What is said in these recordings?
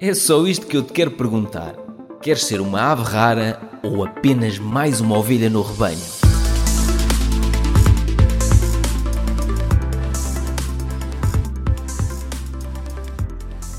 É só isto que eu te quero perguntar. Queres ser uma ave rara ou apenas mais uma ovelha no rebanho?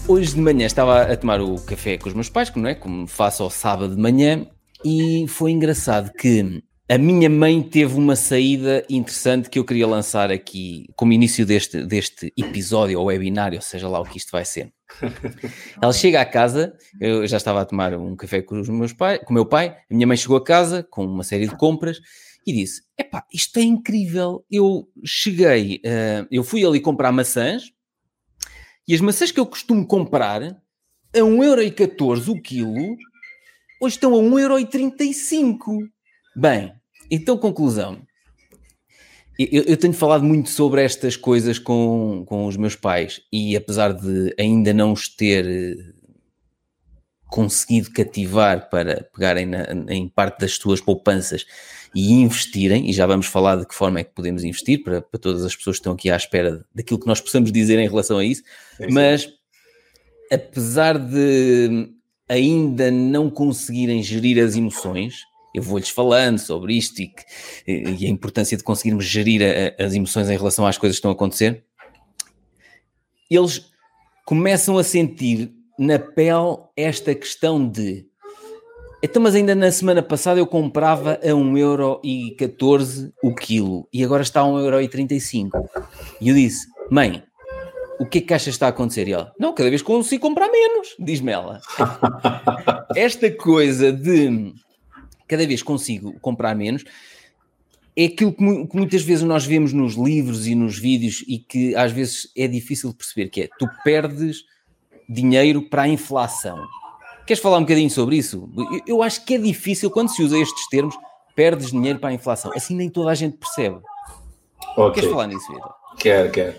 Hoje de manhã estava a tomar o café com os meus pais, como, é, como faço ao sábado de manhã, e foi engraçado que a minha mãe teve uma saída interessante que eu queria lançar aqui como início deste, deste episódio ou webinário, seja lá o que isto vai ser. Ela chega à casa, eu já estava a tomar um café com, os meus pai, com o meu pai, a minha mãe chegou a casa com uma série de compras e disse: Epá, isto é incrível. Eu cheguei, uh, eu fui ali comprar maçãs e as maçãs que eu costumo comprar a 1,14€ o quilo, hoje estão a 1,35€. Bem, então conclusão. Eu, eu, tenho falado muito sobre estas coisas com, com os meus pais e apesar de ainda não os ter eh, conseguido cativar para pegarem na, em parte das suas poupanças e investirem, e já vamos falar de que forma é que podemos investir para, para todas as pessoas que estão aqui à espera daquilo que nós possamos dizer em relação a isso, é mas apesar de ainda não conseguirem gerir as emoções, eu vou-lhes falando sobre isto e, que, e, a importância de conseguirmos gerir a, as emoções em relação às coisas que estão a acontecer, eles começam a sentir na pele esta questão de então, mas ainda na semana passada eu comprava a 1,14€ o quilo e agora está a 1,35€. E eu disse, mãe, o que é que achas que está a acontecer? E ela, não, cada vez consigo comprar menos, diz-me ela. Esta coisa de cada vez consigo comprar menos, é aquilo que, que, muitas vezes nós vemos nos livros e nos vídeos e que às vezes é difícil de perceber, que é, tu perdes dinheiro para a inflação. Queres falar um bocadinho sobre isso? Eu, acho que é difícil, quando se usa estes termos, perdes dinheiro para a inflação. Assim nem toda a gente percebe. Okay. Queres falar nisso, Vitor? Quero, quero.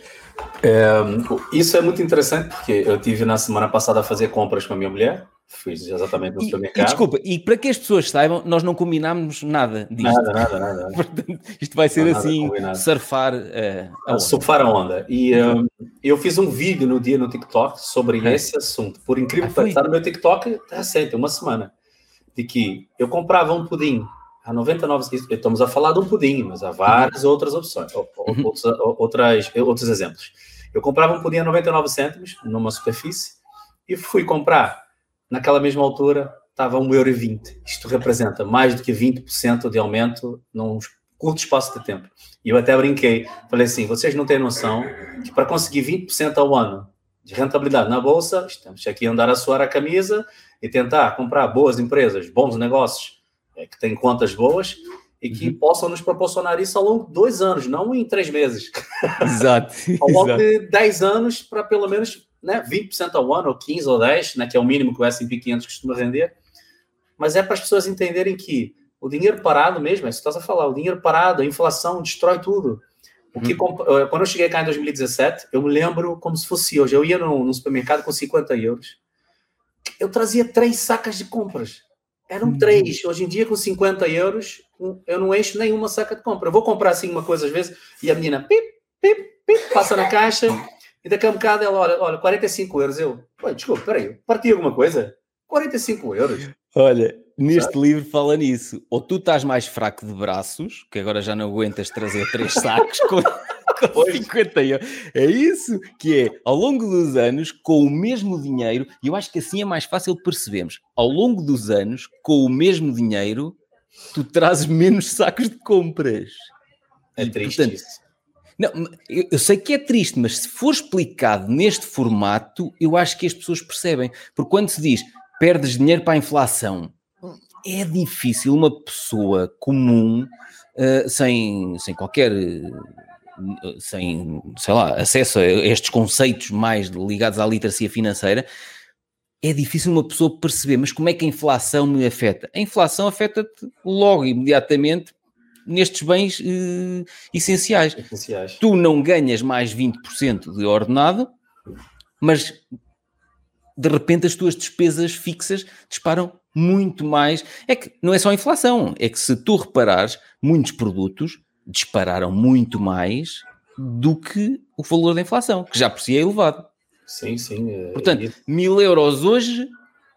É, isso é muito interessante porque eu tive na semana passada a fazer compras com a minha mulher Fiz exatamente no supermercado. E, desculpa, e para que as pessoas saibam, nós não combinámos nada disto. Nada, nada, nada. Portanto, isto vai ser assim, surfar uh, a onda. Surfar a onda. E um, eu fiz um vídeo no dia no TikTok sobre é. esse assunto. Por incrível que ah, pareça, no meu TikTok está recente, uma semana, de que eu comprava um pudim a 99, estamos a falar de um pudim, mas há várias uhum. outras opções, uhum. outros, outras, outros exemplos. Eu comprava um pudim a 99 cêntimos numa superfície e fui comprar naquela mesma altura estava 1,20€. Isto representa mais do que 20% de aumento num curto espaço de tempo. E eu até brinquei, falei assim, vocês não têm noção que para conseguir 20% ao ano de rentabilidade na bolsa, estamos aqui a andar a suar a camisa e tentar comprar boas empresas, bons negócios, é, que têm contas boas e que uhum. possam nos proporcionar isso ao longo de dois anos, não em três meses. Exato. ao longo exato. de dez anos para pelo menos né, 20% ao ano, ou 15% ou 10%, né, que é o mínimo que o S&P 500 costuma render, mas é para as pessoas entenderem que o dinheiro parado mesmo, é isso que estás a falar, o dinheiro parado, a inflação destrói tudo. O que, hum. Eh, quando eu cheguei cá em 2017, eu me lembro como se fosse hoje. Eu ia no, no supermercado com 50 euros. Eu trazia três sacas de compras. Eram três. Hoje em dia, com 50 euros, eu não encho nenhuma saca de compra. Eu vou comprar assim uma coisa às vezes e a menina pip, pip, pip, passa na caixa e daqui a um bocado ela olha, olha, 45 euros. Eu, desculpa, peraí, parti alguma coisa? 45 euros. Olha, neste Sabe? livro fala nisso. Ou tu estás mais fraco de braços, que agora já não aguentas trazer três sacos com, com 50 euros. É isso que é, ao longo dos anos, com o mesmo dinheiro, e eu acho que assim é mais fácil percebermos, ao longo dos anos, com o mesmo dinheiro, tu trazes menos sacos de compras. É triste portanto, isso. Não, eu sei que é triste, mas se for explicado neste formato, eu acho que as pessoas percebem. Porque quando se diz perdes dinheiro para a inflação, é difícil uma pessoa comum, uh, sem, sem qualquer. Sem, sei lá, acesso a estes conceitos mais ligados à literacia financeira, é difícil uma pessoa perceber, mas como é que a inflação me afeta? A inflação afeta-te logo, imediatamente, nestes bens uh, essenciais. essenciais. Tu não ganhas mais 20% de ordenado, mas de repente as tuas despesas fixas disparam muito mais. É que não é só a inflação, é que se tu reparares, muitos produtos dispararam muito mais do que o valor da inflação, que já por si é elevado. Sim, sim. É Portanto, mil euros hoje,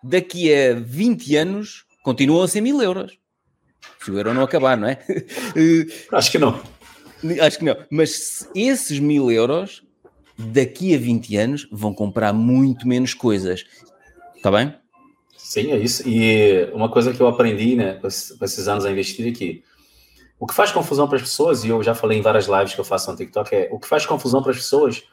daqui a 20 anos, continuam a ser mil euros. Se o euro não acabar, não é? Acho que não. Acho que não. Mas esses mil euros, daqui a 20 anos, vão comprar muito menos coisas. Está bem? Sim, é isso. E uma coisa que eu aprendi, né, com esses anos a investir aqui, o que faz confusão para as pessoas, e eu já falei em várias lives que eu faço no TikTok, é o que faz confusão para as pessoas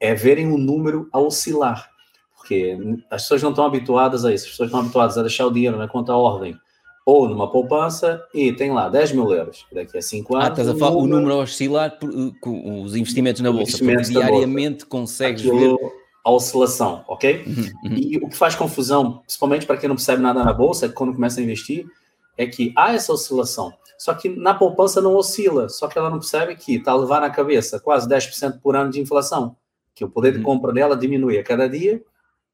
é verem o número a oscilar. Porque as pessoas não estão habituadas a isso, as pessoas estão habituadas a deixar o dinheiro na conta ordem ou numa poupança e tem lá 10 mil euros. Daqui a 5 anos. Ah, estás a falar o número a oscilar com os investimentos na bolsa, investimentos porque diariamente bolsa. consegues Aquilo, ver. A oscilação, ok? Uhum, uhum. E o que faz confusão, principalmente para quem não percebe nada na bolsa, é quando começa a investir, é que há essa oscilação. Só que na poupança não oscila, só que ela não percebe que está a levar na cabeça quase 10% por ano de inflação, que o poder uhum. de compra dela diminui a cada dia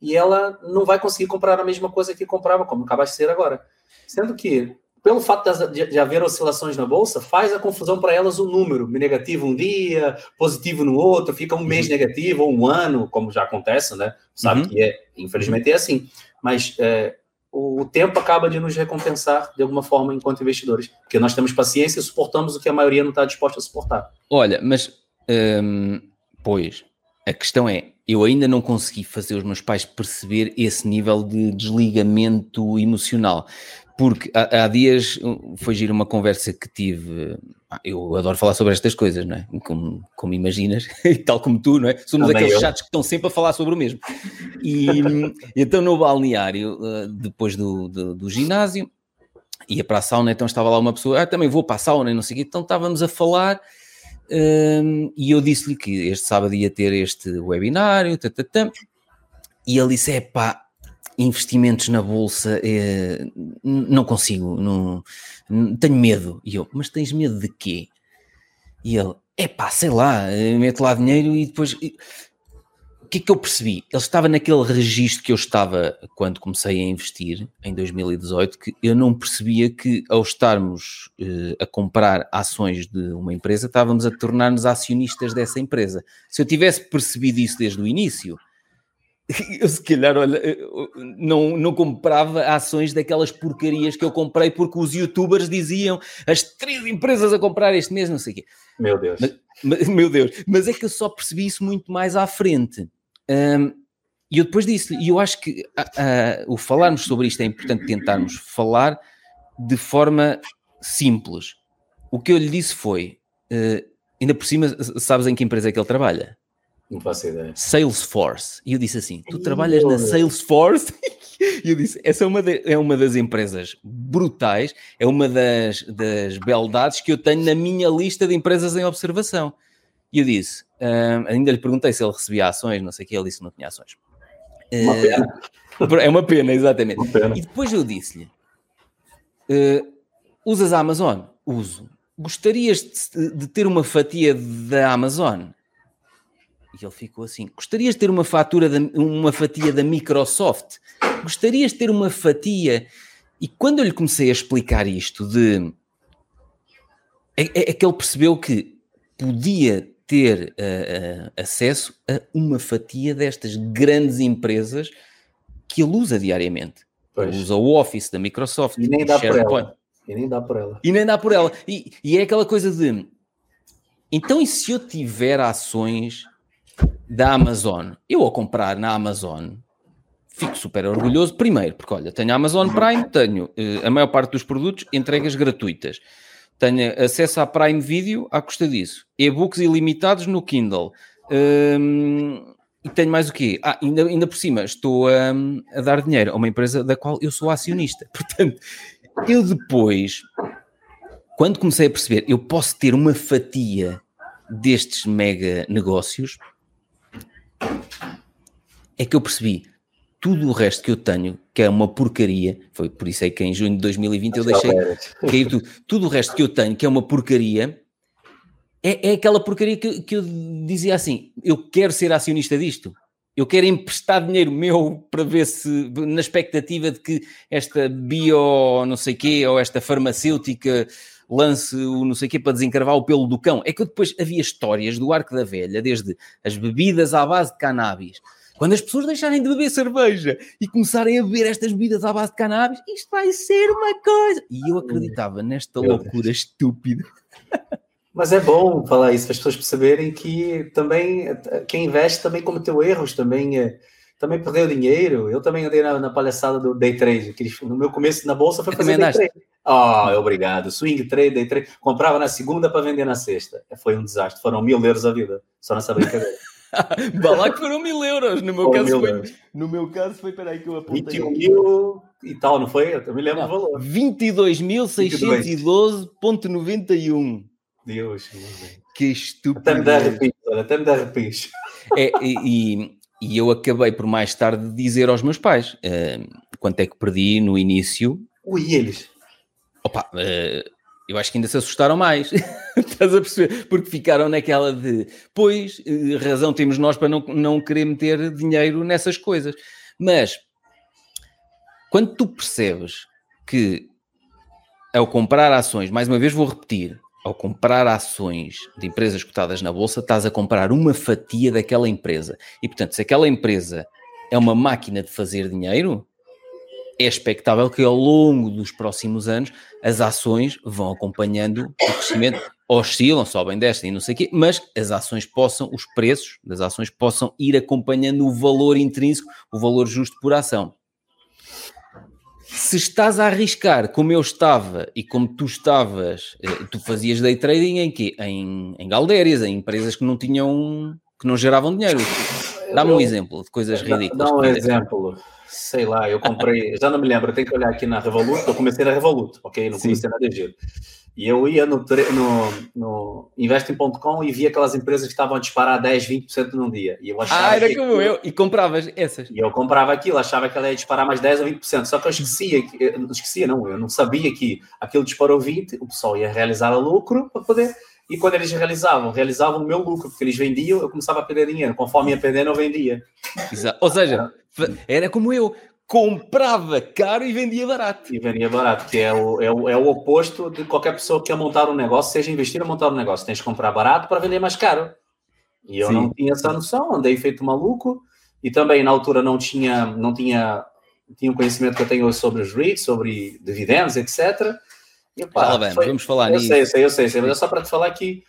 e ela não vai conseguir comprar a mesma coisa que comprava, como acaba de ser agora. Sendo que, pelo fato de, de haver oscilações na bolsa, faz a confusão para elas o número. Negativo um dia, positivo no outro, fica um uhum. mês negativo ou um ano, como já acontece, né? Sabe uhum. que é, infelizmente é assim. Mas é, o tempo acaba de nos recompensar de alguma forma enquanto investidores, porque nós temos paciência e suportamos o que a maioria não está disposta a suportar. Olha, mas, hum, pois, a questão é, eu ainda não consegui fazer os meus pais perceber esse nível de desligamento emocional. Porque há, há dias foi giro uma conversa que tive. Eu adoro falar sobre estas coisas, não é? Como, como imaginas, tal como tu, não é? Somos Também aqueles eu. chatos que estão sempre a falar sobre o mesmo. E então no balneário, ah, depois do, do, do ginásio, ia para a sauna, então estava lá uma pessoa, ah, também vou para a sauna e não sei o quê. Então estávamos a falar um, e eu disse-lhe que este sábado ia ter este webinário, tatatã, e ele disse: é pá, investimentos na bolsa, é, não consigo, não, tenho medo. E eu, mas tens medo de quê? E ele, é pá, sei lá, meto lá dinheiro e depois que é que eu percebi? Ele estava naquele registro que eu estava quando comecei a investir em 2018, que eu não percebia que ao estarmos uh, a comprar ações de uma empresa, estávamos a tornar-nos acionistas dessa empresa. Se eu tivesse percebido isso desde o início, eu se calhar, olha, não, não comprava ações daquelas porcarias que eu comprei porque os youtubers diziam as três empresas a comprar este mês, não sei o quê. Meu Deus. Mas, meu Deus, mas é que eu só percebi isso muito mais à frente. Um, e eu depois disse e eu acho que uh, o falarmos sobre isto é importante tentarmos falar de forma simples. O que eu lhe disse foi, uh, ainda por cima, sabes em que empresa é que ele trabalha? Não faço ideia. Salesforce. E eu disse assim: Tu trabalhas na Salesforce? E eu disse: Essa é uma, de, é uma das empresas brutais, é uma das, das beldades que eu tenho na minha lista de empresas em observação. E eu disse: uh, Ainda lhe perguntei se ele recebia ações, não sei o que, ele disse que não tinha ações. Uma pena. É uma pena, exatamente. Uma pena. E depois eu disse-lhe: uh, Usas a Amazon? Uso. Gostarias de, de ter uma fatia da Amazon? E ele ficou assim: Gostarias de ter uma fatura, de, uma fatia da Microsoft? Gostarias de ter uma fatia? E quando eu lhe comecei a explicar isto de é, é, é que ele percebeu que podia ter uh, uh, acesso a uma fatia destas grandes empresas que ele usa diariamente. Pois. Ele usa o Office da Microsoft. E nem dá por ela. E nem dá por ela. E nem dá por ela. E, e é aquela coisa de então, e se eu tiver ações da Amazon. Eu ao comprar na Amazon fico super orgulhoso, primeiro, porque olha, tenho a Amazon Prime, tenho uh, a maior parte dos produtos entregas gratuitas. Tenho acesso à Prime Video à custa disso. E-books ilimitados no Kindle. Um, e tenho mais o quê? Ah, ainda, ainda por cima, estou um, a dar dinheiro a uma empresa da qual eu sou acionista. Portanto, eu depois, quando comecei a perceber, eu posso ter uma fatia destes mega negócios, é que eu percebi tudo o resto que eu tenho, que é uma porcaria, foi por isso é que em junho de 2020 eu deixei cair tudo, tudo o resto que eu tenho, que é uma porcaria, é, é aquela porcaria que, que eu dizia assim: eu quero ser acionista disto. Eu quero emprestar dinheiro meu para ver se, na expectativa de que esta bio não sei quê, ou esta farmacêutica, lance o não sei o quê para desencarvar o pelo do cão. É que depois havia histórias do Arco da Velha, desde as bebidas à base de cannabis, quando as pessoas deixarem de beber cerveja e começarem a beber estas bebidas à base de cannabis, isto vai ser uma coisa. E eu acreditava nesta loucura estúpida. Mas é bom falar isso para as pessoas perceberem que também quem investe também cometeu erros, também, é, também perdeu dinheiro. Eu também andei na, na palhaçada do day trade. no meu começo na bolsa foi fazer day trade. Ah, oh, obrigado. Swing trade, day trade. Comprava na segunda para vender na sexta. Foi um desastre. Foram mil euros a vida, só nessa brincadeira. Vá lá que foram mil euros. No meu, oh, caso, foi, no meu caso foi, peraí que eu apontei. 21 mil e tal, não foi? Eu me lembro não, do valor. 22.612.91. Deus, que estúpido. Até me dá arrepios, até me dá arrepios. É, e, e, eu acabei por mais tarde dizer aos meus pais uh, quanto é que perdi no início. Ui, eles? Opa, uh, eu acho que ainda se assustaram mais. Estás a perceber? Porque ficaram naquela de, pois, uh, razão temos nós para não, não querer meter dinheiro nessas coisas. Mas, quando tu percebes que ao comprar ações, mais uma vez vou repetir, ao comprar ações de empresas cotadas na bolsa, estás a comprar uma fatia daquela empresa. E, portanto, se aquela empresa é uma máquina de fazer dinheiro, é expectável que ao longo dos próximos anos as ações vão acompanhando o crescimento, oscilam, sobem, descem e não sei o quê, mas as ações possam, os preços das ações possam ir acompanhando o valor intrínseco, o valor justo por ação se estás a arriscar como eu estava e como tu estavas, eh, tu fazias day trading em quê? Em, em galdérias, em empresas que não tinham, que não geravam dinheiro. Dá-me um exemplo de coisas ridículas. Dá um exemplo. Sei lá, eu comprei, já não me lembro, eu tenho que olhar aqui na Revolut, eu comecei na Revolut, ok? Não comecei Sim. na DG. E eu ia no, no, no investing.com e via aquelas empresas que estavam a disparar 10, 20% num dia. E eu achava ah, era como aquilo... eu. E compravas essas. E eu comprava aquilo, achava que ela ia disparar mais 10 ou 20%. Só que eu esquecia, eu não esquecia, não, eu não sabia que aquilo disparou 20%, o pessoal ia realizar a lucro para poder. E quando eles realizavam, realizavam o meu lucro, porque eles vendiam, eu começava a perder dinheiro. Conforme ia perdendo, eu vendia. Exato. Ou seja, era como eu comprava caro e vendia barato. E vendia barato, que é o, é o, é o oposto de qualquer pessoa que quer montar um negócio, seja investir ou montar um negócio. Tens que comprar barato para vender mais caro. E eu Sim. não tinha essa noção, andei feito maluco. E também na altura não tinha, não tinha, tinha o conhecimento que eu tenho hoje sobre os REITs, sobre dividendos, etc. E, foi, vamos falar eu nisso. Sei, eu sei, eu sei, eu sei, mas é só para te falar que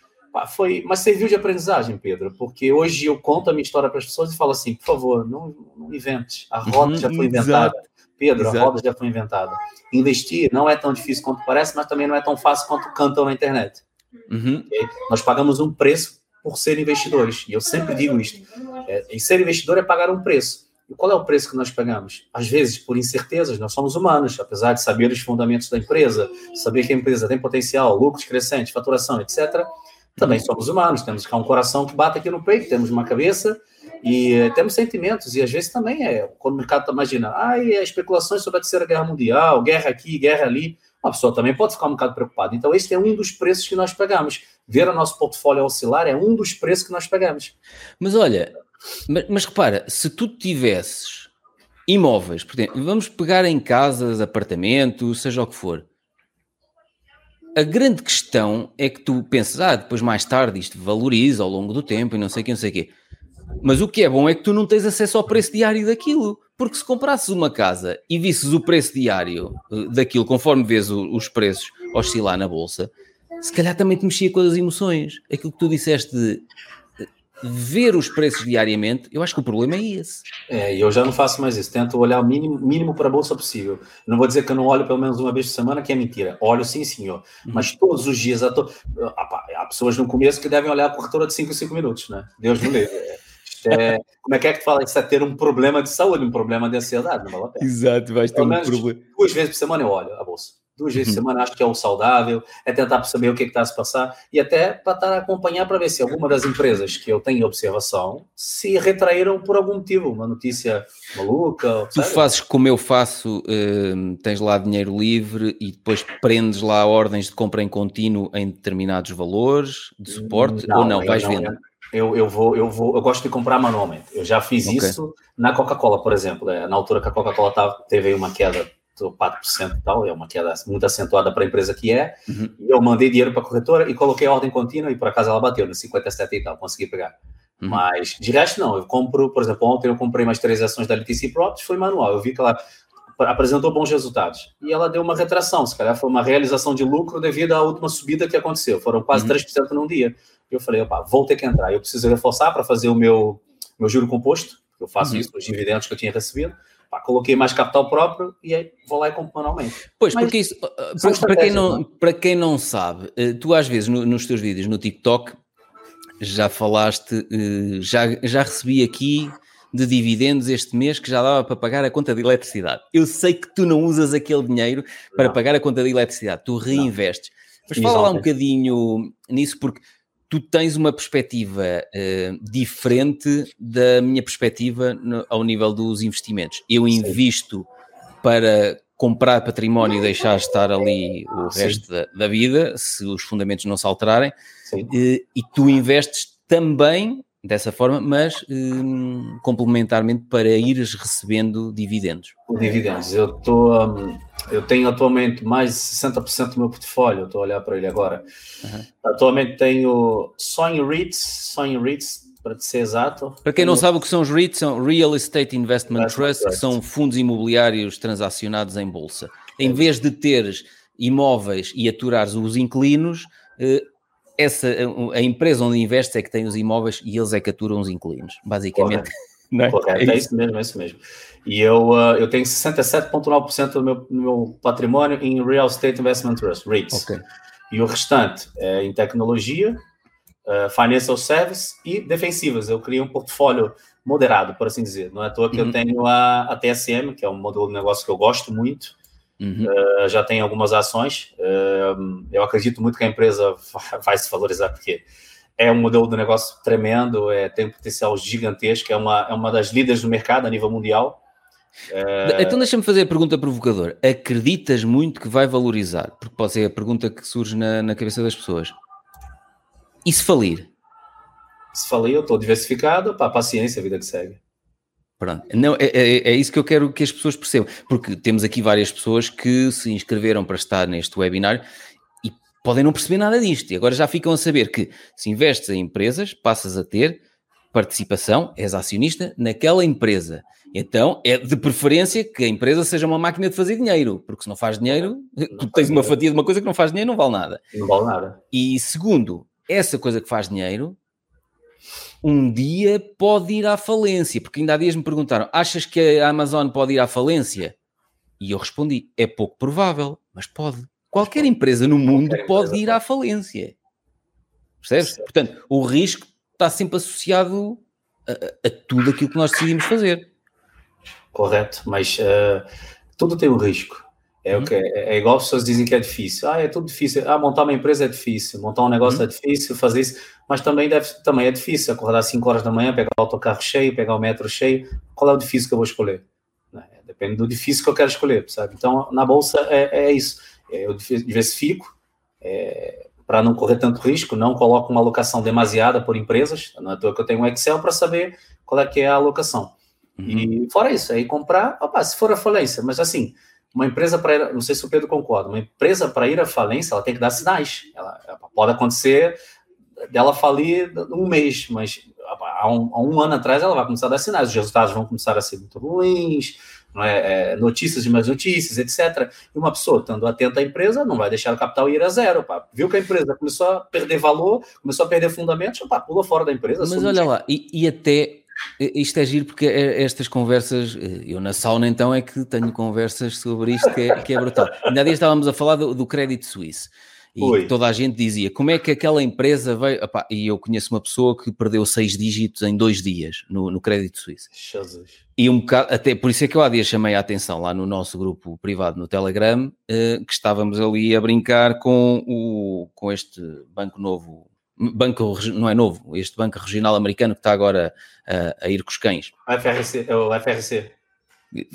foi, mas serviu de aprendizagem, Pedro, porque hoje eu conto a minha história para as pessoas e falo assim, por favor, não, não invente. A roda uhum, já foi inventada. Exato. Pedro, exato. a roda já foi inventada. Investir não é tão difícil quanto parece, mas também não é tão fácil quanto cantam na internet. Uhum. Okay? Nós pagamos um preço por ser investidores, e eu sempre digo isto. É, e ser investidor é pagar um preço. E qual é o preço que nós pagamos? Às vezes, por incertezas, nós somos humanos, apesar de saber os fundamentos da empresa, saber que a empresa tem potencial, lucros crescentes, faturação, etc também somos humanos, temos um coração que bate aqui no peito, temos uma cabeça e uh, temos sentimentos, e às vezes também é, quando o mercado imagina, ah, e especulações sobre a terceira guerra mundial, guerra aqui, guerra ali, uma pessoa também pode ficar um bocado preocupada. Então, este é um dos preços que nós pagamos. Ver o nosso portfólio oscilar é um dos preços que nós pagamos. Mas olha, mas, mas repara, se tu tivesses imóveis, vamos pegar em casas, apartamentos, seja o que for, a grande questão é que tu pensas, ah, depois mais tarde isto valoriza ao longo do tempo e não sei o que, não sei o quê. Mas o que é bom é que tu não tens acesso ao preço diário daquilo. Porque se comprasses uma casa e visses o preço diário eh, daquilo, conforme vês os preços oscilar na bolsa, se calhar também te mexia com as emoções. Aquilo que tu disseste de ver os preços diariamente, eu acho que o problema é esse. É, e eu já não faço mais isso. Tento olhar o mínimo, mínimo para a bolsa possível. Não vou dizer que eu não olho pelo menos uma vez por semana, que é mentira. Olho sim, senhor. Uhum. Mas todos os dias. To... Há pessoas no começo que devem olhar a corretora de 5 em 5 minutos, né? Deus me livre. É, como é que é que tu fala? Isso é ter um problema de saúde, um problema de ansiedade, não vale a pena. Exato, vais ter um problema. Duas vezes por semana eu olho a bolsa duas vezes por uhum. semana, acho que é o saudável, é tentar saber o que, é que está a se passar e até para estar a acompanhar para ver se alguma das empresas que eu tenho observação se retraíram por algum motivo, uma notícia maluca. Tu fazes como eu faço, uh, tens lá dinheiro livre e depois prendes lá ordens de compra em contínuo em determinados valores de suporte não, ou não? Vais não, vendo? Eu, eu, vou, eu vou, eu gosto de comprar manualmente. Eu já fiz okay. isso na Coca-Cola, por exemplo. É, na altura que a Coca-Cola teve aí uma queda 4% e tal, é uma queda muito acentuada para a empresa que é. Uhum. eu mandei dinheiro para a corretora e coloquei a ordem contínua e por acaso ela bateu no 57 e tal, consegui pegar. Uhum. Mas de resto, não. Eu compro, por exemplo, ontem eu comprei mais três ações da LTC Properties, foi manual. Eu vi que ela apresentou bons resultados. E ela deu uma retração, se calhar foi uma realização de lucro devido à última subida que aconteceu. Foram quase uhum. 3% num dia. Eu falei, opa, vou ter que entrar. Eu preciso reforçar para fazer o meu, meu juro composto, eu faço uhum. isso com os dividendos que eu tinha recebido. Pá, coloquei mais capital próprio e aí vou lá e compro manualmente. Pois, Mas, porque isso, uh, para, para, quem não, é? para quem não sabe, uh, tu às vezes no, nos teus vídeos no TikTok já falaste, já, já recebi aqui de dividendos este mês que já dava para pagar a conta de eletricidade. Eu sei que tu não usas aquele dinheiro para não. pagar a conta de eletricidade, tu reinvestes. Não. Mas fala lá um bocadinho nisso, porque tu tens uma perspectiva uh, diferente da minha perspectiva no, ao nível dos investimentos. Eu invisto Sim. para comprar património e deixar estar ali o resto da, da, vida, se os fundamentos não se alterarem, uh, e tu investes também dessa forma, mas um, complementarmente para ires recebendo dividendos. Dividendos. Eu estou, um, eu tenho atualmente mais de 60% do meu portfólio, estou a olhar para ele agora. Uhum. Atualmente tenho só em REITs, só em REITs, para ser exato. Para quem não sabe o que são os REITs, são Real Estate Investment Trust, que são fundos imobiliários transacionados em bolsa. Em vez de teres imóveis e aturares os inquilinos, eh, essa, a empresa onde investes é que tem os imóveis e eles é que aturam os inquilinos, basicamente. Não é? Correto, é, é isso mesmo, é isso mesmo. E eu, uh, eu tenho 67,9% do meu, do meu patrimônio em Real Estate Investment Trust, REITs. Okay. E o restante é em tecnologia, uh, financial service e defensivas. Eu criei um portfólio moderado, por assim dizer. Não é à toa que uhum. eu tenho a, a TSM, que é um modelo de negócio que eu gosto muito, Uhum. Uh, já tem algumas ações. Eu acredito muito que a empresa vai se valorizar, porque é um modelo de negócio tremendo, é, tem um potencial gigantesco, é uma, é uma das líderes do mercado a nível mundial. Uh... Então deixa-me fazer a pergunta provocadora. Acreditas muito que vai valorizar? Porque pode ser a pergunta que surge na, na cabeça das pessoas. E se falir? Se falir, eu estou diversificado, pá, paciência, a vida que segue. Pronto. Não, é, é, é, isso que eu quero que as pessoas percebam, porque temos aqui várias pessoas que se inscreveram para estar neste webinar e podem não perceber nada disto. E agora já ficam a saber que se investes em empresas, passas a ter participação, és acionista naquela empresa. Então é de preferência que a empresa seja uma máquina de fazer dinheiro, porque se não faz dinheiro, não tu tens uma fatia de uma coisa que não faz dinheiro, não vale nada. Não vale nada. E segundo, essa coisa que faz dinheiro um dia pode ir à falência, porque ainda há dias me perguntaram: achas que a Amazon pode ir à falência? E eu respondi: é pouco provável, mas pode. Qualquer empresa no mundo pode ir à falência. Percebes? Portanto, o risco está sempre associado a, a, tudo aquilo que nós decidimos fazer. Correto, mas uh, tudo tem um risco. É, uhum. o que é, é, igual as pessoas dizem que é difícil. Ah, é tudo difícil. Ah, montar uma empresa é difícil, montar um negócio uhum. é difícil, fazer isso, mas também, deve, também é difícil acordar às 5 horas da manhã, pegar o autocarro cheio, pegar o metro cheio. Qual é o difícil que eu vou escolher? Né, depende do difícil que eu quero escolher, sabe? Então, na bolsa é, é isso. É, eu diversifico é, para não correr tanto risco, não coloco uma alocação demasiada por empresas. Não é que eu tenho um Excel para saber qual é que é a alocação. Uhum. E fora isso, aí comprar, opa, se for a falência, mas assim uma empresa para ir, não sei se o Pedro concorda, uma empresa para ir à falência, ela tem que dar sinais. Ela, ela pode acontecer dela falir um mês, mas há um, há um, ano atrás ela vai começar a dar sinais, os resultados vão começar a ser muito ruins, é, é notícias de mais notícias, etc. E uma pessoa, estando atenta à empresa, não vai deixar o capital ir a zero. Pá. Viu que a empresa começou a perder valor, começou a perder fundamentos, pá, pula fora da empresa. Mas olha lá, e, e até isto é giro porque é, estas conversas, eh, eu na sauna então é que tenho conversas sobre isto que é, que é brutal. Ainda há dias estávamos a falar do, do crédito suíço e toda a gente dizia como é que aquela empresa veio. Epá, e eu conheço uma pessoa que perdeu seis dígitos em dois dias no, no crédito suíço. Jesus. E um bocado, até por isso é que eu há dias chamei a atenção lá no nosso grupo privado no Telegram, eh, que estávamos ali a brincar com, o, com este banco novo banco, não é novo, este banco regional americano que está agora a, a ir com os cães. O FRC, é o FRC.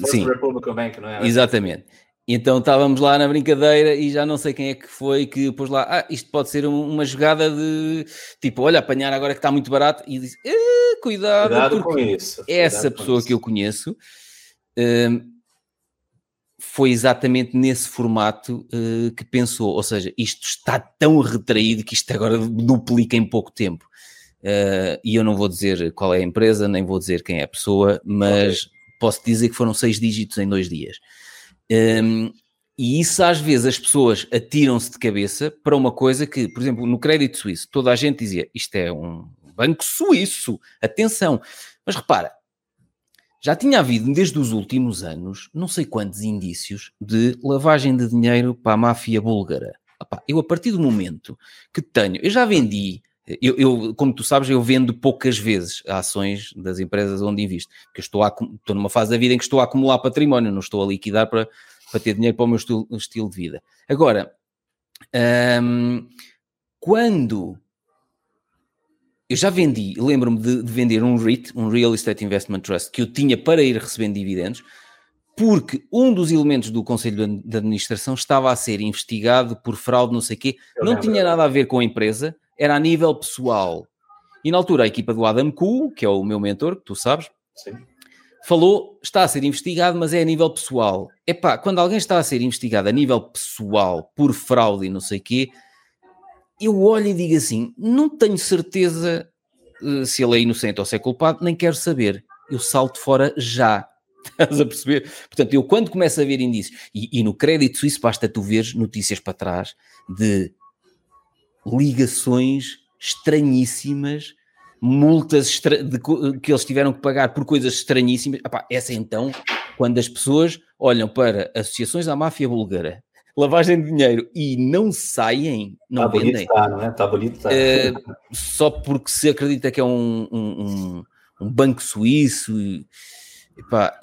Sim. Republican Bank, não é? Exatamente. Então estávamos lá na brincadeira e já não sei quem é que foi que pôs lá, ah, isto pode ser uma jogada de tipo, olha, apanhar agora que está muito barato e diz, eh, cuidado, cuidado com isso. Essa pessoa que eu conheço um, foi exatamente nesse formato uh, que pensou. Ou seja, isto está tão retraído que isto agora duplica em pouco tempo. Uh, e eu não vou dizer qual é a empresa, nem vou dizer quem é a pessoa, mas okay. posso dizer que foram seis dígitos em dois dias. Um, e isso às vezes as pessoas atiram-se de cabeça para uma coisa que, por exemplo, no crédito suíço, toda a gente dizia isto é um banco suíço, atenção. Mas repara, já tinha havido desde os últimos anos não sei quantos indícios de lavagem de dinheiro para a máfia búlgara. eu, a partir do momento que tenho, eu já vendi eu, eu, como tu sabes, eu vendo poucas vezes ações das empresas onde invisto, porque estou, a, estou numa fase da vida em que estou a acumular património, não estou a liquidar para, para ter dinheiro para o meu estilo, estilo de vida. Agora, hum, quando eu já vendi, lembro-me de, de, vender um REIT, um Real Estate Investment Trust, que eu tinha para ir recebendo dividendos, porque um dos elementos do Conselho de Administração estava a ser investigado por fraude, não sei o quê, não tinha nada a ver com a empresa, era a nível pessoal. E na altura a equipa do Adam Cool, que é o meu mentor, que tu sabes, Sim. falou, está a ser investigado, mas é a nível pessoal. Epá, quando alguém está a ser investigado a nível pessoal por fraude e não sei o quê, eu olho e digo assim, não tenho certeza uh, se ele é inocente ou se é culpado, nem quero saber. Eu salto fora já. Estás a perceber? Portanto, eu quando começo a ver indícios, e, e no crédito suíço basta tu ver notícias para trás de ligações estranhíssimas, multas estra de, que eles tiveram que pagar por coisas estranhíssimas. Epá, essa então, quando as pessoas olham para associações à máfia búlgara, lavagem de dinheiro e não saem, não tá vendem. Está, não é? Está bonito, está. Uh, só porque se acredita que é um, um, um banco suíço. Epá,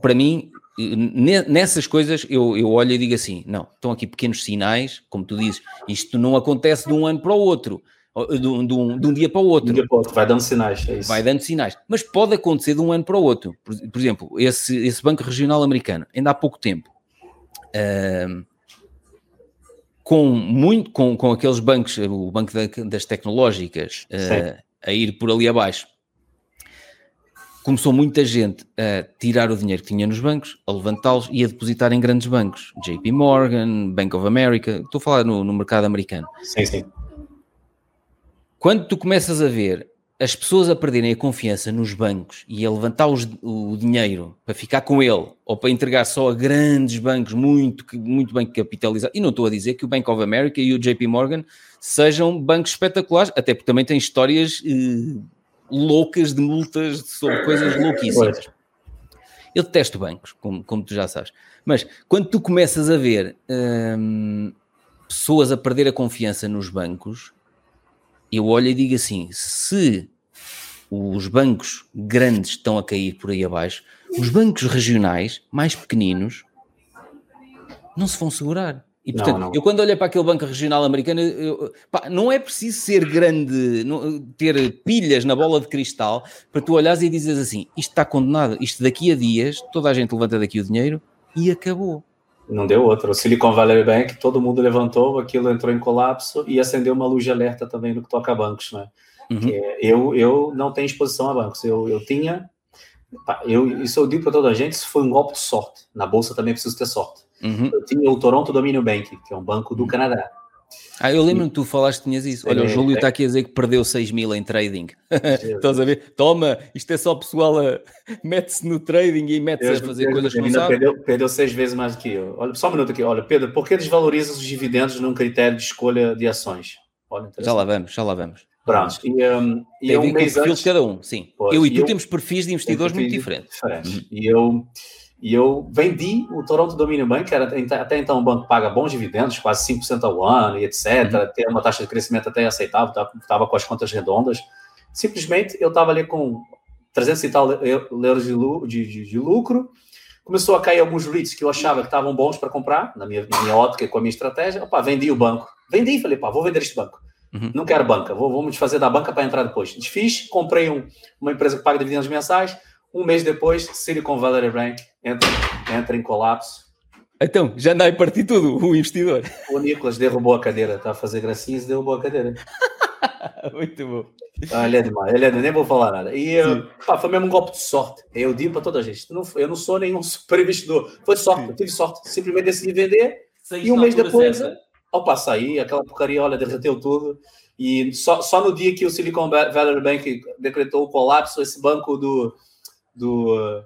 para mim, nessas coisas eu, eu olho e digo assim: não, estão aqui pequenos sinais, como tu dizes, isto não acontece de um ano para o outro, de um, de um, de um dia para o outro. Um para outro. Vai dando sinais, é isso. Vai dando sinais, mas pode acontecer de um ano para o outro. Por, por exemplo, esse, esse Banco Regional Americano, ainda há pouco tempo, uh, com, muito, com, com aqueles bancos, o Banco das Tecnológicas, uh, a ir por ali abaixo começou muita gente a tirar o dinheiro que tinha nos bancos, a levantá-los e a depositar em grandes bancos. JP Morgan, Bank of America, estou a falar no, no mercado americano. Sim, sim. Quando tu começas a ver as pessoas a perderem a confiança nos bancos e a levantar os, o dinheiro para ficar com ele ou para entregar só a grandes bancos muito, muito bem capitalizados, e não estou a dizer que o Bank of America e o JP Morgan sejam bancos espetaculares, até porque também têm histórias eh, loucas de multas sobre coisas louquíssimas. Eu detesto bancos, como, como tu já sabes. Mas quando tu começas a ver hum, pessoas a perder a confiança nos bancos, eu olho e digo assim: se os bancos grandes estão a cair por aí abaixo, os bancos regionais, mais pequeninos, não se vão segurar. E portanto, não, não. eu quando olho para aquele banco regional americano, eu, pá, não é preciso ser grande, não, ter pilhas na bola de cristal para tu olhares e dizes assim: isto está condenado, isto daqui a dias, toda a gente levanta daqui o dinheiro e acabou. Não deu outra. O Silicon Valley Bank, todo mundo levantou, aquilo entrou em colapso e acendeu uma luz de alerta também no que toca a bancos, né? Uhum. É, eu, eu não tenho exposição a bancos. Eu, eu tinha. Eu, isso eu digo para toda a gente: isso foi um golpe de sorte. Na bolsa também preciso ter sorte Uhum. Eu tinha o Toronto Dominion Bank, que é um banco do Canadá. Ah, eu lembro que tu falaste que tinhas isso. Olha, é, o Júlio está é. aqui a dizer que perdeu 6 mil em trading. Estás a ver? Toma, isto é só pessoal a... mete-se no trading e mete-se a fazer coisas que não sabe. Perdeu, perdeu seis vezes mais do que eu. Olha, só um minuto aqui. Olha, Pedro, por que desvaloriza os dividendos num critério de escolha de ações? Olha, já lá vamos, já lá vamos. Pronto. E, um, e Tem um perfil antes... de cada um, sim. Pois, eu e tu eu, temos perfis de investidores muito diferentes. diferentes. Uhum. E eu e eu vendi o Toronto Dominion Bank, que era até então um banco que paga bons dividendos, quase 5% ao ano e etc. Uhum. Tem uma taxa de crescimento até aceitável, estava com as contas redondas. Simplesmente eu estava ali com 300 e tal euros de, de, de, lucro. Começou a cair alguns REITs que eu achava que estavam bons para comprar, na minha, na minha ótica, com a minha estratégia. Opa, vendi o banco. Vendi e falei, pá, vou vender este banco. Uhum. Não quero banca, vou, vou me desfazer da banca para entrar depois. Desfiz, comprei um, uma empresa que paga dividendos mensais, um mês depois, Silicon Valley Bank entra, entra em colapso. Então, já anda a partir tudo, o investidor. O Nicolas derrubou a cadeira, está a fazer gracinhas e derrubou a cadeira. Muito bom. Ah, ele é demais, ele é demais, nem vou falar nada. E pá, foi mesmo um golpe de sorte. Eu digo para toda a gente: não, eu não sou nenhum super investidor. Foi sorte, eu tive sorte. Simplesmente decidi vender e um mês depois, certa. ao passar aí, aquela porcaria, olha, derreteu tudo. E só, só no dia que o Silicon Valley Bank decretou o colapso, esse banco do, do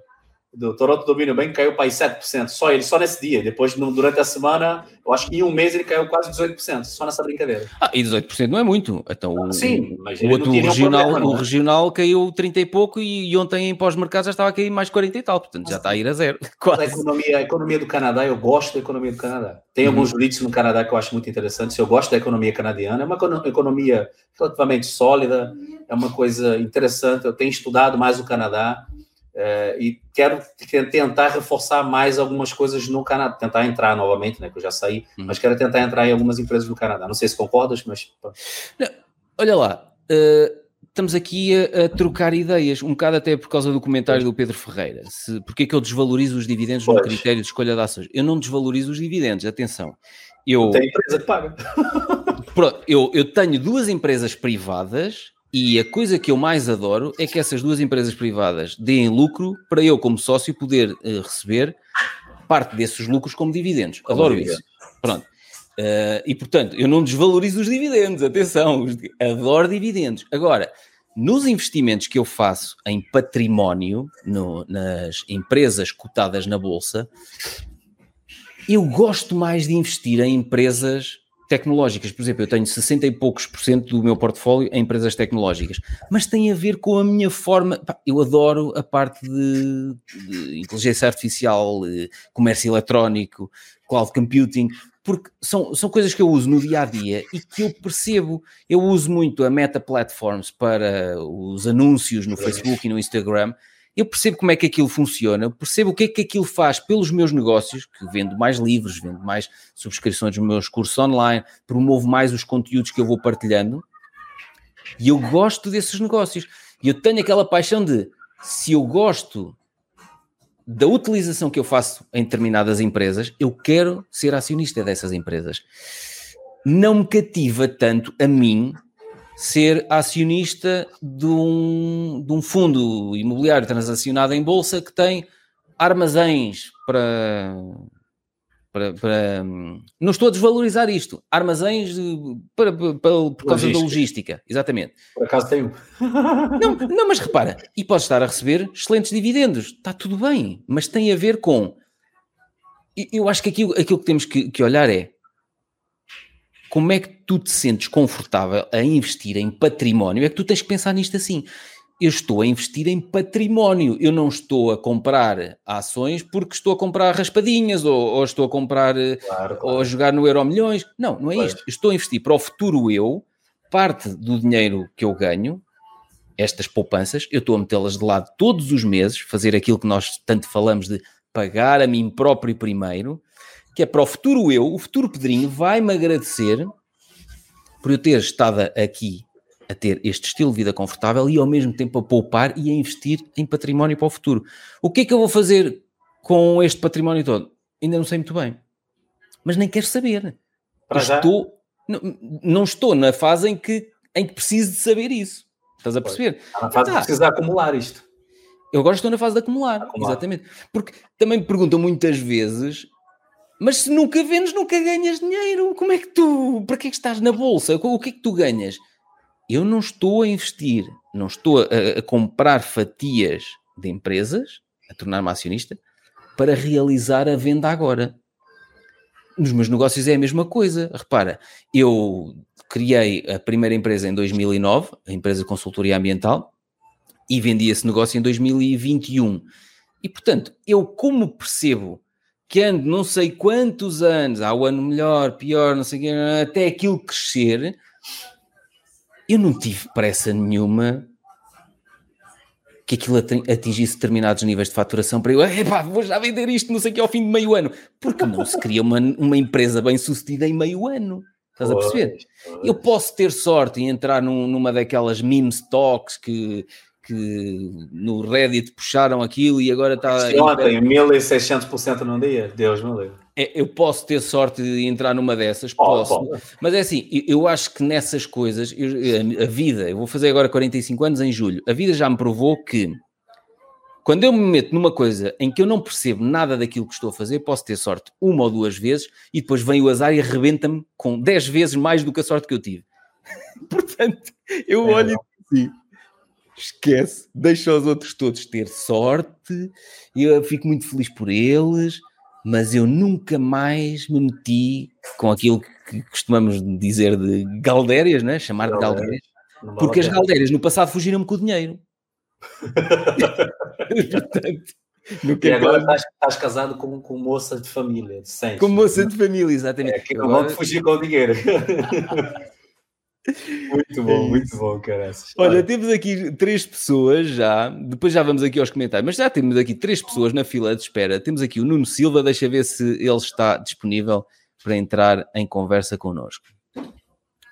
do Toronto Domínio Bank caiu para 7%, só ele, só nesse dia. Depois, durante a semana, eu acho que em um mês ele caiu quase 18%, só nessa brincadeira. Ah, e 18% não é muito. Então, o, Sim, mas o outro regional, problema, o é? regional caiu 30 e pouco e, e ontem em pós-mercado já estava a cair mais 40 e tal, portanto já está a ir a zero. A economia, a economia do Canadá, eu gosto da economia do Canadá. Tem uhum. alguns jurídicos no Canadá que eu acho muito interessantes. Eu gosto da economia canadiana, é uma economia relativamente sólida, é uma coisa interessante. Eu tenho estudado mais o Canadá. É, e quero tentar reforçar mais algumas coisas no Canadá, tentar entrar novamente, né, que eu já saí, hum. mas quero tentar entrar em algumas empresas do Canadá. Não sei se concordas, mas. Não, olha lá, uh, estamos aqui a, a, trocar ideias, um bocado até por causa do comentário do Pedro Ferreira. Se, porque é que eu desvalorizo os dividendos pois. no critério de escolha de ações? Eu não desvalorizo os dividendos, atenção. Eu, Tem empresa que paga. Pronto, eu, eu tenho duas empresas privadas e a coisa que eu mais adoro é que essas duas empresas privadas deem lucro para eu, como sócio, poder uh, receber parte desses lucros como dividendos. Adoro isso. Pronto. Uh, e portanto, eu não desvalorizo os dividendos, atenção, adoro dividendos. Agora, nos investimentos que eu faço em património, no, nas empresas cotadas na bolsa, eu gosto mais de investir em empresas tecnológicas. Por exemplo, eu tenho 60 e poucos por cento do meu portfólio em empresas tecnológicas, mas tem a ver com a minha forma. Eu adoro a parte de, de inteligência artificial, comércio eletrónico, cloud computing, porque são, são coisas que eu uso no dia a dia e que eu percebo. Eu uso muito a Meta Platforms para os anúncios no Facebook e no Instagram eu percebo como é que aquilo funciona, percebo o que é que aquilo faz pelos meus negócios, que vendo mais livros, vendo mais subscrições dos meus cursos online, promovo mais os conteúdos que eu vou partilhando, e eu gosto desses negócios. E eu tenho aquela paixão de, se eu gosto da utilização que eu faço em determinadas empresas, eu quero ser acionista dessas empresas. Não me cativa tanto a mim ser acionista de um, de um fundo imobiliário transacionado em bolsa que tem armazéns para, para, para, não estou a desvalorizar isto, armazéns para, para, por causa logística. da logística, exatamente. Por acaso tenho. Não, não, mas repara, e pode estar a receber excelentes dividendos, está tudo bem, mas tem a ver com. Eu acho que aquilo, aquilo que temos que, que olhar é como é que tu te sentes confortável a investir em património? É que tu tens que pensar nisto assim. Eu estou a investir em património, eu não estou a comprar ações porque estou a comprar raspadinhas ou, ou estou a comprar claro, claro. ou a jogar no Euro Milhões. Não, não é claro. isto. estou a investir para o futuro eu, parte do dinheiro que eu ganho, estas poupanças, eu estou a metê-las de lado todos os meses, fazer aquilo que nós tanto falamos de pagar a mim próprio primeiro, que é para o futuro eu, o futuro Pedrinho vai-me agradecer por eu ter estado aqui a ter este estilo de vida confortável e ao mesmo tempo a poupar e a investir em património para o futuro. O que é que eu vou fazer com este património todo? Ainda não sei muito bem. Mas nem quero saber. estou, não, não, estou na fase em que, em que preciso de saber isso. Estás a perceber? na fase tá. de acumular isto. Eu agora estou na fase de acumular, acumular, exatamente. Porque também me perguntam muitas vezes mas se nunca vendes, nunca ganhas dinheiro. Como é que tu. Para que é que estás na bolsa? O que é que tu ganhas? Eu não estou a investir, não estou a, a comprar fatias de empresas, a tornar-me acionista, para realizar a venda agora. Nos meus negócios é a mesma coisa. Repara, eu criei a primeira empresa em 2009, a empresa de consultoria ambiental, e vendi esse negócio em 2021. E portanto, eu como percebo que ando não sei quantos anos, há o ano melhor, pior, não sei o quê, até aquilo crescer, eu não tive pressa nenhuma que aquilo atingisse determinados níveis de faturação para eu, epá, vou já vender isto, não sei o que, ao fim de meio ano. Porque não se cria uma, uma empresa bem sucedida em meio ano. Estás a perceber? Eu posso ter sorte e entrar num, numa daquelas meme stocks que que no Reddit puxaram aquilo e agora está. Ontem, 1600% num dia, Deus me livre. É, eu posso ter sorte de entrar numa dessas, posso. Mas é assim, eu acho que nessas coisas, eu, a vida, eu vou fazer agora 45 anos em julho, a vida já me provou que quando eu me meto numa coisa em que eu não percebo nada daquilo que estou a fazer, posso ter sorte uma ou duas vezes e depois vem o azar e arrebenta-me com 10 vezes mais do que a sorte que eu tive. Portanto, eu é olho assim, esquece, deixa os outros todos ter sorte, eu fico muito feliz por eles mas eu nunca mais me meti com aquilo que costumamos dizer de galdérias, né? chamar de galdérias, porque as galdérias no passado fugiram-me com o dinheiro. Portanto, e agora estás, estás, casado com, com moça de família, de Com moça de família, exatamente. É, que agora... não fugir com o dinheiro. Muito bom, é muito bom, cara. Olha, temos aqui três pessoas já, depois já vamos aqui aos comentários, mas já temos aqui três pessoas na fila de espera. Temos aqui o Nuno Silva, deixa ver se ele está disponível para entrar em conversa connosco.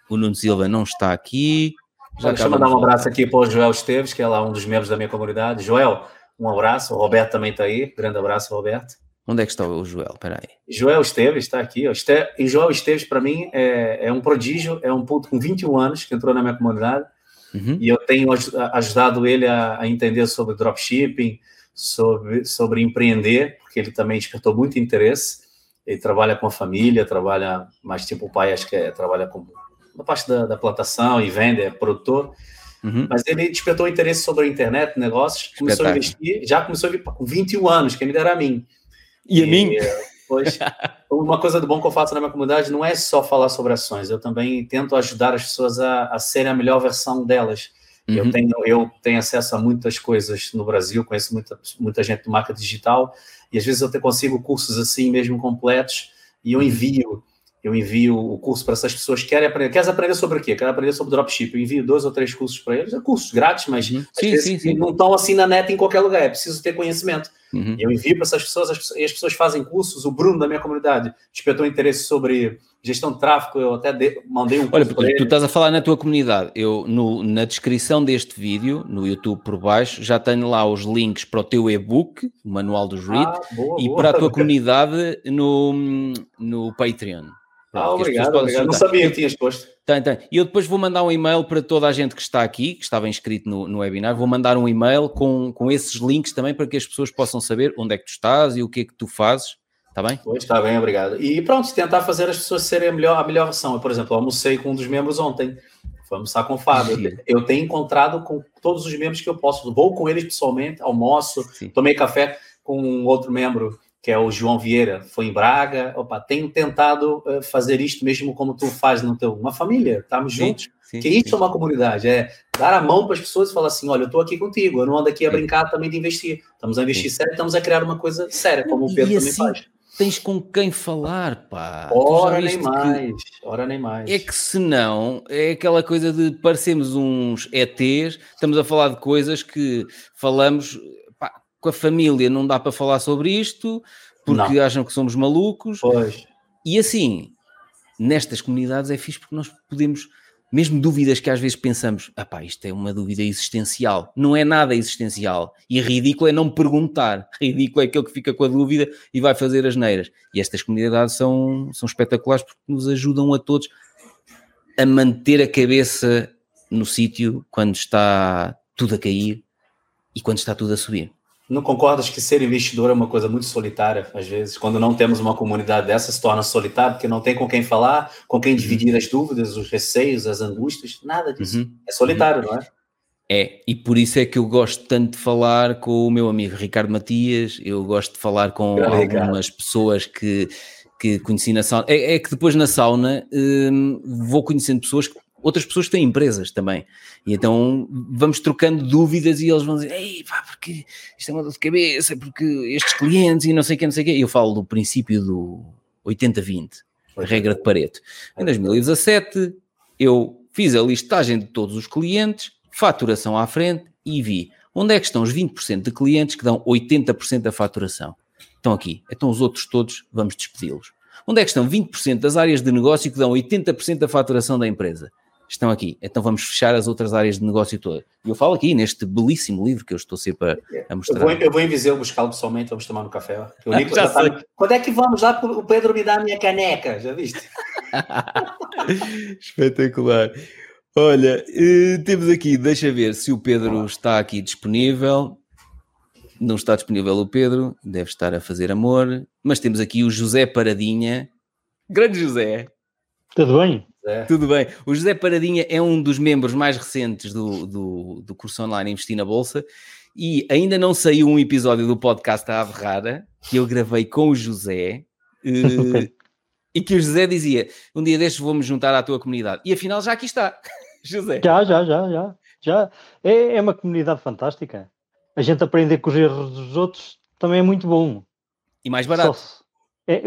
O Nuno Silva não está aqui. Já Deixa eu mandar um abraço aqui para o Joel Esteves, que é lá um dos membros da minha comunidade. Joel, um abraço. O Roberto também está aí. Grande abraço, Roberto. Onde é que está o Joel? Peraí. Joel Esteves está aqui. Ó. E Joel Esteves, para mim, é, é, um prodígio, é um puto com 21 anos que entrou na minha comunidade. Uhum. E eu tenho ajudado ele a, entender sobre dropshipping, sobre, sobre empreender, porque ele também despertou muito interesse. Ele trabalha com a família, trabalha mais tipo o pai, acho que é, trabalha com na parte da, da plantação e vende, é produtor. Uhum. Mas ele despertou interesse sobre a internet, negócios, começou a investir, já começou a vir com 21 anos, quem me dera a mim. E, a mim? Pois, uma coisa do bom que eu faço na minha comunidade não é só falar sobre ações, eu também tento ajudar as pessoas a, a serem a melhor versão delas. Uhum. Eu, tenho, eu tenho acesso a muitas coisas no Brasil, conheço muita, muita gente do marketing digital, e às vezes eu consigo cursos assim mesmo completos, e eu uhum. envio eu envio o curso para essas pessoas que querem aprender. Queres aprender sobre o quê? Quero aprender sobre dropship. Eu envio dois ou três cursos para eles. É cursos grátis, mas uhum. sim, sim, sim. não estão assim na net em qualquer lugar. É preciso ter conhecimento. Uhum. Eu envio para essas pessoas, as, e as pessoas fazem cursos. O Bruno da minha comunidade despertou interesse sobre gestão de tráfego. Eu até de, mandei um Olha, porque tu estás a falar na tua comunidade. Eu, no, na descrição deste vídeo, no YouTube por baixo, já tenho lá os links para o teu e-book, o Manual dos REIT, ah, boa, e boa. para a tua comunidade no, no Patreon. Ah, obrigado, obrigado. Não sabia que tinhas posto. Tem, tem. E eu depois vou mandar um e-mail para toda a gente que está aqui, que estava inscrito no, no webinar, vou mandar um e-mail com, com esses links também para que as pessoas possam saber onde é que tu estás e o que é que tu fazes. Está bem? Pois, está bem, obrigado. E pronto, tentar fazer as pessoas serem a melhor, a melhor versão. Eu, por exemplo, almocei com um dos membros ontem. Fui almoçar com o Fábio. Eu tenho encontrado com todos os membros que eu posso. Vou com eles pessoalmente, almoço, Sim. tomei café com um outro membro que é o João Vieira, foi em Braga. Opa, tenho tentado uh, fazer isto mesmo como tu faz no teu, uma família, estamos juntos. Sim, que isso sim. é uma comunidade, é dar a mão para as pessoas e falar assim: olha, eu estou aqui contigo, eu não ando aqui a sim. brincar também de investir. Estamos a investir sério, estamos a criar uma coisa séria, como o Pedro e também assim, faz. Tens com quem falar, pá. Ora nem mais, ora nem mais. É que senão é aquela coisa de parecermos uns ETs, estamos a falar de coisas que falamos com a família não dá para falar sobre isto, porque não. acham que somos malucos. Pois. E assim, nestas comunidades é fixe porque nós podemos, mesmo dúvidas que às vezes pensamos, ah pá, isto é uma dúvida existencial. Não é nada existencial. E ridículo é não perguntar. Ridículo é aquele que fica com a dúvida e vai fazer as neiras. E estas comunidades são, são espetaculares porque nos ajudam a todos a manter a cabeça no sítio quando está tudo a cair e quando está tudo a subir. Não concordas que ser investidor é uma coisa muito solitária, às vezes? Quando não temos uma comunidade dessa, se torna solitário, porque não tem com quem falar, com quem dividir as dúvidas, os receios, as angústias, nada disso. Uhum. É solitário, uhum. não é? É, e por isso é que eu gosto tanto de falar com o meu amigo Ricardo Matias, eu gosto de falar com algumas Ricardo. pessoas que, que conheci na sauna. É, é que depois na sauna hum, vou conhecendo pessoas que outras pessoas têm empresas também. E então vamos trocando dúvidas e eles vão dizer: Ei, pá, porque isto é uma dor de cabeça, porque estes clientes e não sei o que, não sei o que. Eu falo do princípio do 80-20, a regra de Pareto. Em 2017, eu fiz a listagem de todos os clientes, faturação à frente e vi onde é que estão os 20% de clientes que dão 80% da faturação. Estão aqui. Então os outros todos vamos despedi-los. Onde é que estão 20% das áreas de negócio que dão 80% da faturação da empresa? Estão aqui. Então vamos fechar as outras áreas de negócio todas. E eu falo aqui neste belíssimo livro que eu estou sempre a, a mostrar. Eu vou, eu vou em Viseu buscá-lo pessoalmente, vamos tomar um café. Ligo, já sei. Tá, quando é que vamos lá? O Pedro me dá a minha caneca, já viste? Espetacular. Olha, eh, temos aqui, deixa ver se o Pedro está aqui disponível. Não está disponível o Pedro, deve estar a fazer amor. Mas temos aqui o José Paradinha. Grande José. Tudo bem? É. Tudo bem. O José Paradinha é um dos membros mais recentes do, do, do curso online Investir na Bolsa e ainda não saiu um episódio do podcast A Ave Rara que eu gravei com o José uh, e que o José dizia: Um dia destes vou-me juntar à tua comunidade. E afinal já aqui está, José. Já, já, já, já. já. É, é uma comunidade fantástica. A gente aprender com os erros dos outros também é muito bom. E mais barato. É,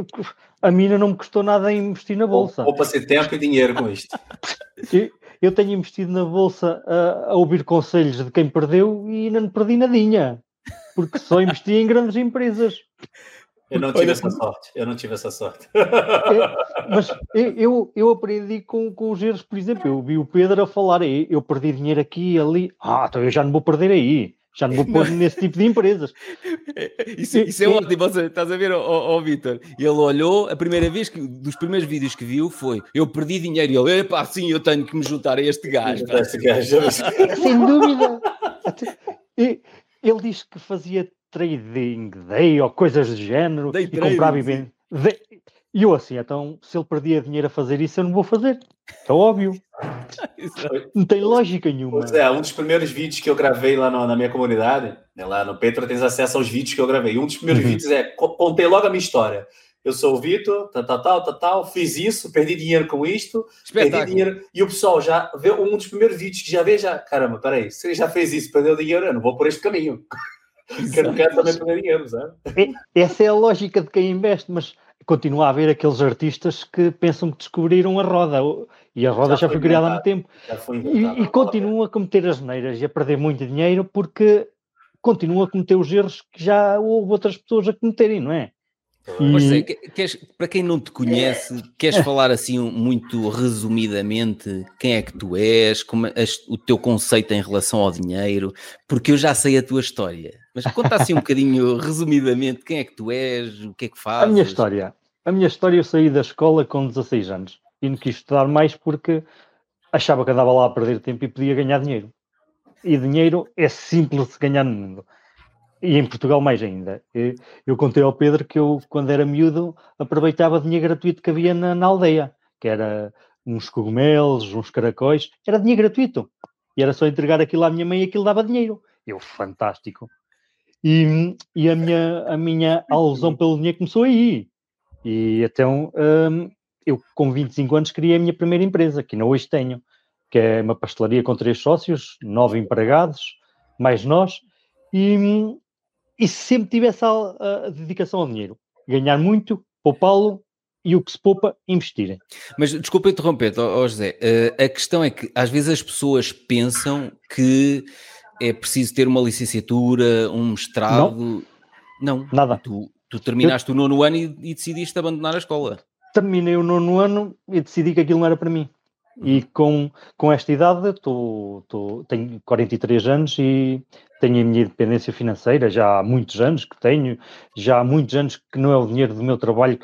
a mim não me custou nada investir na bolsa. Ou, ou passei tempo e dinheiro com isto. eu tenho investido na bolsa a, a, ouvir conselhos de quem perdeu e não perdi nadinha, porque só investi em grandes empresas. Eu não tive Olha, essa sorte, eu não tive essa sorte. É, mas eu, eu aprendi com, com os erros, por exemplo, eu vi o Pedro a falar, eu perdi dinheiro aqui e ali, ah, então eu já não vou perder aí. Já não vou pôr nesse tipo de empresas. Isso, isso é ótimo. Você, estás a ver, ó, ó, ó Vitor? Ele olhou, a primeira vez que, dos primeiros vídeos que viu foi: Eu perdi dinheiro. E ele, epá, sim, eu tenho que me juntar a este gajo. Este gajo. Sem dúvida. Ele disse que fazia trading day ou coisas do género day e trading, comprava e vendia. E eu assim, então, se ele perdia dinheiro a fazer isso, eu não vou fazer. É óbvio. não tem lógica nenhuma. Pois é, um dos primeiros vídeos que eu gravei lá no, na minha comunidade, né, lá no Petro tens acesso aos vídeos que eu gravei. Um dos primeiros uhum. vídeos é, contei logo a minha história. Eu sou o Vitor, tal, tal, tal, tal, tal, fiz isso, perdi dinheiro com isto, perdi dinheiro. E o pessoal já vê um dos primeiros vídeos que já vê, já, caramba, peraí, se ele já fez isso, perdeu dinheiro, eu não vou por este caminho. Porque eu não quero também perder dinheiro, sabe? Essa é a lógica de quem investe, mas continua a haver aqueles artistas que pensam que descobriram a roda. E a roda já, já foi, foi criada há muito tempo. E, e continuam a cometer as neiras e a perder muito dinheiro porque continuam a cometer os erros que já houve outras pessoas a cometerem, não é? E... queres, para quem não te conhece, queres falar assim muito resumidamente quem é que tu és, como o teu conceito em relação ao dinheiro, porque eu já sei a tua história. Mas conta assim um bocadinho resumidamente quem é que tu és, o que é que fazes. A minha história. A minha história eu saí da escola com 16 anos e não quis estudar mais porque achava que andava lá a perder tempo e podia ganhar dinheiro. E dinheiro é simples de ganhar no mundo e em Portugal mais ainda. Eu contei ao Pedro que eu, quando era miúdo, aproveitava dinheiro gratuito que havia na, na aldeia, que era uns cogumelos, uns caracóis, era dinheiro gratuito. E era só entregar aquilo à minha mãe e aquilo dava dinheiro. Eu, fantástico. E, e a, minha, a minha alusão pelo dinheiro começou aí. E então, hum, eu com 25 anos criei a minha primeira empresa, que não hoje tenho, que é uma pastelaria com três sócios, nove empregados, mais nós. E, e sempre tive essa a, a dedicação ao dinheiro. Ganhar muito, poupá-lo e o que se poupa, investir. Mas desculpa interromper, oh, José. Uh, a questão é que às vezes as pessoas pensam que é preciso ter uma licenciatura, um mestrado. Não, não. nada. Tu, tu terminaste Eu... o nono ano e, e, decidiste abandonar a escola. Terminei o nono ano e decidi que aquilo não era para mim. E com, com esta idade, tô, tô, tenho 43 anos e tenho a minha independência financeira já há muitos anos que tenho, já há muitos anos que não é o dinheiro do meu trabalho,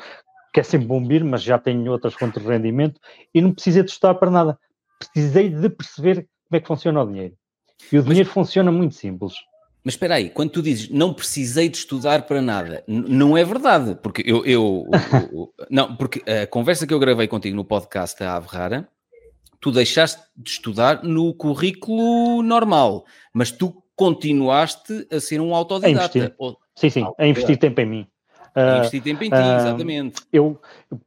que é sempre bom vir, mas já tenho outras fontes de rendimento e não precisei de estudar para nada. Precisei de perceber como é que funciona o dinheiro. E o dinheiro mas, funciona muito simples. Mas espera aí, quando tu dizes não precisei de estudar para nada, não é verdade, porque eu, eu, eu não, porque a conversa que eu gravei contigo no podcast da Ave Rara, tu deixaste de estudar no currículo normal, mas tu continuaste a ser um autodidata. Ou... Sim, sim, a investir tempo em mim. A investir tempo em ti, uh, exatamente. Eu,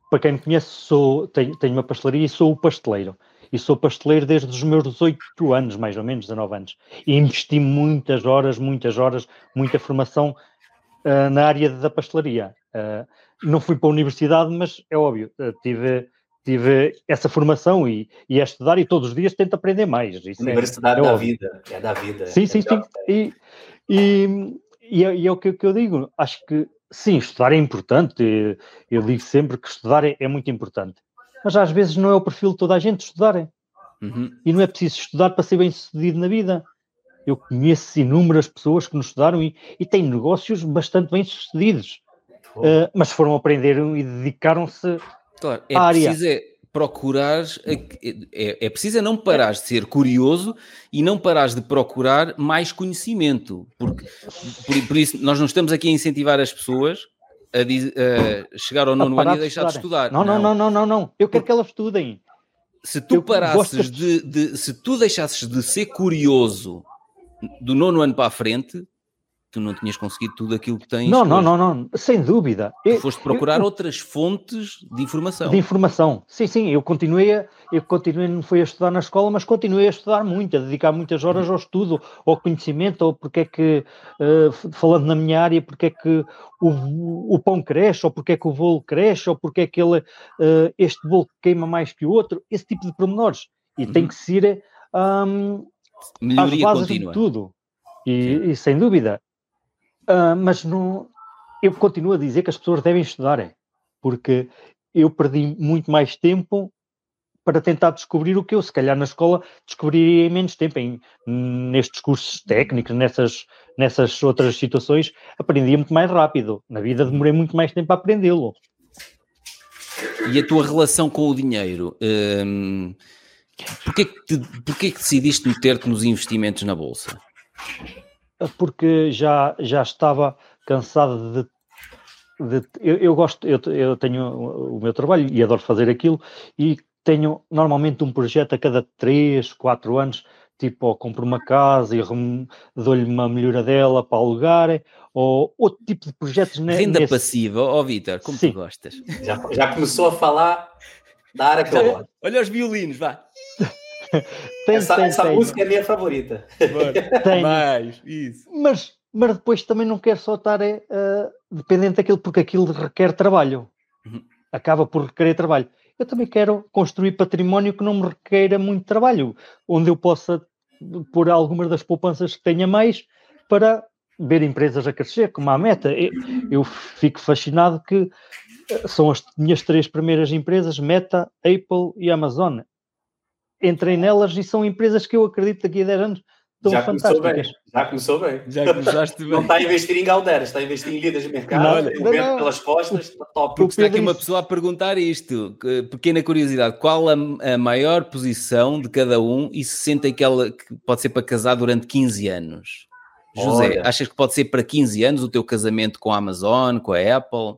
para quem me conhece, sou, tenho, tenho uma pastelaria e sou o pasteleiro. E sou pasteleiro desde os meus 18 anos, mais ou menos, 19 anos. E investi muitas horas, muitas horas, muita formação uh, na área da pastelaria. Uh, não fui para a universidade, mas é óbvio, tive tive essa formação e, e a estudar e todos os dias tento aprender mais. Isso é Universidade é, é da óbvio. vida, é da vida. Sim, sim, é sim. E, e, e, é, e é o que, que, eu digo. Acho que sim, estudar é importante. Eu digo sempre que estudar é, é, muito importante. Mas às vezes não é o perfil de toda a gente estudar. Uhum. E não é preciso estudar para ser bem sucedido na vida. Eu conheço inúmeras pessoas que nos estudaram e, e têm negócios bastante bem sucedidos, uh, mas foram aprender e dedicaram-se claro, é à área. Preciso é procurar, é, é preciso é não parar de ser curioso e não parar de procurar mais conhecimento, porque por, por isso nós não estamos aqui a incentivar as pessoas a, a chegar ao nono ano e deixar de estudar. Não, não, não, não, não, não. Eu quero que elas estudem. Se tu parasses de, de, se tu deixasses de ser curioso do nono ano para a frente, tu não tinhas conseguido tudo aquilo que tens. Não, não, não, não, sem dúvida. Foste procurar eu, outras fontes de informação. De informação, sim, sim. Eu continuei, a, eu continuei, não fui a estudar na escola, mas continuei a estudar muito, a dedicar muitas horas ao estudo, ao conhecimento, ou porque é que, uh, falando na minha área, porque é que o, o pão cresce, ou porque é que o bolo cresce, ou porque é que ele, uh, este bolo queima mais que o outro, esse tipo de pormenores. E uhum. tem que ser um, melhoria contínua. De tudo. E, e, sem dúvida, Uh, mas não, eu continuo a dizer que as pessoas devem estudar, é, porque eu perdi muito mais tempo para tentar descobrir o que eu, se calhar, na escola descobriria em menos tempo. Em, nestes cursos técnicos, nessas, nessas outras situações, aprendia muito mais rápido. Na vida demorei muito mais tempo a aprendê-lo. E a tua relação com o dinheiro? Hum, porquê, que porquê que decidiste meter-te nos investimentos na Bolsa? Porque já, já estava cansado de. de eu, eu, gosto, eu, eu tenho o meu trabalho e adoro fazer aquilo, e tenho normalmente um projeto a cada 3, 4 anos, tipo, ou compro uma casa e dou-lhe uma melhora dela para alugar, ou outro tipo de projetos. Renda nesse... passiva, ó oh, Vitor, como Sim. tu gostas? Já, já começou a falar da área que eu gosto. Olha os violinos, vá. tem, essa, tem, essa tem. música é a minha favorita. Tem. Mais, isso. Mas, mas depois também não quero só estar uh, dependente daquilo, porque aquilo requer trabalho. Uhum. Acaba por requerer trabalho. Eu também quero construir património que não me requeira muito trabalho, onde eu possa pôr algumas das poupanças que tenha mais para ver empresas a crescer, como a Meta. Eu, eu fico fascinado que eh, são as minhas três primeiras empresas, Meta, Apple e Amazon entrei nelas e são empresas que eu acredito daqui a 10 anos estão já fantásticas. Bem, já começou bem. Já começaste bem. Não está a investir em Galderas, está a investir em líderes de mercado, não, não, pelas costas, está top. Porque está aqui uma pessoa a perguntar isto, pequena curiosidade, qual a, a, maior posição de cada um e se sentem que ela que pode ser para casar durante 15 anos? José, Olha. achas que pode ser para 15 anos o teu casamento com a Amazon, com a Apple?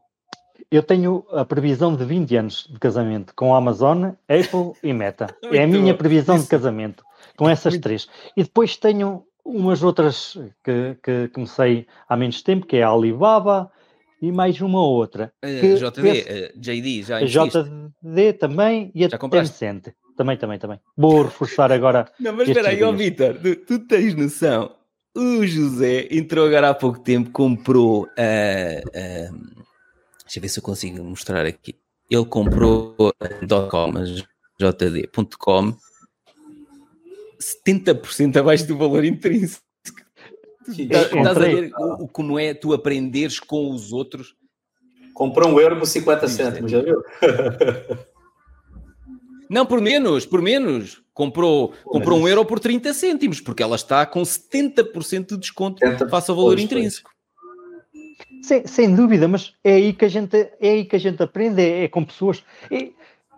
Eu tenho a previsão de 20 anos de casamento com a Amazon, Apple e Meta. é a minha previsão de casamento com essas três. E depois tenho umas outras que, que comecei há menos tempo, que é a Alibaba e mais uma outra. Uh, que JD, uh, JD, já investiste? JD também e a Tencent. Também, também, também. Vou reforçar agora. Não, mas espera aí, ó Vitor, tu, tu, tens noção. O José entrou agora há pouco tempo, comprou uh, uh, Deixa eu ver se eu consigo mostrar aqui. Ele comprou .com, jd.com 70% abaixo do valor intrínseco. Estás a ver como é tu aprenderes com os outros? Comprou um euro por 50 cêntimos, já viu? Não, por menos, por menos. Comprou, comprou um euro por 30 cêntimos, porque ela está com 70% de desconto face ao valor intrínseco. Sem, sem, dúvida, mas é aí que a gente, é aí que a gente aprende, é, é com pessoas. É,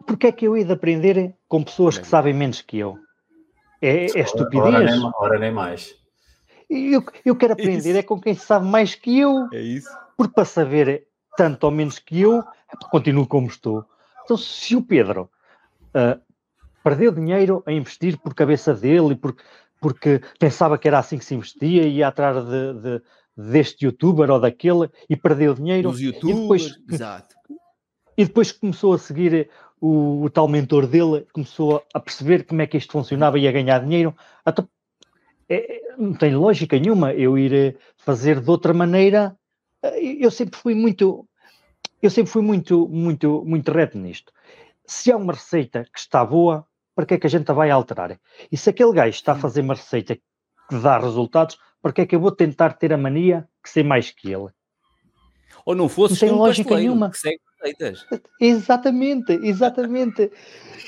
porque é que eu hei de aprender com pessoas que sabem menos que eu? É, é estupidez. Ora nem, ora nem mais. Eu, eu quero aprender é, é com quem sabe mais que eu. É isso. Porque para saber tanto ou menos que eu, continuo como estou. Então, se o Pedro uh, perdeu dinheiro a investir por cabeça dele e por, porque pensava que era assim que se investia e ia atrás de, de, deste youtuber ou daquele e perdeu dinheiro. Os youtubers, e depois, exato. E depois começou a seguir o, o, tal mentor dele, começou a perceber como é que isto funcionava e a ganhar dinheiro. Então, é, não tem lógica nenhuma eu ir eh, fazer de outra maneira. Eh, eu sempre fui muito, eu sempre fui muito, muito, muito reto nisto. Se há uma receita que está boa, para que é que a gente a vai alterar? E se aquele gajo está a fazer uma receita que dá resultados, porque é que eu vou tentar ter a mania que sei mais que ele? Ou não fosse não tem lógica nenhuma. Que segue receitas. Exatamente, exatamente.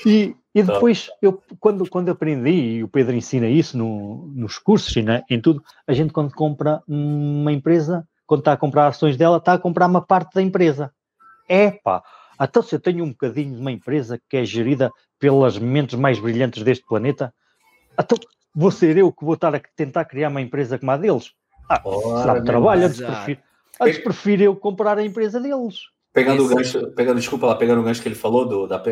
e, E depois, eu, quando, quando aprendi, e o Pedro ensina isso no, nos cursos e né, em tudo, a gente quando compra uma empresa, quando está a comprar ações dela, está a comprar uma parte da empresa. É pá, então se eu tenho um bocadinho de uma empresa que é gerida pelas mentes mais brilhantes deste planeta, então vou ser eu que vou estar a tentar criar uma empresa como a deles. Ah, Ora, será que trabalho? Antes prefiro, antes prefiro eu comprar a empresa deles. Pegando Esse... o gancho, pegando, desculpa lá, pegando o gancho que ele falou, do, da,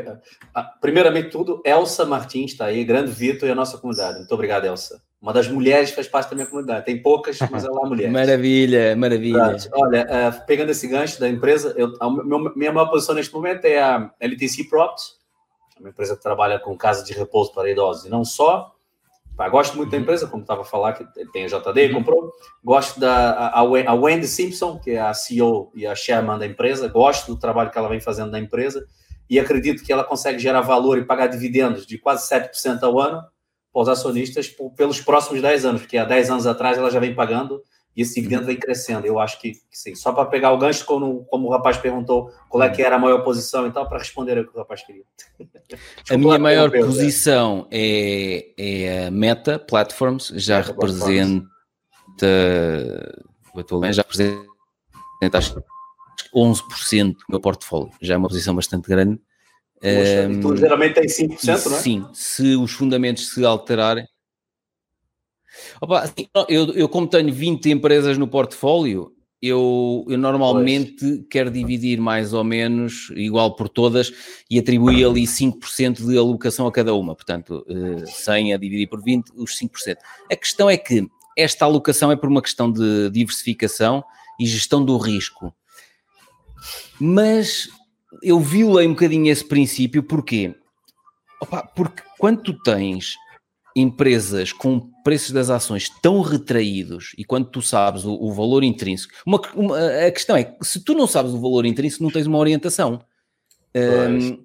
a, primeiramente tudo, Elsa Martins está aí, grande Vitor e a nossa comunidade. Muito obrigado, Elsa. Uma das mulheres que faz parte da minha comunidade. Tem poucas, mas ela é mulher. maravilha, maravilha. Olha, uh, pegando esse gancho da empresa, eu, a meu, minha maior posição neste momento é a LTC Props, uma empresa que trabalha com casa de repouso para idosos e não só. Gosto muito da uhum. empresa, como estava a falar, que tem a JD, uhum. comprou. Gosto da a, a Wendy Simpson, que é a CEO e a chairman da empresa. Gosto do trabalho que ela vem fazendo na empresa e acredito que ela consegue gerar valor e pagar dividendos de quase 7% ao ano para os acionistas pelos próximos 10 anos, porque há 10 anos atrás ela já vem pagando e esse dividendo vem crescendo. Eu acho que, que sim. Só para pegar o gancho, como, como o rapaz perguntou qual é que era a maior posição e tal, para responder o que o rapaz queria. a minha maior posição é, é a Meta Platforms, já Meta representa. Atualmente já representa acho que 11% do meu portfólio. Já é uma posição bastante grande um, tu geralmente tem 5%, não é? Sim, se os fundamentos se alterarem. Opa, assim, eu, eu, como tenho 20 empresas no portfólio, eu, eu normalmente pois. quero dividir mais ou menos igual por todas e atribuir ali 5% de alocação a cada uma. Portanto, 100 eh, a dividir por 20, os 5%. A questão é que esta alocação é por uma questão de diversificação e gestão do risco. Mas eu violei um bocadinho esse princípio, porquê? Opa, porque quando tu tens empresas com preços das ações tão retraídos e quando tu sabes o, o valor intrínseco, uma, uma, a questão é se tu não sabes o valor intrínseco, não tens uma orientação. Um,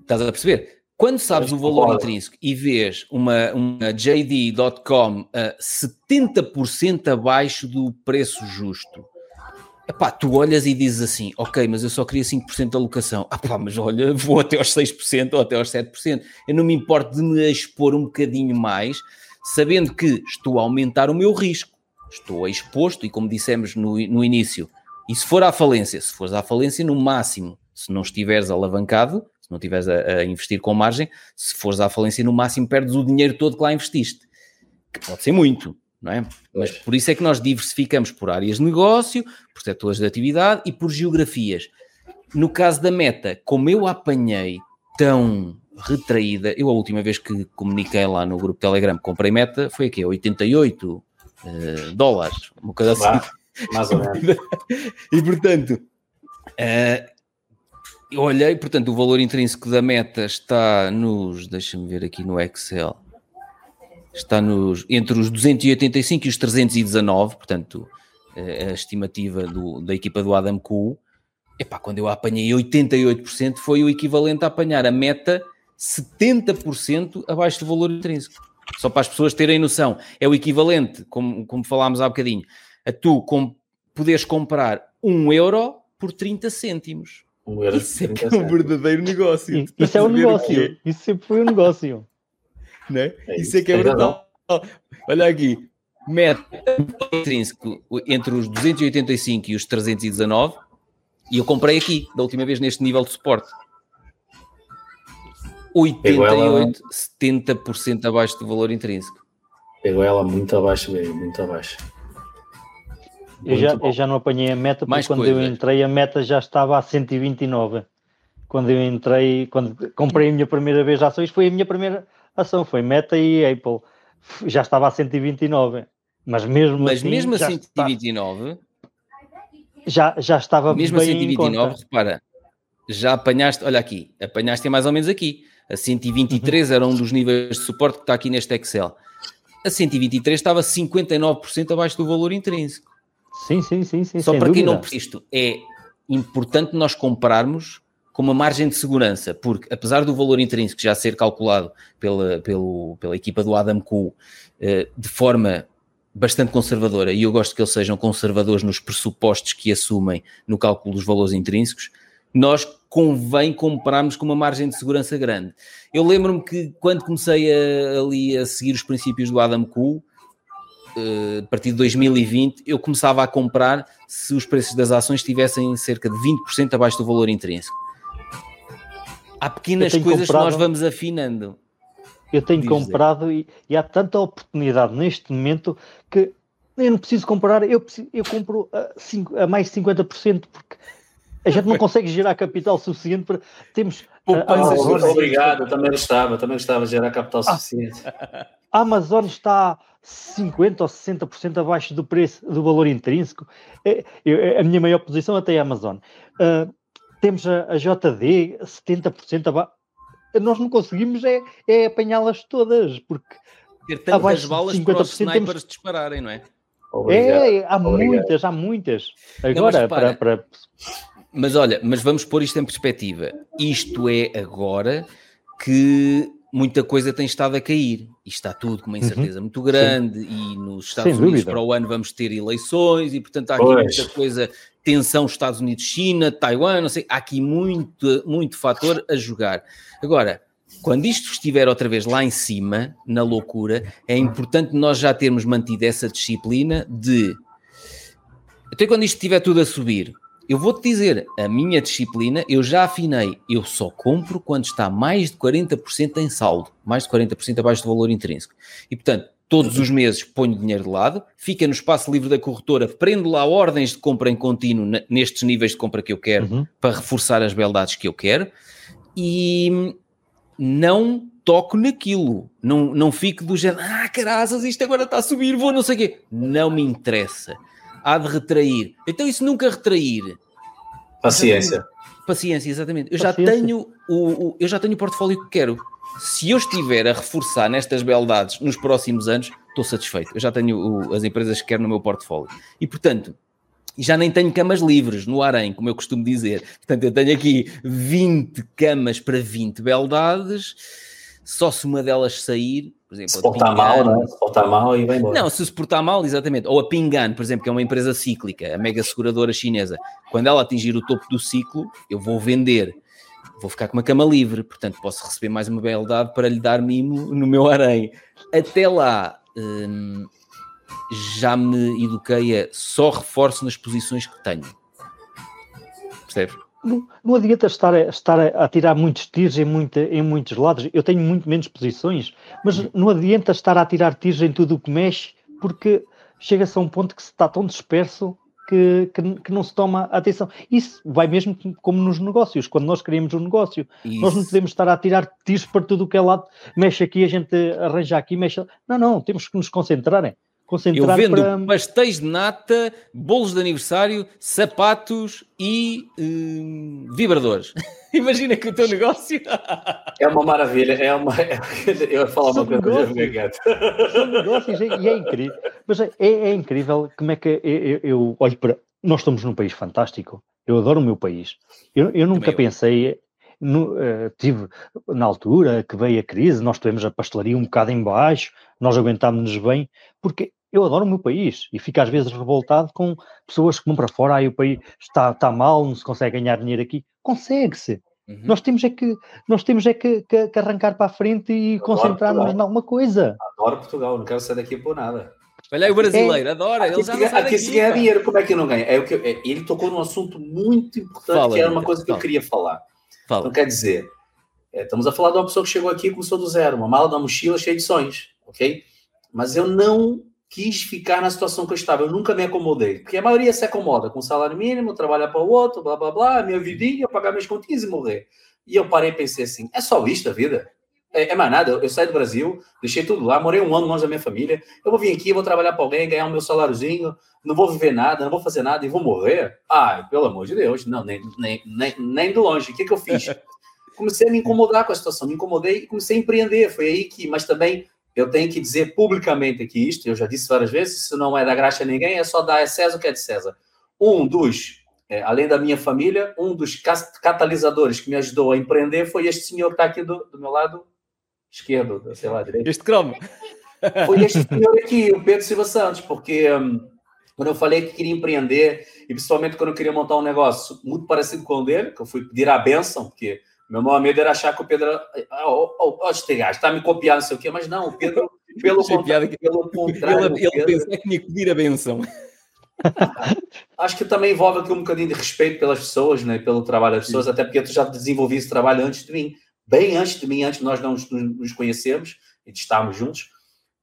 estás a perceber? Quando sabes o valor intrínseco e vês uma, uma JD.com a 70% abaixo do preço justo, Epá, tu olhas e dizes assim, ok, mas eu só queria 5% de alocação. Ah pá, mas olha, vou até aos 6% ou até aos 7%. Eu não me importo de me expor um bocadinho mais, sabendo que estou a aumentar o meu risco. Estou exposto e como dissemos no, no início, e se for à falência, se fores à falência no máximo, se não estiveres alavancado, se não estiveres a, a investir com margem, se fores à falência no máximo perdes o dinheiro todo que lá investiste. Que pode ser muito, não é? Mas por isso é que nós diversificamos por áreas de negócio, por setores de atividade e por geografias. No caso da meta, como eu a apanhei tão retraída, eu a última vez que comuniquei lá no grupo Telegram, comprei meta, foi aqui, 88 uh, dólares, uma coisa assim. Mais ou menos. e portanto, uh, eu olhei, portanto, o valor intrínseco da meta está nos, deixa-me ver aqui no Excel, está nos, entre os 285 e os 319, portanto, a estimativa do, da equipa do Adam Cool. Epá, quando eu a apanhei 88%, foi o equivalente a apanhar a meta 70% abaixo do valor intrínseco. Só para as pessoas terem noção, é o equivalente, como, como falámos há bocadinho, a tu com, poderes comprar um euro por 30 cêntimos. Um euro isso é, é um verdadeiro negócio. Isso é um negócio. Isso sempre foi um negócio né? É isso, isso é que é brutal. Olha aqui, meta intrínseco entre os 285 e os 319 e eu comprei aqui, da última vez neste nível de suporte. 88, 70% abaixo do valor intrínseco. Pegou ela muito abaixo mesmo, muito abaixo. eu já, eu já não apanhei a meta, porque Mais quando coisa. eu entrei a meta já estava a 129. Quando eu entrei, quando comprei a minha primeira vez ações, foi a minha primeira ação, foi Meta e Apple. Já estava a 129, mas mesmo mas assim. mesmo a 129. Está, já, já estava mesmo bem a 129, repara, já apanhaste, olha aqui, apanhaste mais ou menos aqui. A 123 uhum. era um dos níveis de suporte que está aqui neste Excel. A 123 estava 59% abaixo do valor intrínseco. Sim, sim, sim. sim Só para dúvida. quem não isto é importante nós comprarmos com uma margem de segurança, porque apesar do valor intrínseco já ser calculado pela, pelo, pela equipa do Adam Cool eh, de forma bastante conservadora, e eu gosto que eles sejam conservadores nos pressupostos que assumem no cálculo dos valores intrínsecos, nós convém comprarmos com uma margem de segurança grande. Eu lembro-me que quando comecei a, ali a seguir os princípios do Adam Cool, uh, a partir de 2020, eu começava a comprar se os preços das ações estivessem cerca de 20% abaixo do valor intrínseco. Há pequenas coisas comprado, que nós vamos afinando. Eu tenho comprado e, e, há tanta oportunidade neste momento que eu não preciso comprar, eu, preciso, eu compro a, cinco, a mais de 50%, porque a gente não consegue gerar capital suficiente para. Temos. Ah, obrigado, também gostava, também gostava de gerar capital ah, suficiente. A Amazon está 50% ou 60% abaixo do preço, do valor intrínseco. É, é, a minha maior posição até é a Amazon. Uh, temos a, a JD 70% abaixo. Nós não conseguimos é, é apanhá-las todas, porque. Ter tantas balas para os snipers temos... dispararem, não é? É, há Obrigado. muitas, há muitas. Agora, não, para, para, Mas olha, mas vamos pôr isto em perspectiva. Isto é agora que muita coisa tem estado a cair. E está tudo com uma uhum. incerteza uhum. muito grande Sim. e nos Estados Sem Unidos dúvida. para o ano vamos ter eleições e portanto há aqui pois. muita coisa, tensão Estados Unidos-China, Taiwan, não sei, há aqui muito, muito fator a jogar. Agora, quando isto estiver outra vez lá em cima, na loucura, é importante nós já termos mantido essa disciplina de até quando isto estiver tudo a subir, eu vou-te dizer, a minha disciplina, eu já afinei, eu só compro quando está mais de 40% em saldo, mais de 40% abaixo do valor intrínseco. E portanto, todos os meses ponho dinheiro de lado, fica no espaço livre da corretora, prendo lá ordens de compra em contínuo nestes níveis de compra que eu quero, uhum. para reforçar as beldades que eu quero, e não toco naquilo. Não, não fico do género, ah, carazas, isto agora está a subir, vou não sei o quê. Não me interessa. Há de retrair. Então, isso nunca retrair. Paciência. Paciência, exatamente. Eu Paciência. já tenho o, o, eu já tenho o portfólio que quero. Se eu estiver a reforçar nestas beldades nos próximos anos, estou satisfeito. Eu já tenho o, as empresas que quero no meu portfólio. E, portanto, já nem tenho camas livres no harém, como eu costumo dizer. Portanto, eu tenho aqui 20 camas para 20 beldades, só se uma delas sair, por exemplo, se portar mal, não é? Se portar mal e vai embora. Não, se se portar mal, exatamente. Ou a Pingan, por exemplo, que é uma empresa cíclica, a mega seguradora chinesa. Quando ela atingir o topo do ciclo, eu vou vender. Vou ficar com uma cama livre, portanto posso receber mais uma beldade para lhe dar mimo no meu harém. Até lá, hum, já me eduquei a só reforço nas posições que tenho. Percebes? Não, não adianta estar, a, estar a, a tirar muitos tiros em, muita, em muitos lados. Eu tenho muito menos posições, mas não adianta estar a tirar tiros em tudo o que mexe, porque chega-se a um ponto que se está tão disperso que, que, que, não se toma atenção. Isso vai mesmo como nos negócios, quando nós queremos um negócio. Isso. Nós não podemos estar a tirar tiros para tudo o que é lado, mexe aqui, a gente arranja aqui, mexe. Não, não, temos que nos concentrar concentrar Eu vendo para... pastéis de nata, bolos de aniversário, sapatos e hum, vibradores. Imagina que o teu negócio... é uma maravilha, é uma... Eu ia falar uma coisa, São negócios e é incrível. Mas é, é, incrível como é que eu, eu, eu, olho para... Nós estamos num país fantástico. Eu adoro o meu país. Eu, eu nunca Também pensei... No, uh, tive na altura que veio a crise, nós tivemos a pastelaria um bocado em baixo, nós aguentámos-nos bem, porque eu adoro o meu país e fico às vezes revoltado com pessoas que vão para fora, aí o país está, está mal, não se consegue ganhar dinheiro aqui. Consegue-se. Uhum. Nós temos é que nós temos é que, que, que arrancar para a frente e concentrar-nos em alguma coisa. Adoro Portugal, não quero sair daqui por nada. Olha aí o brasileiro, é, adora. Aqui, se, aqui se ganha dinheiro, como é que não ganha? É o que, é, ele tocou num assunto muito importante, fala, que era uma coisa que fala. eu queria falar. Fala. Então, quer dizer, é, estamos a falar de uma pessoa que chegou aqui e começou do zero, uma mala, uma mochila cheia de sonhos, ok? Mas eu não quis ficar na situação que eu estava. Eu nunca me acomodei. Porque a maioria se acomoda com salário mínimo, trabalha para o outro, blá blá blá, minha vidinha, pagar minhas continhas e morrer. E eu parei e pensei assim: é só isto a vida? É, é mais nada. Eu, eu, saí do Brasil, deixei tudo lá, morei um ano longe da minha família. Eu vou vir aqui, vou trabalhar para alguém, ganhar o meu saláriozinho, não vou viver nada, não vou fazer nada e vou morrer? Ai, pelo amor de Deus, não, nem, nem, nem, nem de longe. O que, que eu fiz? Comecei a me incomodar com a situação, me incomodei e comecei a empreender. Foi aí que, mas também eu tenho que dizer publicamente aqui isto, eu já disse várias vezes, isso não é da graça a ninguém, é só dar a César o que é de César. Um dos, é, além da minha família, um dos catalisadores que me ajudou a empreender foi este senhor que está aqui do, do meu lado esquerdo, sei lá, direito. Este cromo. Foi este senhor aqui, o Pedro Silva Santos, porque hum, quando eu falei que queria empreender, e principalmente quando eu queria montar um negócio muito parecido com o dele, que eu fui pedir a benção, porque meu maior medo era achar que o Pedro. Ó, oh, está me copiando, não sei o quê, mas não, o Pedro, pelo, contrário, que... pelo contrário. Ele, ele Pedro... pensou que que pedir a benção. Acho que também envolve aqui um bocadinho de respeito pelas pessoas, né? pelo trabalho das pessoas, Sim. até porque tu já desenvolvi esse trabalho antes de mim, bem antes de mim, antes de nós não nos, nos conhecermos e de estarmos juntos.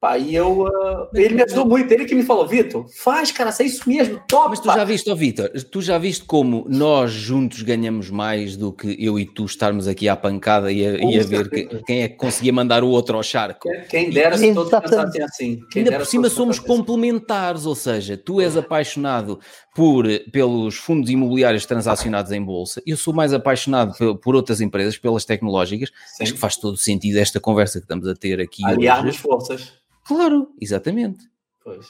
Pá, e eu, uh, ele me ajudou muito, ele que me falou, Vitor, faz, cara, é isso mesmo, top. Mas tu pá. já viste, ó Vitor, tu já viste como nós juntos ganhamos mais do que eu e tu estarmos aqui à pancada e a, e a ver que, quem é que conseguia mandar o outro ao charco. Quem dera se todos pensassem assim. Quem Ainda por cima somos complementares, ou seja, tu és apaixonado por, pelos fundos imobiliários transacionados em bolsa, eu sou mais apaixonado por, por outras empresas, pelas tecnológicas, Sim. acho que faz todo sentido esta conversa que estamos a ter aqui Aliarmos forças. Claro, exatamente. Pois.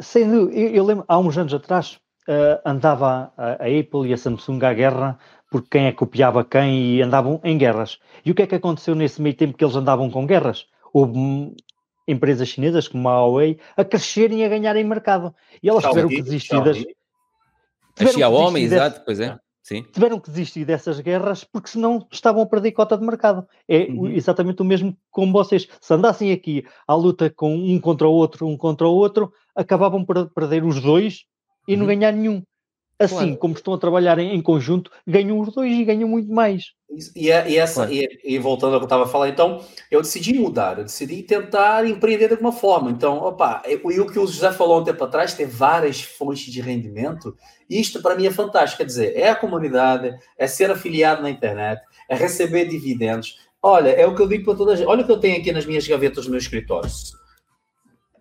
Sem dúvida, eu, eu, lembro, há uns anos atrás, uh, andava a, a, Apple e a Samsung à guerra porque quem é que copiava quem e andavam em guerras. E o que é que aconteceu nesse meio tempo que eles andavam com guerras? Houve hum, empresas chinesas como a Huawei a crescerem e a ganharem mercado. E elas tiveram que desistir das... A Xiaomi, exato, pois é. Sim. tiveram que desistir dessas guerras porque senão estavam a perder cota de mercado. É uhum. exatamente o mesmo com vocês. Se andassem aqui à luta com um contra o outro, um contra o outro, acabavam por perder os dois e uhum. não ganhar nenhum. Assim, claro. como estão a trabalhar em, em, conjunto, ganham os dois e ganham muito mais. E, é, e essa, claro. e, e, voltando ao que eu estava a falar, então, eu decidi mudar, eu decidi tentar empreender de alguma forma. Então, opa, e o que o José falou um tempo atrás, ter várias fontes de rendimento, isto para mim é fantástico. Quer dizer, é a comunidade, é ser afiliado na internet, é receber dividendos. Olha, é o que eu digo para toda a gente. Olha o que eu tenho aqui nas minhas gavetas do meu escritório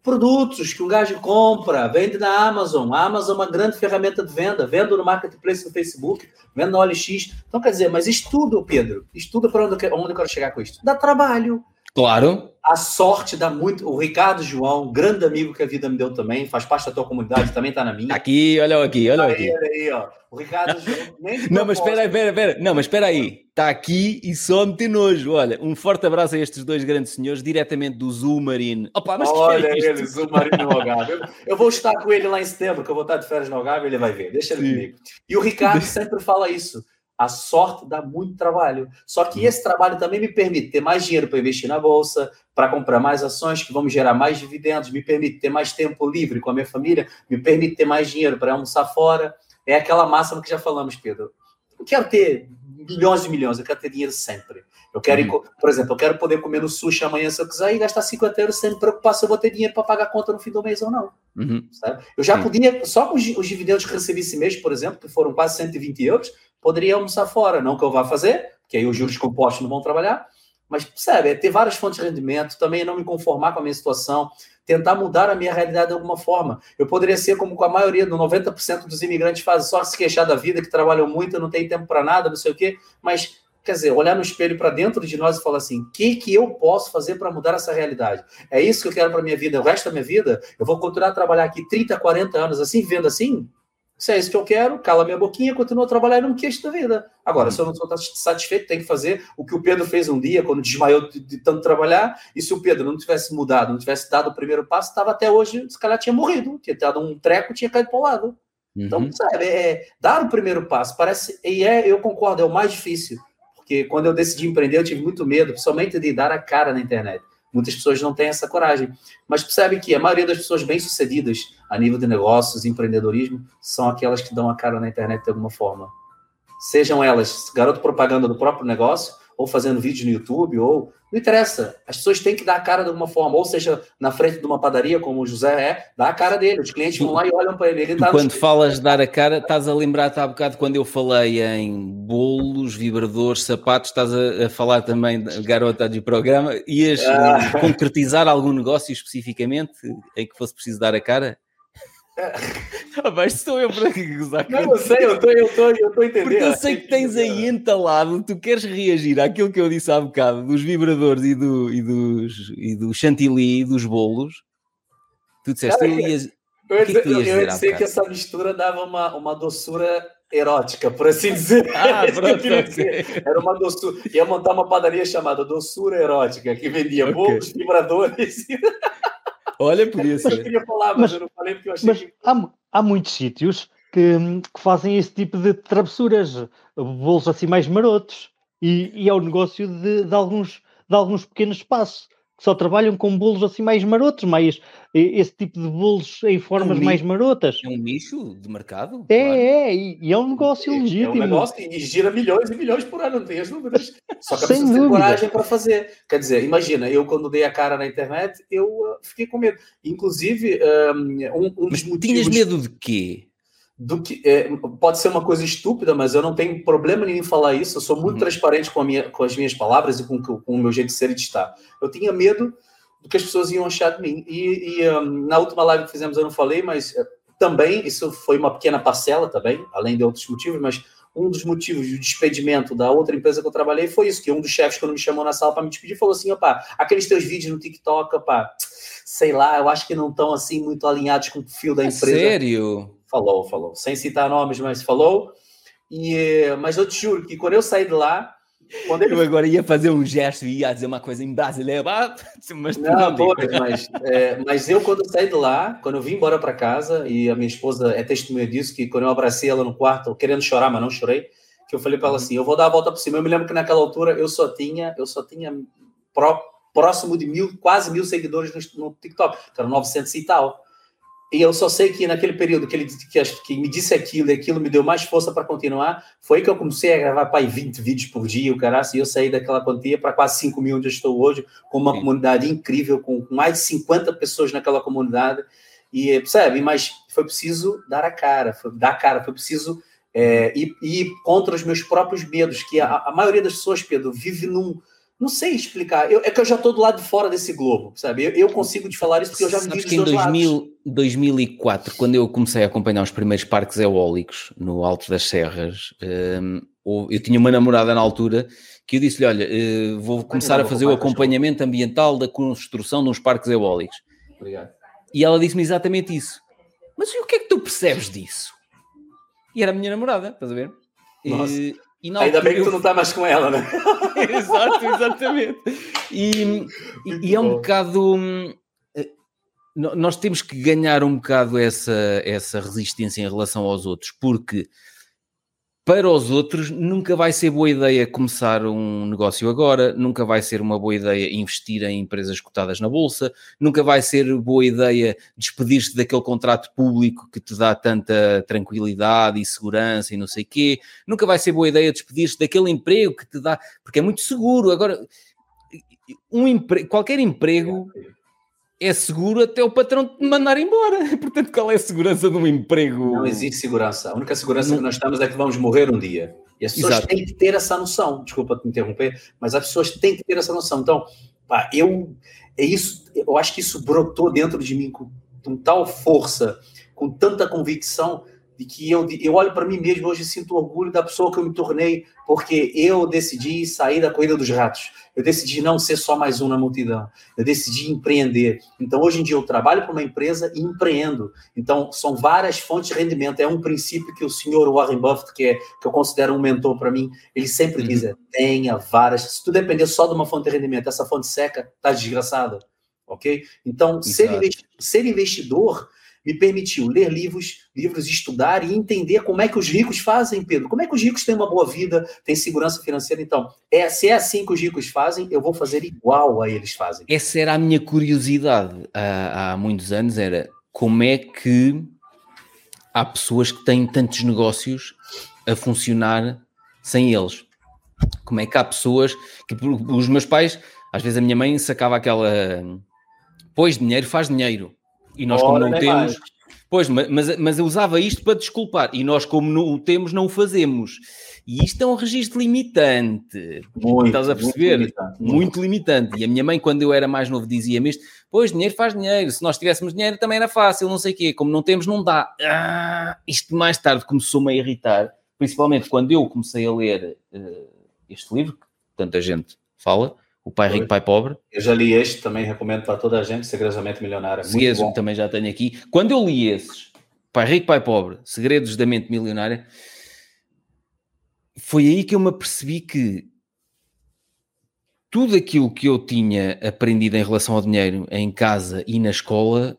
produtos que um gajo compra, vende na Amazon. A Amazon é uma grande ferramenta de venda, vendo no marketplace do Facebook, vendo no OLX. Então, quer dizer, mas estudo, Pedro, estudo para onde, onde eu quero chegar com isso. Dá trabalho. Claro. A sorte dá muito. O Ricardo João, grande amigo que a vida me deu também, faz parte da tua comunidade, também está na minha. Aqui, olha aqui, olha aí, aqui. Olha aí, ó. O Ricardo João. não, mas espera aí, espera, espera. Não, mas espera aí. Está aqui e só me tem nojo. Olha, um forte abraço a estes dois grandes senhores, diretamente do Zumarine. Opa, mas olha é ele, Zumarine no Algarve. Eu, eu, vou estar com ele lá em setembro, que eu vou estar de férias no Algarve, ele vai ver. Deixa ele comigo. E o Ricardo sempre fala isso. A sorte dá muito trabalho. Só que uhum. esse trabalho também me permite ter mais dinheiro para investir na bolsa, para comprar mais ações que vão me gerar mais dividendos, me permite ter mais tempo livre com a minha família, me permite ter mais dinheiro para almoçar fora. É aquela máxima que já falamos, Pedro. Eu quero ter milhões e milhões, eu quero ter dinheiro sempre. Eu quero, uhum. ir, por exemplo, eu quero poder comer no sushi amanhã se eu quiser e gastar 50 euros sem me preocupar se eu vou ter dinheiro para pagar a conta no fim do mês ou não. Uhum. Eu já Sim. podia, só com os, os dividendos que recebi esse mês, por exemplo, que foram quase 120 euros, poderia almoçar fora. Não que eu vá fazer, porque aí os juros compostos não vão trabalhar, mas percebe, é ter várias fontes de rendimento, também não me conformar com a minha situação, tentar mudar a minha realidade de alguma forma. Eu poderia ser como com a maioria, do 90% dos imigrantes fazem, só se queixar da vida, que trabalham muito, não tem tempo para nada, não sei o quê, mas quer dizer, olhar no espelho para dentro de nós e falar assim: o que, que eu posso fazer para mudar essa realidade? É isso que eu quero para minha vida, o resto da minha vida? Eu vou continuar a trabalhar aqui 30, 40 anos assim, vendo assim? Se é isso que eu quero, cala minha boquinha, continuo a trabalhar e não me queixo da vida. Agora, se eu não estou satisfeito, tem que fazer o que o Pedro fez um dia, quando desmaiou de, de tanto trabalhar. E se o Pedro não tivesse mudado, não tivesse dado o primeiro passo, estava até hoje, se calhar tinha morrido, tinha dado um treco, tinha caído para o lado. Então, uhum. Então, sabe, é, dar o primeiro passo parece, e é, eu concordo, é o mais difícil. Porque quando eu decidi empreender, eu tive muito medo, principalmente de dar a cara na internet. Muitas pessoas não têm essa coragem. Mas percebe que a maioria das pessoas bem-sucedidas a nível de negócios, empreendedorismo, são aquelas que dão a cara na internet de alguma forma. Sejam elas garoto propaganda do próprio negócio, ou fazendo vídeo no YouTube, ou não interessa. As pessoas têm que dar a cara de alguma forma, ou seja, na frente de uma padaria, como o José é, dá a cara dele. Os clientes vão lá e olham para ele. ele tá quando falas de dar a cara, estás a lembrar-te há bocado quando eu falei em bolos, vibradores, sapatos, estás a, a falar também, garota de programa, ias ah. concretizar algum negócio especificamente em que fosse preciso dar a cara? Ah, mas estou eu para gozar. Não, eu sei, eu estou eu tô, eu tô entendendo. Porque eu sei que tens aí entalado, tu queres reagir àquilo que eu disse há bocado, dos vibradores e do, e dos, e do chantilly e dos bolos. Tu disseste, Cara, eu ia... Eu ia, que que eu ia dizer que essa mistura dava uma, uma doçura erótica, por assim dizer. Ah, pronto, okay. Era uma doçura. Ia montar uma padaria chamada Doçura Erótica, que vendia okay. bolos, vibradores. Olha, podia ser. Eu queria falar, mas, mas eu não falei porque eu achei mas que... há, há muitos sítios que, que, fazem esse tipo de travessuras, bolos assim mais marotos, e, e é o negócio de, de, alguns, de alguns pequenos espaços só trabalham com bolos assim mais marotos, mais esse tipo de bolos em formas é um mais marotas. É um nicho de mercado? É, claro. é, e, e, é um negócio é, legítimo. É um negócio e gira milhões e milhões por ano, não tenho as dúvidas. Só que precisa ter coragem para fazer. Quer dizer, imagina, eu quando dei a cara na internet, eu uh, fiquei com medo. Inclusive, um, um dos Mas motivos... tinhas medo de quê? Do que é, pode ser uma coisa estúpida, mas eu não tenho problema nenhum em falar isso. Eu sou muito uhum. transparente com, minha, com, as minhas palavras e com, com, o meu jeito de ser e de estar. Eu tinha medo do que as pessoas iam achar de mim. E, e um, na última live que fizemos eu não falei, mas uh, também isso foi uma pequena parcela também, além de outros motivos, mas um dos motivos de despedimento da outra empresa que eu trabalhei foi isso, que um dos chefes quando me chamou na sala para me despedir falou assim, opa, aqueles teus vídeos no TikTok, opa, sei lá, eu acho que não estão assim muito alinhados com o fio da é empresa. Sério? Falou, falou. Sem citar nomes, mas falou. E, mas eu te juro que quando eu saí de lá. Quando ele... Eu agora ia fazer um gesto e ia dizer uma coisa em brasileiro. Ah, mas não, não pode, mas, é, mas eu, quando eu saí de lá, quando eu vim embora para casa, e a minha esposa é testemunha disso, que quando eu abracei ela no quarto, querendo chorar, mas não chorei, que eu falei para ela uhum. assim: eu vou dar a volta por cima. Eu me lembro que naquela altura eu só tinha, eu só tinha pró, próximo de mil, quase mil seguidores no, no TikTok, que eram 900 e tal. E eu só sei que naquele período que ele que, que me disse aquilo e aquilo me deu mais força para continuar, foi que eu comecei a gravar pai 20 vídeos por dia, o cara, e eu saí daquela quantia para quase 5 mil onde eu estou hoje, com uma Sim. comunidade incrível, com mais de 50 pessoas naquela comunidade. E percebe? Mas foi preciso dar a cara, foi, dar a cara, foi preciso é, ir, ir, contra os meus próprios medos, que a, a maioria das pessoas, Pedro, vive num não sei explicar. Eu, é que eu já estou do lado de fora desse globo, sabe? Eu, eu consigo te falar isso porque eu já vivi que em 2000, 2004, quando eu comecei a acompanhar os primeiros parques eólicos no Alto das Serras, um, eu tinha uma namorada na altura que eu disse-lhe: Olha, uh, vou começar a fazer o acompanhamento ambiental da construção de uns parques eólicos. Obrigado. E ela disse-me exatamente isso. Mas o que é que tu percebes disso? E era a minha namorada, estás a ver? Nossa. E Ainda bem que tu não está mais com ela, né? Exato, exatamente. E, e, e é um bocado. Hum, eh, nós temos que ganhar um bocado essa, essa resistência em relação aos outros, porque para os outros, nunca vai ser boa ideia começar um negócio agora, nunca vai ser uma boa ideia investir em empresas cotadas na bolsa, nunca vai ser boa ideia despedir-se daquele contrato público que te dá tanta tranquilidade e segurança e não sei quê, nunca vai ser boa ideia despedir-se daquele emprego que te dá, porque é muito seguro. Agora, um empre... qualquer emprego é seguro até o patrão te mandar embora. Portanto, qual é a segurança de um emprego? Não existe segurança. A única segurança não... que nós temos é que vamos morrer um dia. E as pessoas Exato. têm que ter essa noção. Desculpa te interromper, mas as pessoas têm que ter essa noção. Então, pá, eu é isso. Eu acho que isso brotou dentro de mim com, com tal força, com tanta convicção de que eu, eu olho para mim mesmo hoje e sinto orgulho da pessoa que eu me tornei, porque eu decidi sair da corrida dos ratos. Eu decidi não ser só mais um na multidão. Eu decidi empreender. Então, hoje em dia, eu trabalho para uma empresa e empreendo. Então, são várias fontes de rendimento. É um princípio que o senhor Warren Buffett, que, é, que eu considero um mentor para mim, ele sempre uhum. diz: é, tenha várias. Se tu depender só de uma fonte de rendimento, essa fonte seca, tá desgraçado. Ok? Então, ser, ser investidor me permitiu ler livros, livros, estudar e entender como é que os ricos fazem, Pedro. Como é que os ricos têm uma boa vida, têm segurança financeira? Então, é, se é assim que os ricos fazem, eu vou fazer igual a eles fazem. Essa era a minha curiosidade há, há muitos anos, era como é que há pessoas que têm tantos negócios a funcionar sem eles. Como é que há pessoas que os meus pais, às vezes a minha mãe sacava aquela pois dinheiro faz dinheiro e nós, como não temos. Mais. Pois, mas, mas eu usava isto para desculpar. E nós, como não o temos, não o fazemos. E isto é um registro limitante. Muito, Estás a perceber? Muito limitante, muito. muito limitante. E a minha mãe, quando eu era mais novo, dizia-me isto: Pois, dinheiro faz dinheiro. Se nós tivéssemos dinheiro, também era fácil, não sei o quê. Como não temos, não dá. Ah, isto mais tarde começou-me a irritar. Principalmente quando eu comecei a ler uh, este livro, que tanta gente fala, o Pai Rico, Pai Pobre. Eu já li este, também recomendo para toda a gente, Segredosamente Milionária. Segredos, também já tenho aqui. Quando eu li esses, Pai Rico, Pai Pobre, Segredos da Mente Milionária, foi aí que eu me apercebi que tudo aquilo que eu tinha aprendido em relação ao dinheiro em casa e na escola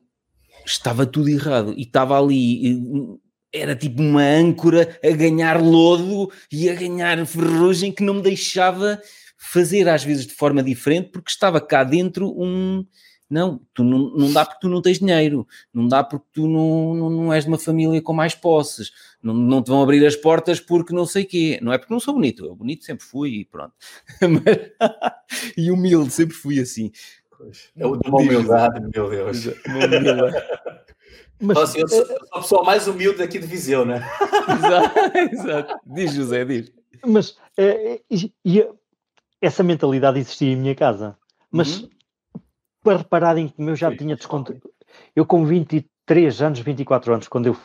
estava tudo errado e estava ali, era tipo uma âncora a ganhar lodo e a ganhar ferrugem que não me deixava fazer às vezes de forma diferente porque estava cá dentro um não, tu não, não dá porque tu não tens dinheiro, não dá porque tu não, não, não és de uma família com mais posses, não, não te vão abrir as portas porque não sei quê, não é porque não sou bonito, eu bonito sempre fui e pronto, e humilde, sempre fui assim. É uma humildade, meu Deus. Uma humildade. Mas, assim, eu, sou, sou a pessoa mais humilde aqui de Viseu, né? exato, exato. Diz, José, diz. Mas é, e, essa mentalidade existia em minha casa. Mas uhum. para repararem que eu já Sim, tinha desconto. Eu, com 23 anos, 24 anos, quando eu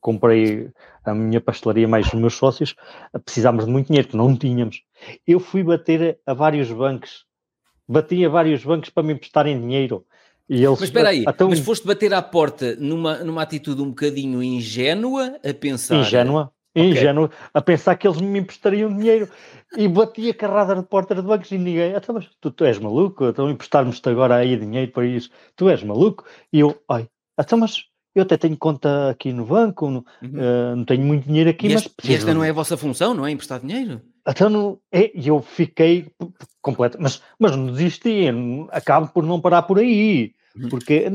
comprei a minha pastelaria mais os meus sócios, precisámos de muito dinheiro, que não tínhamos. Eu fui bater a vários bancos, bati a vários bancos para me emprestarem dinheiro e eles, mas espera aí, então, mas foste bater à porta numa, numa atitude um bocadinho ingênua a pensar. Ingênua, okay. ingênua, a pensar que eles me emprestariam dinheiro e batia carrada de porta de bancos e ninguém. Então, mas tu, tu és maluco? Então emprestar-me-te agora aí dinheiro para isso. Tu és maluco? E eu, ai, então, mas eu até tenho conta aqui no banco, no, uhum. uh, não tenho muito dinheiro aqui, mas. E esta não é a vossa função, não é? Emprestar dinheiro? Então, não, é, eu fiquei completo, mas, mas não desisti, acabo por não parar por aí, uhum. porque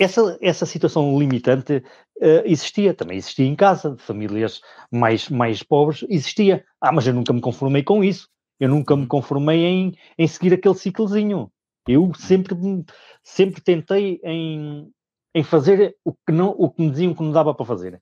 essa, essa situação limitante uh, existia, também existia em casa, de famílias mais, mais pobres, existia. Ah, mas eu nunca me conformei com isso, eu nunca me uhum. conformei em, em seguir aquele ciclozinho. Eu uhum. sempre, sempre tentei em, em fazer o que, não, o que me diziam que não dava para fazer.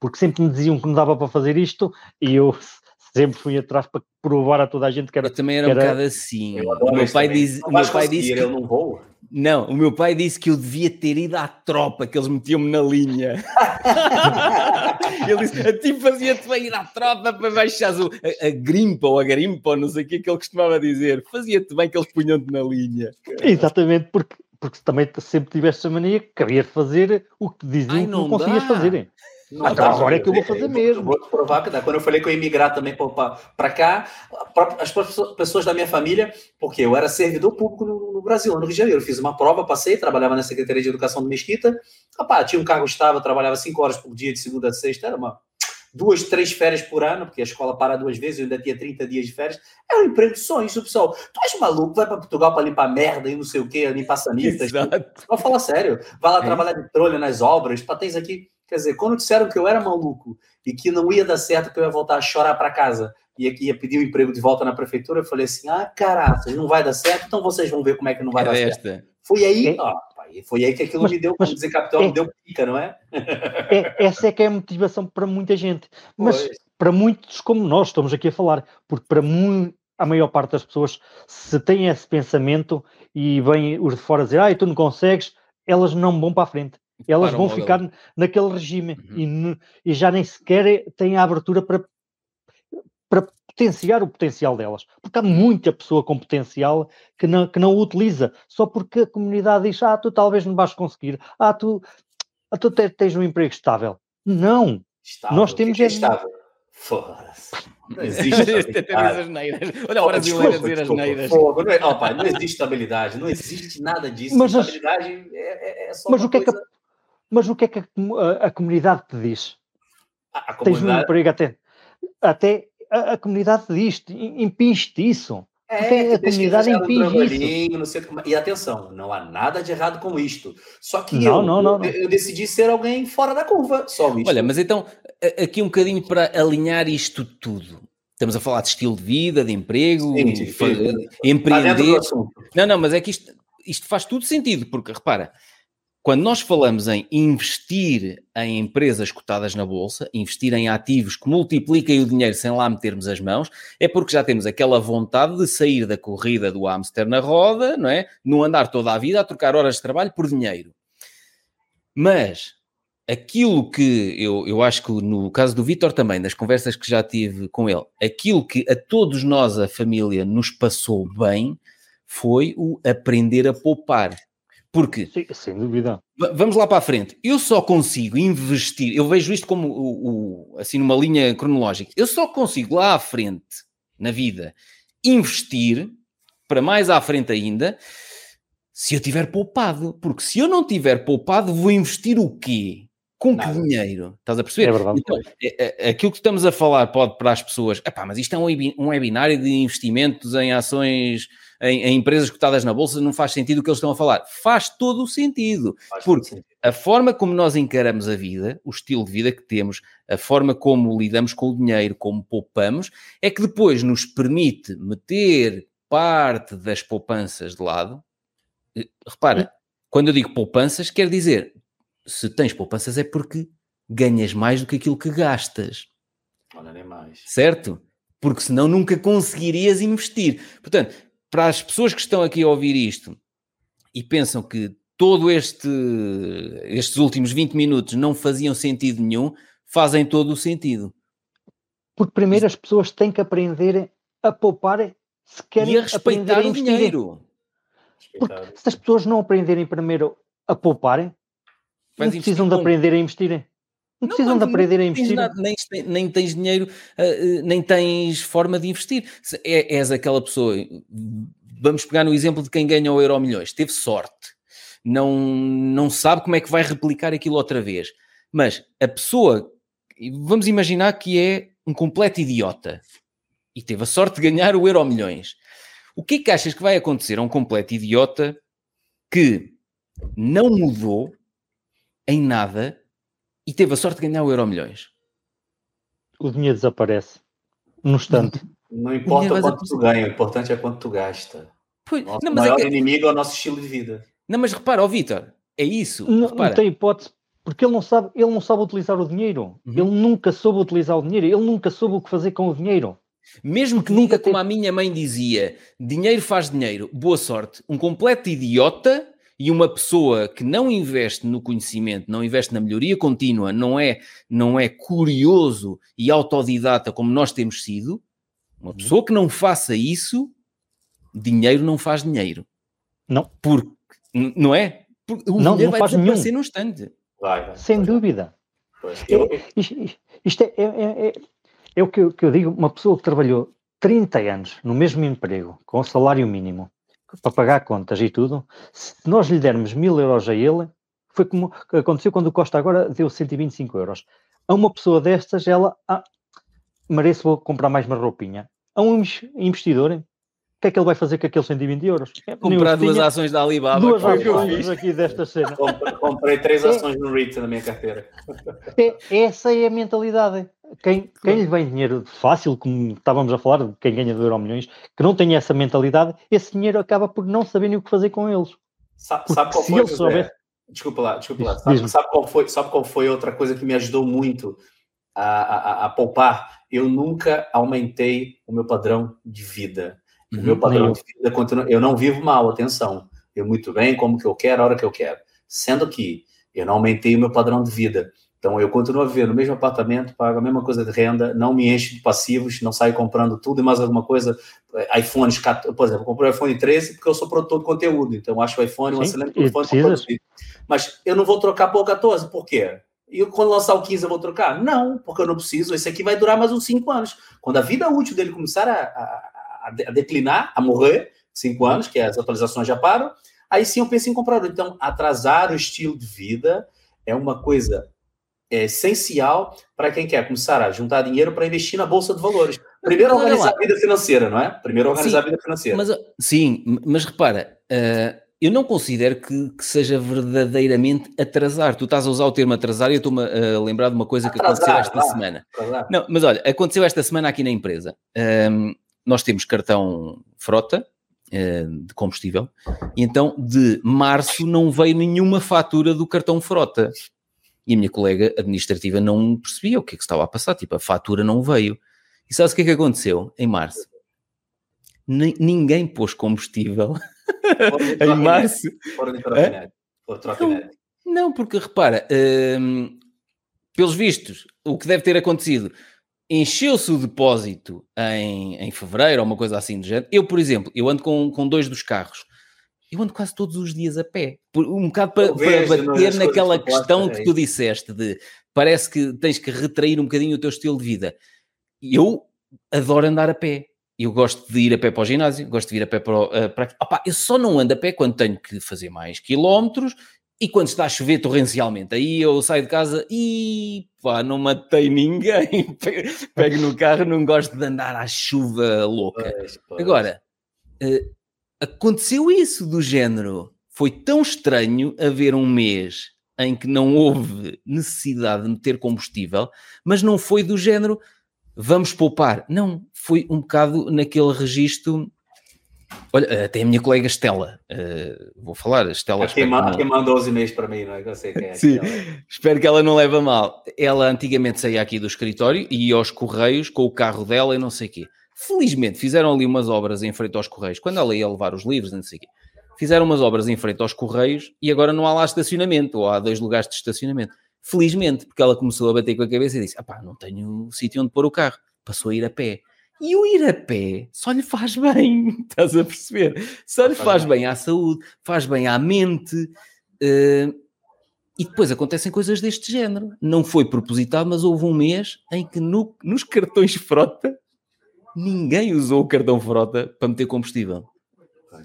Porque sempre me diziam que não dava para fazer isto e eu sempre fui atrás para provar a toda a gente que era. Eu também era, um bocado assim. O meu pai, diz, o meu pai disse que. não vou. Não, o meu pai disse que eu devia ter ido à tropa, que eles metiam-me na linha. Ele disse: a ti fazia-te bem ir à tropa para baixar a, a grimpa ou a garimpa, ou não sei o que, que ele costumava dizer. Fazia-te bem que eles punham-te na linha. Exatamente, porque, porque também sempre tiveste a mania que queria fazer o que diziam Ai, não que não conseguias fazer. Não, então, agora é que eu vou fazer mesmo. Vou te provar que dá. Quando eu falei que eu ia migrar também para cá, as pessoas da minha família, porque eu era servidor público no, no, Brasil, no Rio de Janeiro. Eu fiz uma prova, passei, trabalhava na Secretaria de Educação do Mesquita. Rapaz, tinha um cargo estável, trabalhava cinco horas por dia, de segunda a sexta. Era uma duas, três férias por ano, porque a escola para duas vezes, eu ainda tinha 30 dias de férias. É um emprego de sonhos, o pessoal. Tu és maluco, vai para Portugal para limpar merda e não sei o quê, limpar sanitas. Vou falar sério. Vai lá é. trabalhar de trolha nas obras, patês aqui. Quer dizer, quando disseram que eu era maluco e que não ia dar certo, que eu ia voltar a chorar para casa e ia, ia pedir o um emprego de volta na prefeitura, eu falei assim: ah, caraca, não vai dar certo, então vocês vão ver como é que não vai é dar esta. certo. Foi aí, é. ó, foi aí que aquilo mas, me deu, como dizer capitão, é, me deu pica, não é? é? Essa é que é a motivação para muita gente. Mas pois. para muitos como nós estamos aqui a falar, porque para a maior parte das pessoas, se tem esse pensamento e vêm os de fora dizer, ah, tu não consegues, elas não vão para a frente elas vão ficar naquele regime uhum. e, e, já nem sequer têm a abertura para, para potenciar o potencial delas. Porque há muita pessoa com potencial que não, que não o utiliza, só porque a comunidade diz: ah, tu talvez não vais conseguir, ah, tu, ah, tu tens um emprego estável. Não. Estável. Nós temos. Que é estável? Foda-se. Não existe estabilidade. Olha, a brasileira dizer as neiras. Não, é, não existe estabilidade, não existe nada disso. Mas, estabilidade é, é, só mas o que coisa... é que mas o que é que a, a, a comunidade te diz? A, comunidade... Tens um emprego até. Até a, a comunidade te diz, impinge-te isso. É, a comunidade impinge isso. Não sei como... E atenção, não há nada de errado com isto. Só que não, eu, não, não, eu, eu, decidi ser alguém fora da curva, só isto. Olha, mas então, aqui um bocadinho para alinhar isto tudo. Estamos a falar de estilo de vida, de emprego, sim, sim, sim. empreender. Não, não, mas é que isto, isto faz tudo sentido, porque repara, quando nós falamos em investir em empresas cotadas na bolsa, investir em ativos que multipliquem o dinheiro sem lá metermos as mãos, é porque já temos aquela vontade de sair da corrida do hamster na roda, não é? Não andar toda a vida a trocar horas de trabalho por dinheiro. Mas aquilo que eu, eu acho que no caso do Vitor também, das conversas que já tive com ele, aquilo que a todos nós, a família, nos passou bem foi o aprender a poupar porque, Sim, sem dúvida. Vamos lá para a frente. Eu só consigo investir, eu vejo isto como o, o, assim numa linha cronológica. Eu só consigo lá à frente, na vida, investir para mais à frente ainda, Se eu tiver poupado, porque se eu não tiver poupado, vou investir o quê? Com Nada. que dinheiro? Estás a perceber? É verdade. Então, é, é, aquilo que estamos a falar pode para as pessoas, epá, mas isto é um, um webinário de investimentos em ações, em, em, empresas cotadas na bolsa, não faz sentido o que eles estão a falar. Faz todo o sentido. Faz porque sentido. a forma como nós encaramos a vida, o estilo de vida que temos, a forma como lidamos com o dinheiro, como poupamos, é que depois nos permite meter parte das poupanças de lado. Eh, repara, quando eu digo poupanças, quer dizer se tens poupanças é porque ganhas mais do que aquilo que gastas. Olha, nem mais. Certo? Porque senão nunca conseguirias investir. Portanto, para as pessoas que estão aqui a ouvir isto e pensam que todo este estes últimos 20 minutos não faziam sentido nenhum, fazem todo o sentido. Porque primeiro as pessoas têm que aprender a poupar se querem e a respeitar o dinheiro. Porque se as pessoas não aprenderem primeiro a pouparem, não precisam de aprender a investir. Não, precisam de aprender a investir. Nada, nem, nem tens dinheiro, uh, nem tens forma de investir. É, és aquela pessoa. Vamos pegar no exemplo de quem ganha o Euro Milhões. Teve sorte. Não, não sabe como é que vai replicar aquilo outra vez. Mas a pessoa, vamos imaginar que é um completo idiota e teve a sorte de ganhar o Euro Milhões. O que é que achas que vai acontecer a um completo idiota que não mudou em nada e teve a sorte de ganhar o Euro Milhões. O dinheiro desaparece no instante. Não importa quanto tu ganha, o importante é quanto tu gasta. Pois, nosso não, maior é que... inimigo é o nosso estilo de vida. Não, mas repara, ó Vitor, é isso. Não, não, tem hipótese, porque ele não sabe, ele não sabe utilizar o dinheiro. Uhum. Ele nunca soube utilizar o dinheiro, ele nunca soube o que fazer com o dinheiro. Mesmo que nunca, como a minha mãe dizia, dinheiro faz dinheiro, boa sorte. Um completo idiota e uma pessoa que não investe no conhecimento, não investe na melhoria contínua, não é, não é curioso e autodidata como nós temos sido, uma pessoa que não faça isso, dinheiro não faz dinheiro. Não. Porque, não é? Porque o não, não vai faz desaparecer num instante. Vai, vai, Sem vai. dúvida. É, isto, isto é, é, é, é, o que eu, que eu digo, uma pessoa que trabalhou 30 anos no mesmo emprego, com o salário mínimo, para pagar contas e tudo, se nós lhe dermos mil euros a ele, foi como aconteceu quando o Costa agora deu 125 euros. A uma pessoa destas, ela ah, merece vou comprar mais uma roupinha. A um investidor, que é que ele vai fazer com aqueles 120 euros? Comprar duas ações da Alibaba. Duas ações aqui desta cena. Comprei três ações no REIT na minha carteira. É, essa é a mentalidade quem, quem lhe vem dinheiro fácil, como estávamos a falar, quem ganha do Euro Milhões, que não tem essa mentalidade, esse dinheiro acaba por não saber o que fazer com eles. Sabe, sabe qual foi? Souber... Desculpa lá, desculpa lá. Sabe, sabe, qual foi, sabe qual foi outra coisa que me ajudou muito a, a, a poupar? Eu nunca aumentei o meu padrão de vida. O uhum, meu padrão de vida continua. Eu não vivo mal, atenção. Eu muito bem, como que eu quero, a hora que eu quero. Sendo que eu não aumentei o meu padrão de vida. Então, eu continuo a viver no mesmo apartamento, pago a mesma coisa de renda, não me encho de passivos, não saio comprando tudo e mais alguma coisa. Eh, iPhones, por exemplo, eu comprei o iPhone 13 porque eu sou produtor de conteúdo, então eu acho o iPhone um excelente telefone Mas eu não vou trocar para o 14, por quê? E quando lançar o 15 eu vou trocar? Não, porque eu não preciso. Esse aqui vai durar mais uns 5 anos. Quando a vida útil dele começar a, a, a declinar, a morrer, 5 anos, que as atualizações já param, aí sim eu penso em comprar. Então, atrasar o estilo de vida é uma coisa é essencial para quem quer começar a juntar dinheiro para investir na bolsa de valores. Primeiro organizar a vida financeira, não é? Primeiro organizar sim, a vida financeira. Mas, sim, mas repara, uh, eu não considero que, que, seja verdadeiramente atrasar. Tu estás a usar o termo atrasar e eu estou-me a lembrar de uma coisa atrasar, que aconteceu esta lá, semana. Atrasar. Não, mas olha, aconteceu esta semana aqui na empresa. Um, ehm, nós temos cartão frota, eh, de combustível, e então de março não veio nenhuma fatura do cartão frota. E a minha colega administrativa não percebia o que é que estava a passar, tipo, a fatura não veio. E sabes o que é que aconteceu em março? N ninguém pôs combustível em março. Fora de não, porque repara, hum, pelos vistos, o que deve ter acontecido, encheu-se o depósito em, em fevereiro ou uma coisa assim do género. Eu, por exemplo, eu ando com, com dois dos carros eu ando quase todos os dias a pé. Um bocado para, para bater naquela que questão que tu disseste de parece que tens que retrair um bocadinho o teu estilo de vida. Eu adoro andar a pé. eu gosto de ir a pé para o ginásio, gosto de ir a pé para, uh, para... Opa, eu só não ando a pé quando tenho que fazer mais quilómetros e quando está a chover torrencialmente. Aí eu saio de casa e pá, não matei ninguém. Pego no carro, não gosto de andar à chuva louca. Pois, pois. Agora, uh, aconteceu isso do género. Foi tão estranho haver um mês em que não houve necessidade de meter combustível, mas não foi do género vamos poupar. Não, foi um bocado naquele registro. Olha, até a minha colega Estela, uh, vou falar, Estela. Quem, ma quem mandou os e-mails para mim, não é? Eu sei quem é. Sim, espero que ela não leve a mal. Ela antigamente saía aqui do escritório e ia aos Correios com o carro dela e não sei o quê. Felizmente fizeram ali umas obras em frente aos Correios, quando ela ia levar os livros, não sei o quê. Fizeram umas obras em frente aos Correios e agora não há lá estacionamento, ou há dois lugares de estacionamento. Felizmente, porque ela começou a bater com a cabeça e disse: pá, não tenho sítio onde pôr o carro. Passou a ir a pé. E o ir a pé só lhe faz bem, estás a perceber? Só lhe faz bem à saúde, faz bem à mente. Uh, e depois acontecem coisas deste género. Não foi propositado, mas houve um mês em que no, nos cartões frota ninguém usou o cartão frota para meter combustível.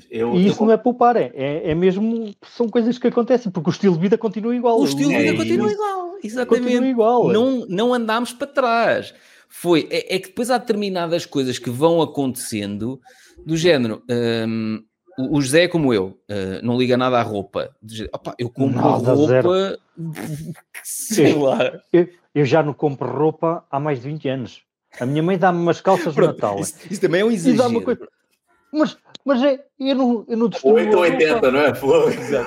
Eu, e isso eu... não é poupar, é, é, é, mesmo. São coisas que acontecem, porque o estilo de vida continua igual. O estilo de vida é continua igual, exatamente. Continua igual. Não, não andámos para trás. Foi, é, é, que depois há determinadas coisas que vão acontecendo do género. Um, o José é como eu, uh, não liga nada à roupa. Opa, eu compro nada, roupa, sei lá. Eu, eu, já não compro roupa há mais de 20 anos. A minha mãe dá-me umas calças Pronto, de Natal. Isso, isso, também é um exagero. Coisa... Mas mas é, eu não, eu não destruo. 8 ou 80, não é?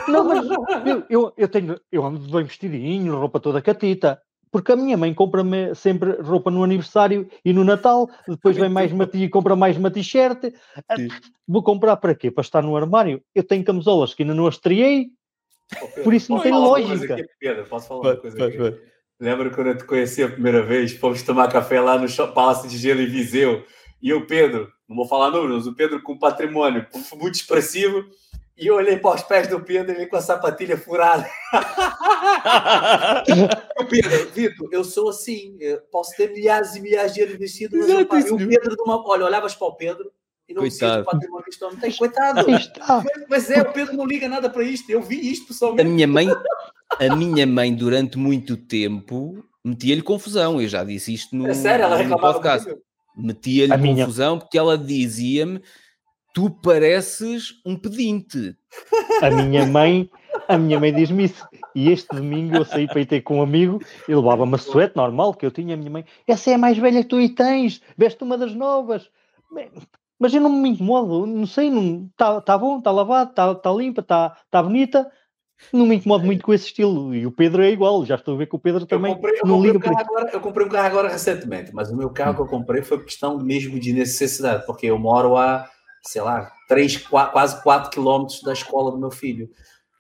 Não, mas eu, eu, eu tenho, eu ando bem vestidinho, roupa toda catita. Porque a minha mãe compra-me sempre roupa no aniversário e no Natal, depois vem mais uma e compra mais uma t-shirt. Ah, vou comprar para quê? Para estar no armário? Eu tenho camisolas que ainda não as triei, por isso não tem lógica. Aqui, Pedro, posso falar uma coisa aqui? Lembro quando eu te conheci a primeira vez, fomos tomar café lá no Palácio de Gelo em Viseu, e o Pedro, não vou falar números, o Pedro com patrimônio muito expressivo, e eu olhei para os pés do Pedro e ele com a sapatilha furada. o Pedro, Vitor, eu sou assim, eu posso ter milhares e milhares de euros vestidos, mas Exato, eu, o Pedro de uma. Olha, olhavas para o Pedro e não dizia o patrimônio que isto não tem. Coitado. Mas é, o Pedro não liga nada para isto. Eu vi isto pessoalmente. A minha mãe, a minha mãe durante muito tempo metia-lhe confusão. Eu já disse isto no, é sério, ela no podcast. Metia-lhe confusão minha... porque ela dizia-me tu pareces um pedinte. A minha mãe, a minha mãe diz-me isso. E este domingo eu saí para ir ter com um amigo, ele levava uma suéte normal que eu tinha, a minha mãe, essa é a mais velha que tu aí tens, veste uma das novas. Mas eu não me incomodo, não sei, está tá bom, está lavado, está tá limpa, está tá bonita, não me incomodo muito com esse estilo. E o Pedro é igual, já estou a ver que o Pedro também eu comprei, eu não liga um agora, Eu comprei um carro agora recentemente, mas o meu carro hum. que eu comprei foi questão mesmo de necessidade, porque eu moro a sei lá, 3, 4, quase 4 quilômetros da escola do meu filho.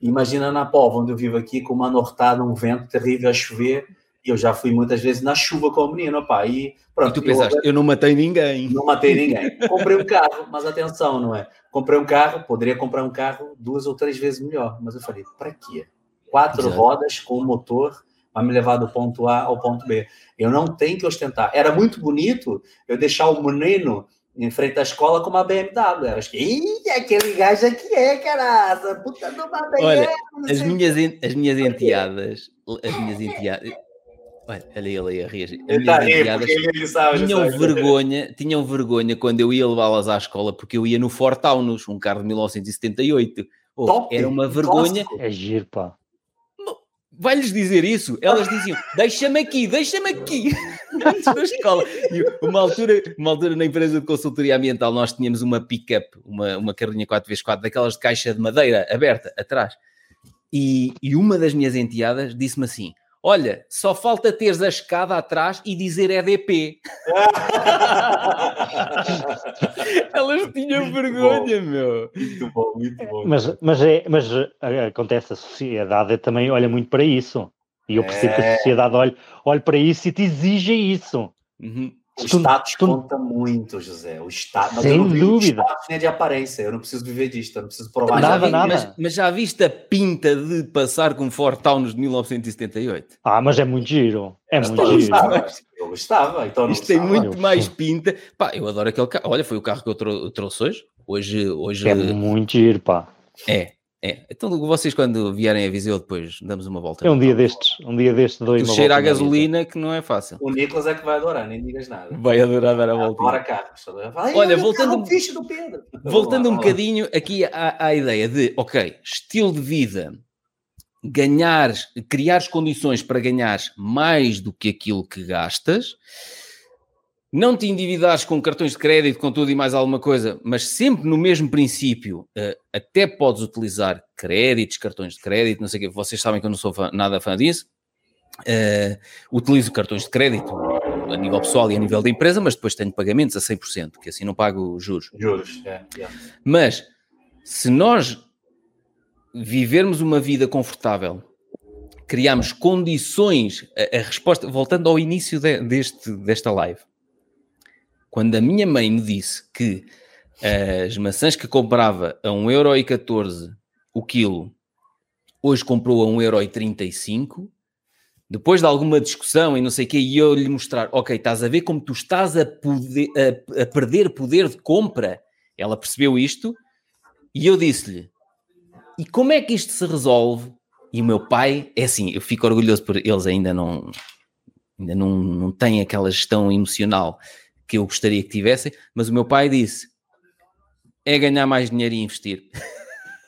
Imagina na Pova, onde eu vivo aqui, com uma nortada, um vento terrível a chover, e eu já fui muitas vezes na chuva com o menino, pá, e pronto. E tu pensaste, eu, eu não matei ninguém. Não matei ninguém. Comprei um carro, mas atenção, não é? Comprei um carro, poderia comprar um carro duas ou três vezes melhor, mas eu falei, para quê? Quatro Exato. rodas com motor vai me levar do ponto A ao ponto B. Eu não tenho que ostentar. Era muito bonito eu deixar o menino em frente à escola com uma BMW. Eu acho que, Ih, aquele gajo aqui é, caraca, puta do uma Olha, as minhas, as minhas enteadas, as minhhas enteadas, olha, ele aí a reagir. As minhas enteadas sabe, tinham vergonha, tinham vergonha quando eu ia levá-las à escola, porque eu ia no Ford Taunus, um carro de 1978. Oh, era uma vergonha. É giro, pá vai-lhes dizer isso. Elas diziam: deixa-me aqui, deixa-me aqui, da escola. E uma altura, uma altura na empresa de consultoria ambiental, nós tínhamos uma pick-up, uma, uma carrinha 4x4, daquelas de caixa de madeira aberta atrás. E, e uma das minhas enteadas disse-me assim: Olha, só falta teres a escada atrás e dizer EDP. Elas tinham muito vergonha, bom. meu. Muito bom, muito bom. Mas, mas, é, mas eh, acontece, a sociedade também olha muito para isso. E eu percebo é... que a é. sociedade olha, olha para isso e te exige isso. Uhum. O status tu... conta muito, José. O status. Sem dúvida. O de aparência. Eu não preciso viver disto, eu não preciso provar nada. Vi, nada. Mas, mas, já viste a pinta de passar com Ford Taunus de 1978? Ah, mas é muito giro. É mas muito giro. Eu gostava, então não Isto tem gostava. muito mais pinta. Pá, eu adoro aquele carro. Olha, foi o carro que eu trou- trouxe hoje. Hoje, hoje É muito giro, pá. é, é. Então vocês quando vierem a Viseu depois damos uma volta. É um dia destes, um dia destes dou Tu cheira a volta gasolina que não é fácil. O Nicolas é que vai adorar, nem digas nada. Vai adorar dar a volta. Agora carros. Ai, Olha, voltando- carro. Voltando um bocadinho aqui à, à ideia de, ok, estilo de vida, ganhar, criar condições para ganhar mais do que aquilo que gastas, não te endividares com cartões de crédito, com tudo e mais alguma coisa, mas sempre no mesmo princípio, eh, até podes utilizar créditos, cartões de crédito, não sei o quê, vocês sabem que eu não sou fã- nada fã disso, Eh, utilizo cartões de crédito a nível pessoal e a nível da empresa, mas depois tenho pagamentos a 100%, que assim não pago juros. Juros, é, é. Mas se nós vivermos uma vida confortável, criamos condições, a, a resposta, voltando ao início de- deste, desta live, quando a minha mãe me disse que as maçãs que comprava a 1,14€ o quilo, hoje comprou a 1,35€, depois de alguma discussão e não sei o quê, e eu lhe mostrar, ok, estás a ver como tu estás a, poder- a- a perder poder de compra, ela percebeu isto e eu disse-lhe: E como é que isto se resolve? E o meu pai, é assim, eu fico orgulhoso por eles ainda não ainda não, não têm aquela gestão emocional que eu gostaria que tivessem, mas o meu pai disse: é ganhar mais dinheiro e investir.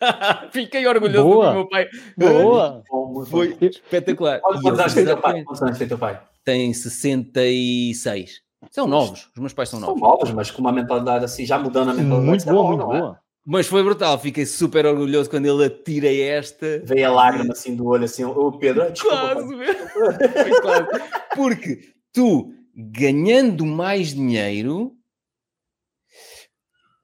Fiquei orgulhoso Boa. do meu pai. Boa! Foi espetacular. Quantos anos tem teu pai? exatamente. Quantos anos tem teu pai? Tem 66. São novos, os meus pais são São novos. novos, mas com uma mentalidade assim, já mudando a mentalidade. Muito é boa, bom, muito é? boa. Mas foi brutal, fiquei super orgulhoso quando ele atira esta. Veio a lágrima assim do olho, assim, ô Pedro, ai, desculpa. Quase, quase. Porque tu, ganhando mais dinheiro,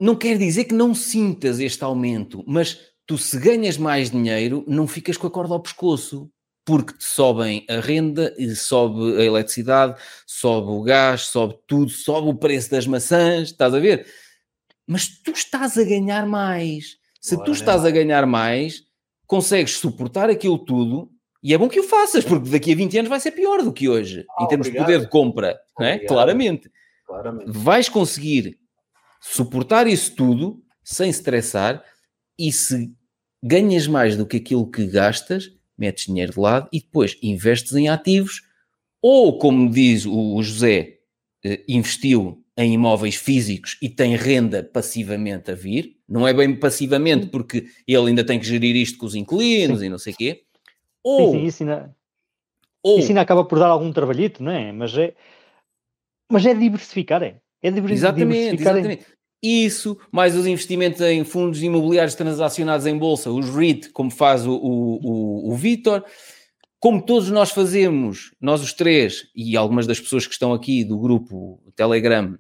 não quer dizer que não sintas este aumento, mas tu, se ganhas mais dinheiro, não ficas com a corda ao pescoço. Porque te sobem a renda, e sobe a eletricidade, sobe o gás, sobe tudo, sobe o preço das maçãs, estás a ver? Mas tu estás a ganhar mais. Se tu estás a ganhar mais, consegues suportar aquilo tudo e é bom que o faças, porque daqui a 20 anos vai ser pior do que hoje, Ah, em termos obrigado. de poder de compra, não é? Obrigado. Claramente. Claramente. Vais conseguir suportar isso tudo sem estressar e se ganhas mais do que aquilo que gastas, metes dinheiro de lado e depois investes em ativos ou, como diz o José, eh, investiu em imóveis físicos e tem renda passivamente a vir. Não é bem passivamente, porque ele ainda tem que gerir isto com os inquilinos e não sei o quê. Ou, Sim, sim, isso ainda, ou isso ainda acaba por dar algum trabalhito, não é? Mas é, mas é diversificar, é. É diver- Exatamente, diversificar. é- exatamente. Isso, mais os investimentos em fundos imobiliários transacionados em bolsa, os REIT, como faz o, o, o, o Vitor, como todos nós fazemos, nós os três e algumas das pessoas que estão aqui do grupo Telegram,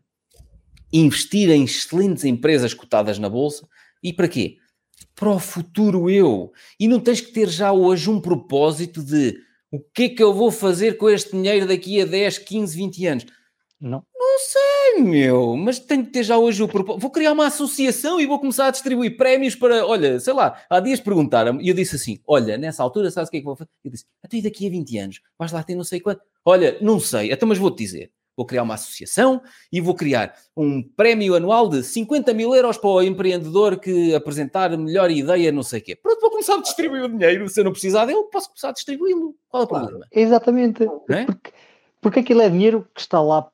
investir em excelentes empresas cotadas na bolsa. E para quê? Para o futuro eu. E não tens que ter já hoje um propósito de o que é que eu vou fazer com este dinheiro daqui a 10, 15, 20 anos. Não. Não sei, meu, mas tenho que ter já hoje o propósito. Vou criar uma associação e vou começar a distribuir prémios para, olha, sei lá, há dias perguntaram-me e eu disse assim: olha, nessa altura, sabes o que é que vou fazer? Eu disse: até daqui a 20 anos, vais lá ter não sei quanto. Olha, não sei, até mas vou-te dizer. Vou criar uma associação e vou criar um prémio anual de 50 mil euros para o empreendedor que apresentar a melhor ideia, não sei o quê. Pronto, vou começar a distribuir o dinheiro. Se eu não precisar dele, posso começar a distribuí-lo. Qual é o Claro. problema? Exatamente. É? Porque, porque aquilo é dinheiro que está lá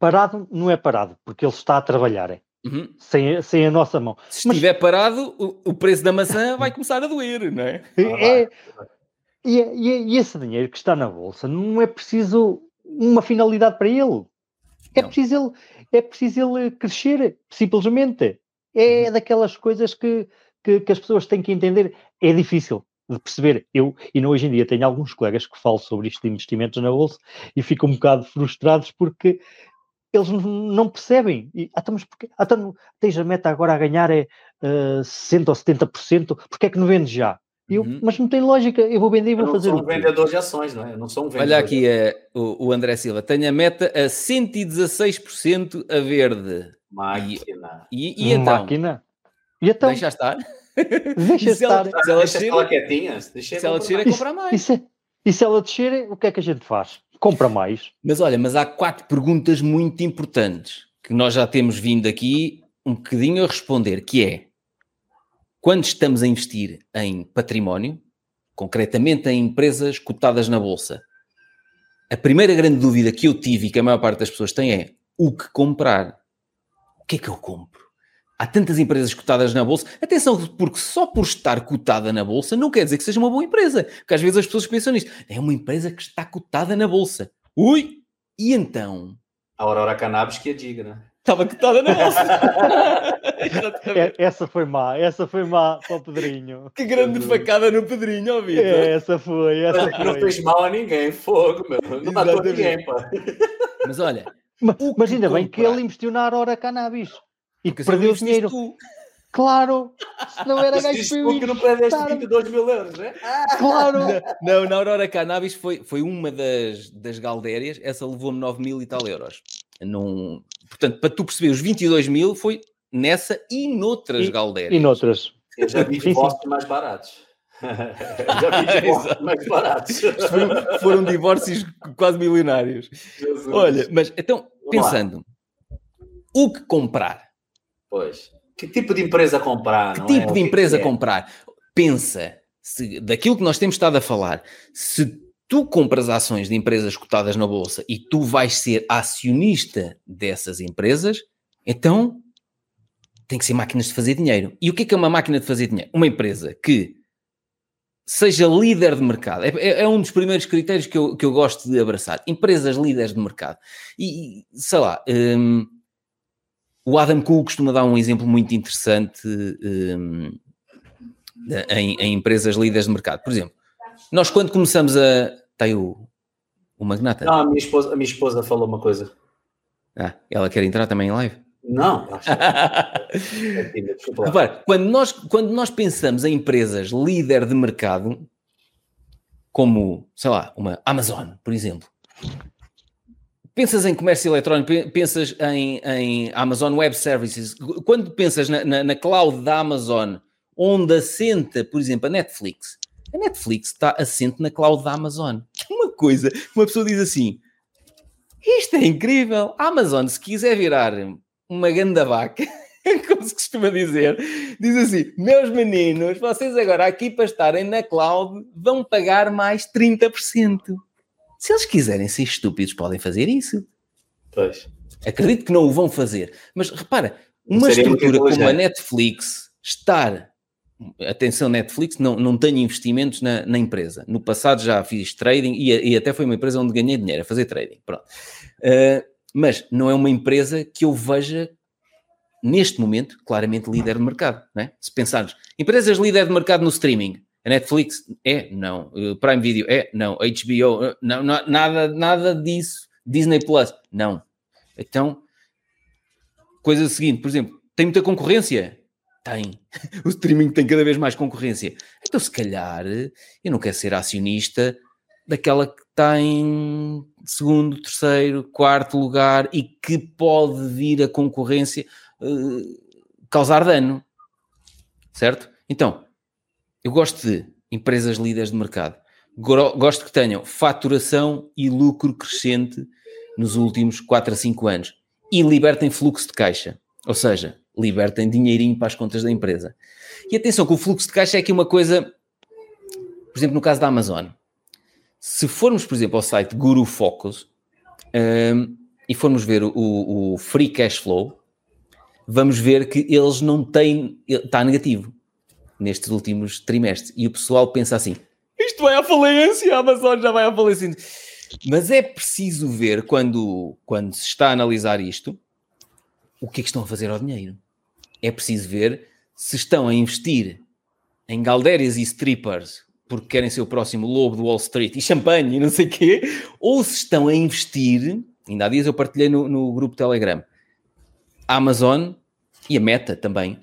parado, não é parado, porque ele está a trabalhar, é. Uhum. Sem, sem a nossa mão. Se estiver parado, o, o preço da maçã vai começar a doer, não é? É, e, é- e é- e esse dinheiro que está na bolsa não é preciso uma finalidade para ele. É Não. preciso ele, é preciso ele crescer, simplesmente. É Uhum. daquelas coisas que, que, que as pessoas têm que entender. É difícil de perceber. Eu, e não hoje em dia, tenho alguns colegas que falam sobre isto de investimentos na bolsa e ficam um bocado frustrados porque eles não percebem. E, ah, então, mas porquê? Ah, então, tens a meta agora a ganhar é uh, 60% ou 70%, porque é que não vendes já? E Eu, Uhum. Mas não tem lógica, eu vou vender e Eu vou não fazer sou o um quê? vendedor de ações, não é? Eu não sou um vendedor. Olha aqui eh, o, o André Silva. Tenho a meta a 116% a verde. Máquina. E, e então? Máquina. E então, Deixa estar. deixa se ela- estar. Se ela Deixa descer- ela quietinha. Se ela descer, é comprar mais. E se, e se ela descer, o que é que a gente faz? Compra mais. Mas olha, mas há quatro perguntas muito importantes que nós já temos vindo aqui um bocadinho a responder, que é quando estamos a investir em património, concretamente em empresas cotadas na bolsa, a primeira grande dúvida que eu tive e que a maior parte das pessoas tem é o que comprar? O que é que eu compro? Há tantas empresas cotadas na bolsa. Atenção, porque só por estar cotada na bolsa não quer dizer que seja uma boa empresa. Porque às vezes as pessoas pensam nisto. É uma empresa que está cotada na bolsa. Ui! E então? A Aurora Cannabis que é digna. Estava cotada na bolsa. é, essa foi má, essa foi má para o Pedrinho. Que grande facada no Pedrinho, ó Vitor. É, essa foi, essa não, foi. Não fez mal a ninguém, fogo, meu. Não matou ninguém, pá. Mas olha. Mas, mas ainda bem que ele investiu na Aurora Cannabis. E que perdeu dinheiro. Tu. Claro, se não era gajo para que não perdeste 22 mil euros, né? Claro! Não, na Aurora Cannabis foi, foi uma das, das galdérias, essa levou-me 9 mil e tal euros. Num... Portanto, para tu perceber, os 22 mil foi nessa e noutras e, galdérias. E noutras. Eu já vi divórcios mais baratos. já vi divórcios mais baratos. Foram, foram, divórcios quase milionários. Jesus. Olha, mas então, pensando, o que comprar? Pois. Que tipo de empresa comprar? Que tipo é? de empresa que é? comprar? Pensa, se, daquilo que nós temos estado a falar, se tu compras ações de empresas cotadas na bolsa e tu vais ser acionista dessas empresas, então tem que ser máquinas de fazer dinheiro. E o que é que é uma máquina de fazer dinheiro? Uma empresa que seja líder de mercado. É, é, é um dos primeiros critérios que eu, que eu gosto de abraçar. Empresas líderes de mercado. E, sei lá, hum, o Adam Cook costuma dar um exemplo muito interessante hum, em, em, empresas líderes de mercado. Por exemplo, nós quando começamos a... Tem o, o magnata? Não, a minha, esposa, a minha esposa falou uma coisa. Ah, ela quer entrar também em live? Não, Repara, quando nós, quando nós pensamos em empresas líder de mercado, como, sei lá, uma Amazon, por exemplo, pensas em comércio eletrónico, pensas em, em Amazon Web Services, quando pensas na, na, na cloud da Amazon, onde assenta, por exemplo, a Netflix, a Netflix está assente na cloud da Amazon. Uma coisa, uma pessoa diz assim, isto é incrível, a Amazon, se quiser virar uma ganda vaca, como se costuma dizer, diz assim: Meus meninos, vocês agora aqui para estarem na cloud vão pagar mais 30%. Se eles quiserem ser estúpidos, podem fazer isso. Pois. Acredito que não o vão fazer. Mas repara, uma estrutura como a Netflix estar. Atenção, Netflix, não, não tenho investimentos na, na empresa. No passado já fiz trading e, e, até foi uma empresa onde ganhei dinheiro a fazer trading. Pronto. Uh, mas não é uma empresa que eu veja neste momento claramente líder de mercado, é? Se pensarmos, empresas líder de mercado no streaming, a Netflix é? Não. O Prime Video é? Não. HBO? Eh, não, não, nada, nada disso. Disney Plus? Não. Então, coisa seguinte, por exemplo, tem muita concorrência? Tem. O streaming tem cada vez mais concorrência. Então, se calhar, eu não quero ser acionista daquela que tem segundo, terceiro, quarto lugar e que pode vir a concorrência uh, causar dano. Certo? Então, eu gosto de empresas líderes de mercado. Gosto que tenham faturação e lucro crescente nos últimos 4 a 5 anos e libertem fluxo de caixa. Ou seja, libertem dinheirinho para as contas da empresa. E atenção que o fluxo de caixa é aqui uma coisa, por exemplo, no caso da Amazon se formos, por exemplo, ao site Guru Focus um, e formos ver o, o, Free Cash Flow, vamos ver que eles não têm, está negativo nestes últimos trimestres. E o pessoal pensa assim: isto vai à falência, a Amazon já vai à falência. Mas é preciso ver quando, quando se está a analisar isto o que é que estão a fazer ao dinheiro. É preciso ver se estão a investir em galdérias e strippers porque querem ser o próximo lobo do Wall Street e champanhe e não sei o quê, ou se estão a investir, ainda há dias eu partilhei no, no grupo Telegram, a Amazon e a Meta também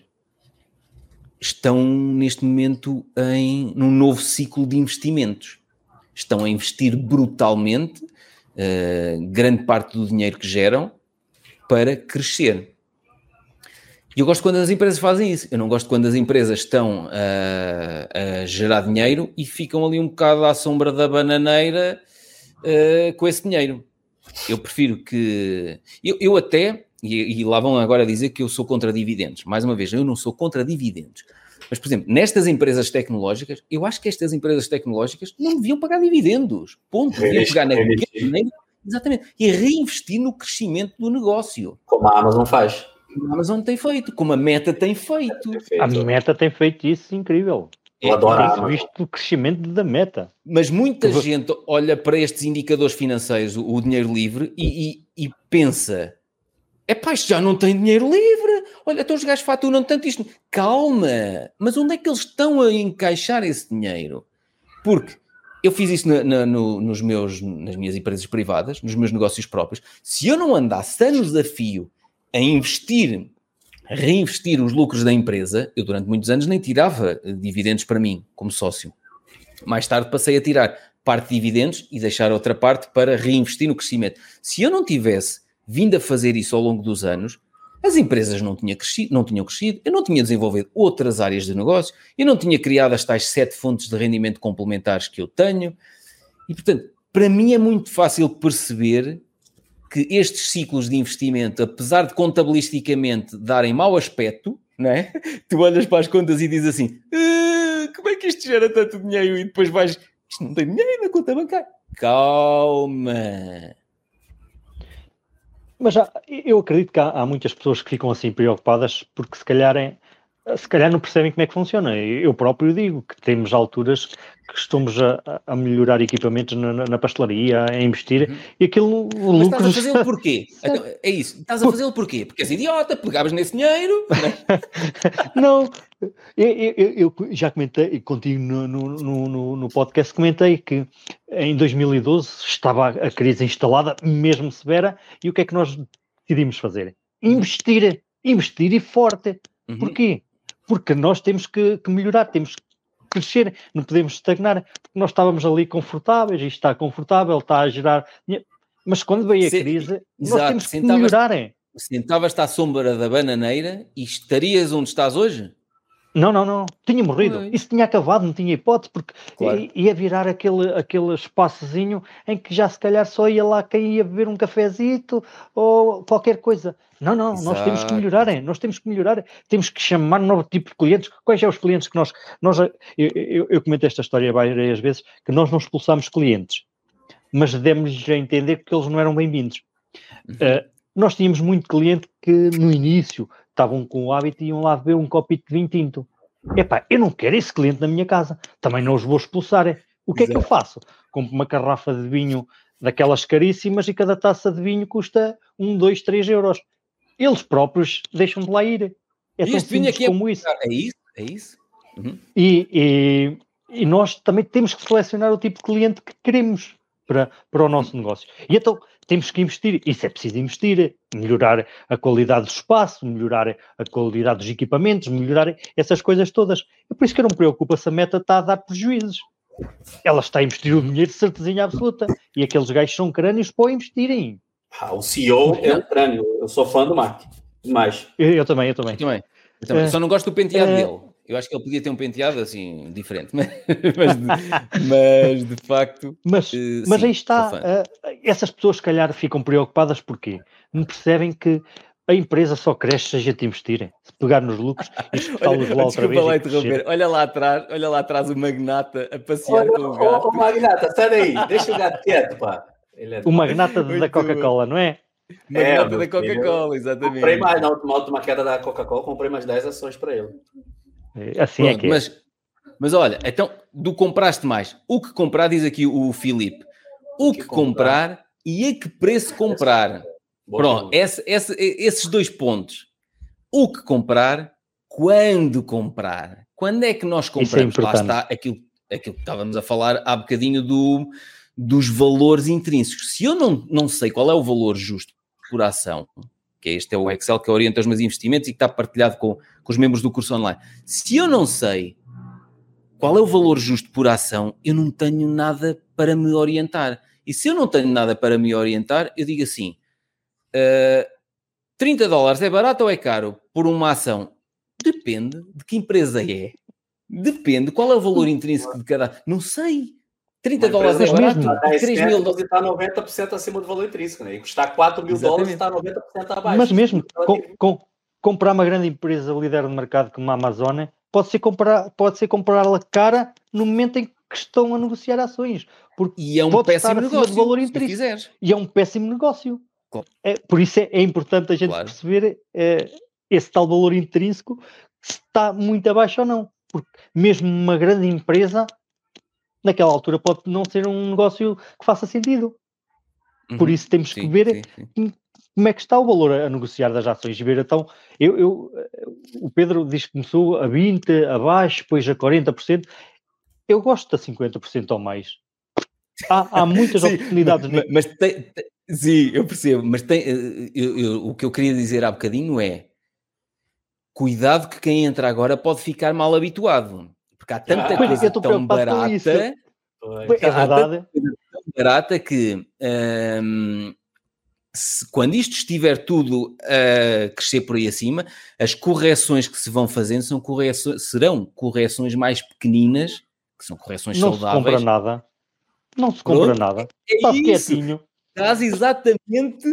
estão neste momento em num novo ciclo de investimentos. Estão a investir brutalmente uh, grande parte do dinheiro que geram para crescer. E eu gosto quando as empresas fazem isso. Eu não gosto quando as empresas estão a, a gerar dinheiro e ficam ali um bocado à sombra da bananeira uh, com esse dinheiro. Eu prefiro que. Eu, eu até, e, e, lá vão agora dizer que eu sou contra dividendos. Mais uma vez, eu não sou contra dividendos. Mas, por exemplo, nestas empresas tecnológicas, eu acho que estas empresas tecnológicas não deviam pagar dividendos. Ponto. Deviam pegar na dinheiro, exatamente, e reinvestir no crescimento do negócio. Como a Amazon faz. Como a Amazon tem feito, como a Meta tem feito. A Meta tem feito isso incrível. Eu adoro visto o crescimento da meta. Mas muita gente olha para estes indicadores financeiros, o, o dinheiro livre, e, e, e pensa: é pá, isto já não tem dinheiro livre. Olha, então os gajos faturam tanto isto. Calma, mas onde é que eles estão a encaixar esse dinheiro? Porque eu fiz isso na, na, no, nos meus, nas minhas empresas privadas, nos meus negócios próprios. Se eu não andasse anos a fio a investir reinvestir os lucros da empresa, eu durante muitos anos nem tirava dividendos para mim, como sócio. Mais tarde passei a tirar parte de dividendos e deixar outra parte para reinvestir no crescimento. Se eu não tivesse vindo a fazer isso ao longo dos anos, as empresas não, tinha crescido, não tinham crescido, eu não tinha desenvolvido outras áreas de negócio, eu não tinha criado as tais sete fontes de rendimento complementares que eu tenho. E, portanto, para mim é muito fácil perceber que estes ciclos de investimento, apesar de contabilisticamente darem mau aspecto, não é? tu olhas para as contas e dizes assim: ah, como é que isto gera tanto dinheiro? E depois vais, isto não tem dinheiro na conta bancária. Calma. Mas já, eu acredito que há, há, muitas pessoas que ficam assim preocupadas porque se calhar é, se calhar não percebem como é que funciona. Eu próprio digo que temos alturas que estamos a, a melhorar equipamentos na, na, pastelaria, a investir, uhum. e aquilo... Mas lucros... estás a fazê-lo porquê? Então, é isso, estás a fazê-lo porquê? Porque és idiota, pegavas nesse dinheiro... não, eu, eu, eu, já comentei contigo no, no, no, no, podcast, comentei que em 2012 estava a crise instalada, mesmo severa, e o que é que nós decidimos fazer? Investir, investir e forte. Uhum. Porquê? Porque nós temos que, que, melhorar, temos que crescer, não podemos estagnar, porque nós estávamos ali confortáveis, e está confortável, está a gerar. Mas quando veio a Se, crise, exato, nós temos que melhorar. Sentavas-te à sombra da bananeira e estarias onde estás hoje? Não, não, não. Tinha morrido. Isso tinha acabado, não tinha hipótese, porque claro. ia virar aquele, aquele espaçozinho em que já se calhar só ia lá quem ia beber um cafezito ou qualquer coisa. Não, não, Exato. nós temos que melhorar, hein? nós temos que melhorar, temos que chamar um novo tipo de clientes. Quais são os clientes que nós. nós eu, eu, eu comento esta história várias vezes, que nós não expulsamos clientes, mas demos-lhes a entender que eles não eram bem-vindos. Uhum. Uh, nós tínhamos muito cliente que no início estavam com o hábito e iam lá beber um copito de vinho tinto. Epá, eu não quero esse cliente na minha casa, também não os vou expulsar. O que Exato. é que eu faço? Compro uma garrafa de vinho daquelas caríssimas e cada taça de vinho custa um, dois, três euros. Eles próprios deixam de lá ir. É tão simples aqui é como é... isso. É isso, é isso. Uhum. E, e, e, nós também temos que selecionar o tipo de cliente que queremos para, para o nosso negócio. E então temos que investir, isso é preciso investir, melhorar a qualidade do espaço, melhorar a qualidade dos equipamentos, melhorar essas coisas todas. É por isso que eu não me preocupo se a meta está a dar prejuízos. Ela está a investir o dinheiro de certezinha absoluta. E aqueles gajos são crânios para investirem. Ah, o CEO é um crânio. Eu sou fã do Mark. Demais. Eu, eu também, eu também. Eu também. Eu também. É, Só não gosto do penteado é... dele. Eu acho que ele podia ter um penteado assim, diferente, mas, mas, de, mas de, facto. Mas, uh, mas sim, aí está, uh, essas pessoas, se calhar, ficam preocupadas porque não percebem que a empresa só cresce se a gente investir. Se pegar nos lucros e espetá-los lá outra vez. Lá interromper. Olha lá atrás, olha lá atrás o magnata a passear olha, com o gato. O, o magnata, sai daí, deixa o gato quieto, pá. É o magnata da Coca-Cola, não é? Magnata é, da Coca-Cola, exatamente. Comprei mais, na última, última queda da Coca-Cola, comprei mais 10 ações para ele. É, assim é Pronto, é que é. Mas, mas olha, então, do compraste mais. O que comprar, diz aqui o Filipe. O que, que comprar, comprar, e a que preço comprar. Pronto, esse, esse, esses dois pontos. O que comprar, quando comprar. Quando é que nós é compramos? É Lá está aquilo, aquilo que estávamos a falar há bocadinho do, dos valores intrínsecos. Se eu não, não sei qual é o valor justo por ação, que este é o Excel que orienta os meus investimentos e que está partilhado com, com os membros do curso online. Se eu não sei qual é o valor justo por ação, eu não tenho nada para me orientar. E se eu não tenho nada para me orientar, eu digo assim: uh, eh, 30 dólares é barato ou é caro por uma ação? Depende de que empresa é. Depende qual é o valor intrínseco de cada. Não sei. 30 dólares é barato. Mesmo. 3 mil dólares está 90% acima do valor intrínseco, né? E custar 4 mil dólares está 90% abaixo. Mas mesmo, com, com, comprar uma grande empresa líder de mercado como a Amazon pode ser comprar, pode ser comprá-la cara no momento em que estão a negociar ações. Porque e é um péssimo negócio, valor intrínseco. E é um péssimo negócio. Claro. É, por isso é, é, importante a gente claro. perceber é, esse tal valor intrínseco se está muito abaixo ou não. Porque mesmo uma grande empresa, naquela altura, pode não ser um negócio que faça sentido. Uhum. Por isso temos sim, que ver sim, sim como é que está o valor a, negociar das ações. Ver, então, eu, eu, o Pedro diz que começou a 20%, abaixo, depois a 40%. Eu gosto a 50% ou mais. Há, há muitas oportunidades. Mas, mas tem, tem, sim, eu percebo, mas tem, eh, eu, eu, o que eu queria dizer há bocadinho é cuidado que quem entra agora pode ficar mal habituado. Porque há tanta ah, coisa tão barata. É verdade. tão barata que hum, se, quando isto estiver tudo a crescer por aí acima, as correções que se vão fazendo são correções, serão correções mais pequeninas, que são correções não saudáveis. Não se compra nada. Não se compra Pronto, nada. É Estás quietinho. Estás exatamente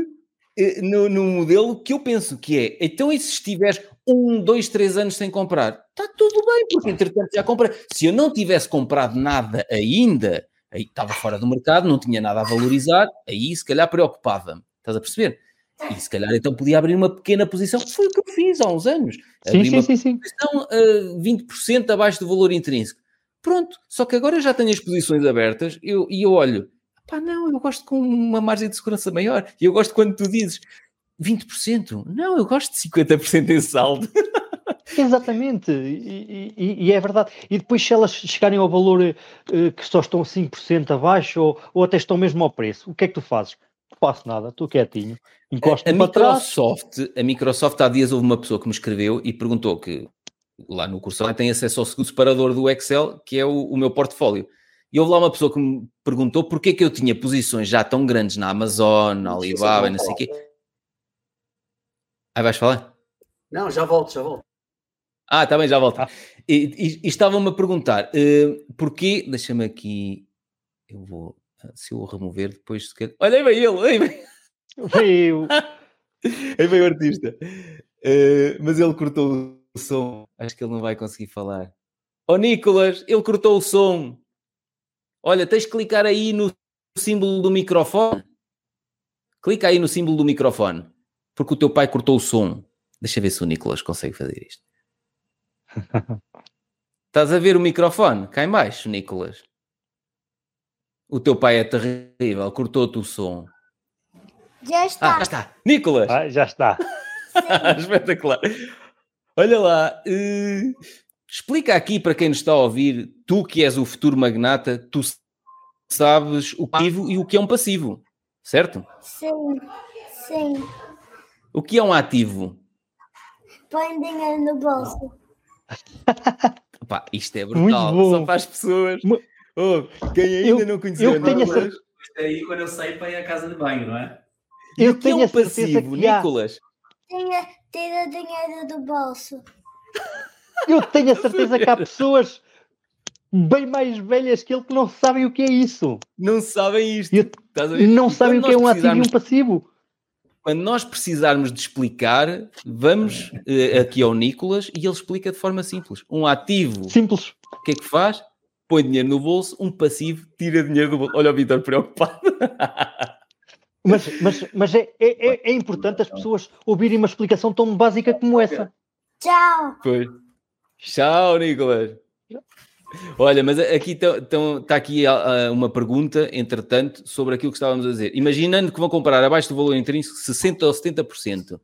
no, no, modelo que eu penso, que é, então e se estiveres um, dois, três anos sem comprar? Está tudo bem, porque entretanto já comprei. Se eu não tivesse comprado nada ainda, aí estava fora do mercado, não tinha nada a valorizar, aí se calhar preocupava-me. Estás a perceber? E se calhar então podia abrir uma pequena posição, que foi o que eu fiz há uns anos. Sim, abri sim, uma sim, sim. posição uh, 20% abaixo do valor intrínseco. Pronto, só que agora já tenho as posições abertas eu, e eu olho, pá, não, eu gosto com uma margem de segurança maior. E eu gosto quando tu dizes 20%. Não, eu gosto de 50% em saldo. Exatamente, e, e, e, é verdade. E depois, se elas chegarem ao valor uh, que só estão 5% abaixo ou, ou até estão mesmo ao preço, o que é que tu fazes? faço nada, estou quietinho. Encosto a, a Microsoft, trás. a Microsoft há dias houve uma pessoa que me escreveu e perguntou que lá no curso tem acesso ao segundo separador do Excel, que é o, o meu portfólio. E houve lá uma pessoa que me perguntou porque é que eu tinha posições já tão grandes na Amazon, na Alibaba, não sei o quê. Aí vais falar? Não, já volto, já volto. Ah, está bem, já volto. Ah. E, e, e estavam-me a perguntar uh, porquê, deixa-me aqui, eu vou se eu o remover depois se Olha, aí veio ele, aí veio. Veio. aí veio o artista. Uh, mas ele cortou o som. Acho que ele não vai conseguir falar. Oh, Nicolas, ele cortou o som. Olha, tens de clicar aí no símbolo do microfone. Clica aí no símbolo do microfone. Porque o teu pai cortou o som. Deixa ver se o Nicolas consegue fazer isto. Estás a ver o microfone? Cá em baixo, Nicolas. O teu pai é terrível, cortou-te o som. Já está. Ah, já está. Nicolas! Ah, já está. Espetacular. Olha lá, uh, explica aqui para quem nos está a ouvir, tu que és o futuro magnata, tu sabes o ativo e o que é um passivo, certo? Sim, sim. O que é um ativo? Põe dinheiro no bolso. Opa, isto é brutal, só para as pessoas. Oh, quem ainda eu, não conheceu eu tenho essa... Isto é aí quando eu saio para ir à casa de banho, não é? Eu e tenho é um passivo, Nicolas. Tira, tira dinheiro do bolso. Eu tenho a certeza que há pessoas bem mais velhas que ele que não sabem o que é isso. Não sabem isto. Eu, não sabem o que é um ativo e um passivo. Quando nós precisarmos de explicar, vamos uh, aqui ao Nicolas e ele explica de forma simples. Um ativo. Simples. O que é que faz? põe dinheiro no bolso, um passivo tira dinheiro do bolso. Olha o Vitor preocupado. Mas, mas, mas é, é, é, importante as pessoas ouvirem uma explicação tão básica como essa. Tchau. Pois. Tchau, Nicolas. Olha, mas aqui está aqui uh, uma pergunta, entretanto, sobre aquilo que estávamos a dizer. Imaginando que vão comprar abaixo do valor intrínseco 60% ou 70%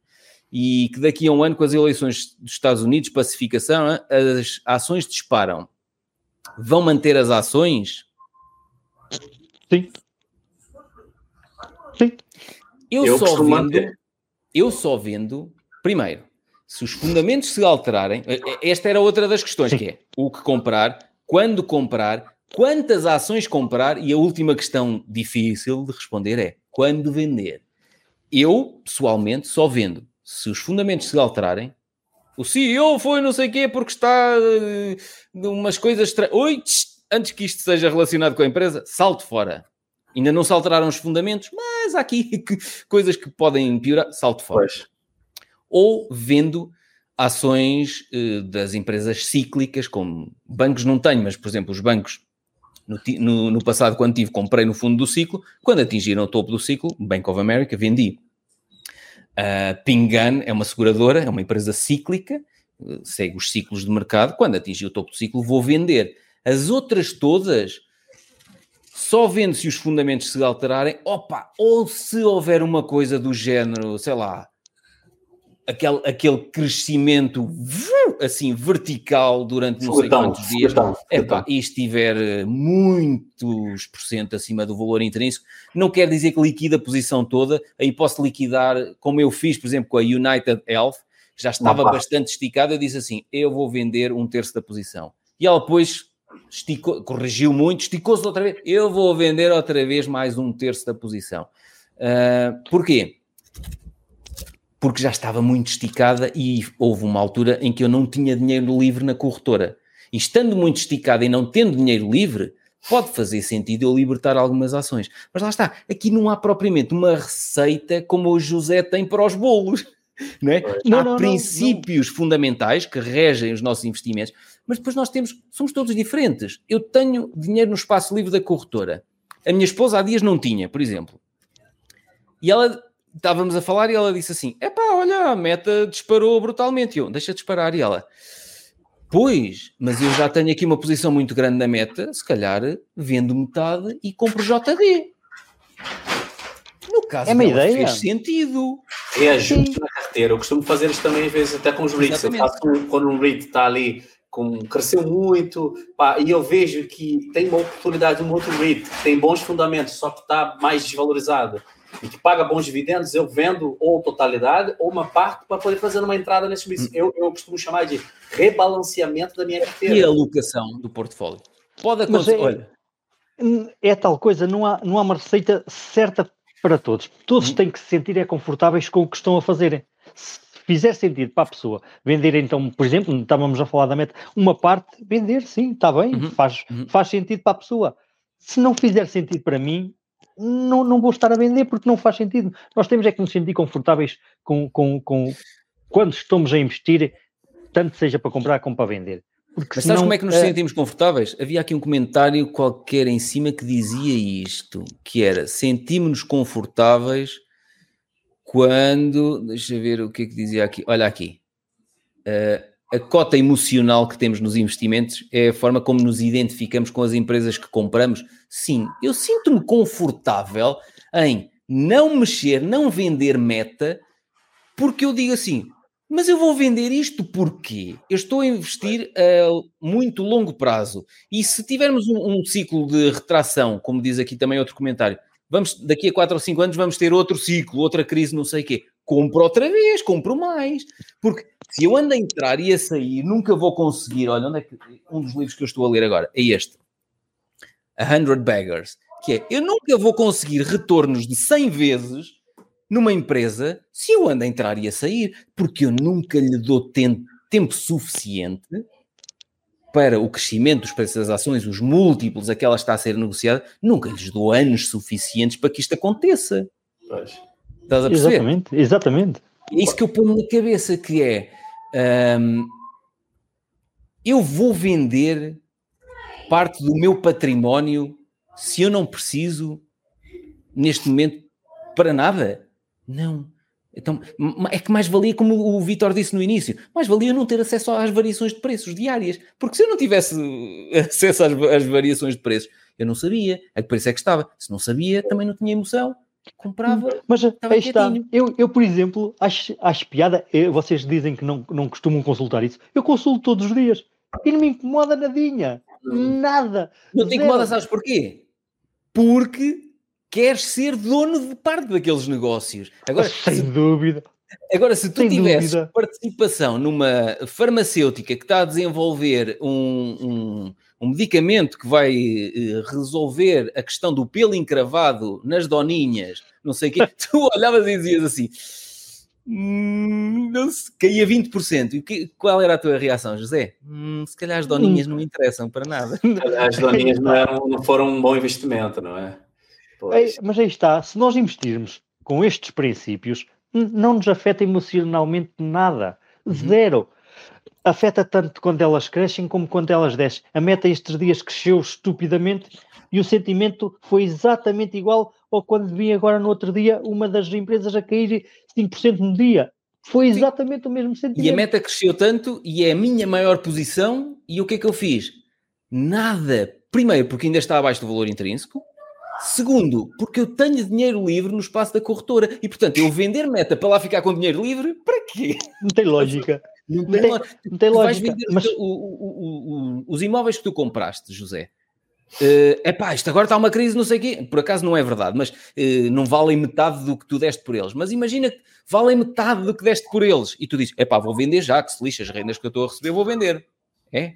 e que daqui a um ano, com as eleições dos Estados Unidos, pacificação, as ações disparam vão manter as ações? Sim. Sim. Eu, eu só vendo, manter. eu só vendo, primeiro, se os fundamentos se alterarem, eh, eh, esta era outra das questões, Sim. que é o que comprar, quando comprar, quantas ações comprar, e a última questão difícil de responder é quando vender. Eu, pessoalmente, só vendo se os fundamentos se alterarem o CEO foi não sei o quê porque está uh, umas coisas... Oi, tch, antes que isto seja relacionado com a empresa, salte fora. Ainda não se alteraram os fundamentos, mas há aqui coisas que podem piorar, salte fora. Pois. Ou vendo ações uh, das empresas cíclicas, como bancos não tenho, mas por exemplo, os bancos no, no, no, passado, quando tive, comprei no fundo do ciclo, quando atingiram o topo do ciclo, Bank of America, vendi. Uh, Pingan é uma seguradora, é uma empresa cíclica, uh, segue os ciclos de mercado, quando atingir o topo do ciclo vou vender. As outras todas só vendo se os fundamentos se alterarem, opa, ou se houver uma coisa do género, sei lá, aquele, aquele crescimento assim vertical durante não sei quantos dias, epá, e estiver eh, muitos por cento acima do valor intrínseco, não quer dizer que liquida a posição toda, aí posso liquidar, como eu fiz, por exemplo, com a United Health, já estava bastante esticada, eu disse assim, eu vou vender um terço da posição. E ela depois esticou, corrigiu muito, esticou-se outra vez. Eu vou vender outra vez mais um terço da posição. Uh, porquê? Porque já estava muito esticada e houve uma altura em que eu não tinha dinheiro livre na corretora. E estando muito esticada e não tendo dinheiro livre, pode fazer sentido eu libertar algumas ações. Mas lá está, aqui não há propriamente uma receita como o José tem para os bolos. Não é? Não, há não, princípios não, fundamentais que regem os nossos investimentos, mas depois nós temos, somos todos diferentes. Eu tenho dinheiro no espaço livre da corretora. A minha esposa há dias não tinha, por exemplo. E ela, estávamos a falar e ela disse assim: é pá, olha, a meta disparou brutalmente. E eu, deixa disparar. E ela, pois, mas eu já tenho aqui uma posição muito grande na meta, se calhar vendo metade e compro JD. No caso, é uma ideia. fez sentido. É ajuste na carteira. Eu costumo fazer isso também, às vezes, até com os REITs. Eu faço quando um REIT está ali, com, cresceu muito, pá, e eu vejo que tem uma oportunidade, um outro REIT, que tem bons fundamentos, só que está mais desvalorizado e que paga bons dividendos, eu vendo ou totalidade ou uma parte para poder fazer uma entrada nesse hum. eu, eu costumo chamar de rebalanceamento da minha carteira. E a alocação do portfólio? Pode acontecer. É, olha, é tal coisa, não há, não há uma receita certa para todos. Todos hum. têm que se sentir é confortáveis com o que estão a fazerem. Se fizer sentido para a pessoa vender, então, por exemplo, estávamos a falar da meta, uma parte, vender, sim, está bem, uhum. Faz, uhum. faz sentido para a pessoa. Se não fizer sentido para mim, não, não vou estar a vender porque não faz sentido. Nós temos é que nos sentir confortáveis com, com, com quando estamos a investir, tanto seja para comprar como para vender. Porque Mas sabes como é que nos é... sentimos confortáveis? Havia aqui um comentário qualquer em cima que dizia isto, que era sentimos-nos confortáveis quando, deixa eu ver o que é que dizia aqui, olha aqui, uh, a cota emocional que temos nos investimentos é a forma como nos identificamos com as empresas que compramos. Sim, eu sinto-me confortável em não mexer, não vender meta, porque eu digo assim, mas eu vou vender isto porque eu estou a investir a muito longo prazo. E se tivermos um, um, ciclo de retração, como diz aqui também outro comentário, vamos daqui a 4 ou 5 anos vamos ter outro ciclo, outra crise, não sei o quê. Compro outra vez, compro mais. Porque se eu ando a entrar e a sair, nunca vou conseguir. Olha, onde é que um dos livros que eu estou a ler agora é este. A Hundred Beggars, que é eu nunca vou conseguir retornos de 100 vezes numa empresa se eu ando a entrar e a sair, porque eu nunca lhe dou tempo, tempo suficiente para o crescimento dos preços das ações, os múltiplos a que ela está a ser negociada, nunca lhes dou anos suficientes para que isto aconteça. Pois. Estás a perceber? Exatamente, exatamente. É isso que eu ponho na cabeça, que é um, eu vou vender parte do meu património se eu não preciso neste momento para nada. Não. Então, é que mais valia, como o Vitor disse no início, mais valia não ter acesso às variações de preços diárias. Porque se eu não tivesse acesso às, às variações de preços, eu não sabia a que preço é que estava. Se não sabia, também não tinha emoção. Comprava. Mas aí está. Eu, eu, por exemplo, acho, acho piada. Eu, vocês dizem que não, não costumam consultar isso. Eu consulto todos os dias e não me incomoda nadinha. Nada. Não te incomoda, sabes porquê? Porque queres ser dono de parte daqueles negócios. Agora, Sem se, dúvida. Agora, se tu Sem tivesses dúvida. participação numa farmacêutica que está a desenvolver um, um, um medicamento que vai uh, resolver a questão do pelo encravado nas doninhas, não sei o quê, tu olhavas e dizias assim: Hum, não se, caía 20%. E que, qual era a tua reação, José? Hum, se calhar as doninhas não interessam para nada. As doninhas não, eram, não foram um bom investimento, não é? Pois. Mas aí está, se nós investirmos com estes princípios, não nos afeta emocionalmente nada. Uhum. Afeta tanto quando elas crescem como quando elas descem. A meta estes dias cresceu estupidamente e o sentimento foi exatamente igual ao quando vi agora no outro dia uma das empresas a cair 5% no dia. Foi exatamente Sim. o mesmo sentimento. E a meta cresceu tanto e é a minha maior posição. E o que é que eu fiz? Nada. Primeiro, porque ainda está abaixo do valor intrínseco. Segundo, porque eu tenho dinheiro livre no espaço da corretora. E, portanto, eu vender meta para lá ficar com dinheiro livre, para quê? Não tem lógica. Não tem, não tem, não tem lógica. Mas... O, o, o, os imóveis que tu compraste, José, é uh, pá, isto agora está uma crise, não sei o quê. Por acaso não é verdade, mas uh, não valem metade do que tu deste por eles. Mas imagina que valem metade do que deste por eles. E tu dizes, é pá, vou vender já, que se lixa as rendas que eu estou a receber, vou vender. É?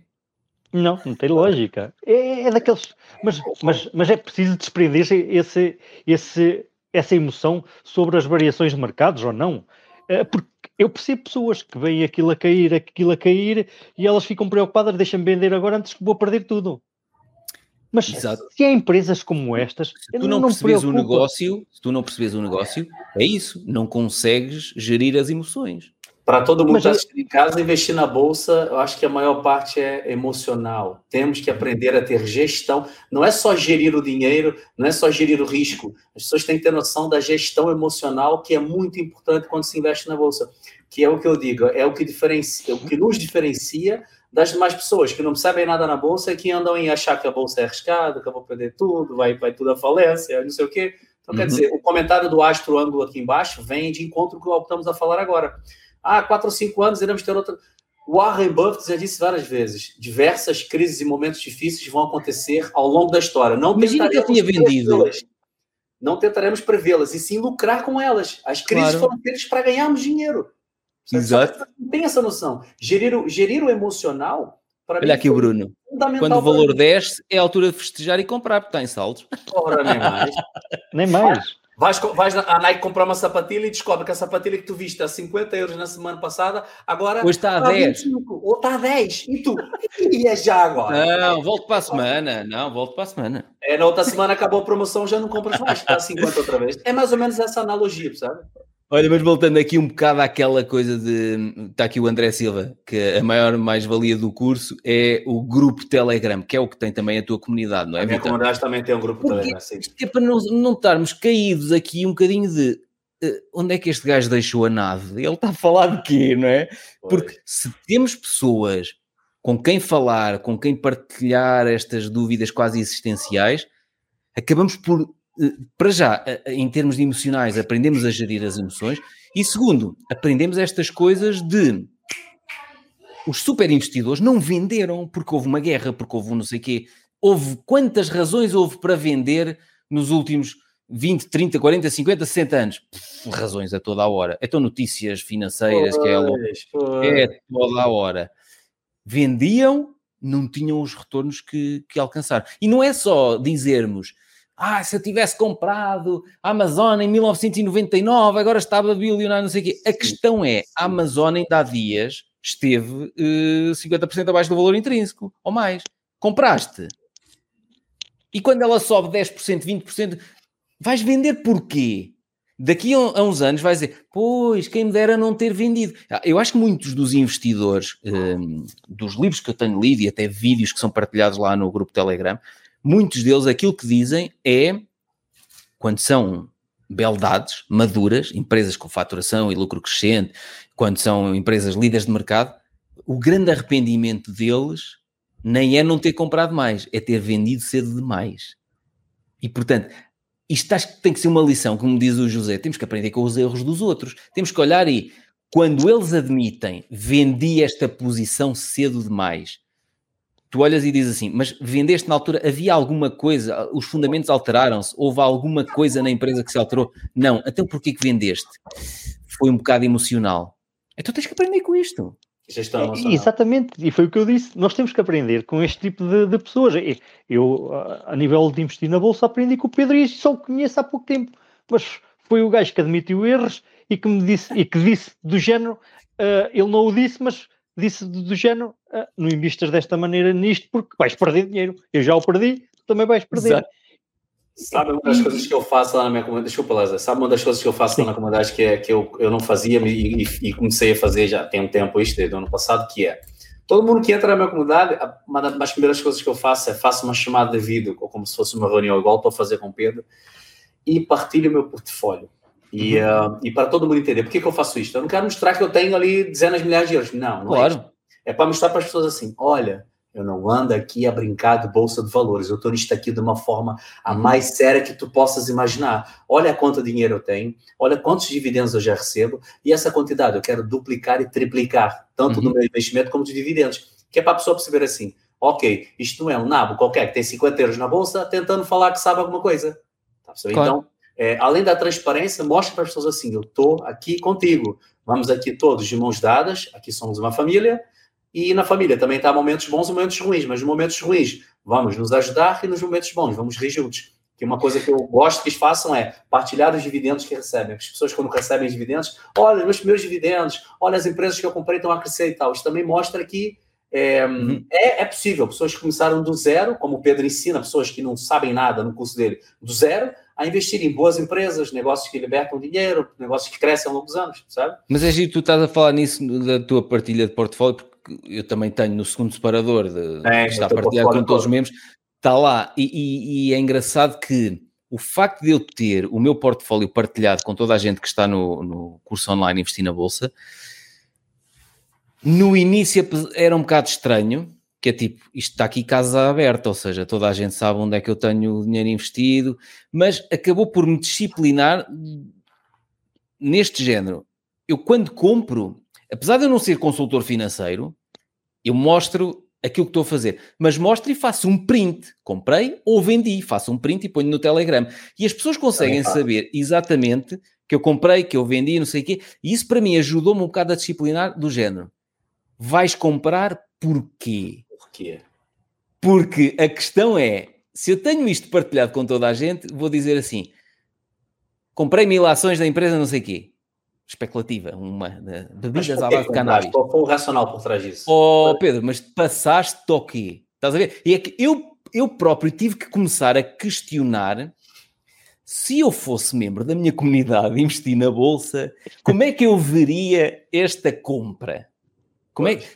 Não, não tem lógica. É, é daqueles. Mas, mas, mas é preciso desprender-se esse, esse, essa emoção sobre as variações de mercados ou não. É, porque eu percebo pessoas que veem aquilo a cair, aquilo a cair e elas ficam preocupadas, deixam-me vender agora antes que vou perder tudo. Mas Exato. se há empresas como estas, se tu não, não percebes o negócio, se tu não percebes o negócio, é isso, não consegues gerir as emoções. Para todo mundo que está em casa, investir na bolsa, eu acho que a maior parte é emocional. Temos que aprender a ter gestão. Não é só gerir o dinheiro, não é só gerir o risco. As pessoas têm que ter noção da gestão emocional, que é muito importante quando se investe na bolsa. Que é o que eu digo, é o que diferencia, o que nos diferencia das demais pessoas que não percebem nada na bolsa e que andam em achar que a bolsa é arriscada, que eu vou perder tudo, vai, vai tudo à falência, não sei o quê. Então, uhum. quer dizer, o comentário do Astro Ângulo aqui embaixo vem de encontro com o que estamos a falar agora ah, quatro ou cinco anos iremos ter outra. Warren Buffett já disse várias vezes: diversas crises e momentos difíceis vão acontecer ao longo da história. Não Imagina que eu tinha vendido. Não tentaremos prevê-las e sim lucrar com elas. As crises claro. foram feitas para ganharmos dinheiro. Exato. Não tem essa noção. Gerir o, gerir o emocional. Olha aqui o Bruno. Quando o valor desce, é a altura de festejar e comprar, porque está em saldos. Ora, nem mais. nem mais. Vais, vais à Nike comprar uma sapatilha e descobre que a sapatilha que tu viste a 50 euros na semana passada, agora Hoje está a 10. 25, ou está a 10. E tu? E é já agora. Não, volto para a semana. Não, volto para a semana. É, na outra semana acabou a promoção, já não compras mais, está a 50 outra vez. É mais ou menos essa analogia, sabe? Olha, mas voltando aqui um bocado àquela coisa de. Está aqui o André Silva, que a maior mais-valia do curso é o grupo Telegram, que é o que tem também a tua comunidade, não é? A minha comunidade também tem um grupo Porque, Telegram, sim. É para não, não estarmos caídos aqui um bocadinho de. Uh, onde é que este gajo deixou a nave? Ele está a falar de quê, não é? Porque se temos pessoas com quem falar, com quem partilhar estas dúvidas quase existenciais, acabamos por eh, para já, eh, eh, em termos emocionais, aprendemos a gerir as emoções, e segundo, aprendemos estas coisas de os super investidores não venderam porque houve uma guerra, porque houve um não sei quê. Houve quantas razões houve para vender nos últimos 20, 30, 40, 50, 60 anos? Pff, razões a toda a hora. Então, notícias financeiras, pois, que é, é toda a hora. Vendiam, não tinham os retornos que, que alcançaram. E não é só dizermos ah, se eu tivesse comprado a Amazon em 1999, agora estava bilionário, não sei o quê. A questão é, a Amazon ainda há dias esteve uh, eh, 50% abaixo do valor intrínseco, ou mais. Compraste. E quando ela sobe 10%, 20%, vais vender porquê? Daqui a uns anos vais dizer, pois, quem me dera não ter vendido. Ah, eu acho que muitos dos investidores, um, ehm, dos livros que eu tenho lido e até vídeos que são partilhados lá no grupo Telegram, muitos deles aquilo que dizem é quando são beldades maduras, empresas com faturação e lucro crescente, quando são empresas líderes de mercado, o grande arrependimento deles nem é não ter comprado mais, é ter vendido cedo demais. E portanto, isto acho que tem que ser uma lição, como diz o José, temos que aprender com os erros dos outros. Temos que olhar e quando eles admitem vendi esta posição cedo demais, tu olhas e dizes assim, mas vendeste na altura, havia alguma coisa, os fundamentos alteraram-se, houve alguma coisa na empresa que se alterou? Não, então porquê que vendeste? Foi um bocado emocional. Então tens que aprender com isto. É, exatamente, e foi o que eu disse. Nós temos que aprender com este tipo de, de, pessoas. Eu, a nível de investir na bolsa, aprendi com o Pedro e só o conheço há pouco tempo. Mas foi o gajo que admitiu erros e que me disse, e que disse do género, uh, ele não o disse, mas disse do, do género, uh, não investas desta maneira nisto porque vais perder dinheiro. Eu já o perdi, tu também vais perder. Exato. Sabe uma das coisas que eu faço lá na minha comunidade? Desculpa, Lázaro. Sabe uma das coisas que eu faço Sim. lá na comunidade que, é, que eu, eu não fazia e, e, e comecei a fazer já tem um tempo, isto desde o ano passado, que é todo mundo que entra na minha comunidade, uma das primeiras coisas que eu faço é faço uma chamada de vídeo, ou como se fosse uma reunião igual para fazer com o Pedro, e partilho o meu portfólio. E, uhum. uh, e para todo mundo entender, por que, que eu faço isto? Eu não quero mostrar que eu tenho ali dezenas de milhares de euros. Não, não claro. é É para mostrar para as pessoas assim: olha, eu não ando aqui a brincar de bolsa de valores. Eu estou nisto aqui de uma forma a mais séria que tu possas imaginar. Olha quanto dinheiro eu tenho, olha quantos dividendos eu já recebo, e essa quantidade eu quero duplicar e triplicar, tanto uhum. no meu investimento como de dividendos. Que é para a pessoa perceber assim: ok, isto não é um nabo qualquer que tem 50 euros na bolsa tentando falar que sabe alguma coisa. Tá claro. É, além da transparência, mostra para as pessoas assim: eu estou aqui contigo. Vamos aqui todos de mãos dadas, aqui somos uma família e na família também está momentos bons e momentos ruins, mas nos momentos ruins vamos nos ajudar e nos momentos bons vamos rir juntos. Que uma coisa que eu gosto que eles façam é partilhar os dividendos que recebem. As pessoas, quando recebem dividendos, olha meus meus dividendos, olha as empresas que eu comprei estão a crescer e tal. Isso também mostra que é, uhum. é, é, possível. Pessoas que começaram do zero, como o Pedro ensina, pessoas que não sabem nada no curso dele, do zero, a investir em boas empresas, negócios que libertam dinheiro, negócios que crescem ao longo dos anos, sabe? Mas é giro, tu estás a falar nisso da tua partilha de portfólio, porque eu também tenho no segundo separador, de, é, está partilhado com todos os membros, está lá. E, e, e, é engraçado que o facto de eu ter o meu portfólio partilhado com toda a gente que está no, no curso online Investir na Bolsa, no início era um bocado estranho, que é tipo, isto está aqui casa aberta, ou seja, toda a gente sabe onde é que eu tenho o dinheiro investido, mas acabou por me disciplinar neste género. Eu, quando compro, apesar de eu não ser consultor financeiro, eu mostro aquilo que estou a fazer, mas mostro e faço um print. Comprei ou vendi, faço um print e ponho no Telegram. E as pessoas conseguem saber exatamente que eu comprei, que eu vendi, não sei o quê. E isso para mim ajudou-me um bocado a disciplinar do género. Vais comprar porquê? Porquê? Porque a questão é, se eu tenho isto partilhado com toda a gente, vou dizer assim, comprei mil ações da empresa não sei o quê especulativa, uma de bebidas à base de cannabis. Qual foi o racional por trás disso? Oh, Pedro, mas passaste-te o quê? Estás a ver? E é que eu, eu próprio tive que começar a questionar se eu fosse membro da minha comunidade e investir na bolsa, como é que eu veria esta compra? Como é que...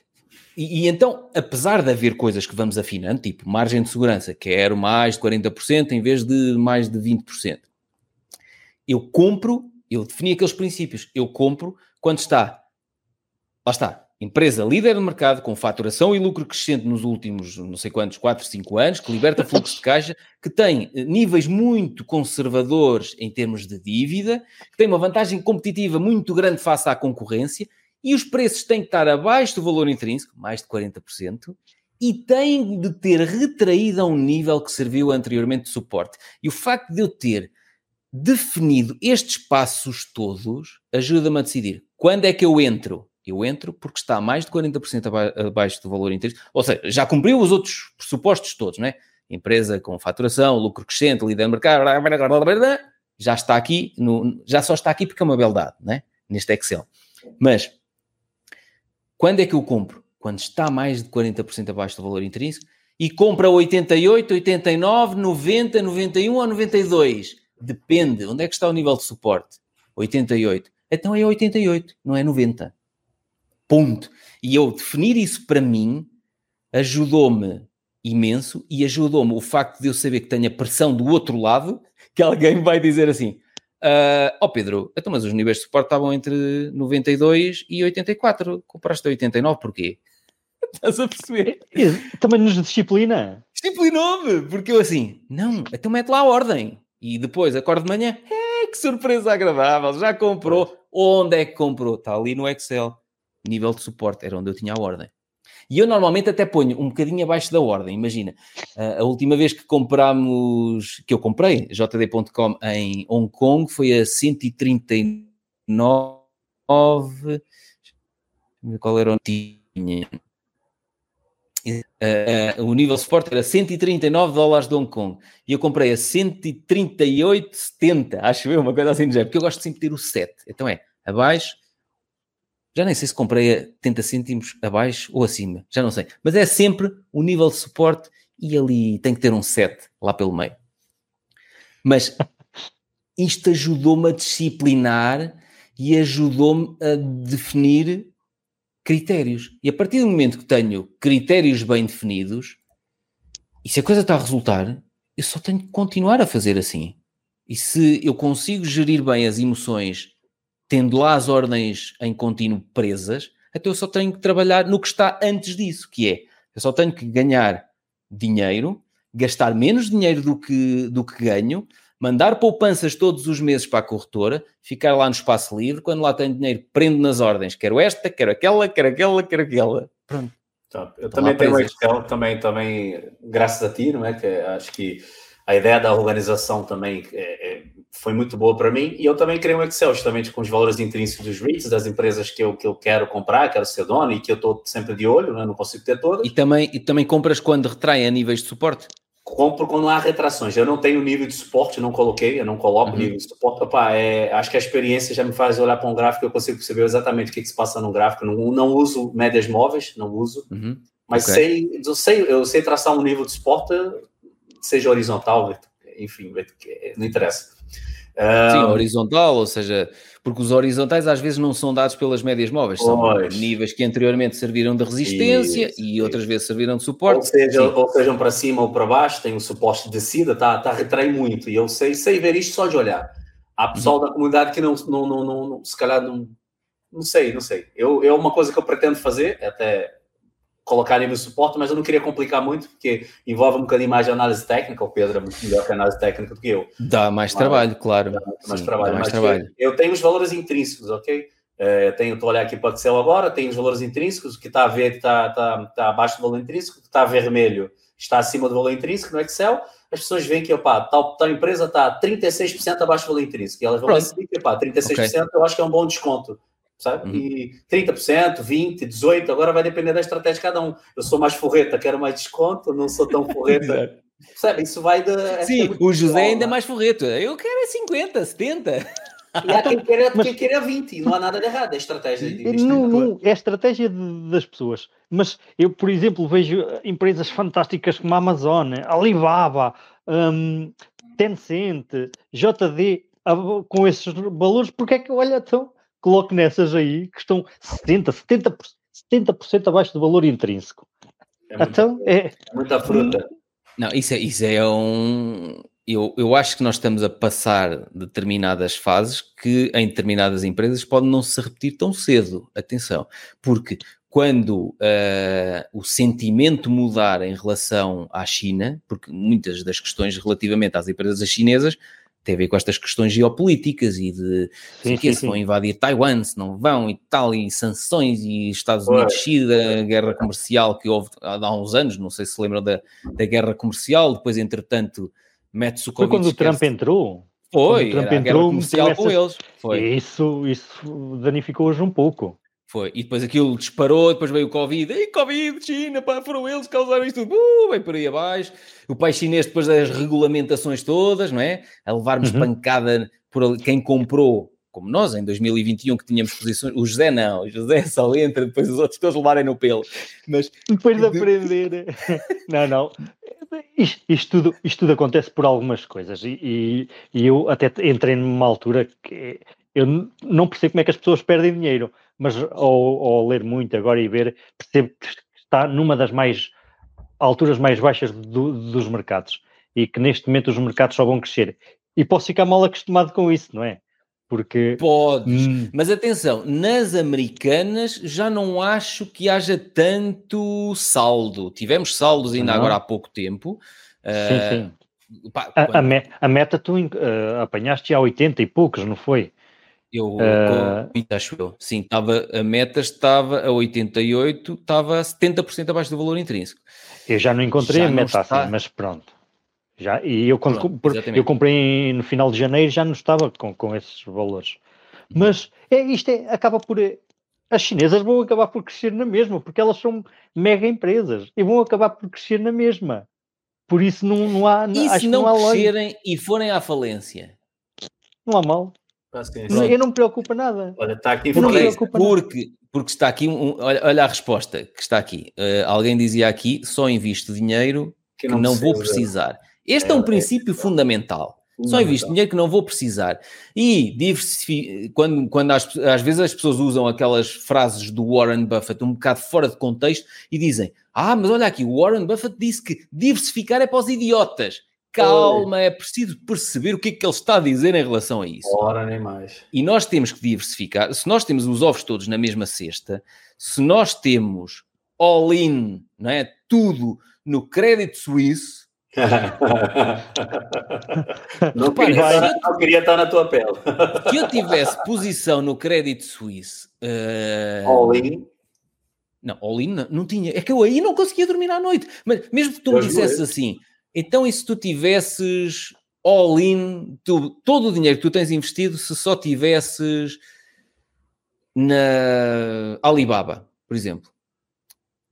E, e, então, apesar de haver coisas que vamos afinando, tipo margem de segurança, quero mais de 40% em vez de mais de 20%, eu compro eu defini aqueles princípios. Eu compro quando está, lá está, empresa líder no mercado, com faturação e lucro crescente nos últimos, não sei quantos, 4, 5 anos, que liberta fluxo de caixa, que tem eh, níveis muito conservadores em termos de dívida, que tem uma vantagem competitiva muito grande face à concorrência, e os preços têm que estar abaixo do valor intrínseco, mais de 40%, e têm de ter retraído a um nível que serviu anteriormente de suporte. E o facto de eu ter definido estes passos todos, ajuda-me a decidir quando é que eu entro. Eu entro porque está mais de 40% abaixo do valor intrínseco, ou seja, já cumpriu os outros pressupostos todos, não é? Empresa com faturação, lucro crescente, líder de mercado, já está aqui, no, já só está aqui porque é uma beldade, não é? Neste Excel. Mas, quando é que eu compro? Quando está mais de 40% abaixo do valor intrínseco e compra 88, 89, 90, 91 ou 92 Depende. Onde é que está o nível de suporte? 88. Então é 88, não é 90. Ponto. E eu definir isso para mim ajudou-me imenso e ajudou-me o facto de eu saber que tenho a pressão do outro lado, que alguém vai dizer assim: uh, Ó oh Pedro, então, mas os níveis de suporte estavam entre 92 e 84. Compraste 89 porquê? Estás a perceber? Também nos disciplina. Disciplinou-me, porque eu assim, não, então mete lá a ordem. E depois acordo de manhã, é, que surpresa agradável, já comprou. Onde é que comprou? Está ali no Excel. Nível de suporte, era onde eu tinha a ordem. E eu normalmente até ponho um bocadinho abaixo da ordem. Imagina, a última vez que comprámos, que eu comprei, JD.com em Hong Kong, foi a 139. Qual era o tinha? Uh, o nível suporte era 139 dólares de Hong Kong e eu comprei a 138,70, acho eu, uma coisa assim do género, porque eu gosto sempre de ter o 7. Então é abaixo. Já nem sei se comprei a 70 cêntimos abaixo ou acima, já não sei. Mas é sempre o nível de suporte e ali tem que ter um 7 lá pelo meio. Mas isto ajudou-me a disciplinar e ajudou-me a definir critérios. E a partir do momento que tenho critérios bem definidos, e se a coisa está a resultar, eu só tenho que continuar a fazer assim. E se eu consigo gerir bem as emoções, tendo lá as ordens em contínuo presas, então eu só tenho que trabalhar no que está antes disso, que é, eu só tenho que ganhar dinheiro, gastar menos dinheiro do que, do que ganho, mandar poupanças todos os meses para a corretora, ficar lá no espaço livre, quando lá tenho dinheiro, prendo nas ordens, quero esta, quero aquela, quero aquela, quero aquela. Pronto. Top. Eu também tenho um Excel, também, também, graças a ti, não é? Que acho que a ideia da organização também é, é, foi muito boa para mim. E eu também criei um Excel, justamente com os valores intrínsecos dos REITs, das empresas que eu, que eu quero comprar, quero ser dono e que eu estou sempre de olho, né? não consigo ter todas. E também, e também compras quando retrai a níveis de suporte? compro quando há retrações. Eu não tenho nível de suporte, não coloquei, eu não coloco uhum. nível de suporte. Opa, é, acho que a experiência já me faz olhar para um gráfico, eu consigo perceber exatamente o que, que se passa no gráfico. Não, não uso médias móveis, não uso, uhum. mas okay. sei, eu sei, eu sei traçar um nível de suporte, seja horizontal, enfim, não interessa. Sim, horizontal, ou seja, porque os horizontais às vezes não são dados pelas médias móveis, são pois. níveis que anteriormente serviram de resistência isso, e outras isso. vezes serviram de suporte. Ou, seja, ou sejam para cima ou para baixo, tem o um suporte de descida, está tá, retrai muito, e eu sei, sei ver isto só de olhar. Há pessoal uhum. da comunidade que não, não, não, não, se calhar não, não sei, não sei. Eu, é uma coisa que eu pretendo fazer, até colocar nível de suporte, mas eu não queria complicar muito, porque envolve um bocadinho mais de análise técnica. O Pedro é muito melhor que análise técnica do que eu. Dá mais mas, trabalho, claro. Dá mais Sim, trabalho. Dá mais trabalho. Eu, eu, tenho os valores intrínsecos, ok? É, tenho, estou olhar aqui para o Excel agora, tenho os valores intrínsecos, o que está a ver está, está, está abaixo do valor intrínseco, o que está vermelho está acima do valor intrínseco no Excel. As pessoas veem que opa, tal, tal empresa está 36% abaixo do valor intrínseco. E elas vão decidir que opa, 36% okay. eu acho que é um bom desconto sabe? Uhum. E 30%, 20%, 18%, agora vai depender da estratégia de cada um. Eu sou mais forreta, quero mais desconto, não sou tão forreta. sabe? Isso vai da. É Sim, o José ainda é mais forreto. Eu quero é 50, 70. E há quem queira, mas, quem queira 20, não há nada de errado, é estratégia de não, não, É a estratégia de, das pessoas. Mas eu, por exemplo, vejo empresas fantásticas como a Amazon, Alibaba, um, Tencent, JD, com esses valores, porque é que, olha, então, coloque nessas aí que estão 70%, 70%, 70 abaixo do valor intrínseco. É então, é... Muita fruta. Não, isso é, isso é um. Eu, eu acho que nós estamos a passar determinadas fases que em determinadas empresas pode não se repetir tão cedo. Atenção, porque quando uh, o sentimento mudar em relação à China, porque muitas das questões relativamente às empresas chinesas tem a ver com estas questões geopolíticas e de sim, sim, se vão invadir Taiwan, se não vão e tal, e sanções e Estados Unidos China, a guerra comercial que houve há uns anos, não sei se lembram da, da guerra comercial, depois entretanto mete-se o Foi quando o Trump entrou? Foi, o Trump entrou comercial com eles. Foi. Isso, isso danificou-os um pouco. Foi. E depois aquilo disparou, depois veio o Covid. E Covid, China, pá, foram eles que causaram isto tudo. Uh, vem por aí abaixo. O país chinês, depois das regulamentações todas, não é? A levarmos uhum. pancada por quem comprou, como nós em 2021, que tínhamos posições. O José não, o José só entra, depois os outros todos levarem no pelo. Mas depois de aprender. não, não. Isto, isto, tudo, isto tudo acontece por algumas coisas. E, e, e eu até entrei numa altura que eu não percebo como é que as pessoas perdem dinheiro mas ao, ao, ler muito agora e ver, percebo que está numa das mais alturas mais baixas do, dos mercados e que neste momento os mercados só vão crescer. E posso ficar mal acostumado com isso, não é? Porque. Podes, hum... mas atenção, nas americanas já não acho que haja tanto saldo. Tivemos saldos ainda não. agora há pouco tempo. Sim, uh, sim. Pá, a, a, me, a, meta tu uh, apanhaste já 80 e poucos, não foi? Eu, uh, acho eu. Sim, estava, a meta estava a 88, estava a 70% abaixo do valor intrínseco. Eu já não encontrei já a meta está... assim, mas pronto. Já, e eu, quando, pronto, eu comprei no final de janeiro já não estava com, com esses valores. Uhum. Mas é, isto é, acaba por. As chinesas vão acabar por crescer na mesma, porque elas são mega empresas e vão acabar por crescer na mesma. Por isso não, não há. E se não, não crescerem e forem à falência? Não há mal. Eu não me preocupa nada. Olha, está aqui porque, porque, porque está aqui, um, olha, olha, a resposta que está aqui. Uh, alguém dizia aqui, só invisto dinheiro que não, que não vou precisar. Este é, é um princípio é, fundamental. Só invisto dinheiro que não vou precisar. E quando, quando às, às, vezes as pessoas usam aquelas frases do Warren Buffett um bocado fora de contexto e dizem: Ah, mas olha aqui, o Warren Buffett disse que diversificar é para os idiotas. Calma, é preciso perceber o que é que ele está a dizer em relação a isso. Ora, nem mais. E nós temos que diversificar. Se nós temos os ovos todos na mesma cesta, se nós temos all-in, não é? Tudo no crédito suíço, não, queria, não, queria, estar na tua pele. Se eu tivesse posição no crédito suíço, uh... all in. Não, all in não, não, tinha. É que eu aí não conseguia dormir à noite. Mas mesmo que tu me dissesses assim, então, e se tu tivesses all in, tu, todo o dinheiro que tu tens investido, se só tivesses na Alibaba, por exemplo,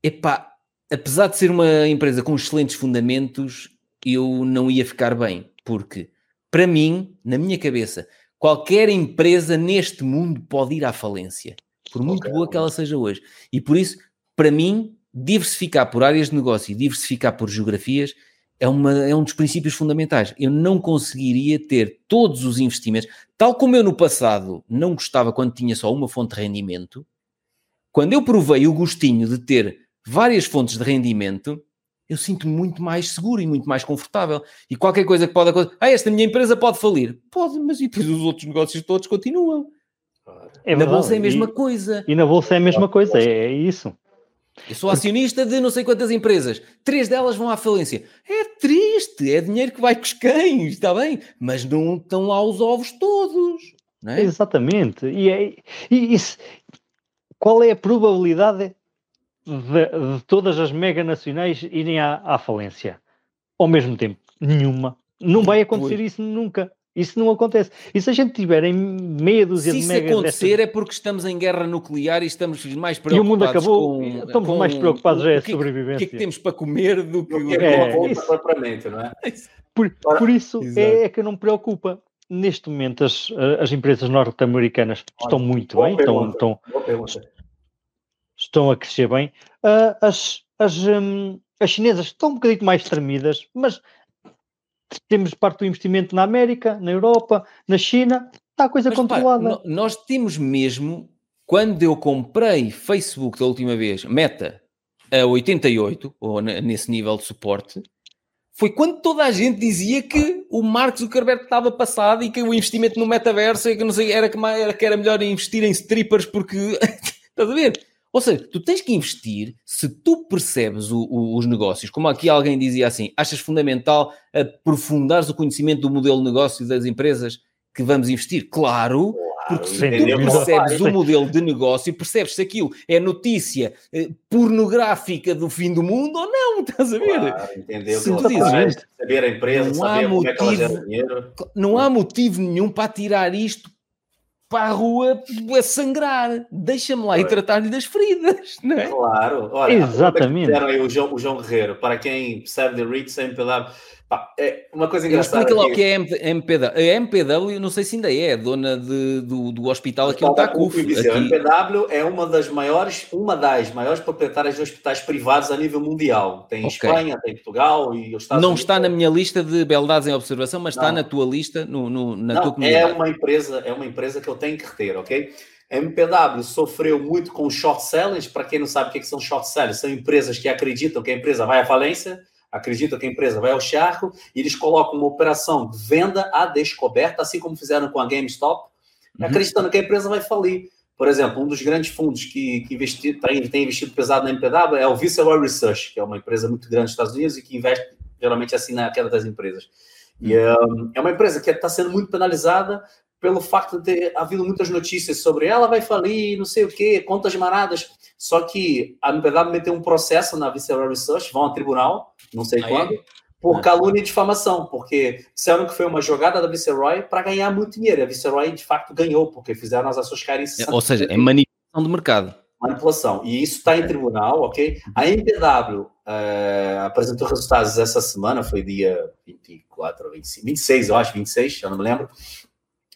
epá, apesar de ser uma empresa com excelentes fundamentos, eu não ia ficar bem, porque para mim, na minha cabeça, qualquer empresa neste mundo pode ir à falência, por muito okay. boa que ela seja hoje. E por isso, para mim, diversificar por áreas de negócio e diversificar por geografias é, uma, é um dos princípios fundamentais. Eu não conseguiria ter todos os investimentos, tal como eu no passado não gostava quando tinha só uma fonte de rendimento. Quando eu provei o gostinho de ter várias fontes de rendimento, eu sinto-me muito mais seguro e muito mais confortável. E qualquer coisa que pode acontecer, ah, esta minha empresa pode falir. Pode, mas e depois os outros negócios todos continuam. É na bolsa é a mesma e, coisa. E na bolsa é a mesma coisa, é, é isso. Eu sou acionista de não sei quantas empresas, três delas vão à falência. É triste, é dinheiro que vai com os cães, está bem? Mas não estão lá os ovos todos. Não é? Exatamente. E, é, e isso, qual é a probabilidade de, de, todas as mega nacionais irem à, à falência? Ao mesmo tempo? Nenhuma. Não vai acontecer isso nunca. Isso não acontece. E se a gente tiver em meia dúzia se de megas... Se isso acontecer dessas... é porque estamos em guerra nuclear e estamos mais preocupados E o mundo acabou, com, estamos com, mais preocupados com, é a sobrevivência. O que é que temos para comer do que... O que é, é isso. propriamente, não é? Por, por isso é, é, que não me preocupa. Neste momento as, as empresas norte-americanas estão muito bem, estão, estão, estão a crescer bem. Uh, as, as, um, as chinesas estão um bocadinho mais tremidas, mas temos parte do investimento na América, na Europa, na China, está a coisa Mas, controlada. nós temos mesmo, quando eu comprei Facebook da última vez, Meta, a 88, ou nesse nível de suporte, foi quando toda a gente dizia que o Mark Zuckerberg estava passado e que o investimento no metaverso que não sei, era, que, era, que era melhor investir em strippers porque... Estás a ver? Ou seja, tu tens que investir se tu percebes o, o, os negócios, como aqui alguém dizia assim, achas fundamental aprofundares o conhecimento do modelo de negócio das empresas que vamos investir? Claro, porque se tu percebes o modelo de negócio, percebes se aquilo é notícia eh, pornográfica do fim do mundo ou não, estás a ver? Claro, entendeu? Se tu dizes, saber a empresa, não há motivo, é Não há motivo nenhum para tirar isto para a rua a sangrar. Deixa-me lá e tratar-lhe das feridas, não é? Claro. Olha, Exatamente. Aí o, João, o João Guerreiro, para quem percebe de REITs, MPW, pá, é uma coisa engraçada. Explica lá o que é MPW. A MPW, não sei se ainda é, dona de, do, do hospital aqui no Tacuf. A MPW é uma das maiores, uma das maiores proprietárias de hospitais privados a nível mundial. Tem okay. Espanha, tem Portugal e os Estados Não Unidos. está na minha lista de beldades em observação, mas não. está na tua lista, no, no na não, tua comunidade. É uma empresa, é uma empresa que eu tenho que reter, ok? A MPW sofreu muito com short sellers. Para quem não sabe o que são short sellers, são empresas que acreditam que a empresa vai à falência acreditam que a empresa vai ao charco e eles colocam uma operação de venda à descoberta, assim como fizeram com a GameStop, uhum. acreditando que a empresa vai falir. Por exemplo, um dos grandes fundos que, que investi, tem, tem, investido pesado na MPW é o Visceral Research, que é uma empresa muito grande nos Estados Unidos e que investe geralmente assim na queda das empresas. E um, é uma empresa que está sendo muito penalizada pelo facto de ter havido muitas notícias sobre ela vai falir, não sei o quê, contas maradas. Só que a MPW meteu um processo na Visceral Research, vão ao tribunal, não sei Aí. quando, por calúnia e difamação, porque disseram que foi uma jogada da Viceroy para ganhar muito dinheiro. A Viceroy, de facto, ganhou, porque fizeram as ações caírem. É, ou seja, é manipulação do mercado. Manipulação. E isso está em tribunal, ok? A MPW eh, apresentou resultados essa semana, foi dia 24 ou 25, 26, eu acho, 26, eu não me lembro.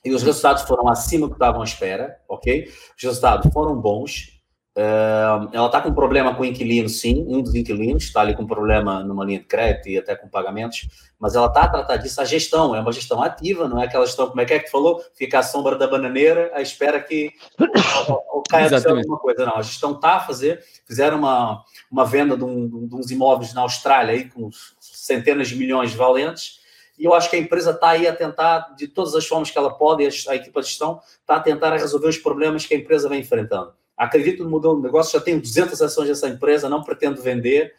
E os resultados foram acima do que estavam à espera, ok? Os resultados foram bons. Uh, ela está com problema com o inquilino, sim, um dos inquilinos está ali com problema numa linha de crédito e até com pagamentos, mas ela está a tratar disso. A gestão é uma gestão ativa, não é aquela gestão, como é que é que falou? Fica à sombra da bananeira à espera que ou, caia alguma coisa. Não, a gestão está a fazer. Fizeram uma, uma venda de, um, de uns imóveis na Austrália aí com centenas de milhões de valentes e eu acho que a empresa está aí a tentar, de todas as formas que ela pode, a equipa de gestão está a tentar resolver os problemas que a empresa vem enfrentando. Acredito no modelo de negócio, já tenho 200 ações dessa empresa, não pretendo vender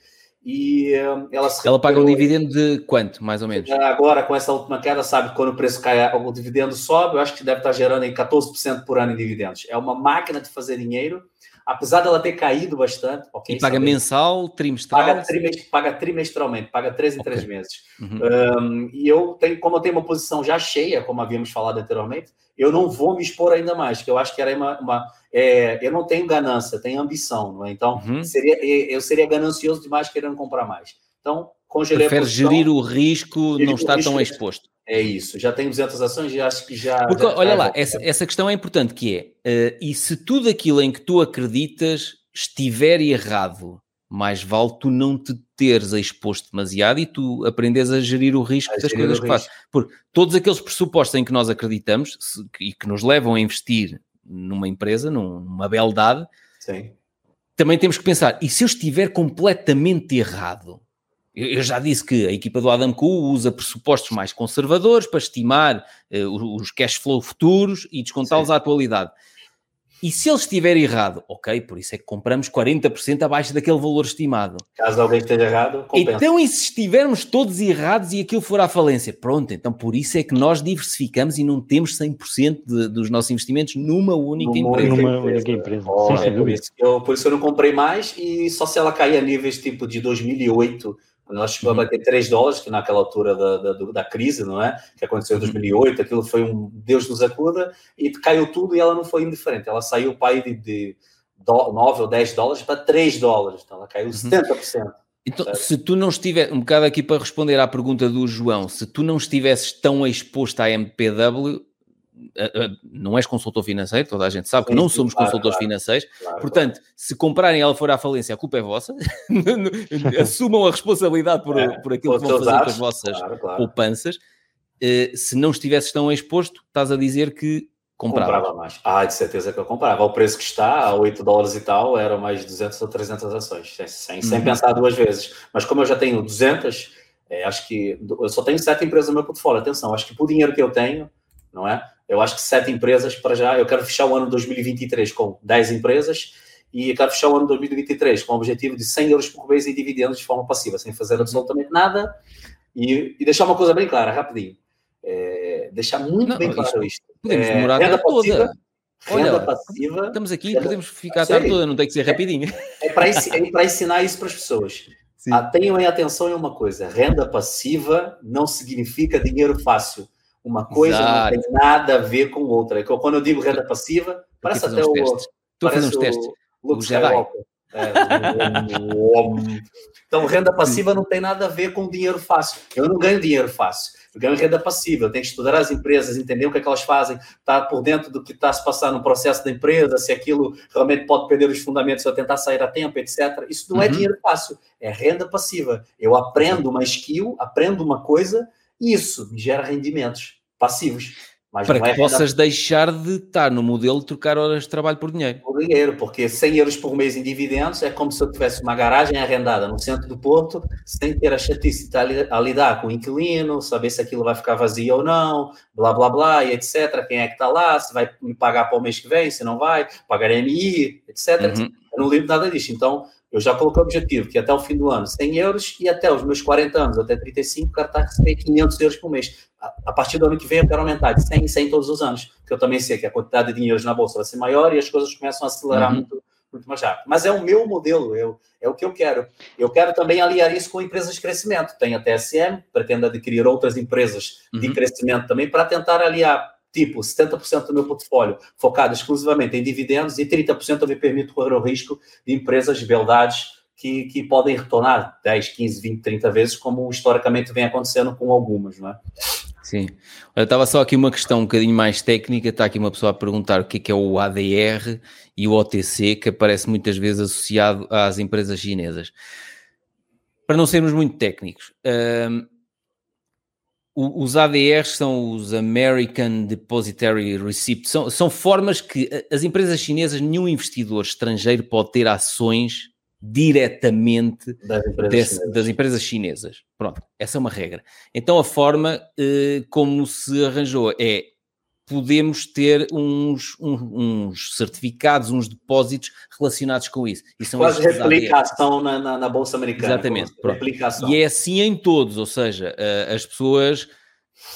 e um, ela Ela paga um dividendo de quanto, mais ou menos? Agora, com essa última queda, sabe, quando o preço cai, o dividendo sobe, eu acho que deve estar gerando aí 14% por ano em dividendos. É uma máquina de fazer dinheiro apesar dela ter caído bastante. Okay, e paga sabe? mensal, trimestral? Paga, trimest, paga trimestralmente, paga três em okay. três meses. Uhum. Um, e eu tenho, como eu tenho uma posição já cheia, como havíamos falado anteriormente, eu não vou me expor ainda mais, porque eu acho que era uma. uma é, eu não tenho ganância, tenho ambição, não é? Então, uhum. seria, eu seria ganancioso demais querendo comprar mais. Então, congelei Prefere gerir o risco, não estar tão exposto. É isso, já tem 200 ações e acho que já. Porque, já olha lá, essa, essa questão é importante: que é, uh, e se tudo aquilo em que tu acreditas estiver errado, mais vale tu não te teres exposto demasiado e tu aprendes a gerir o risco a das coisas que fazes. Porque todos aqueles pressupostos em que nós acreditamos se, e que nos levam a investir numa empresa, numa beldade, Sim. também temos que pensar: e se eu estiver completamente errado? Eu já disse que a equipa do Adam Cool usa pressupostos mais conservadores para estimar uh, os cash flow futuros e descontá-los à atualidade. E se ele estiver errado, ok, por isso é que compramos 40% abaixo daquele valor estimado. Caso alguém esteja errado, compensa. Então, e se estivermos todos errados e aquilo for à falência? Pronto, então por isso é que nós diversificamos e não temos 100% de, dos nossos investimentos numa única numa empresa. Numa única empresa. Oh, Sim, é por, isso eu, por isso eu não comprei mais e só se ela cair a níveis tipo de 2008 nós chegou a bater 3 dólares, que naquela altura da, da, da, crise, não é? Que aconteceu em 2008, aquilo foi um Deus nos acuda, e caiu tudo e ela não foi indiferente. Ela saiu para aí de, de 9 ou 10 dólares para 3 dólares, então ela caiu 70%. Uhum. Então, certo? se tu não estiver, um bocado aqui para responder à pergunta do João, se tu não estivesses tão exposto à MPW, não és consultor financeiro, toda a gente sabe que não somos claro, consultores claro, financeiros, claro, portanto, se comprarem ela for à falência, a culpa é vossa, assumam a responsabilidade por, é, por aquilo que vão fazer com as vossas poupanças. Uh, se não estivesses tão exposto, estás a dizer que comprava. Comprava mais. Ah, de certeza que eu comprava. O preço que está, a 8 dólares e tal, eram mais 200 ou 300 ações, sem uhum. pensar duas vezes. Mas como eu já tenho 200, é, acho que eu só tenho sete empresas no meu portfólio. Atenção, acho que por dinheiro que eu tenho, não é? Eu acho que sete empresas para já. Eu quero fechar o ano 2023 com 10 empresas e quero fechar o ano 2023 com o objetivo de 100 euros por mês em dividendos de forma passiva, sem fazer absolutamente nada. E, e deixar uma coisa bem clara, rapidinho. É, deixar muito não, bem claro isto. Podemos é, demorar renda passiva, toda. Renda Olha, passiva. Estamos aqui, renda, podemos ficar a tarde toda, não tem que ser rapidinho. É, é para é ensinar isso para as pessoas. Ah, tenham em atenção em uma coisa: renda passiva não significa dinheiro fácil. Uma coisa Exato. não tem nada a ver com outra. É quando eu digo renda passiva, parece até o. Estou a fazer uns testes. O, o Jedi. É, então, renda passiva não tem nada a ver com dinheiro fácil. Eu não ganho dinheiro fácil. Eu ganho renda passiva. Eu tenho que estudar as empresas, entender o que é que elas fazem, estar por dentro do que está a se passar no processo da empresa, se aquilo realmente pode perder os fundamentos se eu tentar sair a tempo, etc. Isso não é uhum. é dinheiro fácil, é renda passiva. Eu aprendo uma skill, aprendo uma coisa isso me gera rendimentos passivos. Mas para que é possas deixar de estar no modelo de trocar horas de trabalho por dinheiro. Por dinheiro, porque 100 euros por mês em dividendos é como se eu tivesse uma garagem arrendada no centro do Porto, sem ter a chatice de estar a lidar com o inquilino, saber se aquilo vai ficar vazio ou não, blá blá blá, e etc. Quem é que está lá, se vai me pagar para o mês que vem, se não vai, pagar MI, etc. Uhum. Eu não lembro nada disso. Então, eu já coloquei o objetivo que até o fim do ano 100 euros e até os meus 40 anos, até 35, quero estar a receber 500 euros por mês. A, partir do ano que vem eu quero aumentar de 100 em 100 todos os anos, porque eu também sei que a quantidade de dinheiros na bolsa vai ser maior e as coisas começam a acelerar uhum. muito, muito mais rápido. Mas é o meu modelo, eu, é o que eu quero. Eu quero também aliar isso com empresas de crescimento. Tenho a TSM, pretendo adquirir outras empresas de uhum. crescimento também para tentar aliar tipo 70% do meu portfólio focado exclusivamente em dividendos e 30% eu me permito correr o risco de empresas de beldades que, que podem retornar 10, 15, 20, 30 vezes, como historicamente vem acontecendo com algumas, não é? Sim. Olha, estava só aqui uma questão um bocadinho mais técnica. Está aqui uma pessoa a perguntar o que é, que é o ADR e o OTC, que aparece muitas vezes associado às empresas chinesas. Para não sermos muito técnicos, os ADRs são os American Depository Receipt, são, são formas que as empresas chinesas, nenhum investidor estrangeiro pode ter ações diretamente das empresas, desse, das empresas, chinesas. Pronto, essa é uma regra. Então a forma eh, como se arranjou é podemos ter uns, uns, uns, certificados, uns depósitos relacionados com isso. E são Quase replicação na, na, na, Bolsa Americana. Exatamente. E é assim em todos, ou seja, as pessoas,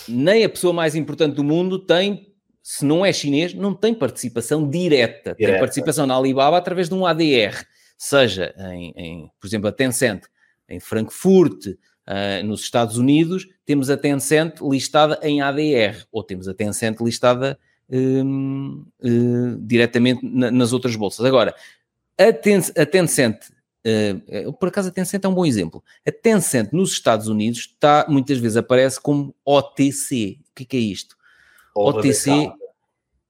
nem a pessoa mais importante do mundo tem, se não é chinês, não tem participação direta. direta. Tem participação na Alibaba através de um ADR, seja em, em por exemplo, a Tencent, em Frankfurt, Uh, nos Estados Unidos, temos a Tencent listada em ADR, ou temos a Tencent listada um, uh, diretamente na, nas outras bolsas. Agora, a, Ten, a Tencent, uh, por acaso a Tencent é um bom exemplo, a Tencent nos Estados Unidos está, muitas vezes aparece como OTC. O que é, que é isto? Over OTC, the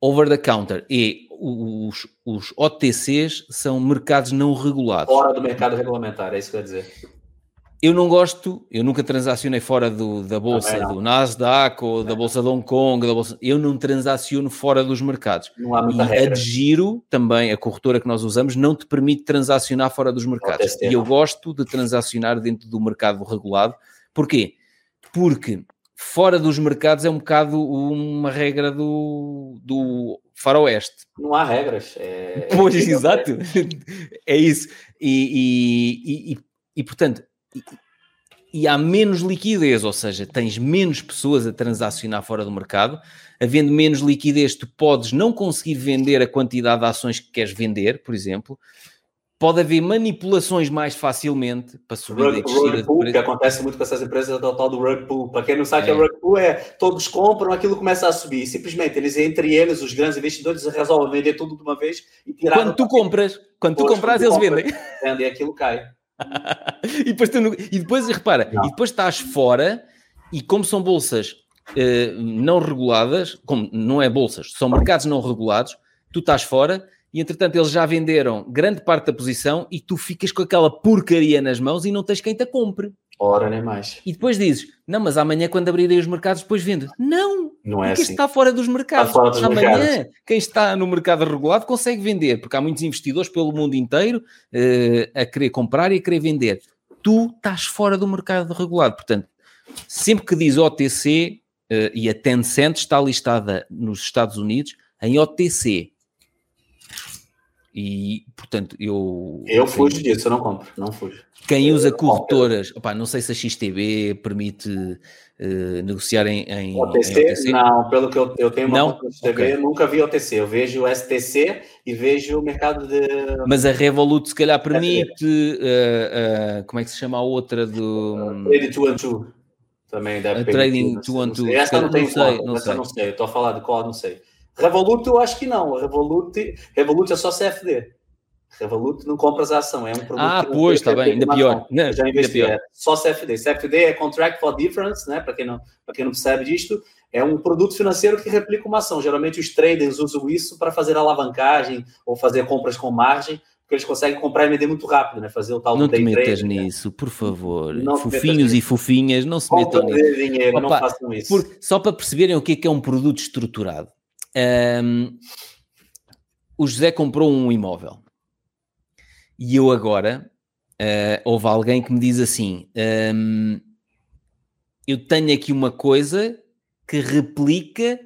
Over the Counter. E os, os OTCs são mercados não regulados. Fora do mercado regulamentar, é isso que eu ia dizer. Eu não gosto, eu nunca transacionei fora do, da bolsa do Nasdaq ou da bolsa de Hong Kong, da bolsa, eu não transaciono fora dos mercados. Não há muita e regra. a de giro, também a corretora que nós usamos, não te permite transacionar fora dos mercados. E eu gosto de transacionar dentro do mercado regulado. Porquê? Porque fora dos mercados é um bocado uma regra do, do faroeste. Não há regras. É... Pois, exato. é isso. E, e, e, e portanto, e há menos liquidez, ou seja, tens menos pessoas a transacionar fora do mercado. Havendo menos liquidez, tu podes não conseguir vender a quantidade de ações que queres vender, por exemplo. Pode haver manipulações mais facilmente para subir rug, e descer. Rug pull, que acontece muito com essas empresas do tal do rug pull. Para quem não sabe é. que é rug pull, é todos compram, aquilo começa a subir. Simplesmente, eles entre eles, os grandes investidores, resolvem vender tudo de uma vez e tirar. Quando tu compras, quando tu compras, eles vendem. Vendem e aquilo cai. E, depois tu, e depois, repara, não. e depois estás fora, e como são bolsas uh, não reguladas, como não é bolsas, são mercados não regulados, tu estás fora e entretanto eles já venderam grande parte da posição e tu ficas com aquela porcaria nas mãos e não tens quem te compre. Ora, nem mais. E depois dizes, não, mas amanhã quando abrirem os mercados depois vende. Não, não é porque assim. está fora dos mercados. Fora dos amanhã, mercados. quem está no mercado regulado consegue vender, porque há muitos investidores pelo mundo inteiro uh, a querer comprar e a querer vender. Tu estás fora do mercado regulado. Portanto, sempre que diz OTC uh, eh, e a Tencent está listada nos Estados Unidos em OTC. E, portanto, eu... Eu fujo disso, eu não compro, não fujo. Quem usa corretoras, não sei se a XTB permite uh, negociar em, em, OTC, em, OTC, Não, pelo que eu, eu tenho uma não? XTB, okay. eu nunca vi OTC. Eu vejo o STC e vejo o mercado de. Mas a Revolut, se calhar, permite. Uh, uh, como é que se chama a outra do. Trading 2 and 2. Também deve a Trading 2 and 2. Essa não, tem sei, não essa sei. não sei. Estou a falar de qual, não sei. Revolut, eu acho que não. Revolut, Revolut é só CFD. Revolut não compras a ação, é um produto. Ah, pois, está bem, ainda pior. Não, já investi, é só CFD. CFD é Contract for Difference, né? Para quem, não, quem não percebe disto, é um produto financeiro que replica uma ação. Geralmente os traders usam isso para fazer alavancagem ou fazer compras com margem, porque eles conseguem comprar e vender muito rápido, né? Fazer o tal não day Não te metas trade, né? nisso, né? por favor. Não Fofinhos e fofinhas, não se metam nisso. Dinheiro, Opa, não façam isso. Por, só para perceberem o que é, que é um produto estruturado. Um, o José comprou um imóvel e eu agora, uh, houve alguém que me diz assim: um, eu tenho aqui uma coisa que replica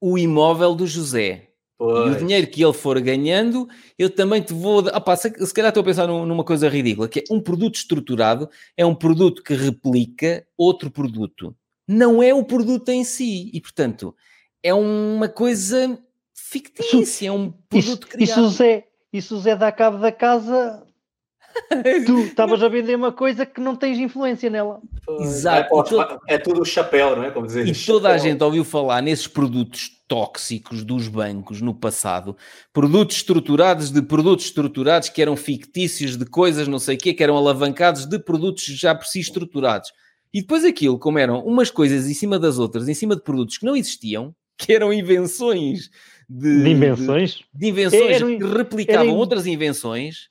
o imóvel do José. Pois. E o dinheiro que ele for ganhando, eu também te vou. Se, se calhar estou a pensar numa coisa ridícula, que é um produto estruturado é um produto que replica outro produto. Não é o produto em si. E, portanto, é uma coisa fictícia, é um produto isso, criado. Isso, Zé, isso o Zé dá cabo da casa, tu estavas a vender uma coisa que não tens influência nela. Exato. É, é tudo chapéu, não é? Como dizer, e chapéu. toda a gente ouviu falar nesses produtos tóxicos dos bancos no passado, produtos estruturados de produtos estruturados que eram fictícios de coisas não sei o quê, que eram alavancados de produtos já por si estruturados. E depois aquilo, como eram umas coisas em cima das outras, em cima de produtos que não existiam, que eram invenções de, De invenções? de, de invenções Eram- que replicavam eram- outras invenções.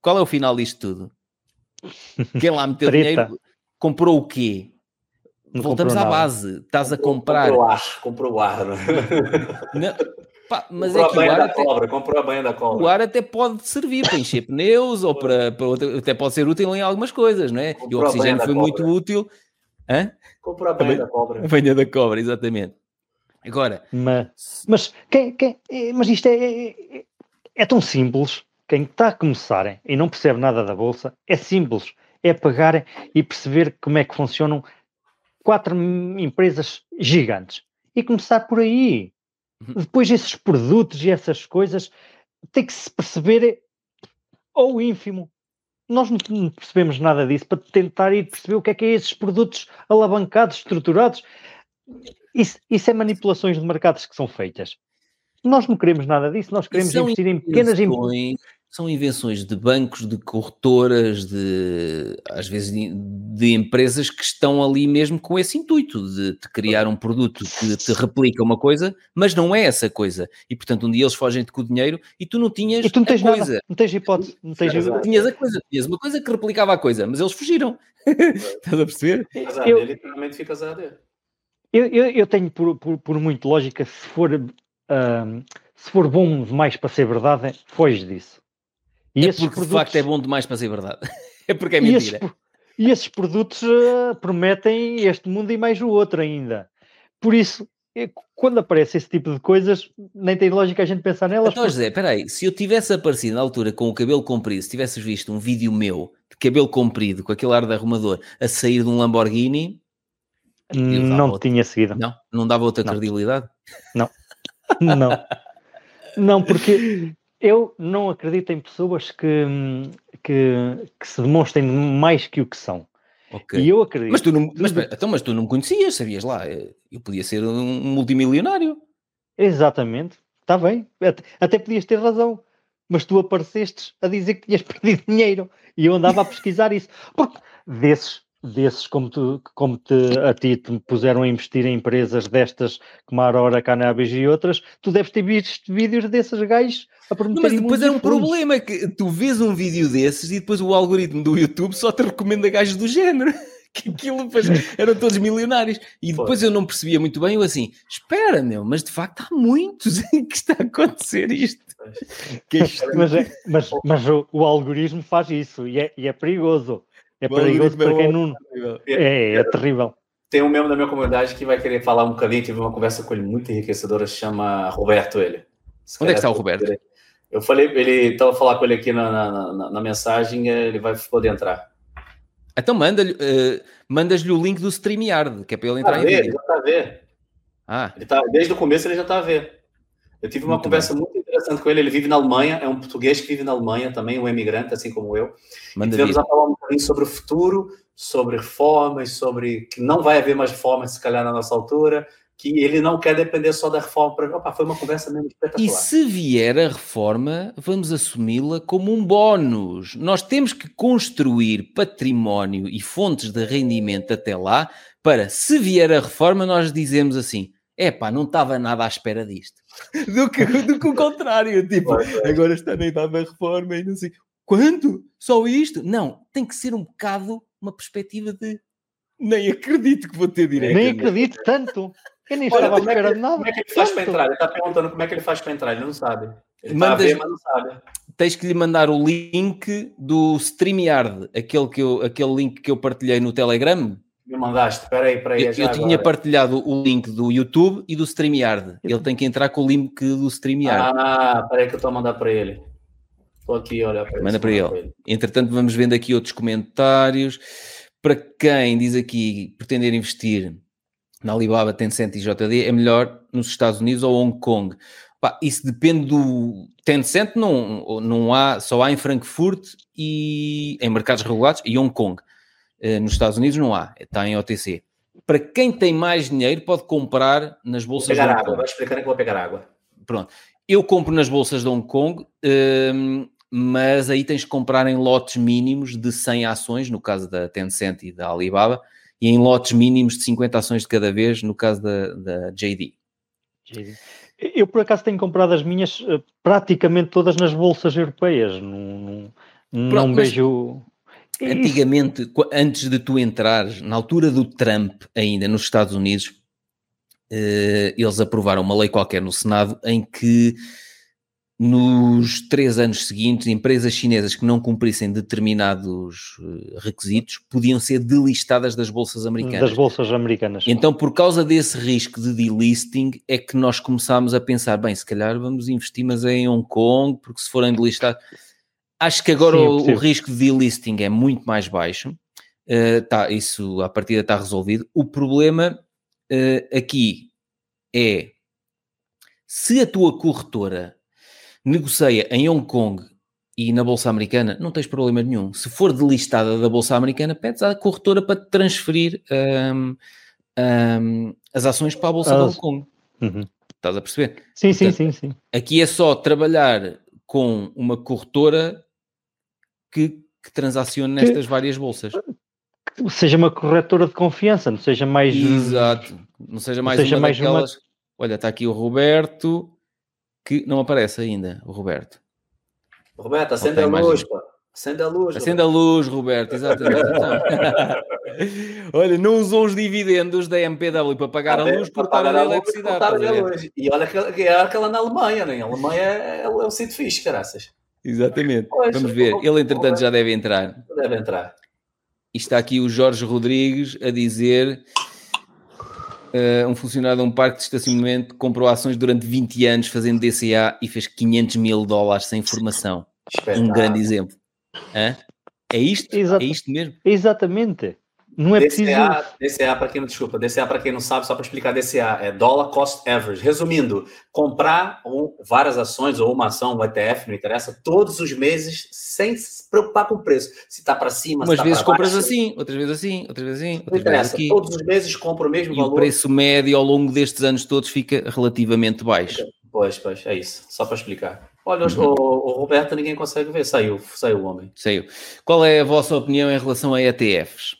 Qual é o final disto tudo? Quem lá meteu dinheiro comprou o quê? Não Voltamos à nada. base. Estás a comprar. Comprou ar, comprou ar. né? Não, pá, mas comprou é a que o banha ar, da até, cobra, comprou a banha da o cobra. ar até pode servir para encher pneus ou para, para outra- até pode ser útil em algumas coisas, não é? E o Comprou a banha oxigênio foi cobra. muito útil. Hã? Comprou a banha Também- da cobra. A banha da cobra, exatamente. Agora, Mas, mas, quem, quem, é- mas isto é, é, é tão simples. Quem está a começar e não percebe nada da Bolsa, é simples. É pegar e perceber como é que funcionam quatro empresas gigantes. E começar por aí. Uhum. Depois esses produtos e essas coisas tem que se perceber ao ínfimo. Nós não não percebemos nada disso para tentar ir perceber o que é que é esses produtos alavancados, estruturados. Isso, isso é manipulações de mercados que são feitas. Nós não queremos nada disso, nós queremos são investir em pequenas em- invenções- são invenções de bancos, de corretoras, de às vezes de, de empresas que estão ali mesmo com esse intuito de, te criar um produto que te replica uma coisa, mas não é essa coisa. E portanto, um dia eles fogem-te com o dinheiro e tu não tinhas E tu não tens a coisa. nada, não tens hipótese, não tens Exato. Tinhas a coisa, tinhas uma coisa que replicava a coisa, mas eles fugiram. Estás a perceber? Azar Eu- dele, literalmente fica azar dele. Eu, eu, eu tenho por, por, por muito lógica, se for, ahm, se for bom demais para ser verdade, foge disso. E é porque de produtos- facto é bom demais para ser verdade. É porque é e esses, mentira. e esses produtos ah, prometem este mundo e mais o outro ainda. Por isso, é, quando aparece esse tipo de coisas, nem tem lógica a gente pensar nelas. Então, José, peraí, se eu tivesse aparecido na altura com o cabelo comprido, se tivesses visto um vídeo meu de cabelo comprido, com aquele ar de arrumador, a sair de um Lamborghini, não outra- tinha seguido. não, não dava outra Não. credibilidade? Não. Não, porque eu não acredito em pessoas que, que, que se demonstrem mais que o que são. Ok. E eu acredito. Mas tu não, mas, então, mas tu não me conhecias, sabias lá? Eu podia ser um multimilionário. Exatamente. Está bem. Até, até podias ter razão. Mas tu aparecestes a dizer que tinhas perdido dinheiro. E eu andava a pesquisar isso. Porque desses, desses como, tu, como te, a ti te puseram a investir em empresas destas, como a Aurora Cannabis e outras, tu deves ter visto vídeos desses gajos a Não, prometerem mas depois e um fundos. problema que tu vês um vídeo desses e depois o algoritmo do YouTube só te recomenda gajos do género. Que aquilo depois eram todos milionários. E depois eu não percebia muito bem, eu assim, espera, meu, mas de facto há muitos em que está a acontecer isto. Que é isto. Mas, é- mas, mas o, o algoritmo faz isso e é, e é perigoso. É O perigoso é para quem não. É, é terrível. Tem um membro da minha comunidade que vai querer falar um bocadinho. Tive uma conversa com ele muito enriquecedora, se chama Roberto. Ele. Onde é que está o Roberto? Eu falei, ele estava a falar com ele aqui na, na, na- na mensagem, ele vai poder entrar. Então manda-lhe, eh, mandas-lhe o link do StreamYard, que é para ele Tá entrar a em ver, ele vídeo. já está a ver. Ah, Ele tá, desde o começo ele já está a ver. Eu tive uma Muito conversa muito interessante com ele. Ele vive na Alemanha, é um português que vive na Alemanha também, um imigrante, assim como eu. E tivemos a falar um bocadinho sobre o futuro, sobre reformas, sobre que não vai haver mais reformas, se calhar, na nossa altura, que ele não quer depender só da reforma. Pra... Opa, foi uma conversa mesmo E espetacular. se vier a reforma, vamos assumi-la como um bónus. Nós temos que construir património e fontes de rendimento até lá, para se vier a reforma, nós dizemos assim: epá, não estava nada à espera disto. Do que, do que o contrário, tipo, vai. agora está na idade da reforma e não sei. Quanto? Só isto? Não, tem que ser um bocado uma perspectiva de nem acredito que vou ter direito. Nem a isto." acredito tanto. Eu nem Olha, estava à como é, espera que, de nada. como é que ele faz para Tanto. entrar? Ele está perguntando como é que ele faz para entrar, ele não sabe. Ele está a Mandas- ver, mas não sabe. tens que lhe mandar o link do StreamYard, aquele, que eu, aquele link que eu partilhei no Telegram. Me mandaste, peraí, peraí. Eu, é eu tinha agora. partilhado o link do YouTube e do StreamYard. Ele tem que entrar com o link do StreamYard. Ah, peraí que eu estou a mandar para ele. Estou aqui, olha. Peraí, Manda deixa eu para ele. Entretanto, vamos vendo aqui outros comentários. Para quem diz aqui pretender investir na Alibaba, Tencent e JD, é melhor nos Estados Unidos ou Hong Kong? Pá, isso depende do. Tencent não, não há, só há em Frankfurt e em mercados regulados e Hong Kong. Eh, nos Estados Unidos não há, está em OTC. Para quem tem mais dinheiro, pode comprar nas Vou bolsas de pegar Hong água, Kong. vai explicando que eu vou pegar água. Eu compro nas bolsas de Hong Kong hum, mas aí tens que comprar em lotes mínimos de 100 ações, no caso da Tencent e da Alibaba, e em lotes mínimos de 50 ações de cada vez, no caso da, da JD. Eu, por acaso, tenho comprado as minhas eh, praticamente todas nas bolsas europeias. Não, não, Pronto, não vejo. Antigamente, antes de tu entrares, na altura do Trump, ainda nos Estados Unidos, eh, eles aprovaram uma lei qualquer no Senado em que nos três anos seguintes, empresas chinesas que não cumprissem determinados eh, requisitos podiam ser delistadas das bolsas americanas. Das bolsas americanas. Então, por causa desse risco de delisting, é que nós começámos a pensar: bem, se calhar vamos investir, mas é em Hong Kong, porque se forem delistados. Acho que agora Sim, o, o, risco de delisting é muito mais baixo. Uh, tá, isso a partida está resolvido. O problema uh, aqui é se a tua corretora negocia em Hong Kong e na Bolsa Americana, não tens problema nenhum. Se for delistada da Bolsa Americana, pedes à corretora para transferir um, um, as ações para a Bolsa de Hong Kong. Uhum. Estás a perceber? Sim, Portanto, sim, sim, sim. Aqui é só trabalhar com uma corretora que, que transacione nestas que, várias bolsas. Que seja uma corretora de confiança, não seja mais. Exato. Não seja mais, não seja uma mais daquelas. Uma... Olha, está aqui o Roberto que não aparece ainda, o Roberto. Roberto, acende a luz, pá. Acende a luz. Acende a luz, Roberto, exatamente. Então. olha, não usou os dividendos da MPW para pagar a, a luz, cortaram a eletricidade. A luz. E olha que é aquela na Alemanha, né? A Alemanha é, é um sítio fixe, graças. Exatamente. Pois, Vamos ver. Ele, entretanto, já deve entrar. Deve entrar. E está aqui o Jorge Rodrigues a dizer Uh, um funcionário de um parque de estacionamento comprou ações durante 20 anos fazendo DCA e fez 500 mil dólares sem formação. Um grande exemplo. Hã? É isto? Exato. É isto mesmo? Exatamente. Não é DCA, preciso. DCA, para quem não desculpa, DCA, para quem não sabe, só para explicar, DCA é Dollar Cost Average. Resumindo, comprar um, várias ações ou uma ação, um ETF, não interessa, todos os meses, sem se preocupar com o preço. Se está para cima, Umas se vezes compras baixo, assim, outras vezes assim, outras vezes assim. Outras não interessa, aqui. todos os meses compra o mesmo e valor. o preço médio ao longo destes anos todos fica relativamente baixo. Pois, pois, é isso. Só para explicar. Olha, uhum. o, o, Roberto ninguém consegue ver, saiu, saiu o homem. Saiu. Qual é a vossa opinião em relação a ETFs?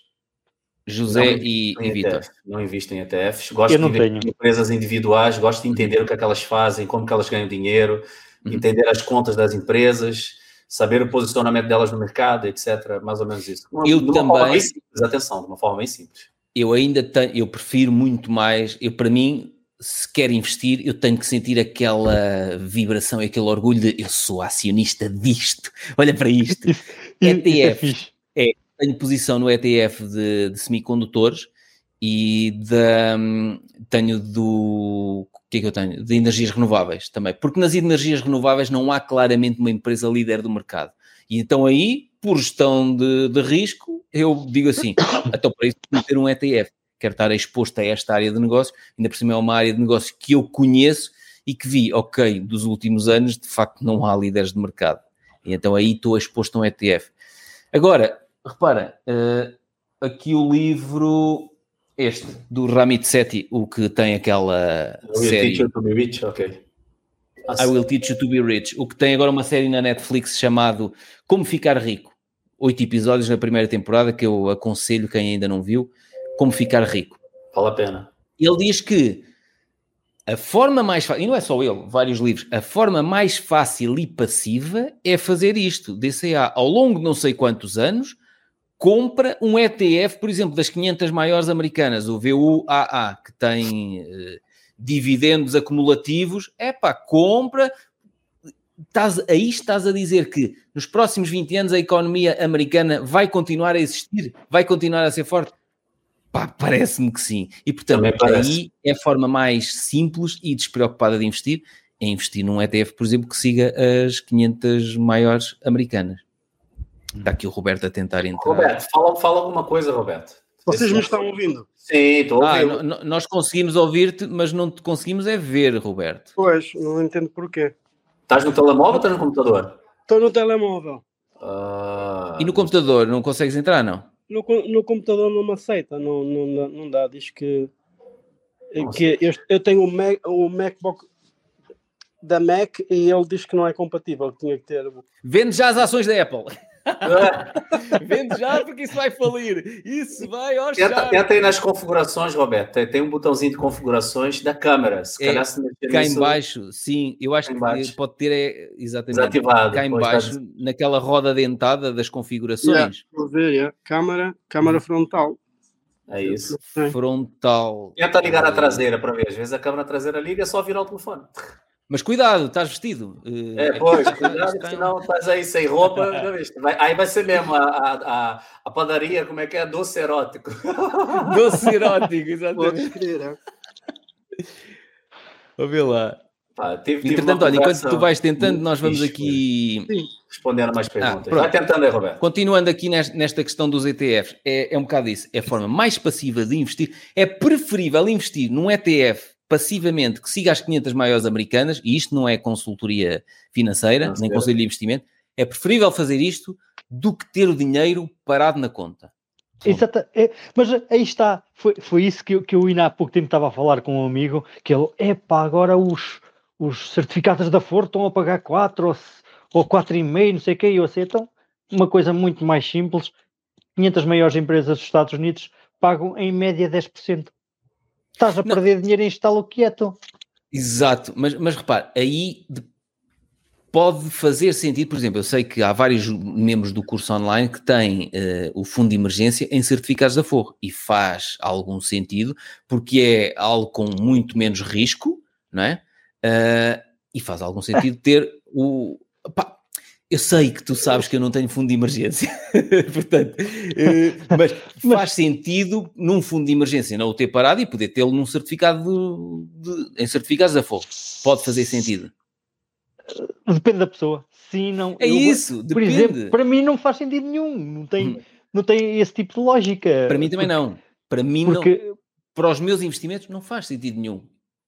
José não, e, e Vitor. Não invisto em ETFs. Gosto de tenho. em empresas individuais, gosto de entender o que é que elas fazem, como que elas ganham dinheiro, uhum. entender as contas das empresas, saber o posicionamento delas no mercado, etc. Mais ou menos isso. Uma, eu de uma também. Forma bem simples, atenção, de uma forma bem simples. Eu ainda tenho, eu prefiro muito mais, eu para mim, se quer investir, eu tenho que sentir aquela vibração e aquele orgulho de eu sou acionista disto. Olha para isto. ETF. Tenho posição no ETF de, de semicondutores e de, um, tenho do. O que é que eu tenho? De energias renováveis também. Porque nas energias renováveis não há claramente uma empresa líder do mercado. E então aí, por gestão de, de risco, eu digo assim: então para isso, ter um ETF. Quero estar exposto a esta área de negócio, ainda por cima é uma área de negócio que eu conheço e que vi, ok, dos últimos anos, de facto não há líderes de mercado. E então aí estou exposto a um ETF. Agora, repara, uh, aqui o livro, este, do Ramit Sethi, o que tem aquela I will série... Teach you to be rich, ok. I Will Teach You to Be Rich, o que tem agora uma série na Netflix chamado Como Ficar Rico. Oito episódios na primeira temporada que eu aconselho quem ainda não viu. Como Ficar Rico. Vale a pena. Ele diz que a forma mais fácil, e não é só ele, vários livros, a forma mais fácil e passiva é fazer isto, DCA, ao longo de não sei quantos anos, compra um ETF, por exemplo, das 500 maiores americanas, o VUAA, que tem eh, dividendos acumulativos, é pá, compra. Estás, aí estás a dizer que nos próximos 20 anos a economia americana vai continuar a existir, vai continuar a ser forte. Pá, parece-me que sim. E portanto, aí é a forma mais simples e despreocupada de investir, é investir num ETF, por exemplo, que siga as 500 maiores americanas. Está aqui o Roberto a tentar entrar. Roberto, fala, fala alguma coisa, Roberto. Vocês me estão ouvindo? Sim, estou a ouvir. Ah, nós conseguimos ouvir-te, mas não te conseguimos é ver, Roberto. Pois, não entendo porquê. Estás no telemóvel ou estás no computador? Estou no telemóvel. Ah... E no computador, não consegues entrar, não? No, no computador não me aceita, não, não, não dá, diz que, que eu, eu tenho o, Mac, o MacBook da Mac e ele diz que não é compatível, que tinha que ter. Vende já as ações da Apple. Vende já porque isso vai falir. Isso vai aos tenta, tenta aí nas configurações, Roberto. Tem, tem, um botãozinho de configurações da câmera. Se é, calhar se cá nisso, em baixo, sim. Eu acho que pode ter é, exatamente Desativado, cá em baixo, da... naquela roda dentada das configurações. Yeah, vou ver, yeah. câmara, câmara frontal. É isso. Frontal. Tenta ligar a traseira para ver. Às vezes a câmera traseira liga, é só virar o telefone. Mas cuidado, estás vestido. Eh, é, pois, cuidado, senão estás aí sem roupa. Vai, aí vai ser mesmo a, a, a, padaria, como é que é? Doce erótico. Doce erótico, exatamente. Pode crer, ver lá. Pá, tive, tive Entretanto, olha, enquanto tu vais tentando, nós vamos aqui. Sim. Respondendo mais ah, perguntas. Ah, vai tentando aí, Roberto. Continuando aqui nesta questão dos ETFs, é, é um bocado isso. É a forma mais passiva de investir. É preferível investir num ETF passivamente que siga as 500 maiores americanas, e isto não é consultoria financeira, não, nem conselho de investimento, é preferível fazer isto do que ter o dinheiro parado na conta. Exato, é, mas aí está, foi, foi isso que eu, que eu ainda há pouco tempo estava a falar com um amigo, que ele, epá, agora os, os certificados da Ford estão a pagar 4 ou, ou 4,5, não sei o que, e eu sei, então, uma coisa muito mais simples, 500 maiores empresas dos Estados Unidos pagam em média 10%. Estás a perder não. dinheiro em estalo quieto. Exato, mas, mas repare, aí pode fazer sentido, por exemplo, eu sei que há vários membros do curso online que têm uh, o fundo de emergência em certificados da Forro e faz algum sentido porque é algo com muito menos risco, não é? Uh, e faz algum sentido ter o. Pá, eu sei que tu sabes que eu não tenho fundo de emergência, portanto, eh, mas faz sentido num fundo de emergência não o ter parado e poder tê-lo num certificado de, de, em certificados da fogo. Pode fazer sentido. Depende da pessoa. Sim, não. É eu, isso, Por depende. exemplo, para mim não faz sentido nenhum. Não tem, hum. não tem esse tipo de lógica. Para mim também porque, não. Para mim porque... não. Para os meus investimentos não faz sentido nenhum.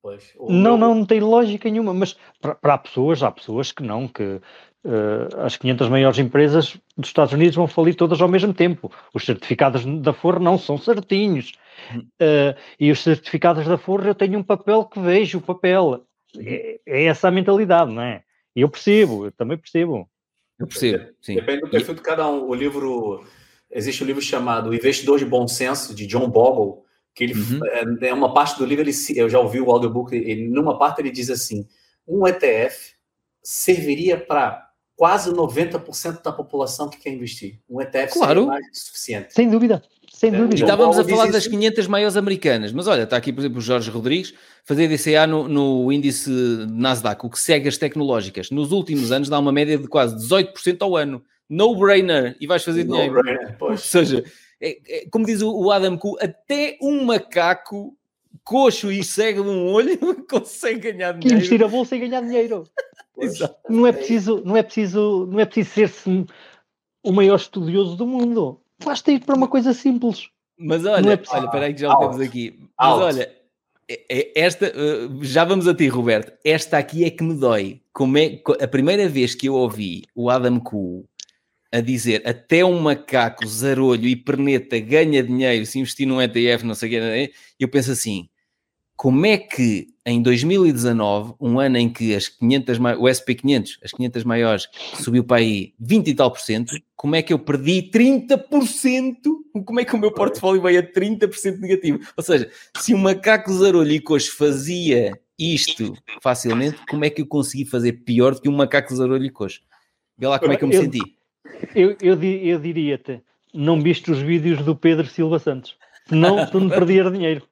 Pois, não, não, não tem lógica nenhuma, mas para, para pessoas, há pessoas que não, que uh, as 500 maiores empresas dos Estados Unidos vão falir todas ao mesmo tempo. Os certificados da Forro não são certinhos. Uh, e os certificados da Forro eu tenho um papel que vejo o papel. É, é essa a mentalidade, não é? E eu percebo, eu também percebo. Eu percebo, sim. Depende do perfil de cada um. O livro, existe um livro chamado Investidor de Bom Senso, de John Bogle, que ele uhum. é, é uma parte do livro, ele, eu já ouvi o audiobook, ele, numa parte ele diz assim, um ETF serviria para quase 90% da população que quer investir. Um ETF claro. mais suficiente. Sem dúvida. Sem é, dúvida. E estávamos a falar das 500 maiores americanas, mas olha, está aqui, por exemplo, o Jorge Rodrigues, fazer DCA no, no índice Nasdaq, o que segue as tecnológicas. Nos últimos anos dá uma média de quase 18% ao ano. No-brainer. E vais fazer no dinheiro. Ou seja, é, é, como diz o Adam Ku, até um macaco coxo e cego de um olho consegue ganhar dinheiro. Investir a bolsa e ganhar dinheiro. Não é preciso, não é preciso, não é preciso ser-se o maior estudioso do mundo. Basta ir para uma coisa simples. Mas olha, é olha, espera aí que já o temos aqui. Mas Out. olha, é, é, esta, eh, já vamos a ti, Roberto. Esta aqui é que me dói. Como é, a primeira vez que eu ouvi o Adam Kuhl a dizer até um macaco zarolho e perneta ganha dinheiro se investir num ETF, não sei o que, eu penso assim, como é que em 2019, um ano em que as 500, o SP500, as 500 maiores, subiu para aí 20 e tal por cento, como é que eu perdi 30%? Como é que o meu portfólio veio a 30% negativo? Ou seja, se um macaco zarolho e coxo fazia isto facilmente, como é que eu consegui fazer pior do que um macaco zarolho e coxo? Vê lá como é que eu me senti. Eu, eu, eu diria-te, não viste os vídeos do Pedro Silva Santos. Não, tu não perdias dinheiro.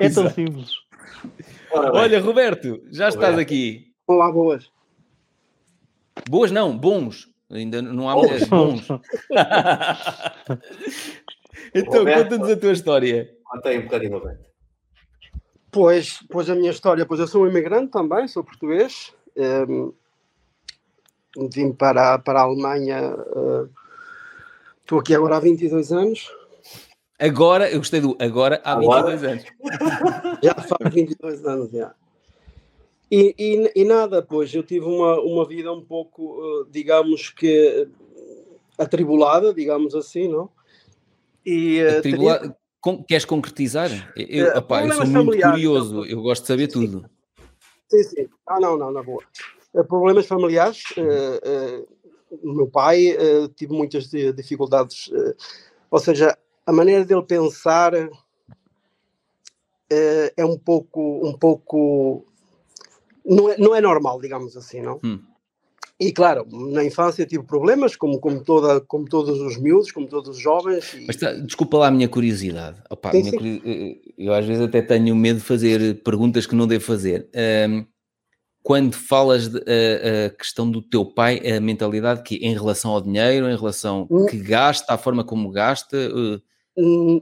É Exato. tão simples. Olha, Roberto, já estás aqui. Olá, boas. Boas não, bons. Ainda não há mulheres bons. então, conta-nos a tua história. Conta aí um bocadinho, Roberto. Pois, pois a minha história, pois eu sou um imigrante também, sou português. Um, vim para, para a Alemanha, uh, estou aqui agora há 22 anos. Agora, eu gostei do agora há agora? 22 anos. já faz 22 anos, já. E, e, e, nada, pois eu tive uma, uma vida um pouco, uh, digamos que atribulada, digamos assim, não? E, uh, Atribula... teria... Com, queres concretizar? Eu, uh, opa, eu sou muito curioso, eu gosto de saber tudo. Sim, sim. Ah, não, não, na boa. Uh, problemas familiares. Uh, o meu pai tive muitas dificuldades. ou seja, a maneira dele pensar é um pouco, um pouco não é, não é normal, digamos assim, não? Hum. E claro, na infância tive problemas, como, como, toda, como todos os miúdos, como todos os jovens. E... Mas tá, desculpa lá a minha curiosidade. Opa, sim, minha sim. Eh, eu às vezes até tenho medo de fazer perguntas que não devo fazer. Um, quando falas de, a, a, questão do teu pai, a mentalidade que em relação ao dinheiro, em relação hum. que gasta, a forma como gasta? Uh...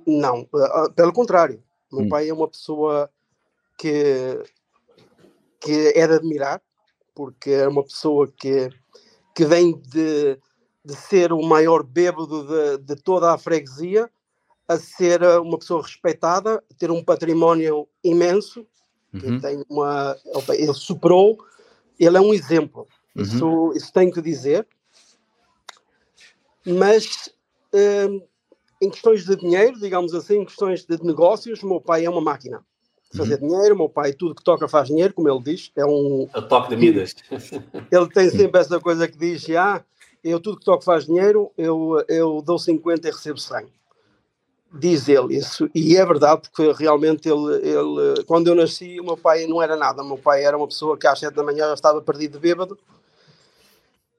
Não, pelo contrário. Meu hum. pai é uma pessoa que, que é de admirar porque é uma pessoa que, que vem de, de ser o maior bêbado de, de toda a freguesia a ser uma pessoa respeitada, ter um património imenso, uhum. tem uma, ele superou, ele é um exemplo, uhum. isso, isso tenho que dizer, mas hum, em questões de dinheiro, digamos assim, em questões de negócios, o meu pai é uma máquina fazer uhum. dinheiro. meu pai, tudo que toca faz dinheiro, como ele diz. É um. A toque de Midas. ele tem sempre essa coisa que diz: ah, eu tudo que toco faz dinheiro, eu, eu dou 50 e recebo 100. Diz ele isso, e é verdade, porque realmente ele, ele, quando eu nasci, o meu pai não era nada. O meu pai era uma pessoa que às 7 da manhã já estava perdido de bêbado,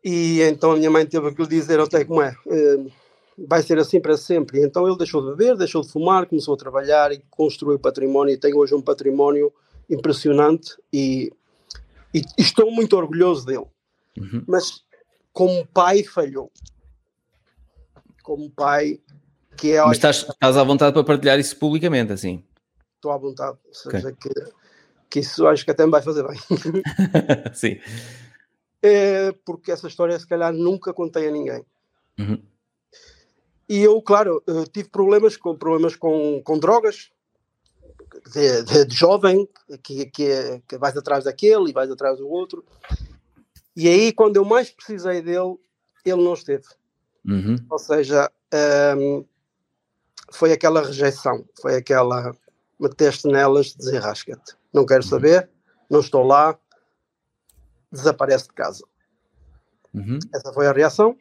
e então a minha mãe teve que lhe dizer até como é. Uh, vai ser assim para sempre. Então ele deixou de beber, deixou de fumar, começou a trabalhar e construiu património e tem hoje um património impressionante e, e estou muito orgulhoso dele. Uhum. Mas como pai falhou. Como pai que é... Mas estás, estás à vontade para partilhar isso publicamente, assim? Estou à vontade. Ou seja, okay. que, que isso acho que até me vai fazer bem. Sim. É porque essa história se calhar nunca contei a ninguém. Uhum. E eu, claro, eh, tive problemas com problemas com, com drogas, de, de, de jovem, que, que, que vais atrás daquele e vais atrás do outro. E aí, quando eu mais precisei dele, ele não esteve. Uhum. Ou seja, um, ehm, foi aquela rejeição, foi aquela meteste nelas, desenrasca-te. Não quero uhum. saber, não estou lá, desaparece de casa. Uhum. Essa foi a reação.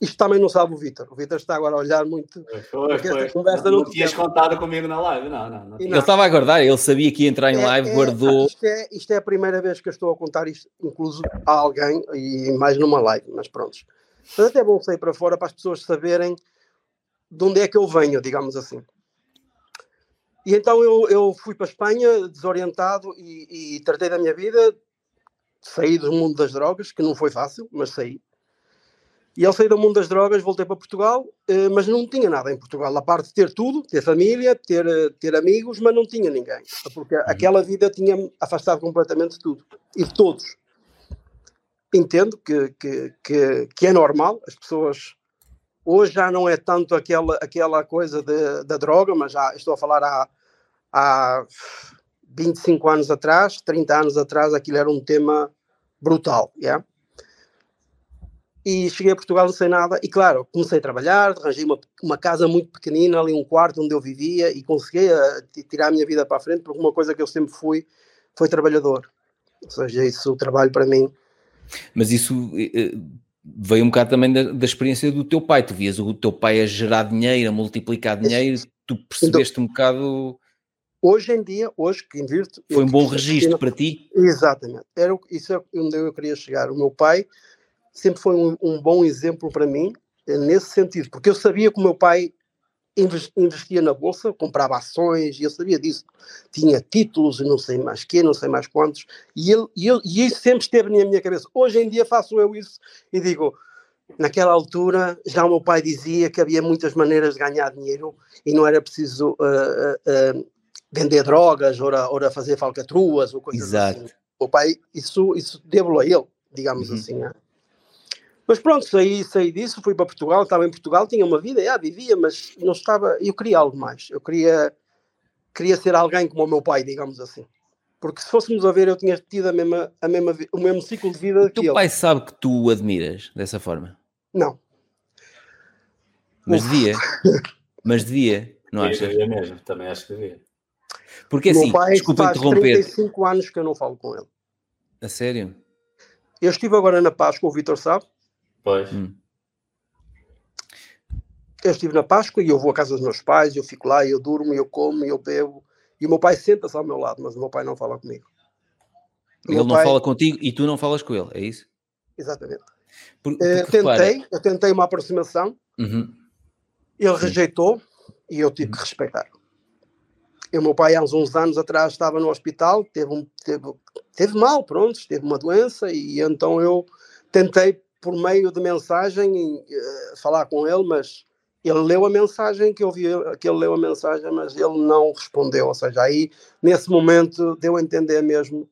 Isto também não sabe o Vitor. O Vitor está agora a olhar muito. Foi, foi. Conversa não, não tinhas contado comigo na live, não, não. não. Ele estava a guardar, ele sabia que ia entrar em é, live, é, guardou. Isto é, isto é a primeira vez que eu estou a contar isto, incluso a alguém, e mais numa live, mas pronto. Mas até é bom sair para fora para as pessoas saberem de onde é que eu venho, digamos assim. E então eu, eu fui para a Espanha desorientado e, e tratei da minha vida, saí do mundo das drogas, que não foi fácil, mas saí. E ao sair do mundo das drogas, voltei para Portugal, eh, mas não tinha nada em Portugal. A parte de ter tudo, ter família, ter, eh, ter amigos, mas não tinha ninguém. Porque uhum. aquela vida tinha afastado completamente de tudo e de todos. Entendo que, que, que, que é normal, as pessoas. Hoje já não é tanto aquela, aquela coisa de, da droga, mas já estou a falar há, há 25 anos atrás, 30 anos atrás, aquilo era um tema brutal. Yeah? E cheguei a Portugal sem nada e claro, comecei a trabalhar, arranjei uma, uma casa muito pequenina ali, um quarto onde eu vivia e consegui a, eh, tirar a minha vida para a frente porque uma coisa que eu sempre fui foi trabalhador, ou seja, isso o trabalho para mim. Mas isso eh, eh, veio um bocado também da, da, experiência do teu pai, tu vias o teu pai a gerar dinheiro, a multiplicar dinheiro, tu percebeste então, um bocado... Hoje em dia, hoje que invirto... Foi um bom registro para ti? Exatamente, Era, isso é onde eu queria chegar. O meu pai sempre foi um, um bom exemplo para mim, eh, nesse sentido, porque eu sabia que o meu pai investia na bolsa, comprava ações, e eu sabia disso. Tinha títulos e não sei mais quê, não sei mais quantos, e, ele, e, eu, e isso sempre esteve na minha cabeça. Hoje em dia faço eu isso e digo, naquela altura já o meu pai dizia que havia muitas maneiras de ganhar dinheiro e não era preciso uh, uh, uh, vender drogas ou ou fazer falcatruas ou coisas Exato. assim. O pai, isso, isso devo a ele, digamos uhum. assim. Né? Mas pronto, saí, saí disso, fui para Portugal, estava em Portugal, tinha uma vida, já vivia, mas não estava. Eu queria algo mais. Eu queria, queria ser alguém como o meu pai, digamos assim. Porque se fôssemos a ver, eu tinha tido a mesma, a mesma, o mesmo ciclo de vida que ele. O teu pai sabe que tu o admiras dessa forma? Não. Mas devia. mas devia, não achas? Devia mesmo, também acho que devia. Porque meu assim, pai desculpa faz interromper. 35 anos que eu não falo com ele. A sério? Eu estive agora na Páscoa, o Vitor sabe. Pois. Hum. Eu estive na Páscoa e eu vou à casa dos meus pais, eu fico lá, eu durmo, eu como, eu bebo. E o meu pai senta-se ao meu lado, mas o meu pai não fala comigo. O Ele não pai- fala contigo e tu não falas com ele, é isso? Exatamente. Por- Eh, porque, repara- tentei, eu tentei uma aproximação, Uhum. ele rejeitou e eu tive que respeitar. E o meu pai, há uns, uns anos atrás, estava no hospital, teve, um, teve, teve mal, pronto, teve uma doença, e então eu tentei, por meio de mensagem, eh, falar com ele, mas ele leu a mensagem, que eu vi que ele leu a mensagem, mas ele não respondeu. Ou seja, aí, nesse momento, deu a entender mesmo: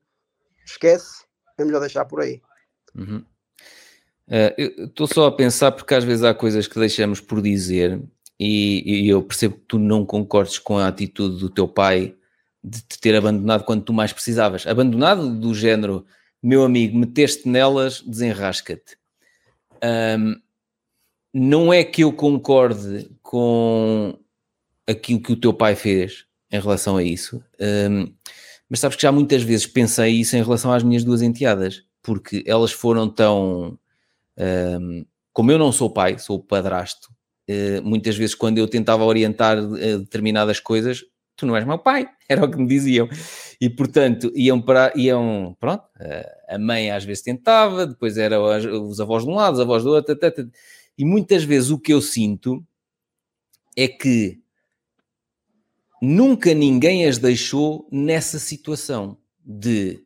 esquece, é melhor deixar por aí. Uhum. Eu estou só a pensar porque às vezes há coisas que deixamos por dizer e, e eu percebo que tu não concordes com a atitude do teu pai de te ter abandonado quando tu mais precisavas. Abandonado do género, meu amigo, meteste nelas, desenrasca-te. Ahm, não é que eu concorde com aquilo que o teu pai fez em relação a isso, ahm, mas sabes que já muitas vezes pensei isso em relação às minhas duas enteadas, porque elas foram tão. ahm, como eu não sou pai, sou padrasto, eh, muitas vezes quando eu tentava orientar eh, determinadas coisas, tu não és meu pai, era o que me diziam. E portanto, iam para. Iam, pronto, a mãe às vezes tentava, depois eram os avós de um lado, os avós do outro, tata, tata. e muitas vezes o que eu sinto é que nunca ninguém as deixou nessa situação de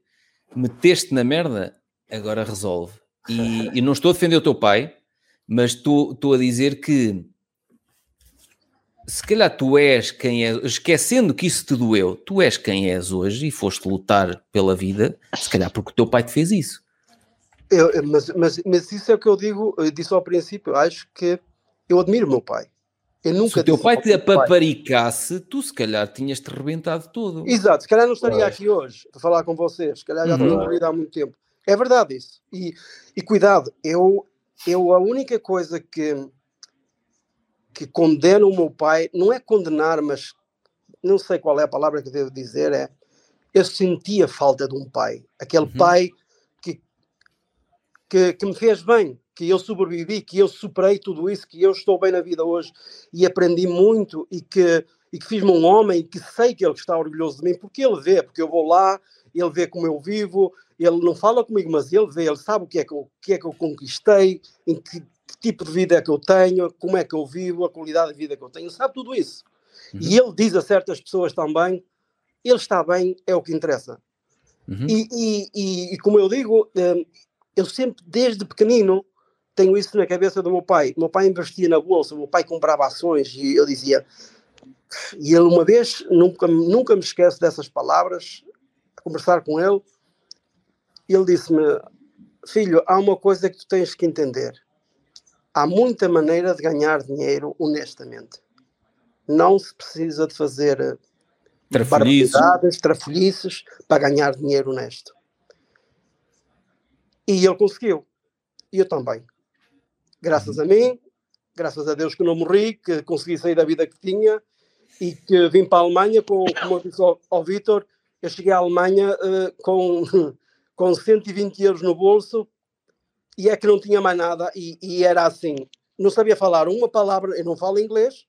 meteste na merda, agora resolve. E, e não estou a defender o teu pai, mas estou, estou a dizer que se calhar tu és quem és, esquecendo que isso te doeu, tu és quem és hoje e foste lutar pela vida, se calhar porque o teu pai te fez isso. Eu- mas, mas, mas isso é o que eu digo, eu disse ao princípio, acho que eu admiro o meu pai. Eu nunca Se o teu pai te apaparicasse, tu se calhar tinhas-te rebentado todo. Exato, se calhar não estaria Pois. aqui hoje para falar com vocês, se calhar já Uhum. tinha morrido há muito tempo. É verdade isso. E, e cuidado, eu, eu a única coisa que, que condeno o meu pai, não é condenar, mas não sei qual é a palavra que devo dizer, é eu sentia falta de um pai. Aquele Uhum. pai que, que, que me fez bem, que eu sobrevivi, que eu superei tudo isso, que eu estou bem na vida hoje e aprendi muito e que, e que fiz-me um homem e que sei que ele está orgulhoso de mim, porque ele vê, porque eu vou lá, ele vê como eu vivo, ele não fala comigo, mas ele vê, ele sabe o que é que eu, o que é que eu conquistei, em que tipo de vida é que eu tenho, como é que eu vivo, a qualidade de vida que eu tenho, sabe tudo isso. E ele diz a certas pessoas também, ele está bem, é o que interessa. Uhum. E, e- e- e como eu digo, hum, eu sempre, desde pequenino, tenho isso na cabeça do meu pai. O meu pai investia na bolsa, o meu pai comprava ações e eu dizia. E ele, uma vez, nunca, nunca me esqueço dessas palavras, a conversar com ele, ele disse-me: Filho, há uma coisa que tu tens que entender. Há muita maneira de ganhar dinheiro honestamente. Não se precisa de fazer eh, barbaridades, trafolhices para ganhar dinheiro honesto. E ele conseguiu. E eu também. Graças a mim, graças a Deus que não morri, que consegui sair da vida que tinha e que vim para a Alemanha, com, como eu disse ao, ao Vítor, eu cheguei à Alemanha eh, com, com 120 euros no bolso e é que não tinha mais nada e, e era assim, não sabia falar uma palavra, eu não falo inglês,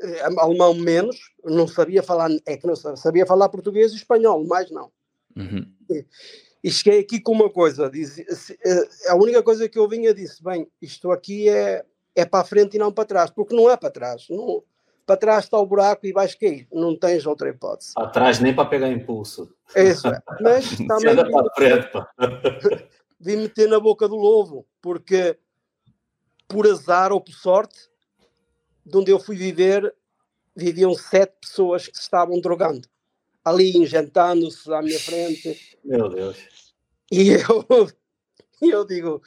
eh, alemão menos, não sabia falar, é que não sabia, sabia falar português e espanhol, mais não. Uhum. E cheguei aqui com uma coisa, diz, eh, a única coisa que eu vinha disse, bem, isto aqui é, é para a frente e não para trás, porque não é para trás, não, para trás está o buraco e vais cair, não tens outra hipótese. Atrás nem para pegar impulso. É isso, é. Mas Se também para frente, pá. vim meter na boca do lobo, porque por azar ou por sorte, de onde eu fui viver, viviam sete pessoas que se estavam drogando, ali injetando-se à minha frente, Meu Deus. E eu, eu digo,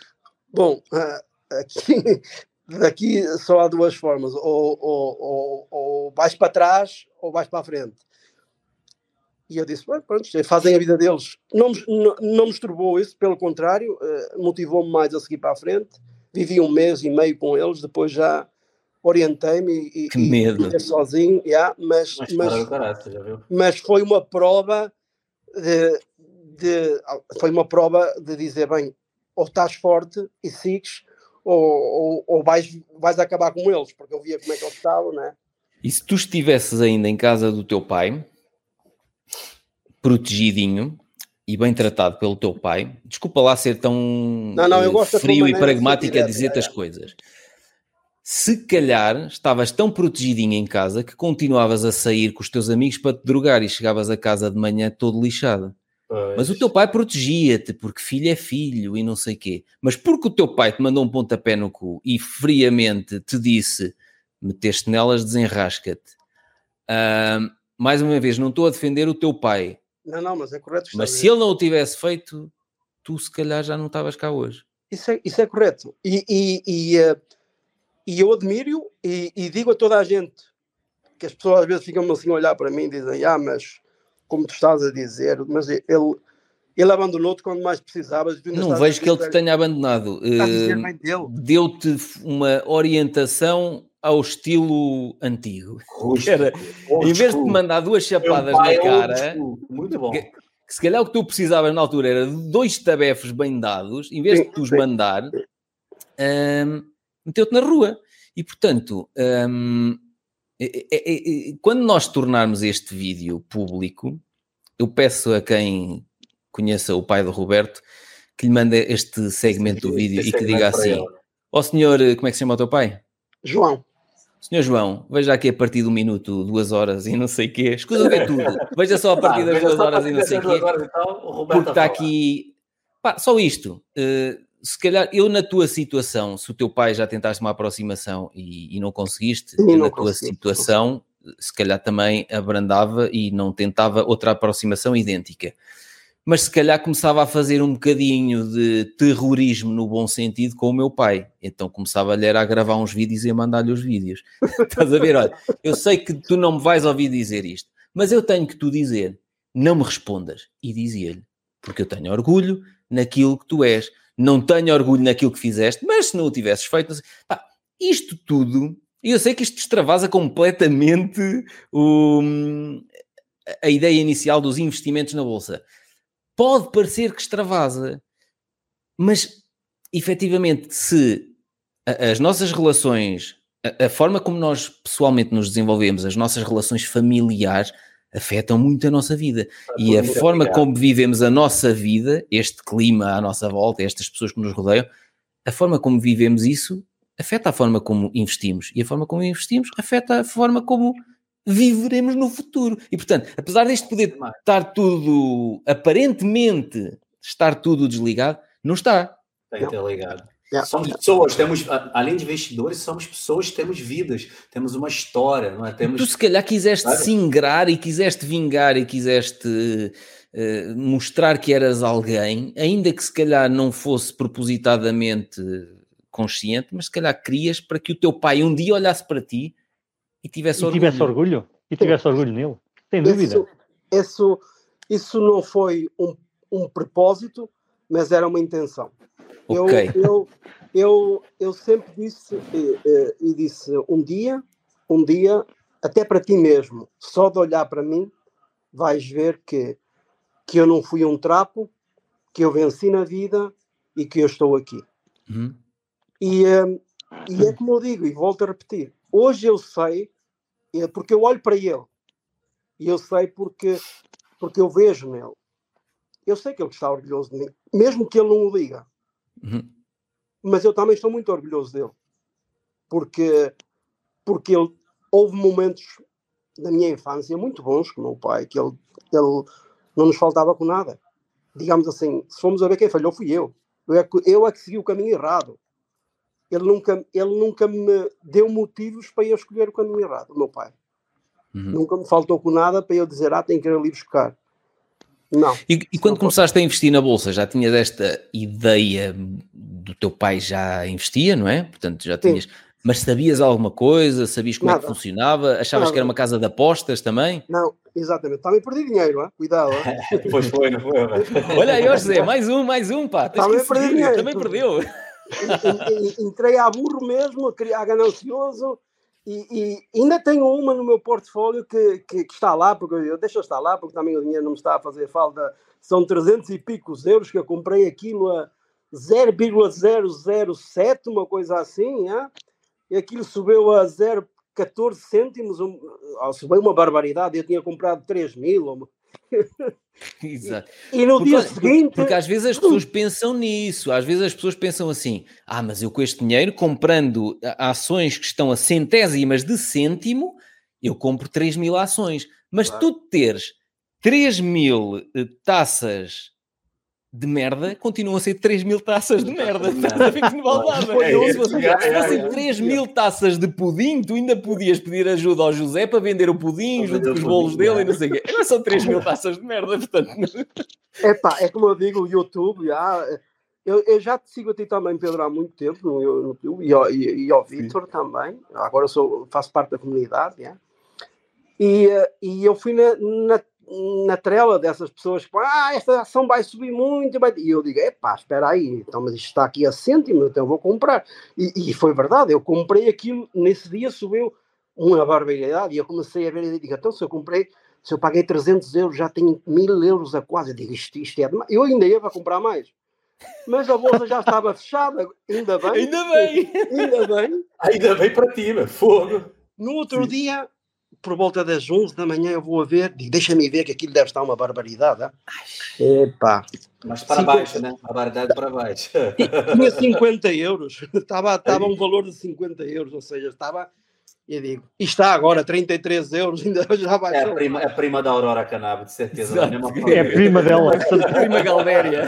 bom, ah, aqui, daqui só há duas formas, ou, ou, ou, ou vais para trás ou vais para a frente. E eu disse, "Bem, pronto, fazem a vida deles. Não, me- não, não me esturbou isso, pelo contrário, eh, motivou-me mais a seguir para a frente. Vivi um mês e meio com eles, depois já orientei-me e, Que medo. e, e sozinho, yeah, mas, Mas, mas, mas foi uma prova de, de- foi uma prova de dizer bem, ou estás forte e sigues, ou, ou, ou vais, vais acabar com eles, porque eu via como é que eles estavam, né? E se tu estivesses ainda em casa do teu pai, protegidinho e bem tratado pelo teu pai, desculpa lá ser tão Não, não, eh, frio e pragmático a direto, dizer-te é, as é. coisas. Se calhar estavas tão protegidinho em casa que continuavas a sair com os teus amigos para te drogar e chegavas a casa de manhã todo lixado. Mas o teu pai protegia-te, porque filho é filho e não sei quê. Mas porque o teu pai te mandou um pontapé no cu e friamente te disse meteste nelas, desenrasca-te. Ahm, mais uma vez, não estou a defender o teu pai, Não, não, mas é correto. mas se ele não o tivesse feito, tu se calhar já não estavas cá hoje. Isso é, isso é correto. E, e, e, eh, e eu admiro e, e digo a toda a gente que as pessoas às vezes ficam assim a olhar para mim e dizem: Ah, mas como tu estás a dizer, mas ele, ele abandonou-te quando mais precisavas. Não vejo que ele te tenha abandonado. dele. Deu-te uma orientação ao estilo antigo. Era, Em vez de te mandar duas Meu chapadas pai na é cara. Muito bom. que, se calhar o que tu precisavas na altura era de dois tabefes bem dados, em vez Sim, de tu os sim. mandar, hum, meteu-te na rua. E portanto, hum, é- é- é- é- quando nós tornarmos este vídeo público, eu peço a quem conheça o pai do Roberto que lhe mande este segmento do vídeo e que diga assim. Ó senhor, como é que se chama o teu pai? João, Senhor João, veja aqui a partir do minuto, duas horas e não sei o quê. Escusa ver tudo. Veja só a partir das duas horas e não sei o das duas quê. horas e tal, o Roberto Porque está aqui. Pá, só isto. Eh, se calhar eu na tua situação, se o teu pai já tentaste uma aproximação e, e não conseguiste, eu na tua situação, se calhar também abrandava e não tentava outra aproximação idêntica. Mas se calhar começava a fazer um bocadinho de terrorismo no bom sentido com o meu pai. Então começava-lhe a gravar uns vídeos e a mandar-lhe os vídeos. Estás a ver? Olha, eu sei que tu não me vais ouvir dizer isto, mas eu tenho que tu dizer, não me respondas. E dizia-lhe, porque eu tenho orgulho naquilo que tu és. Não tenho orgulho naquilo que fizeste, mas se não o tivesses feito, não sei- pá, isto tudo, e eu sei que isto extravasa completamente o- a ideia inicial dos investimentos na bolsa. Pode parecer que extravasa, mas efetivamente, se as nossas relações, a, a forma como nós pessoalmente nos desenvolvemos, as nossas relações familiares afetam muito a nossa vida. E a forma como vivemos a nossa vida, este clima à nossa volta, estas pessoas que nos rodeiam, a forma como vivemos isso afeta a forma como investimos. E a forma como investimos afeta a forma como viveremos no futuro. E portanto, apesar disto poder estar tudo, aparentemente, estar tudo desligado, não está. Tem interligado. Yeah. Somos pessoas, temos, além de investidores, somos pessoas, temos vidas, temos uma história, não é? Temos Tu se calhar quiseste Claro. se ingrar e quiseste vingar e quiseste eh, mostrar que eras alguém, ainda que se calhar não fosse propositadamente consciente, mas se calhar querias para que o teu pai um dia olhasse para ti e tivesse E orgulho. tivesse orgulho? E tivesse orgulho nele? Sem dúvida. Isso, isso, isso não foi um, um propósito, mas era uma intenção. Eu, Ok. eu, eu, eu sempre disse e, e- disse um dia, um dia, até para ti mesmo, só de olhar para mim, vais ver que, que eu não fui um trapo, que eu venci na vida e que eu estou aqui. Uhum. E, hum, e é como eu digo, e volto a repetir, hoje eu sei, porque eu olho para ele, e eu sei porque, porque eu vejo nele. Eu sei que ele está orgulhoso de mim, mesmo que ele não o diga, Uhum. mas eu também estou muito orgulhoso dele, porque, porque ele, houve momentos na minha infância muito bons com o meu pai, que ele, ele não nos faltava com nada. Digamos assim, se formos a ver quem falhou, fui eu. Eu é que, eu é que segui o caminho errado. Ele nunca, ele nunca me deu motivos para eu escolher o caminho errado, o meu pai. Uhum. Nunca me faltou com nada para eu dizer, ah, tenho que ir ali buscar. Não. E, e quando começaste a investir na bolsa, já tinhas esta ideia do teu pai já investia, não é? Portanto, já tinhas. Mas sabias alguma coisa? Sabias como é que Nada. funcionava? Achavas que era Nada. uma casa de apostas também? Não, exatamente. Também perdi dinheiro, ah, cuidado. ah. Pois foi, não foi? Olha aí, José, mais um, mais um, pá. Tens Também perdi dinheiro. também perdeu. En- en- Entrei a burro mesmo, a ganancioso E, e ainda tenho uma no meu portfólio que, que, que está lá, porque eu deixo estar lá, porque também o dinheiro não me está a fazer falta. São 300 e picos euros que eu comprei aquilo a 0,007, uma coisa assim, é? e aquilo subiu a 0,14 cêntimos, um, subiu uma barbaridade, eu tinha comprado 3 mil. Exato. E no porque, dia seguinte. Porque às vezes as pessoas pensam nisso, às vezes as pessoas pensam assim: ah, mas eu com este dinheiro, comprando ações que estão a centésimas de cêntimo, eu compro 3 mil ações. Mas claro. tu teres 3 mil eh, taças de merda continuam a ser 3 mil taças de merda. Estás a ver que não vale nada. Se fossem 3 mil taças de pudim, tu ainda podias pedir ajuda ao José para vender o pudim junto com os bolos dele e não sei o quê. Não são 3 mil taças de merda, portanto. É pá, é como eu digo, o YouTube, já, eu, eu já te sigo a ti também, Pedro, há muito tempo no, YouTube e ao, e, e ao Vitor também. Agora eu sou, faço parte da comunidade, já. E, eh, e eu fui na, na na trela dessas pessoas que ah, esta ação vai subir muito. Vai... E eu digo, epá, espera aí, então, mas isto está aqui a cêntimo, então eu vou comprar. E, e, foi verdade, eu comprei aquilo, nesse dia subiu uma barbaridade, e eu comecei a ver e digo, então se eu comprei, se eu paguei 300 euros, já tenho mil euros a quase. Eu digo, isto, isto é demais. Eu ainda ia para comprar mais. Mas a bolsa já estava fechada, ainda bem. Ainda bem. Ainda bem. Ainda bem para ti, meu. fogo. No outro Sim. dia, por volta das 11 da manhã eu vou a ver, digo, deixa-me ver que aquilo deve estar uma barbaridade. Epá. Mas para 50... baixo, né? A barbaridade para baixo. Tinha 50 euros, estava, estava um valor de 50 euros, ou seja, estava, eu digo, e está agora 33 euros, ainda já vai. É a prima, é a prima da Aurora Cannabis, de certeza. É a prima dela. a prima Galvéria.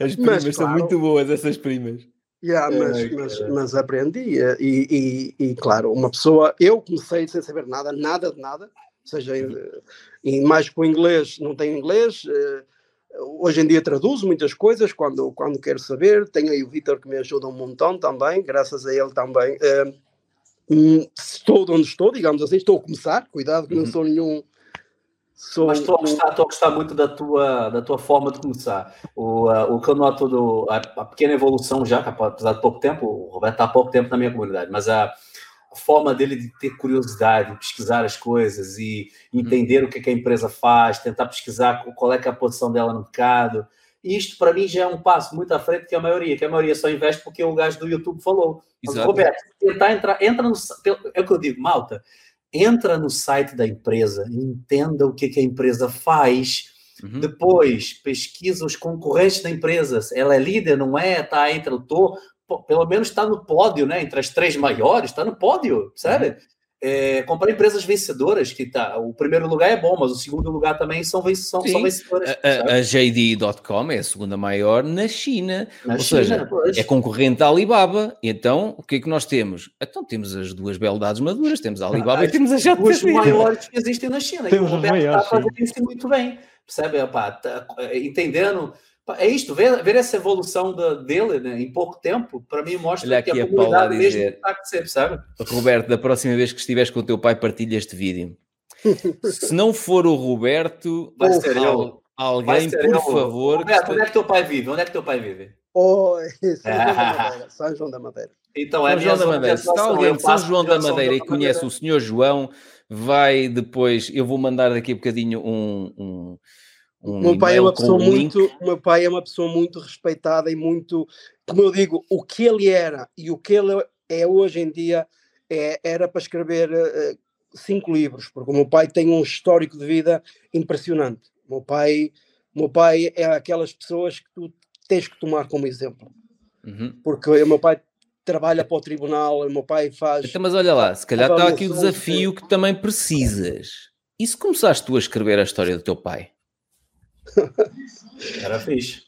As primas Mas, são claro, muito boas, essas primas. Yeah, mas, é, mas, mas aprendi e, e, e, claro, uma pessoa, eu comecei sem saber nada, nada de nada, seja em, em mais com inglês, não tenho inglês, uh, hoje em dia traduzo muitas coisas quando, quando quero saber, tenho aí o Vitor que me ajuda um montão também, graças a ele também, uh, estou onde estou, digamos assim, estou a começar, cuidado que uhum. não sou nenhum Sou... Mas estou a, gostar, estou a gostar muito da tua, da tua forma de começar. O, uh, o que eu noto, do, a, a, pequena evolução já, apesar de pouco tempo, o Roberto está há pouco tempo na minha comunidade, mas a, a forma dele de ter curiosidade, pesquisar as coisas e entender hum. o que, é que, a empresa faz, tentar pesquisar qual é, é a posição dela no mercado. E isto, para mim, já é um passo muito à frente que a maioria, que a maioria só investe porque o gajo do YouTube falou. Mas, Roberto, tentar entrar, entra no. É o que eu digo, malta entra no site da empresa, entenda o que, que a empresa faz, uhum. depois pesquisa os concorrentes da empresa, ela é líder, não é? Está entre o pelo menos está no pódio, né? Entre as três maiores, está no pódio, sério. Uhum é, comprar empresas vencedoras, que tá, o primeiro lugar é bom, mas o segundo lugar também são, são, são vencedoras. A, a, JD.com é a segunda maior na China, na ou China, seja, pois. é concorrente da Alibaba. Então, o que é que nós temos? Então, temos as duas beldades maduras, temos a Alibaba ah, e temos a JD. Os maiores que existem na China. Temos e o Roberto está a fazer isso muito bem, percebe? Opa, tá, entendendo é isto, ver, ver essa evolução da, dele né, em pouco tempo, para mim mostra Olha que a, a comunidade mesmo está a crescer, sabe? Roberto, da próxima vez que estiveres com o teu pai, partilha este vídeo. Se não for o Roberto, vai ser eu. Alguém, ser por eu. favor. Roberto, onde é que teu pai vive? Onde é que teu pai vive? Oh, São João da Madeira. Então, é São João da Madeira. Se está alguém de São João da Madeira e conhece o senhor João, vai depois. Eu vou mandar daqui a bocadinho um, um um meu pai é uma pessoa muito, meu pai é uma pessoa muito respeitada e muito, como eu digo, o que ele era e o que ele é hoje em dia é, era para escrever uh, cinco livros, porque o meu pai tem um histórico de vida impressionante. O meu pai, o meu pai é aquelas pessoas que tu tens que tomar como exemplo, uhum. porque o meu pai trabalha para o tribunal, o meu pai faz. Então, mas olha lá, se calhar está aqui o desafio que também precisas. E se começaste tu a escrever a história do teu pai? Era fixe.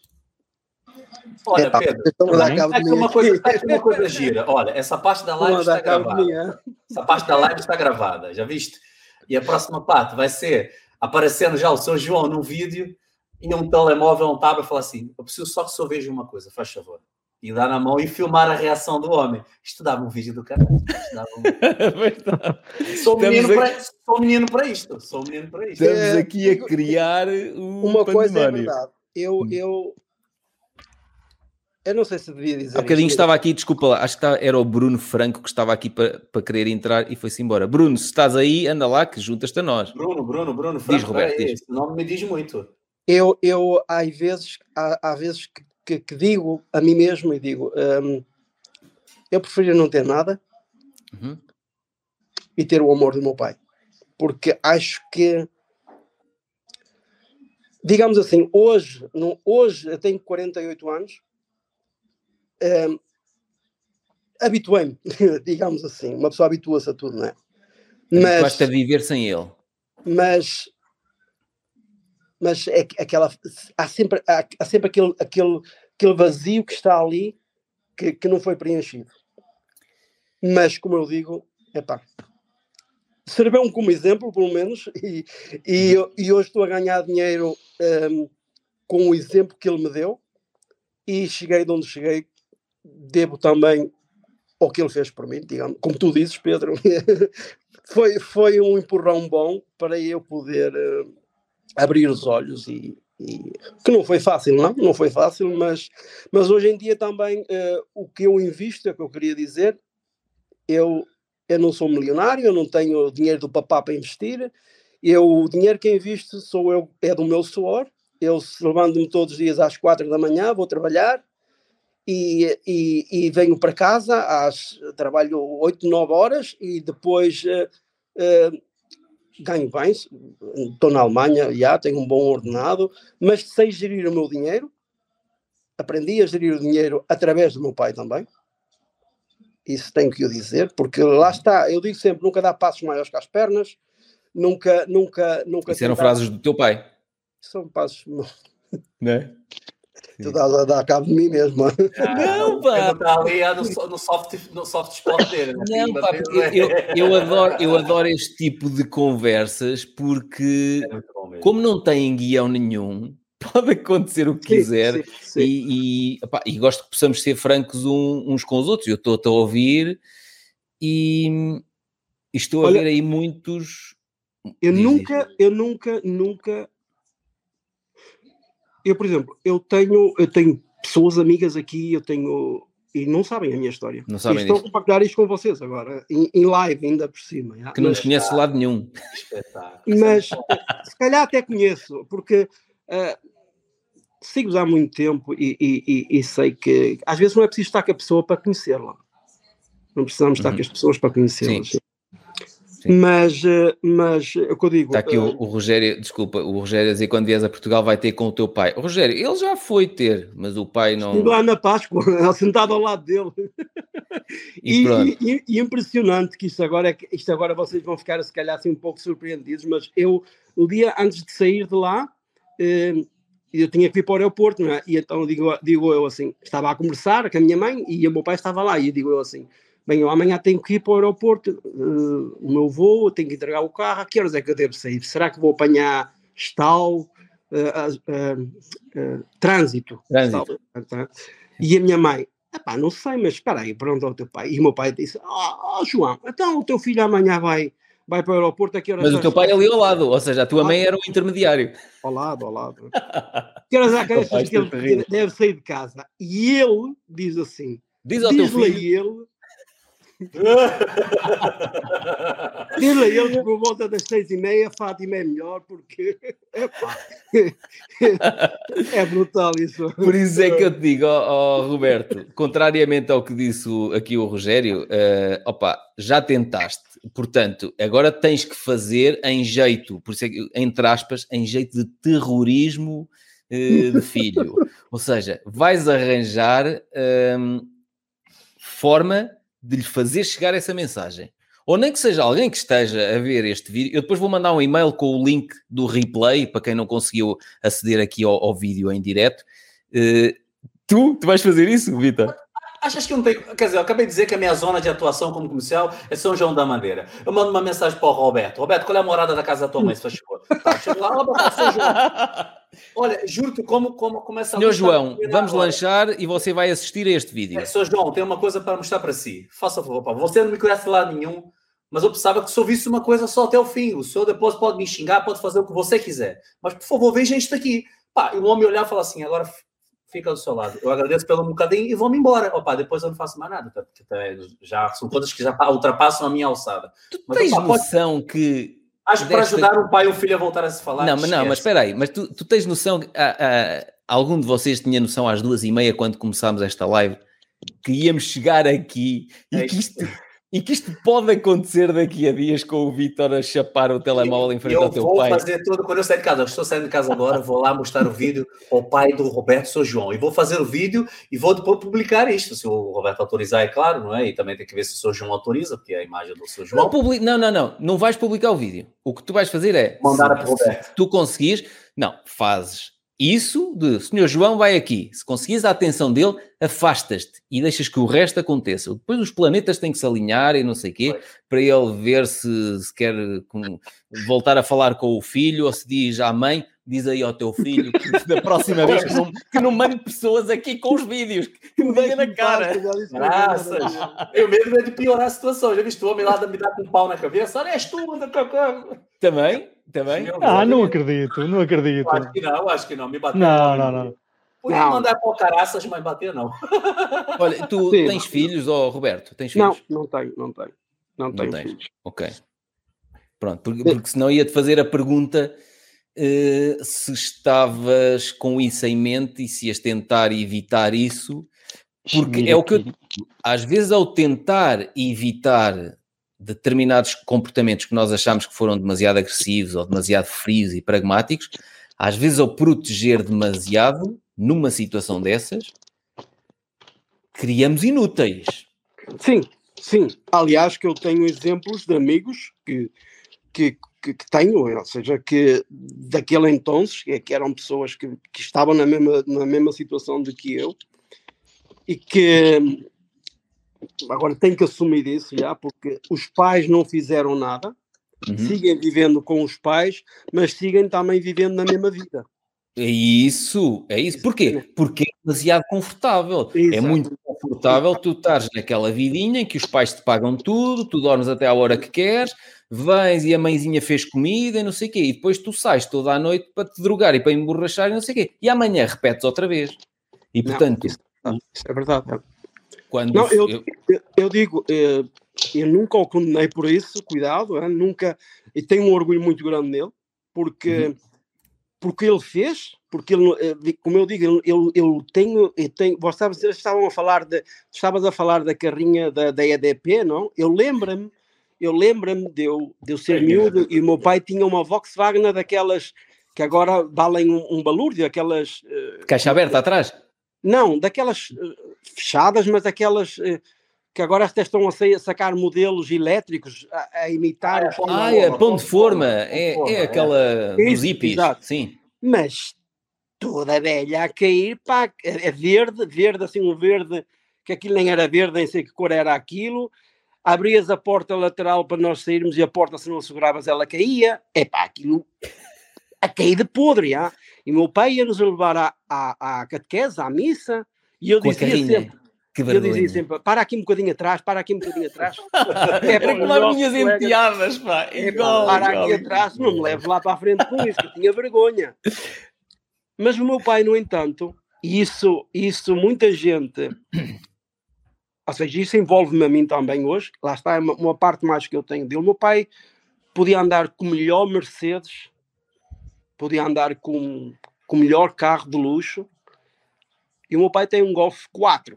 Olha, Pedro, está aqui, uma coisa, tá aqui uma coisa gira. Olha, essa parte da live está gravada. Essa parte da live está gravada, já viste? E a próxima parte vai ser aparecendo já o seu João num vídeo e um telemóvel, um tablet, e falar assim: Eu preciso só que o senhor veja uma coisa, faz favor. E dar na mão e filmar a reação do homem. Isto dava um vídeo do cara. Um... sou, menino aqui... para, sou menino para isto. Sou menino para isto. Estamos é, aqui a criar um uma coisa é verdade. Eu, hum. eu Eu não sei se devia dizer. Há bocadinho isto. estava aqui, desculpa lá, acho que está- era o Bruno Franco que estava aqui para, para querer entrar e foi-se embora. Bruno, se estás aí, anda lá que juntas-te a nós. Bruno, Bruno, Bruno, Franco, Roberto, peraí, diz. esse nome me diz muito. Eu, eu há vezes, há, há vezes que, que- que digo a mim mesmo e digo: hum, eu preferia não ter nada Uhum. e ter o amor do meu pai. Porque acho que, digamos assim, hoje, no, hoje eu tenho 48 anos, hum, habituei-me, digamos assim, uma pessoa habitua-se a tudo, não é? Mas, Basta viver sem ele. mas, mas é que- aquela, há sempre, há, há sempre aquele, aquele, aquele vazio que está ali que, que não foi preenchido. Mas, como eu digo, epá, serveu como exemplo, pelo menos, e, e, e hoje estou a ganhar dinheiro hum, com o exemplo que ele me deu e cheguei de onde cheguei, devo também ao que ele fez por mim, digamos, como tu dizes, Pedro, foi, foi um empurrão bom para eu poder eh, abrir os olhos e, e- que não foi fácil, não, não foi fácil, mas, mas hoje em dia também eh, o que eu invisto, é o que eu queria dizer, eu, eu não sou milionário, eu não tenho dinheiro do papá para investir, eu, o dinheiro que invisto sou eu, é do meu suor, eu levanto-me todos os dias às quatro da manhã, vou trabalhar, e, e, e venho para casa, às, trabalho 8, 9 horas e depois eh, eh, ganho bem, estou na Alemanha, já tenho um bom ordenado, mas sei gerir o meu dinheiro, aprendi a gerir o dinheiro através do meu pai também, isso tenho que o dizer, porque lá está, eu digo sempre, nunca dá passos maiores que as pernas, nunca, nunca, nunca... Isso eram frases do teu pai, São passos, não é? Tu dá, dá, dá cabo de mim mesmo. Não, pá. Está ali ah, no, no soft, no soft spot dele. né? Não, pá, eu, eu, eu adoro, eu adoro este tipo de conversas porque, É bom como não têm guião nenhum, pode acontecer o que quiser. Sim, sim. E, e, e gosto que possamos ser francos um- uns com os outros. Eu estou a ouvir e, e estou a Olha, ver aí muitos. Eu nunca, eu nunca, nunca. Eu, por exemplo, eu tenho, eu tenho pessoas amigas aqui, eu tenho. E não sabem a minha história. Não sabem e estou a compartilhar isto com vocês agora, em, em live ainda por cima. Que não nos conhece de lado nenhum. Espetáculo. mas se calhar até conheço, porque ah, sigo-os há muito tempo e, e- e- e sei que às vezes não é preciso estar com a pessoa para conhecê-la. Não precisamos estar Uhum. com as pessoas para conhecê-las. Sim. Mas, ah, mas é o que eu digo. Está aqui o, o Rogério, desculpa, o Rogério a dizer quando vies a Portugal vai ter com o teu pai. O Rogério, ele já foi ter, mas o pai não. Estive lá na Páscoa, sentado ao lado dele. E E, e- e impressionante que isto agora, é isto agora vocês vão ficar se calhar assim um pouco surpreendidos, mas eu, o dia antes de sair de lá, eh, eu tinha que vir para o aeroporto, não é? E então digo, digo eu assim, estava a conversar com a minha mãe e o meu pai estava lá, e digo eu assim, bem, eu amanhã tenho que ir para o aeroporto, eh, o meu voo, tenho que entregar o carro, a que horas é que eu devo sair? Será que vou apanhar estal, eh, ah, ah, ah, trânsito? Trânsito. Estal, e a minha mãe, epá, não sei, mas espera aí, pergunta ao teu pai. E o meu pai disse, ó ó, João, então o teu filho amanhã vai, vai para o aeroporto, a que horas Mas o vais teu pai sair?" ali ao lado, ou seja, a tua mãe era o intermediário. Ao lado, ao lado. que horas é que Teu achas que ele deve sair de casa? E ele diz assim, Diz ao teu diz-lhe a filho. ele, diz-lhe a ele que por volta das seis e meia, Fátima é melhor, porque, epá, é brutal isso. Por isso é que eu te digo, ó, ó, Roberto, contrariamente ao que disse aqui o Rogério, eh, opa, já tentaste, portanto, agora tens que fazer em jeito, por isso é que, entre aspas, em jeito de terrorismo eh, de filho. Ou seja, vais arranjar ehm, forma de lhe fazer chegar essa mensagem. Ou nem que seja alguém que esteja a ver este vídeo, eu depois vou mandar um e-mail com o link do replay para quem não conseguiu aceder aqui ao, ao vídeo em direto. Eh, tu, tu vais fazer isso, Vitor? Achas que não tem. Quer dizer, eu acabei de dizer que a minha zona de atuação como comercial é São João da Mandeira. Eu mando uma mensagem para o Roberto. Roberto, qual é a morada da casa da tua mãe, se faz favor? Tá, chego lá, São João. Olha, juro-te como, como começa a Senhor João, a vamos lanchar e você vai assistir a este vídeo. É, Sr. João, tem uma coisa para mostrar para si. Faça favor, pá. Você não me conhece lado nenhum, mas eu precisava que o senhor visse uma coisa só até o fim. O senhor depois pode me xingar, pode fazer o que você quiser. Mas, por favor, veja isto aqui. Pá, e o homem olhar e falar assim, agora fica do seu lado. Eu agradeço pelo bocadinho e vou-me embora. Opa, depois eu não faço mais nada, porque já são coisas que já ultrapassam a minha alçada. Tu mas, tens opa, noção pode... que. Acho que para ajudar um pai e um filho a voltar a se falar. Não, mas não, mas espera aí, mas tu, tu tens noção. Que, ah, ah, algum de vocês tinha noção às duas e meia, quando começámos esta live, que íamos chegar aqui e é que isto e que isto pode acontecer daqui a dias com o Vitor a chapar o telemóvel em frente ao teu pai. Eu vou fazer tudo, quando eu sair de casa, eu estou saindo de casa agora, vou lá mostrar o vídeo ao pai do Roberto Sou João. E vou fazer o vídeo e vou depois publicar isto, se o Roberto autorizar, é claro, não é? E também tem que ver se o Sou João autoriza, porque é a imagem do Sou João. Não, publi... não, não, não, não vais publicar o vídeo. O que tu vais fazer é... Mandar para o Roberto. Se tu conseguires... Não, fazes isso de Senhor João vai aqui. Se conseguires a atenção dele, afastas-te e deixas que o resto aconteça. Depois os planetas têm que se alinhar e não sei o quê, para ele ver se, se quer com, voltar a falar com o filho ou se diz à mãe, diz aí ao teu filho que da próxima vez que não, que não mande pessoas aqui com os vídeos, que me deem na cara. Graças. Eu mesmo é de piorar a situação. Já viste o homem lá me dar com um pau na cabeça? Olha, és tu, Também? Também? Ah, não acredito, não acredito. Acho que não, acho que não. Me bateu. Não, não, não. Podia mandar para o caraças, mas bater não. Olha, tu Sim. tens filhos, ou oh, Roberto? Tens filhos? Não, não tenho, não tenho. Não, não tenho tens. filhos. Ok. Pronto, porque, porque senão ia-te fazer a pergunta uh, se estavas com isso em mente e se ias tentar evitar isso, porque é o que eu, às vezes ao tentar evitar determinados comportamentos que nós achamos que foram demasiado agressivos ou demasiado frios e pragmáticos, às vezes ao proteger demasiado numa situação dessas, criamos inúteis. Sim, sim. Aliás, que eu tenho exemplos de amigos que, que, que, que tenho, ou seja, que daquele entonces, que eram pessoas que, que estavam na mesma, na mesma situação de que eu, e que agora tenho que assumir isso já, porque os pais não fizeram nada, uhum. seguem vivendo com os pais, mas seguem também vivendo na mesma vida. É isso, é isso. Porquê? Porque é demasiado confortável. É muito confortável tu estares naquela vidinha em que os pais te pagam tudo, tu dormes até à hora que queres, vens e a mãezinha fez comida e não sei o quê, e depois tu sais toda a noite para te drogar e para emborrachar e não sei o quê, e amanhã repetes outra vez. E portanto, não, isso, isso, é verdade. Quando não, eu, eu... eu digo, eh, eu nunca o condenei por isso, cuidado, hein? nunca, e tenho um orgulho muito grande nele, porque, uhum. porque ele fez, porque ele, eh, como eu digo, eu, eu tenho, eu tenho, vocês estavam a falar de, estavas a falar da carrinha da, da EDP, não? Eu lembro-me, eu lembro-me de eu, de eu ser miúdo e o meu pai tinha uma Volkswagen daquelas que agora valem um, um balúrdio, aquelas... Uh, Caixa aberta atrás? Não, daquelas uh, fechadas, mas aquelas uh, que agora até estão a sacar modelos elétricos a, a imitar. Ah, ah é, pão de forma, é, é aquela é. dos hippies, sim. Mas toda velha a cair, pá, é, é verde, verde, assim um verde, que aquilo nem era verde, nem sei que cor era aquilo. Abrias a porta lateral para nós sairmos e a porta, se não seguravas, ela caía. É pá, aquilo a cair de podre, ah? E meu pai ia nos levar à, à, à catequese, à missa, e eu Com dizia sempre. Que eu dizia sempre, para aqui um bocadinho atrás, para aqui um bocadinho atrás. é para como as minhas enteadas, pá. É, igual, para igual. aqui atrás, não me leve lá para a frente com isso, que eu tinha vergonha. Mas o meu pai, no entanto, isso, isso muita gente, ou seja, isso envolve-me a mim também hoje, lá está, é uma, uma parte mais que eu tenho dele. O meu pai podia andar com o melhor Mercedes podia andar com, com o melhor carro de luxo. E o meu pai tem um Golf 4.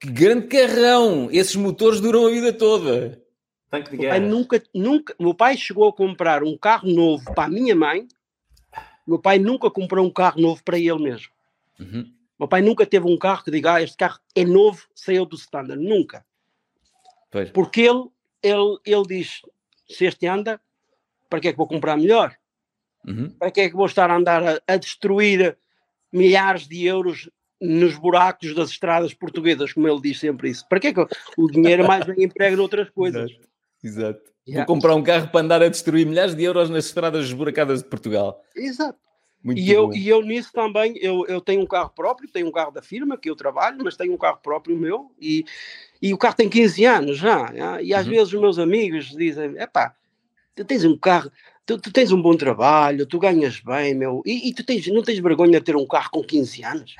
Que grande carrão! Esses motores duram a vida toda. Tanque de guerra. Meu pai nunca, nunca, meu pai chegou a comprar um carro novo para a minha mãe. Meu pai nunca comprou um carro novo para ele mesmo. Uhum. Meu pai nunca teve um carro que diga, ah, este carro é novo, saiu do standard. Nunca. Pois. Porque ele, ele, ele diz, se este anda, para que é que vou comprar melhor? Uhum. Para que é que vou estar a andar a, a, destruir milhares de euros nos buracos das estradas portuguesas, como ele diz sempre isso? Para que é que o dinheiro mais bem emprega noutras coisas? Exato. Exato. Yeah. Vou comprar um carro para andar a destruir milhares de euros nas estradas esburacadas de Portugal. Exato. Muito e, eu, e eu nisso também, eu, eu tenho um carro próprio, tenho um carro da firma que eu trabalho, mas tenho um carro próprio meu e, e o carro tem 15 anos já. já e às uhum. vezes os meus amigos dizem: é pá, tens um carro, tu, tu tens um bom trabalho, tu ganhas bem, meu, e, e tu tens, não tens vergonha de ter um carro com 15 anos?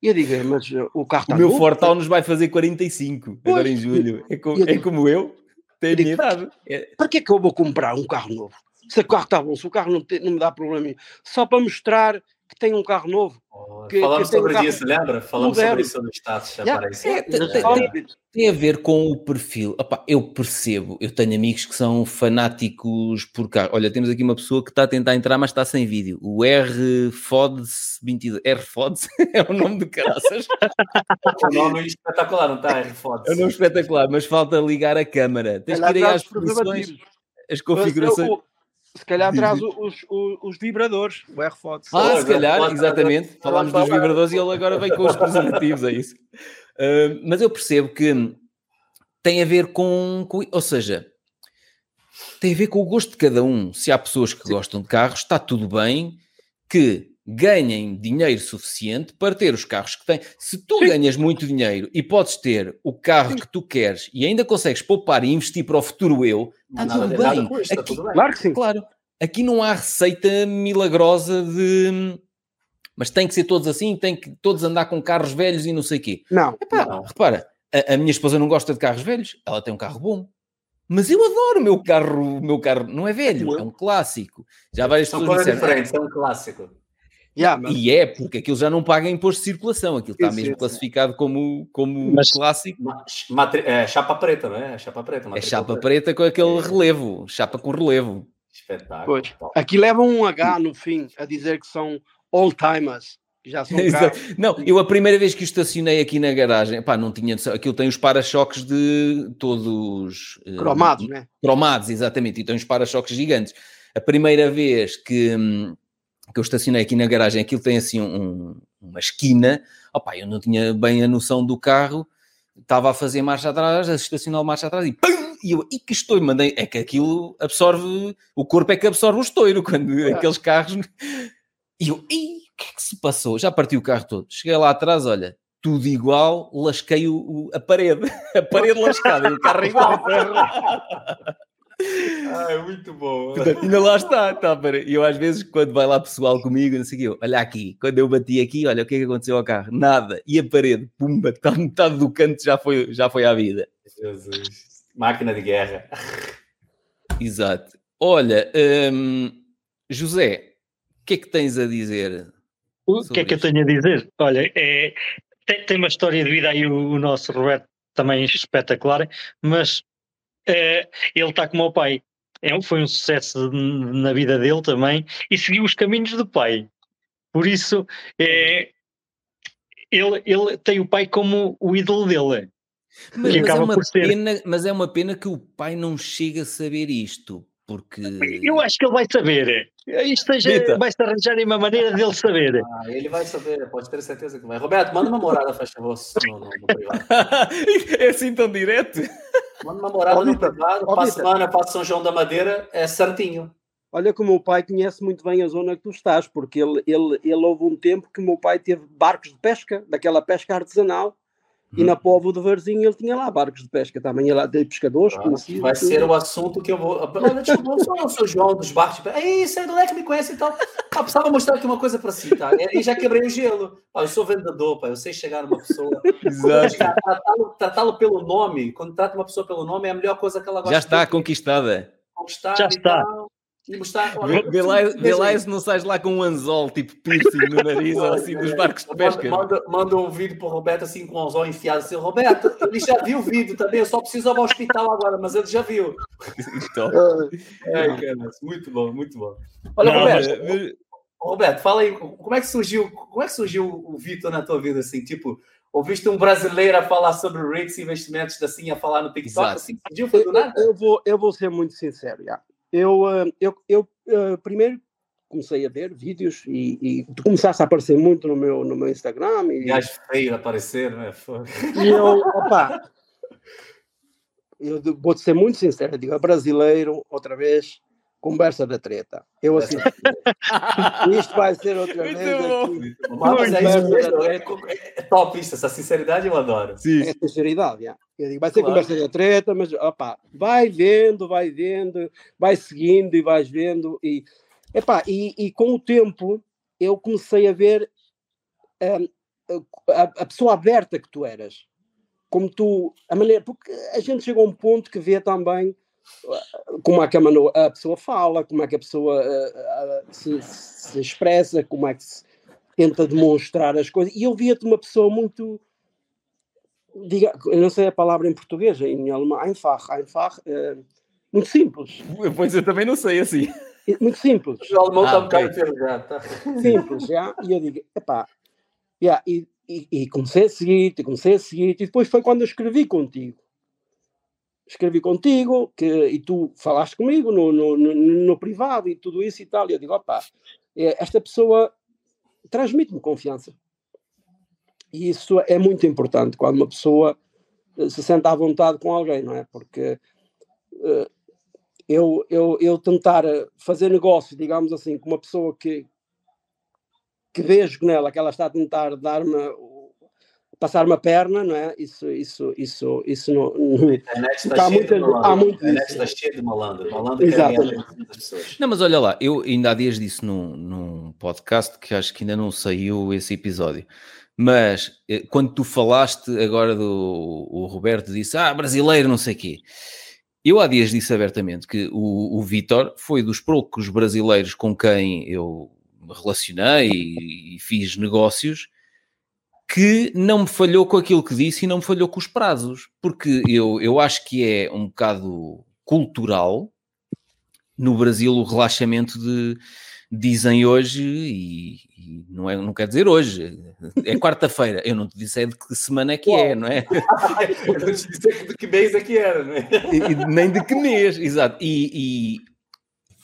E eu digo, mas uh, o carro está O meu novo, Fortal nos vai fazer 45 agora em julho. É, co- eu é digo- como eu, tenho a minha idade. É- Para que é que eu vou comprar um carro novo? Se o carro está bom, se o carro não, te- não me dá problema nenhum. Só para mostrar que tem um carro novo. Oh, Que- Falamos que um sobre carro isso, lembra? Falamos sobre isso no status, já. É, tem- tem- tem- a ver com o perfil. Opá, eu percebo, eu tenho amigos que são fanáticos por carro. Olha, temos aqui uma pessoa que está a tentar entrar, mas está sem vídeo. O R Fods 22. R Fods é o nome de caraças. O nome é espetacular, não está? É foda É um nome espetacular, mas falta ligar a câmara. Tens que Calhar ir aí às posições, preservativos. as configurações. Se calhar traz os, os, os vibradores, o AirPods. Ah, se calhar, exatamente. Falámos dos vibradores e ele agora vem com os preservativos, é isso. Ah, mas eu percebo que tem a ver com, com- Ou seja, tem a ver com o gosto de cada um. Se há pessoas que gostam de carros, está tudo bem que ganhem dinheiro suficiente para ter os carros que têm. Se tu ganhas muito dinheiro e podes ter o carro que tu queres e ainda consegues poupar e investir para o futuro eu, está Nada, tudo nada bem. Aqui- tudo bem. Claro que sim. Claro, aqui não há receita milagrosa de. Mas tem que ser todos assim, tem que todos andar com carros velhos e não sei o quê. Não, Epá, Não. repara, a, a minha esposa não gosta de carros velhos, ela tem um carro bom. Mas eu adoro o meu carro, o meu carro não é velho, é eu. um clássico. Já várias São pessoas disseram, diferentes, é um clássico. Yeah, mas, e é, porque aquilo já não paga imposto de circulação, aquilo está Sim, mesmo sim. classificado como, como Mas- clássico. Ma- matri- É chapa preta, não é? É chapa preta. É chapa preta com aquele É. relevo, chapa com relevo. Espetáculo. Pois. Aqui leva um H no fim a dizer que são old-timers. que Já são. Não, eu a primeira vez que o estacionei aqui na garagem, pá, não tinha noção. Aquilo tem os para-choques de todos eh, cromados, né? cromados, exatamente, e tem uns para-choques gigantes. A primeira vez que, hum, que eu estacionei aqui na garagem, aquilo tem assim um- uma esquina, opá, eu não tinha bem a noção do carro, estava a fazer marcha atrás, a estacionar marcha atrás e pum! E eu, e que estou, mandei, é que aquilo absorve, o corpo é que absorve o estouro, quando aqueles carros. E eu, e o que é que se passou? Já parti o carro todo. Cheguei lá atrás, olha, tudo igual, lasquei o, o- a parede, a parede lascada, e o carro igual. Ah, é muito bom. Portanto, ainda lá está, está para... E eu às vezes, quando vai lá pessoal comigo, não sei o quê, eu, olha aqui, quando eu bati aqui, olha o que é que aconteceu ao carro, nada, e a parede, pumba, está metade do canto já foi, já foi à vida. Jesus. Máquina de guerra. Exato. Olha, hum, José, o que é que tens a dizer? O que é que eu isto. tenho a dizer? Olha, é, tem, tem uma história de vida aí, o, o nosso Roberto também espetacular, mas eh, ele está como o pai. É, foi um sucesso na vida dele também e seguiu os caminhos do pai. Por isso, eh, ele, ele tem o pai como o ídolo dele. Mas, mas é uma pena, mas é uma pena que o pai não chegue a saber isto, porque... Eu acho que ele vai saber. Isto seja- Eita. vai-se arranjar uma maneira dele saber. Ah, ele vai saber, pode ter certeza que vai. Roberto, manda uma morada, faz favor, no, no, no privado. é assim tão direto? Manda uma morada Ó, no privado, para a semana, para São João da Madeira, é certinho. Olha que o meu pai conhece muito bem a zona que tu estás, porque ele, ele, ele houve um tempo que o meu pai teve barcos de pesca, daquela pesca artesanal, e na Povo do Varzinho ele tinha lá barcos de pesca também, lá de pescadores, conhecidos. Vai tudo. ser o assunto que eu vou. Desculpa, eu sou o seu João dos barcos. É isso, é do é que me conhece e tal. Ah, precisava mostrar aqui uma coisa para si, tá? E já quebrei o gelo. Pá, eu sou vendedor, pá, eu sei chegar numa pessoa. Exato. Tratá-lo tratá-lo pelo nome, quando trata uma pessoa pelo nome, é a melhor coisa que ela gosta Já está de conquistada. conquistar. Já está. tal. E mostrar. olha, Vê lá, vê lá veja se não sais lá com um anzol, tipo piercing no nariz ou assim dos barcos de pesca. Manda, manda, manda um vídeo para o Roberto assim com o anzol enfiado assim, Roberto, ele já viu o vídeo também, eu só preciso ir ao hospital agora, mas ele já viu. Então, Ai, cara, muito bom, muito bom. Olha, Não, Roberto, mas- Roberto, fala aí, como é que surgiu, como é que surgiu o Vitor na tua vida assim, tipo, ouviste um brasileiro a falar sobre REITs investimentos assim a falar no TikTok, Exato. assim, surgiu foi do nada? eu, vou, eu vou ser muito sincero, já. Eu, ah, eu, eu ah, primeiro comecei a ver vídeos e, e tu começaste a aparecer muito no meu, no meu Instagram e, Gajo feio aparecer, né? Foi. E eu, opá, eu vou-te ser muito sincero, eu digo, é brasileiro, outra vez, conversa da treta. Eu assim, isto vai ser outra vez aqui. Mas é, isso mesmo, é, é top isso, essa sinceridade eu adoro. Sim. É sinceridade, já. Eu digo, vai ser Claro. conversa da treta, mas opa, vai vendo, vai vendo, vai seguindo e vais vendo. E, epá, e, e com o tempo eu comecei a ver hum, a, a pessoa aberta que tu eras. Como tu, a maneira, porque a gente chega a um ponto que vê também como é que a, pessoa fala, como é que a pessoa uh, uh, se, se expressa, como é que se tenta demonstrar as coisas. E eu via-te uma pessoa muito diga, eu não sei a palavra em português, em alemão, einfach, einfach, eh, muito simples, Pois eu também não sei assim. eh, muito simples, O alemão Ah, está um ok. bocado enferrujado. Tá? simples, já, e eu digo, epá, já, e, e, e comecei a seguir, e comecei a seguir, e depois foi quando eu escrevi contigo, escrevi contigo, que, e tu falaste comigo no, no, no, no privado e tudo isso e tal, e eu digo, opá, eh, esta pessoa transmite-me confiança. E isso é muito importante quando uma pessoa eh, se sente à vontade com alguém, não é? Porque eh, eu, eu, eu tentar fazer negócio, digamos assim, com uma pessoa que, que vejo nela que ela está a tentar dar-me passar uma perna, não é? Isso, isso, isso, isso não, está há de malandro. há muito A internet está cheia de malandro. Malandro Exatamente. pessoas. Não, mas olha lá, eu ainda há dias disse num, num podcast que acho que ainda não saiu esse episódio. Mas eh, quando tu falaste agora do o Roberto disse, ah, brasileiro, não sei quê. Eu há dias disse abertamente que o, o Vitor foi dos poucos brasileiros com quem eu me relacionei e, e fiz negócios que não me falhou com aquilo que disse e não me falhou com os prazos. Porque eu, eu acho que é um bocado cultural no Brasil o relaxamento de dizem hoje e, e não, é, não quer dizer hoje, é quarta-feira. Eu não te disse é de que semana é que é, não é? Eu não te disse de que mês é que era, não é? E- e nem de que mês, exato. E-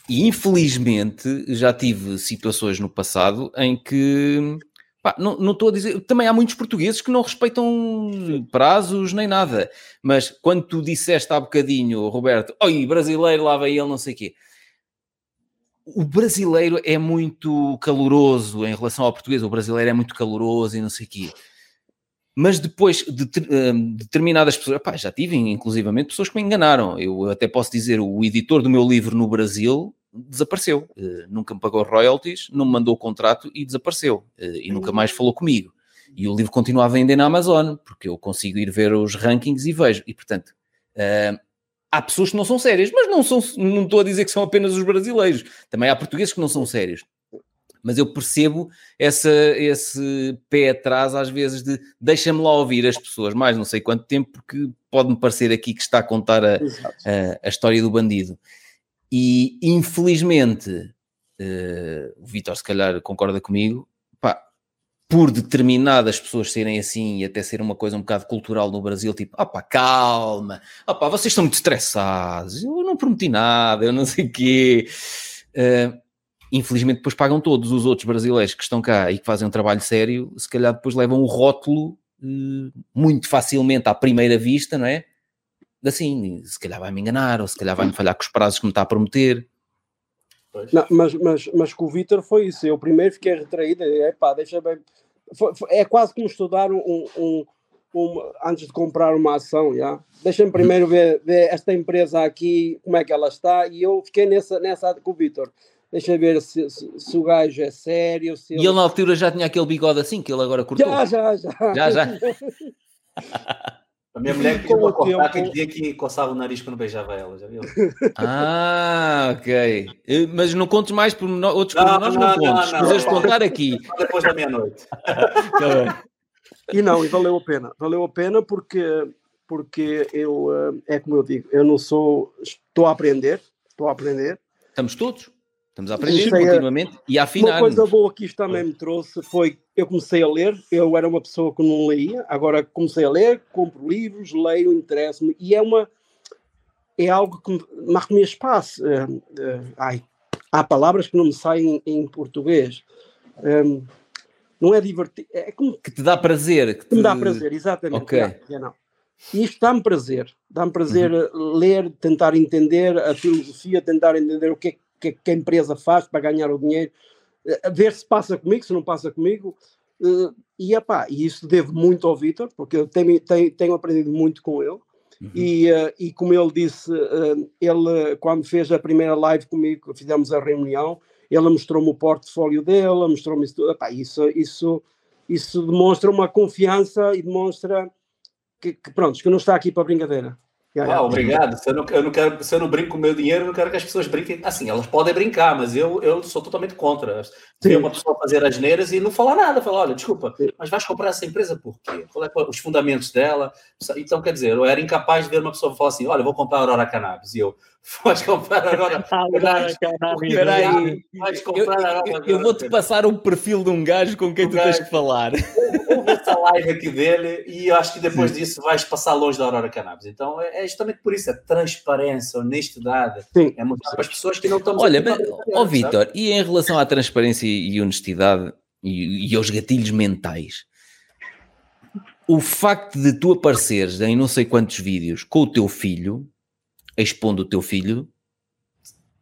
e, infelizmente já tive situações no passado em que pá, não estou a dizer. Também há muitos portugueses que não respeitam prazos nem nada, mas quando tu disseste há bocadinho, Roberto, oi, brasileiro, lá vai ele, não sei o quê. O brasileiro é muito caloroso em relação ao português, o brasileiro é muito caloroso e não sei o quê. Mas depois, de, hum, determinadas pessoas, pá, já tive inclusivamente pessoas que me enganaram. Eu até posso dizer, o editor do meu livro no Brasil desapareceu. Eh, nunca me pagou royalties, não me mandou o contrato e desapareceu. Eh, e nunca mais falou comigo. E o livro continua a vender na Amazon, porque eu consigo ir ver os rankings e vejo. E portanto, eh, há pessoas que não são sérias, mas não, são, não estou a dizer que são apenas os brasileiros. Também há portugueses que não são sérios. Mas eu percebo essa, esse pé atrás, às vezes, de deixa-me lá ouvir as pessoas mais não sei quanto tempo, porque pode-me parecer aqui que está a contar a, a, a história do bandido. E infelizmente, eh, o Vitor se calhar concorda comigo, pá, por determinadas pessoas serem assim e até ser uma coisa um bocado cultural no Brasil, tipo, opá, calma, opá, vocês estão muito estressados, eu não prometi nada, eu não sei o quê. Eh, infelizmente depois pagam todos os outros brasileiros que estão cá e que fazem um trabalho sério, se calhar depois levam o rótulo eh, muito facilmente à primeira vista, não é? Assim, se calhar vai-me enganar, ou se calhar vai-me falhar com os prazos que me está a prometer. Pois. Não, mas, mas, mas com o Vitor foi isso. Eu primeiro fiquei retraído. É pá, deixa bem. Foi- foi- é quase como estudar um, um, um- antes de comprar uma ação. já Deixa-me primeiro ver, ver esta empresa aqui, como é que ela está. E eu fiquei nessa, nessa com o Vitor. Deixa ver se, se, se o gajo é sério. Se E ele na altura já tinha aquele bigode assim, que ele agora cortou. Já, já, já. Já, já. A minha mulher pediu para cortar tempo- aquele dia que coçava o nariz quando beijava ela, já viu? Ah, ok. Mas não contes mais por outros Não, pormenores, não, não, não, contes. não. Contar aqui. Depois da meia-noite. Tá. E não, e valeu a pena. Valeu a pena porque, porque eu, eh, é como eu digo, eu não sou. Estou a aprender. Estou a aprender. Estamos todos. Estamos a aprender Isso é- continuamente e a Uma afinar. coisa boa que isto também me trouxe foi eu comecei a ler. Eu era uma pessoa que não lia, agora comecei a ler, compro livros, leio, interesso-me e é uma é algo que me marca-me espaço. Eh, eh, ai, há palavras que não me saem em português. Eh, não é divertido, é como Que te dá prazer. Que que me te- dá prazer, exatamente. Ok. É, é, não. E isto dá-me prazer. Dá-me prazer Uhum. ler, tentar entender a filosofia, tentar entender o que é, que, a empresa faz para ganhar o dinheiro, ver se passa comigo, se não passa comigo. E, epá, e isso devo muito ao Vitor, porque eu tenho, tenho, tenho aprendido muito com ele. Uhum. E, uh, e como ele disse, uh, ele quando fez a primeira live comigo, fizemos a reunião, ele mostrou-me o portfólio dele, mostrou-me isso, epá, isso, isso, isso demonstra uma confiança e demonstra que, que pronto, que não está aqui para brincadeira. Ah, obrigado. Se eu, não, eu não quero, se eu não brinco com o meu dinheiro, eu não quero que as pessoas brinquem. Assim, elas podem brincar, mas eu, eu sou totalmente contra. Ver uma pessoa fazer as neiras e não falar nada. Falar, olha, desculpa, mas vais comprar essa empresa por quê? Qual é os fundamentos dela? Então, quer dizer, eu era incapaz de ver uma pessoa falar assim, olha, vou comprar a Aurora Cannabis. E eu, vais comprar a Aurora Cannabis. Peraí, eu, eu vou-te passar um perfil de um gajo com quem um tu gajo. tens que falar. Essa live aqui dele e eu acho que depois Sim. disso vais passar longe da Aurora Cannabis. Então, é, é justamente por isso, a transparência, a honestidade, Sim. é mostrar para as pessoas que não estamos... Olha, mas, ó Vitor, e em relação à transparência e honestidade e, e aos gatilhos mentais, o facto de tu apareceres em não sei quantos vídeos com o teu filho, expondo o teu filho,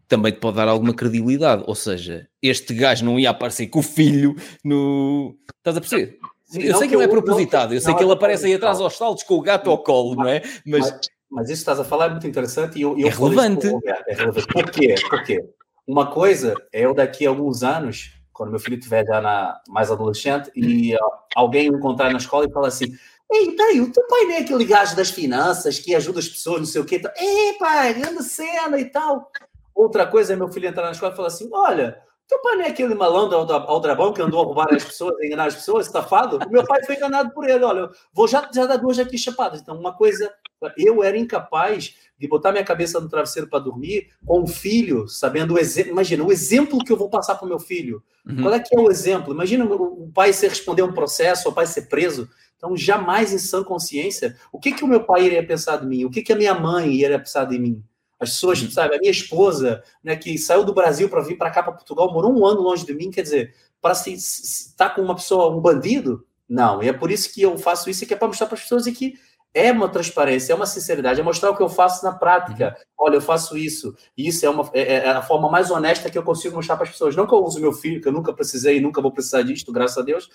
também te pode dar alguma credibilidade. Ou seja, este gajo não ia aparecer com o filho no. Estás a perceber? Sim, eu sei que não é propositado, eu sei que ele aparece aí atrás aos saltos com o gato ao colo, não é? Mas, mas, mas isso estás a falar é muito interessante e eu, eu é, relevante. é relevante. Por quê? Porque uma coisa é eu daqui a alguns anos, quando meu filho estiver já na, mais adolescente, e ó, alguém me encontrar na escola e falar assim: Ei, peraí, o teu pai não é aquele gajo das finanças que ajuda as pessoas, não sei o quê. Ei, pai, anda cena e tal. Outra coisa é meu filho entrar na escola e falar assim: olha, teu pai não é aquele malandro aldrabão que andou a roubar as pessoas, a enganar as pessoas, safado? O meu pai foi enganado por ele. Olha, vou já, já dar duas aqui chapadas. Então, uma coisa, eu era incapaz de botar minha cabeça no travesseiro para dormir com um filho, sabendo o exemplo. Imagina, o exemplo que eu vou passar para o meu filho. Uhum. Qual é que é o exemplo? Imagina o pai ser responder um processo, o pai ser preso. Então, jamais em sã consciência, o que, que o meu pai iria pensar de mim? O que, que a minha mãe iria pensar de mim? As pessoas, uhum. sabe, a minha esposa, né, que saiu do Brasil para vir para cá, para Portugal, morou um ano longe de mim, quer dizer, para se estar tá com uma pessoa, um bandido? Não, e é por isso que eu faço isso, que é para mostrar para as pessoas que é uma transparência, é uma sinceridade, é mostrar o que eu faço na prática. Uhum. Olha, eu faço isso, e isso é, uma, é, é, a forma mais honesta que eu consigo mostrar para as pessoas. Não que eu use meu filho, que eu nunca precisei e nunca vou precisar disto, graças a Deus,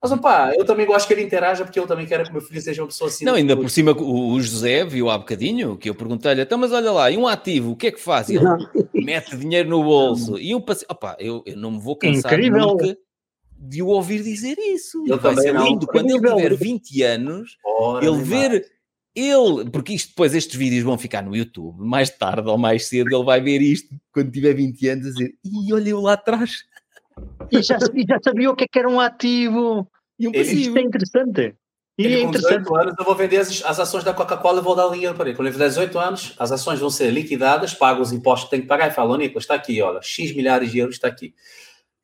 mas, opá, eu também gosto que ele interaja porque eu também quero que o meu filho seja uma pessoa assim. Não, ainda por cima o José viu há bocadinho que eu perguntei-lhe, então, mas olha lá, e um ativo, o que é que faz? Ele mete dinheiro no bolso. E eu passei, opá, eu, eu não me vou cansar Incrível. nunca de o ouvir dizer isso. Eu Vai ser lindo quando ele tiver 20 anos, Ora, ele ver. Ele, porque isto depois estes vídeos vão ficar no YouTube, mais tarde ou mais cedo, ele vai ver isto quando tiver 20 anos a dizer, e olha eu lá atrás, e já, e já sabia o que, é que era um ativo e um passivo. Isto é interessante. E ele, é com 18 anos eu vou vender as, as ações da Coca-Cola e vou dar dinheiro para ele. Quando ele fizer 18 anos, as ações vão ser liquidadas, paga os impostos que tem que pagar e fala, Nicolas, está aqui, olha, X milhares de euros está aqui.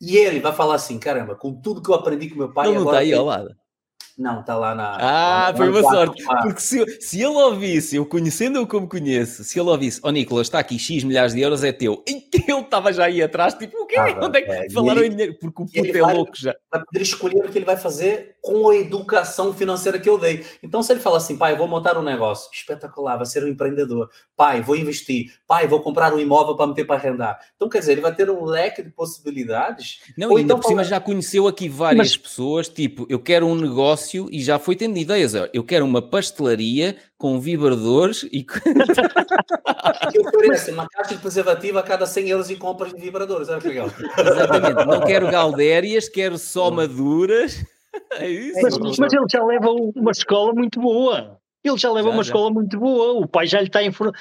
E ele vai falar assim, caramba, com tudo que eu aprendi com meu pai... Ele não está aí ao lado. Não, está lá na. Ah, lá, foi uma sorte. Porque se, se ele ouvisse, eu conhecendo-o como conheço, se ele ouvisse, ó oh, Nicolas, está aqui X milhares de euros, é teu. Ele estava já aí atrás, tipo, o quê? Ah, Onde é que é, falaram ele, em dinheiro? Porque o puto é vai, louco já. Vai poder escolher o que ele vai fazer com a educação financeira que eu dei. Então, se ele fala assim, pai, vou montar um negócio espetacular, vai ser um empreendedor. Pai, vou investir. Pai, vou comprar um imóvel para meter para arrendar. Então, quer dizer, ele vai ter um leque de possibilidades. Não, Ou ainda então, por cima já conheceu aqui várias Mas... pessoas, tipo, eu quero um negócio e já foi tendo ideias. Eu quero uma pastelaria com vibradores e. eu ofereço uma caixa de preservativo a cada 100 euros em compras de vibradores. Olha que legal. Exatamente. Não quero galdérias, quero só maduras. É isso. Mas, mas ele já leva uma escola muito boa. Ele já leva já, uma já. escola muito boa. O pai já lhe está informando.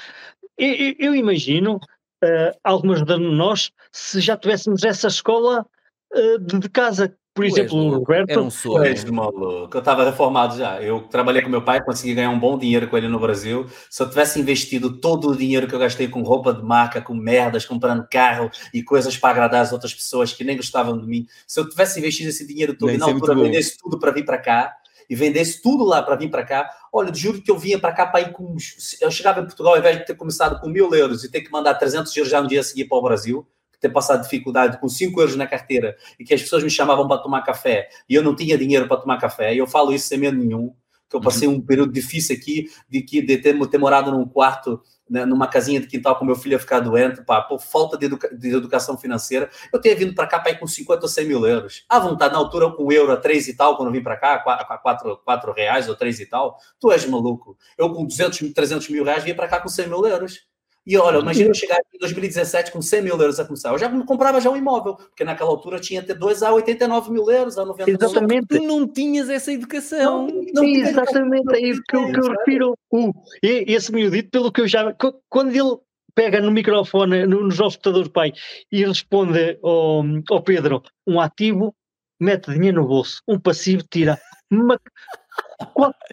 Eu, eu, eu, imagino uh, algumas de nós se já tivéssemos essa escola uh, de, de casa por exemplo, o Roberto. Era um sonho. maluco. Eu estava reformado já. Eu trabalhei com meu pai, consegui ganhar um bom dinheiro com ele no Brasil. Se eu tivesse investido todo o dinheiro que eu gastei com roupa de marca, com merdas, comprando carro e coisas para agradar as outras pessoas que nem gostavam de mim, se eu tivesse investido esse dinheiro todo e na altura vendesse tudo para vir para cá e vendesse tudo lá para vir para cá, olha, juro que eu vinha para cá para ir com. Eu chegava em Portugal, ao invés de ter começado com mil euros e ter que mandar 300 euros já no dia a seguir para o Brasil ter passado dificuldade com 5 euros na carteira e que as pessoas me chamavam para tomar café e eu não tinha dinheiro para tomar café, e eu falo isso sem medo nenhum. que eu passei um período difícil aqui, de, que, de ter, ter morado num quarto né, numa casinha de quintal com meu filho ia ficar doente, pá, por falta de, educa de educação financeira, eu tenho vindo para cá para ir com 50 ou 100 mil euros. À vontade, na altura, com euro a 3 e tal, quando eu vim para cá, a 4, 4 reais ou 3 e tal, tu és maluco. Eu com 200, 300 mil reais vinha para cá com 100 mil euros. E olha, imagina eu chegar em 2017 com 100 mil euros a começar. Eu já comprava já um imóvel, porque naquela altura tinha até 2 a 89 mil euros, a 90 Exatamente. Tu não tinhas essa educação. Não, não exatamente, é isso que eu, que eu refiro. Uh, esse miudito, pelo que eu já. Quando ele pega no microfone, no, nos hospedadores pai, e responde ao, ao Pedro, um ativo mete dinheiro no bolso, um passivo tira.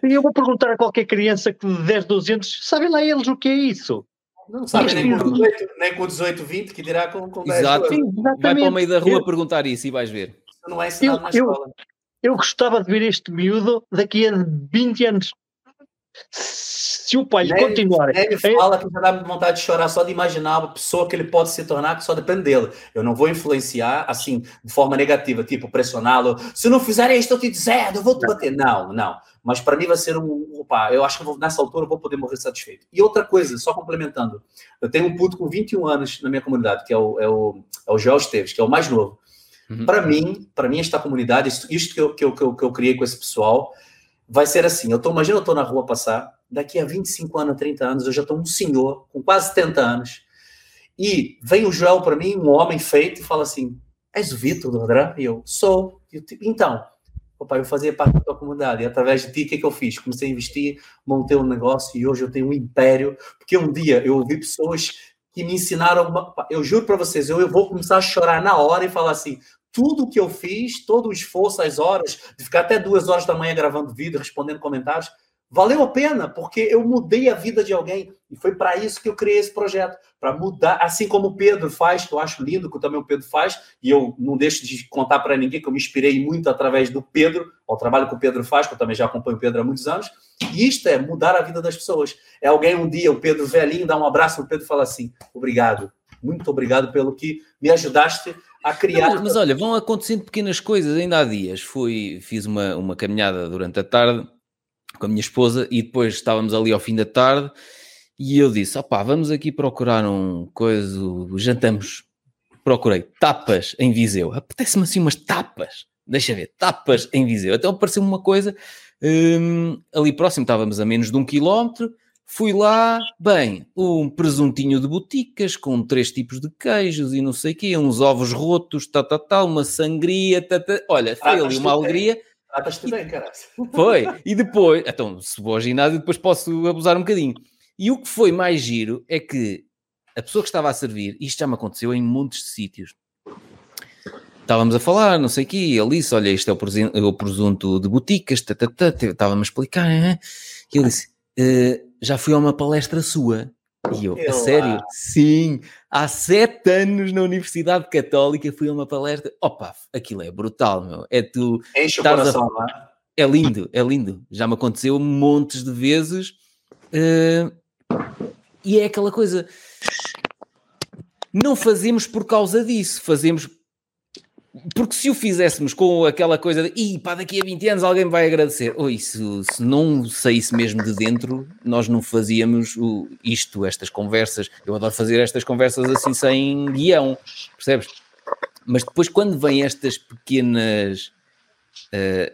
Eu vou perguntar a qualquer criança que de 10, 12 anos, sabem lá eles o que é isso? Não sabe nem com, 18, nem com 18, 20, que dirá com, com 10 Exato. Vai para o meio da rua eu, perguntar isso e vais ver. Não é ensinado eu, na escola. Eu, eu gostava de ver este miúdo daqui a 20 anos. Se o pai nem, continuar. Me fala que já dá vontade de chorar só de imaginar a pessoa que ele pode se tornar, que só depende dele. Eu não vou influenciar assim, de forma negativa, tipo, pressioná-lo. Se não fizer isto, eu te dizendo, eu vou te bater. Não, não mas para mim vai ser um. Opa, eu acho que vou, nessa altura eu vou poder morrer satisfeito. E outra coisa, só complementando, eu tenho um puto com 21 anos na minha comunidade, que é o, é o, é o Joel Esteves, que é o mais novo. Uhum. Para mim, para mim, esta comunidade, isto, que, eu, que, eu, que, eu, que eu criei com esse pessoal, vai ser assim. Eu tô, imagina, eu estou na rua passar, daqui a 25 anos, 30 anos, eu já estou um senhor com quase 70 anos. E vem o Joel para mim, um homem feito, e fala assim: És o Vitor do André? E eu sou. Então, opa, eu fazia parte da tua comunidade, e através de ti, o que é que eu fiz? Comecei a investir, montei um negócio e hoje eu tenho um império, porque um dia eu ouvi pessoas que me ensinaram, eu juro para vocês, eu, eu vou começar a chorar na hora e falar assim, tudo que eu fiz, todo o esforço, as horas, de ficar até duas horas da manhã gravando vídeo, respondendo comentários, valeu a pena, porque eu mudei a vida de alguém. E foi para isso que eu criei esse projeto para mudar, assim como o Pedro faz, que eu acho lindo que também o Pedro faz, e eu não deixo de contar para ninguém que eu me inspirei muito através do Pedro, ao trabalho que o Pedro faz, que eu também já acompanho o Pedro há muitos anos. E isto é mudar a vida das pessoas. É alguém um dia, o Pedro velhinho, dá um abraço no Pedro e fala assim: obrigado, muito obrigado pelo que me ajudaste a criar. Mas, mas olha, vão acontecendo pequenas coisas. Ainda há dias fui, fiz uma, uma caminhada durante a tarde com a minha esposa e depois estávamos ali ao fim da tarde e eu disse, opá, vamos aqui procurar um coisa, jantamos. Procurei tapas em Viseu. Apetece-me assim umas tapas. Deixa ver, tapas em Viseu. Então apareceu uma coisa hum, ali próximo, estávamos a menos de um quilómetro. Fui lá, bem, um presuntinho de boticas com três tipos de queijos e não sei o quê, uns ovos rotos, tal, tal, tal, uma sangria, tal, tal. olha, foi ah, ali uma alegria. Bem Trataste bem, caralho. Foi. E depois, então, se vou ao ginásio, depois posso abusar um bocadinho. E o que foi mais giro é que a pessoa que estava a servir, isto já me aconteceu em montes de sítios. Estávamos a falar, não sei o quê, ele disse: Olha, isto é o presunto de boticas, estava-me a explicar. Hein? E ele disse: uh, Já fui a uma palestra sua. E eu, a sério? Sim, há sete anos na Universidade Católica fui a uma palestra. Opa, aquilo é brutal, meu. É tu. Enche o coração, a... é? é lindo, é lindo. Já me aconteceu montes de vezes. Uh... E é aquela coisa. Não fazemos por causa disso, fazemos porque se o fizéssemos com aquela coisa de e pá, daqui a 20 anos alguém vai agradecer, ou isso, se não saísse mesmo de dentro, nós não fazíamos o, isto, estas conversas. Eu adoro fazer estas conversas assim sem guião, percebes? Mas depois, quando vêm estas pequenas uh,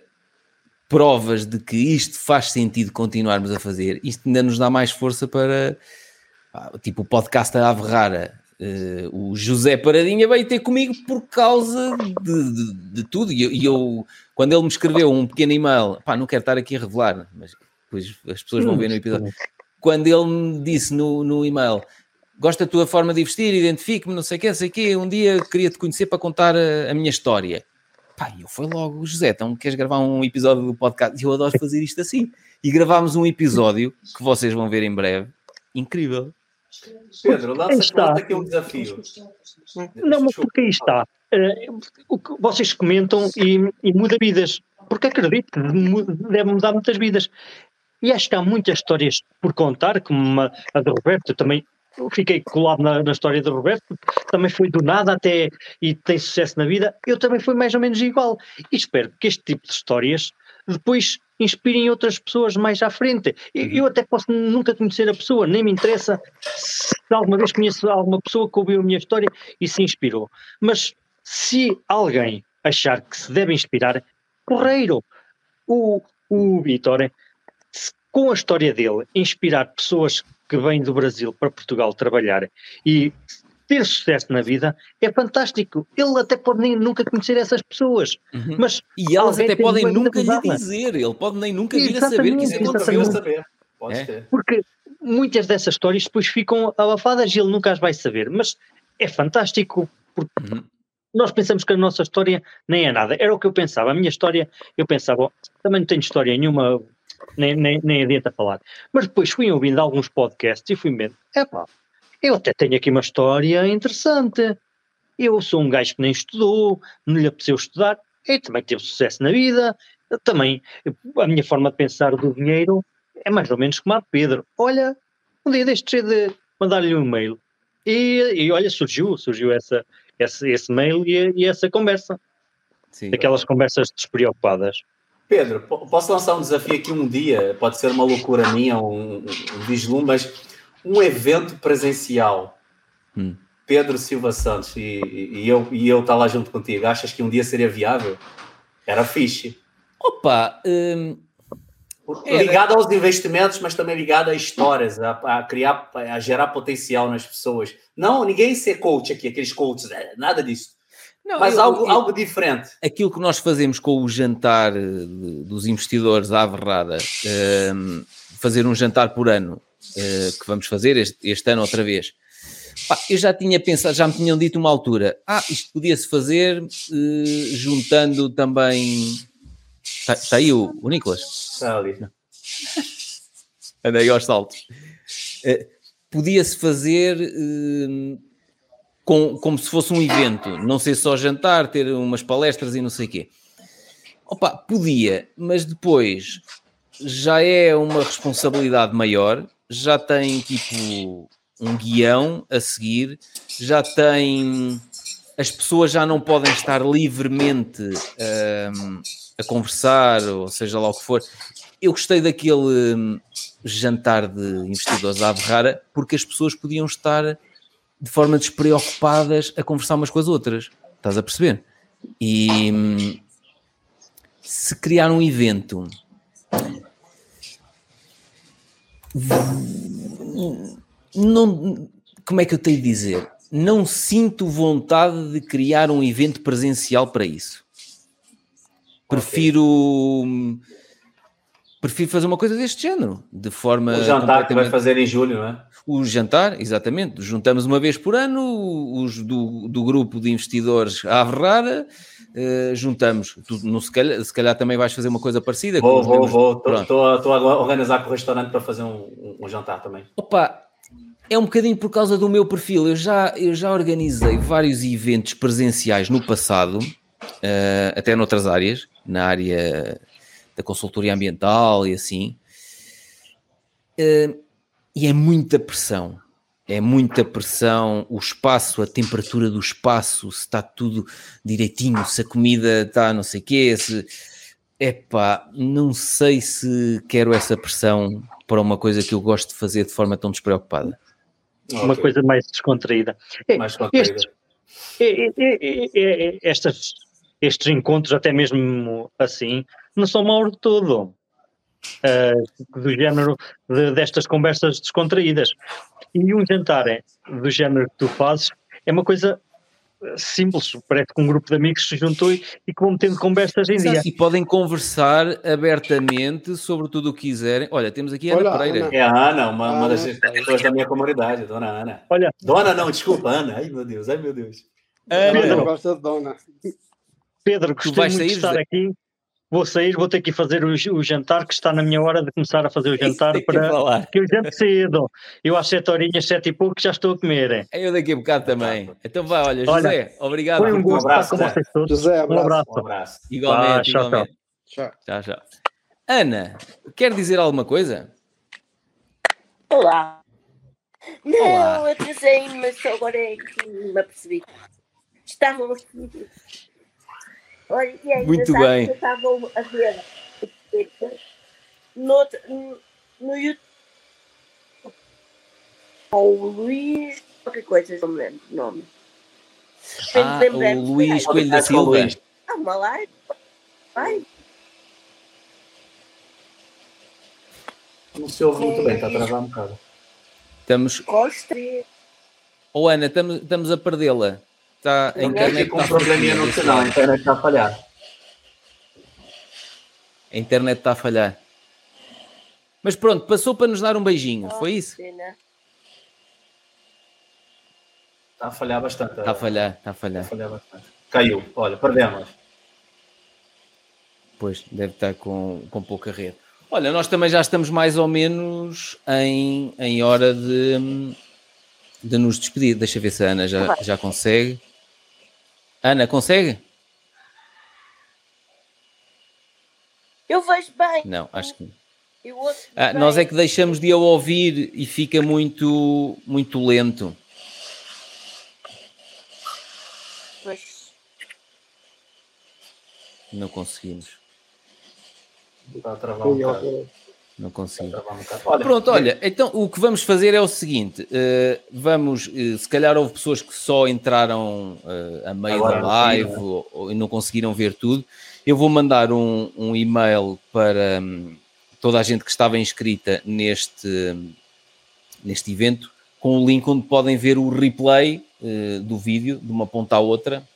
provas de que isto faz sentido continuarmos a fazer, isto ainda nos dá mais força para. Tipo o podcast da Ave Rara, Uh, o José Paradinha veio ter comigo por causa de, de, de tudo. E eu, e eu, quando ele me escreveu um pequeno e-mail, pá, não quero estar aqui a revelar, mas depois as pessoas vão ver no episódio. Quando ele me disse no, no e-mail, gosto da tua forma de vestir, identifique-me, não sei o quê, não sei o quê, um dia queria te conhecer para contar a, a minha história. Pá, eu fui logo, José, então queres gravar um episódio do podcast? Eu adoro fazer isto assim. E gravámos um episódio que vocês vão ver em breve. Incrível. Pedro, lança é um desafio. Não, mas porque aí está. Uh, o que vocês comentam e, e muda vidas. Porque acredito que deve mudar muitas vidas. E acho que há muitas histórias por contar, como a, a de Roberto, também fiquei colado na, na, história do Roberto, também foi do nada até e tem sucesso na vida, eu também fui mais ou menos igual. E espero que este tipo de histórias depois inspirem outras pessoas mais à frente. Eu, eu até posso nunca conhecer a pessoa, nem me interessa se alguma vez conheço alguma pessoa que ouviu a minha história e se inspirou. Mas se alguém achar que se deve inspirar, porreiro. O, o Vitor, com a história dele, inspirar pessoas que vêm do Brasil para Portugal trabalhar e ter sucesso na vida é fantástico. Ele até pode nem nunca conhecer essas pessoas, Uhum. mas E elas até podem nunca lhe dizer, ele pode nem nunca vir a saber que isso aconteceu. Saber. Pode É. porque muitas dessas histórias depois ficam abafadas e ele nunca as vai saber. Mas é fantástico, porque Uhum. nós pensamos que a nossa história nem é nada. Era o que eu pensava. A minha história, eu pensava, "Oh, também não tenho história nenhuma, nem, nem, nem adianta falar. Mas depois fui ouvindo alguns podcasts e fui vendo, epá, eu até tenho aqui uma história interessante. Eu sou um gajo que nem estudou, não lhe apeteceu estudar, e também teve sucesso na vida. Eu também, a minha forma de pensar do dinheiro é mais ou menos como a de Pedro. Olha, um dia deixei de mandar-lhe um e-mail. E, e olha, surgiu, surgiu essa, esse, esse mail e, e essa conversa. Sim. Aquelas conversas despreocupadas. Pedro, po- posso lançar um desafio aqui um dia? Pode ser uma loucura minha, um, um vislumbre, mas um evento presencial. Hum. Pedro Silva Santos e, e eu e eu estar lá junto contigo. Achas que um dia seria viável? Era fixe. Opa, hum, Era. Ligado aos investimentos, mas também ligado a histórias, a, a criar, a gerar potencial nas pessoas. Não, ninguém ser coach aqui, aqueles coaches, é, nada disso. não, Mas eu- algo, eu- algo diferente. aquilo que nós fazemos com o jantar eh, dos investidores à Verrada, ehm, fazer um jantar por ano, eh, que vamos fazer este, este ano outra vez. Pá, eu já tinha pensado, já me tinham dito uma altura, ah, isto podia-se fazer eh, juntando também. Está está aí o, o Nicolas? Está ali. Andei aos saltos. Eh, Podia-se fazer eh, com, como se fosse um evento, não ser só jantar, ter umas palestras e não sei o quê. Opa, podia, mas depois já é uma responsabilidade maior, já tem tipo um guião a seguir, já tem. As pessoas já não podem estar livremente hum, a conversar, ou seja lá o que for. Eu gostei daquele hum, jantar de investidores à Berrara porque as pessoas podiam estar de forma despreocupadas a conversar umas com as outras. Estás a perceber? E hum, se criar um evento não, como é que eu tenho de dizer? Não sinto vontade de criar um evento presencial para isso. Prefiro prefiro fazer uma coisa deste género, de forma O jantar que vai fazer em julho, não é? o jantar, exatamente. Juntamos uma vez por ano os do, do grupo de investidores à Verrara, eh, juntamos. Tu, no, se, calhar, se calhar também vais fazer uma coisa parecida. Vou, vou, vou. Estou a organizar com o restaurante para fazer um, um- jantar também. Opa, é um bocadinho por causa do meu perfil. Eu já, eu já organizei vários eventos presenciais no passado, eh, até noutras áreas, na área da consultoria ambiental e assim. Eh, e é muita pressão. É muita pressão, o espaço, a temperatura do espaço, se está tudo direitinho, se a comida está não sei o quê, se... Epá, não sei se quero essa pressão para uma coisa que eu gosto de fazer de forma tão despreocupada. Uma Ok. coisa mais descontraída. É, mais contraída. estes, é- é- estas- estes encontros, até mesmo assim, não são maus de todo. Ah, do género de- destas conversas descontraídas. E um jantar é, do género que tu fazes é uma coisa simples. Parece que um grupo de amigos se juntou e, e que vão tendo conversas em dia. E podem conversar abertamente sobre tudo o que quiserem. Olha, temos aqui a Ana Pereira. Ana. É a Ana, uma, uma das pessoas da minha comunidade, dona Ana. Olha, Dona não, desculpa, Ana. Ai, meu Deus, ai, meu Deus. Ana, Pedro. Não gosta de dona. Pedro, gostei vais muito de estar José? aqui. Vou sair, vou ter que ir fazer o, o jantar, que está na minha hora de começar a fazer o jantar que para falar. que eu janto cedo. Eu às sete horinhas, sete e pouco, já estou a comer. Eu daqui a bocado também. Então vai, olha, Olha, José, obrigado. Foi um por- gosto abraço, estar com vocês todos. José, Um abraço. abraço. Um abraço. Igualmente, Ah, tchau, igualmente. Tchau. Tchau, tchau. Ana, quer dizer alguma coisa? Olá. Não, Olá. atrasei, mas só agora é que me apercebi. Estavam aqui. Olha, e é Muito bem. que Estavam a ver no, no YouTube. Ou o Luís. Qualquer coisa, não me lembro o nome. Ah, o Luís Coelho da Silva. Ah, uma live. Vai. Não se ouve muito bem, está a travar um bocado. Estamos. Costa. Oh, Ana, estamos, estamos a perdê-la. Está, a internet com um está probleminha no sinal, a internet está a falhar. A internet está a falhar. Mas pronto, passou para nos dar um beijinho, foi isso? Está a falhar bastante. Está a falhar, está a Está a falhar. falhar bastante. Caiu. Olha, perdemos. Pois, deve estar com, com pouca rede. Olha, nós também já estamos mais ou menos em, em hora de, de nos despedir. Deixa eu ver se a Ana já, já consegue. Ana, consegue? Eu vejo bem. Não, acho que Eu ouço Ah, nós é que deixamos de a ouvir e fica muito, muito lento. Pois. Não conseguimos. Está a travar um. Não um bocado. Olha, Pronto, olha, então o que vamos fazer é o seguinte: eh, vamos, eh, se calhar houve pessoas que só entraram eh, a meio Agora da live fim, ou, ou não conseguiram ver tudo. Eu vou mandar um, um e-mail para hum, toda a gente que estava inscrita neste, neste evento, com o link onde podem ver o replay do vídeo, de uma ponta à outra,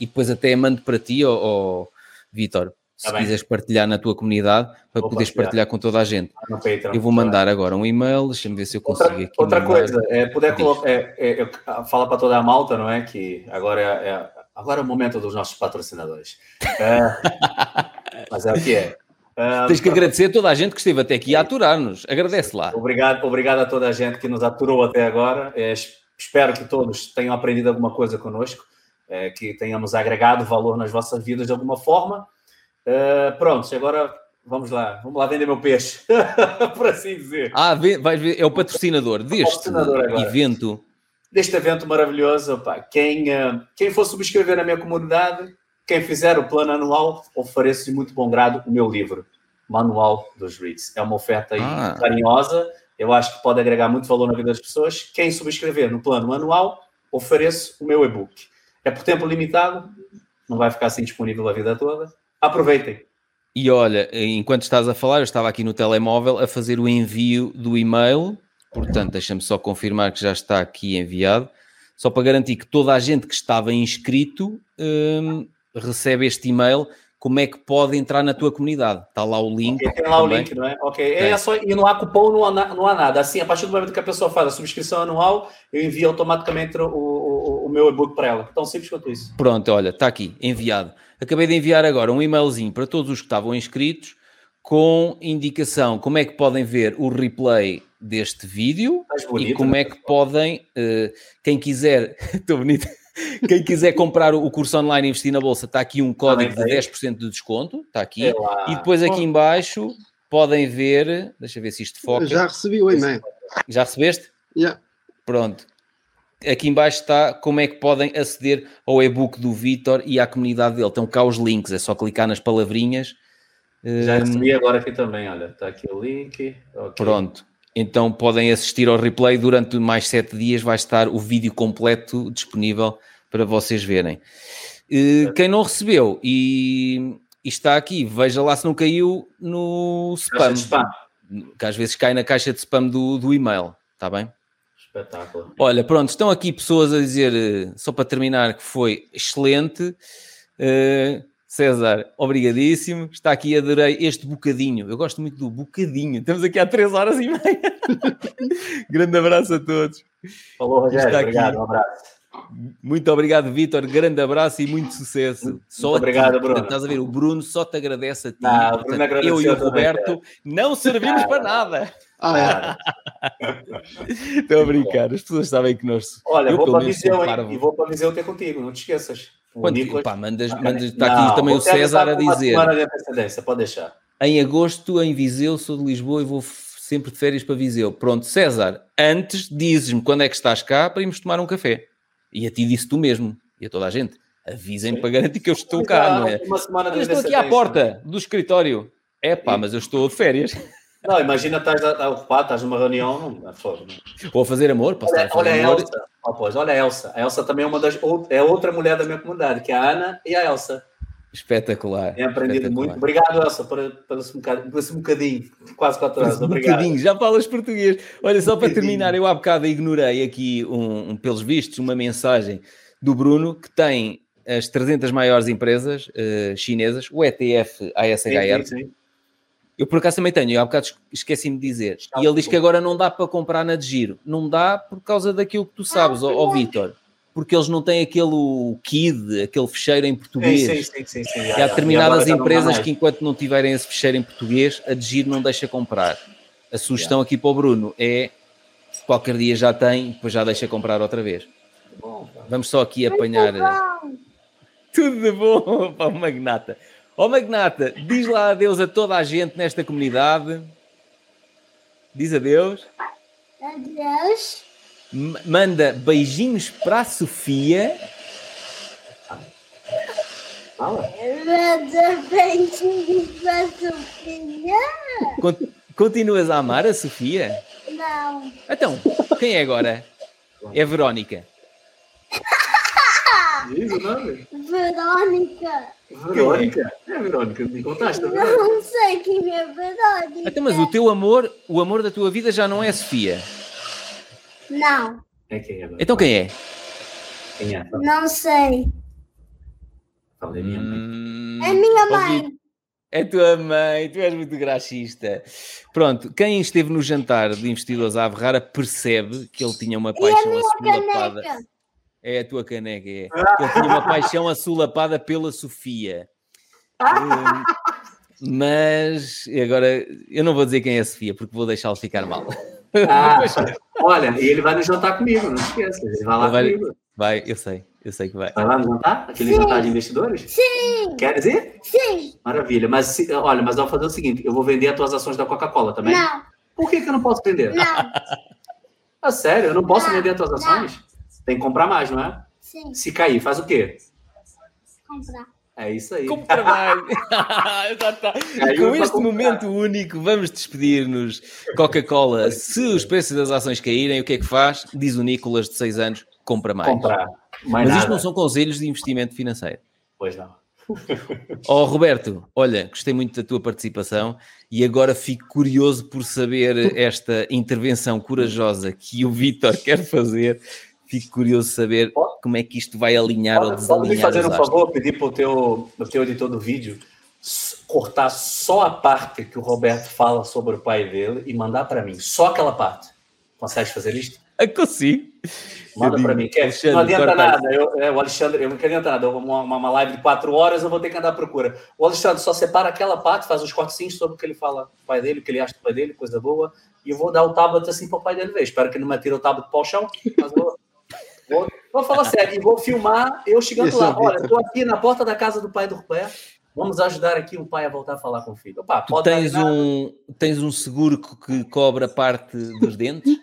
e depois até mando para ti, ó ó, Vítor, se Tá quiseres partilhar na tua comunidade, para Vou poderes partilhar. partilhar com toda a gente. Patreon. Eu vou mandar agora um e-mail, deixa-me ver se eu consigo Outra, aqui. outra coisa, é, puder colocar, é, é, eu- fala para toda a malta, não é? Que agora é, é- agora é o momento dos nossos patrocinadores. É, mas é o que é. É, Tens que agradecer a toda a gente que esteve até aqui a aturar-nos. Agradece lá. Obrigado, obrigado a toda a gente que nos aturou até agora. É, es- espero que todos tenham aprendido alguma coisa conosco, é, que tenhamos agregado valor nas vossas vidas de alguma forma. É, pronto, agora vamos lá, vamos lá vender meu peixe, por assim dizer. Ah, vais ver, é o patrocinador deste Patrocinador evento. deste evento maravilhoso. Pá. Quem, eh, quem for subscrever na minha comunidade, quem fizer o plano anual, ofereço de muito bom grado o meu livro, Manual dos Reads. É uma oferta Ah. carinhosa, eu acho que pode agregar muito valor na vida das pessoas. Quem subscrever no plano anual, ofereço o meu e-book. É por tempo limitado, não vai ficar assim disponível a vida toda. Aproveitem. E olha, enquanto estás a falar, eu estava aqui no telemóvel a fazer o envio do e-mail. Portanto, deixa-me só confirmar que já está aqui enviado. Só para garantir que toda a gente que estava inscrito hum, recebe este e-mail. Como é que pode entrar na tua comunidade? Está lá o link. Ok, Tem lá o também. link, não é? Ok. Tem. É só, e não há cupom, não há, não há nada. Assim, a partir do momento que a pessoa faz a subscrição anual, eu envio automaticamente o, o, o meu e-book para ela. Tão simples quanto isso. Pronto, olha, está aqui, enviado. Acabei de enviar agora um e-mailzinho para todos os que estavam inscritos com indicação como é que podem ver o replay deste vídeo Estás bonito, e como né? é que podem, eh, quem quiser, estou bonito, quem quiser comprar o curso online e investir na bolsa, está aqui um código de Também 10% de desconto, está aqui. É. E depois aqui em baixo podem ver, deixa eu ver se isto foca. Já recebi o e-mail. Já recebeste? Yeah. Pronto. Aqui em baixo está como é que podem aceder ao e-book do Vitor e à comunidade dele. Estão cá os links, é só clicar nas palavrinhas. Já Hum, recebi agora aqui também, olha. Está aqui o link. Ok. Pronto. Então podem assistir ao replay durante mais sete dias. Vai estar o vídeo completo disponível para vocês verem. Eh, Quem não recebeu e, está aqui, veja lá se não caiu no spam. spam. Que às vezes cai na caixa de spam do, do e-mail. Está bem? Espetáculo. Olha, pronto, estão aqui pessoas a dizer, eh, só para terminar, que foi excelente. Eh, César, obrigadíssimo. Está aqui, adorei este bocadinho. Eu gosto muito do bocadinho. Estamos aqui há três horas e meia. Grande abraço a todos. Falou, Rogério. Está aqui. Obrigado. Um abraço. Muito obrigado, Vítor. Grande abraço e muito sucesso. Só a ti. obrigado, Portanto, Bruno. Estás a ver, o Bruno só te agradece a ti. Não, o Bruno Portanto, eu e o Roberto não servimos para nada. Ah, é. Estou a brincar. As pessoas sabem que nós. Olha, eu, vou para Viseu parvo. e vou para Viseu ter contigo, não te esqueças. O Quanto- Nicolas- pá, mandas, Ah, mandas, está não, aqui também o César a dizer. de pode deixar. Em agosto, em Viseu, sou de Lisboa e vou sempre de férias para Viseu. Pronto, César, antes dizes-me quando é que estás cá para irmos tomar um café. E a ti disse tu mesmo, e a toda a gente. Avisem-me Sim. para garantir que eu estou Mas cá, não é? Eu estou aqui à antecedência. porta do escritório. É pá, mas eu estou de férias. Não, imagina estás a- a ocupado, estás numa reunião, não, é fogo, não. Ou a fazer amor, posso Olha, estar a olha fazer a amor. Elsa, ó, pois, olha a Elsa. A Elsa também é uma das ou- é outra mulher da minha comunidade, que é a Ana e a Elsa. Espetacular. Tenho aprendido espetacular. muito. Obrigado, Elsa, por, por, esse bocadinho, por esse bocadinho, quase quatro horas. Um Obrigado. bocadinho, já falas português. Olha, só para terminar, eu há bocado ignorei aqui, um, um, pelos vistos, uma mensagem do Bruno que tem as 300 maiores empresas eh, chinesas, o ETF ASHR. Sim, sim, sim. Eu por acaso também tenho, eu há bocado es- esqueci-me de dizer. E ele diz que agora não dá para comprar na de giro. Não dá por causa daquilo que tu sabes, ó ó Vitor. Porque eles não têm aquele KID, aquele fecheiro em português. Sim, sim, sim, sim, sim. E Já, há determinadas empresas que, enquanto não tiverem esse fecheiro em português, a de giro não deixa comprar. A sugestão aqui para o Bruno é qualquer dia já tem, depois já deixa comprar outra vez. Vamos só aqui apanhar Bom, tudo de bom para o Magnata. Ó Magnata, diz lá adeus a toda a gente nesta comunidade. Diz adeus. adeus. Manda beijinhos para a Sofia. Fala. Manda beijinhos para a Sofia. Con- Continuas a amar a Sofia? Não. Então, quem é agora? É a Verónica. Diz o nome. Verônica. Verônica. É, Verônica, me contaste, Verônica. Não sei quem é Verônica. Até mas o teu amor, o amor da tua vida já não é a Sofia. Não, É quem é? Então quem é? Quem é? não sei. Fala, é minha mãe. Hum, É minha ouvi- mãe. É tua mãe, tu és muito graxista. Pronto, quem esteve no jantar de investidores à Ferrara percebe que ele tinha uma E a paixão minha assolapada. caneca? É a tua caneca, é. Ele tinha uma paixão assolapada pela Sofia. Hum, mas agora eu não vou dizer quem é a Sofia, porque vou deixá-lo ficar mal. Ah, olha, e ele vai no jantar comigo, não esqueça. Ele vai lá vai- comigo. Vai, eu sei, eu sei que vai. Vai lá no jantar? Aquele Sim. jantar de investidores? Sim, Queres ir? sim. Maravilha. Mas olha, mas eu vou fazer o seguinte: eu vou vender as tuas ações da Coca-Cola também. Não, Por que, que eu não posso vender? não. Ah, sério, eu não posso Não, vender as tuas não. ações? Tem que comprar mais, não é? Sim, Se cair, faz o quê? comprar. É isso aí. Como trabalho! Caiu Com este momento único, vamos despedir-nos. Coca-Cola, se os preços das ações caírem, o que é que faz? Diz o Nicolas, de 6 anos, compra mais. Comprar. Mais Mas isto nada. não são conselhos de investimento financeiro. Pois não. Ó Roberto, olha, gostei muito da tua participação e agora fico curioso por saber esta intervenção corajosa que o Vítor quer fazer. Fico curioso saber como é que isto vai alinhar ou Pode, pode me desalinhar. fazer os um favor, pedir para o teu, pro teu editor do vídeo cortar só a parte que o Roberto fala sobre o pai dele e mandar para mim. Só aquela parte. Consegue fazer isto? Ah, consigo. Manda Eu para mim. Quer, Alexandre, não adianta nada. Eu, é, o Alexandre, eu não quero nada. Uma, uma live de quatro horas, eu vou ter que andar à procura. O Alexandre só separa aquela parte, faz uns cortezinhos sobre o que ele fala do pai dele, o que ele acha do pai dele, coisa boa. E eu vou dar o tablet assim para o pai dele ver. Espero que ele não me atire o tablet para o chão. Mas vou, vou, vou falar sério. E vou filmar eu chegando Esse é lá. o Olha, estou aqui na porta da casa do pai do Roberto. Vamos ajudar aqui o pai a voltar a falar com o filho. Opa, Tu tens um, tens um seguro que, cobra parte dos dentes?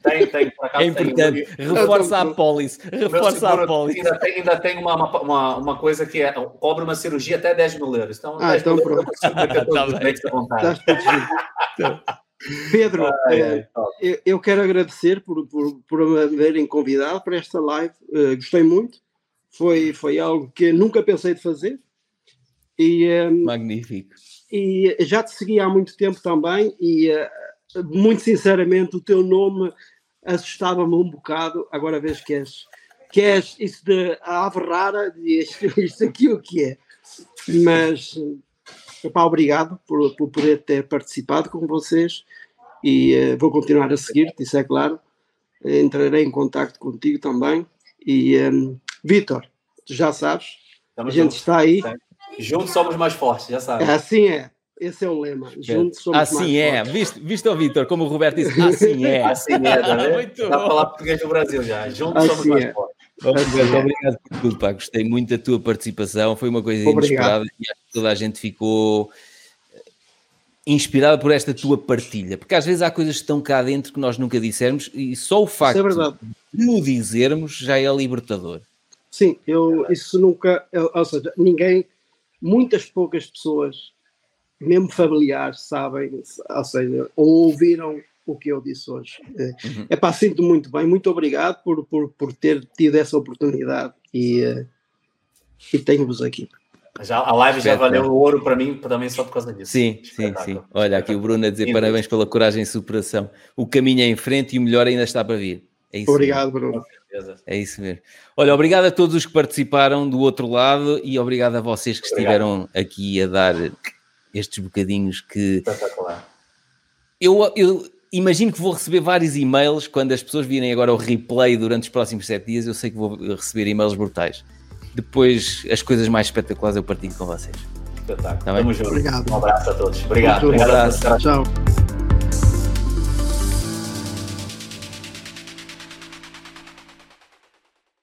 Tem, tem, por acaso É tem. importante. Reforça a pólice. Reforça a pólice. Ainda tem, ainda tem uma, uma, uma coisa que é, cobra uma cirurgia até 10 mil euros. Então, Ah, 10 então mil euros pronto. eu consigo meter todos Tá bem. direitos à vontade. Estás protegido. Pedro, Ai, eh, ai, top. eu, eu quero agradecer por, por, por me haverem convidado para esta live. Eh, gostei muito. Foi, foi algo que nunca pensei de fazer. E, eh, Magnífico. e já te segui há muito tempo também. E eh, muito sinceramente, o teu nome assustava-me um bocado. Agora vês que és, que és isso de a ave rara, isto, isto aqui o que é. Mas, epá, obrigado por, por poder ter participado com vocês e eh, vou continuar a seguir-te, isso é claro. Entrarei em contacto contigo também. E, um, Vitor, tu já sabes, Tamo a gente junto. está aí. Juntos somos mais fortes, já sabe. Assim é, esse é o lema. Juntos somos Assim mais é. fortes. Viste, viste ó, Vitor, como o Roberto disse? Assim é. Assim é, tá? Muito Dá para bom. falar português do Brasil já. Juntos somos Assim mais é. fortes. Roberto, obrigado por tudo, pá. Gostei muito da tua participação. Foi uma coisa Obrigado. inesperada e acho que toda a gente ficou eh, inspirada por esta tua partilha. Porque às vezes há coisas que estão cá dentro que nós nunca dissermos e só o facto Isso é de o dizermos já é libertador. Sim, eu, isso nunca. eu- ou seja, ninguém, muitas poucas pessoas mesmo familiares, sabem, ou seja, ouviram o que eu disse hoje. É uhum. pá, sinto muito bem, muito obrigado por, por, por ter tido essa oportunidade e, uh, e tenho-vos aqui. Já, a live já valeu o ouro para mim também só por causa disso. Sim, sim, sim. Olha, aqui o Bruno a dizer parabéns pela coragem e superação. O caminho é em frente e o melhor ainda está para vir. É isso obrigado, mesmo. Bruno. É isso mesmo. Olha, obrigado a todos os que participaram do outro lado e obrigado a vocês que estiveram aqui a dar estes bocadinhos que. Eu, eu imagino que vou receber vários e-mails quando as pessoas virem agora o replay durante os próximos sete dias. Eu sei que vou receber e-mails brutais. Depois, as coisas mais espetaculares eu partilho com vocês. Espetáculo. Tá Tamo junto. Obrigado. Um abraço a todos. Obrigado. Um abraço. Tchau.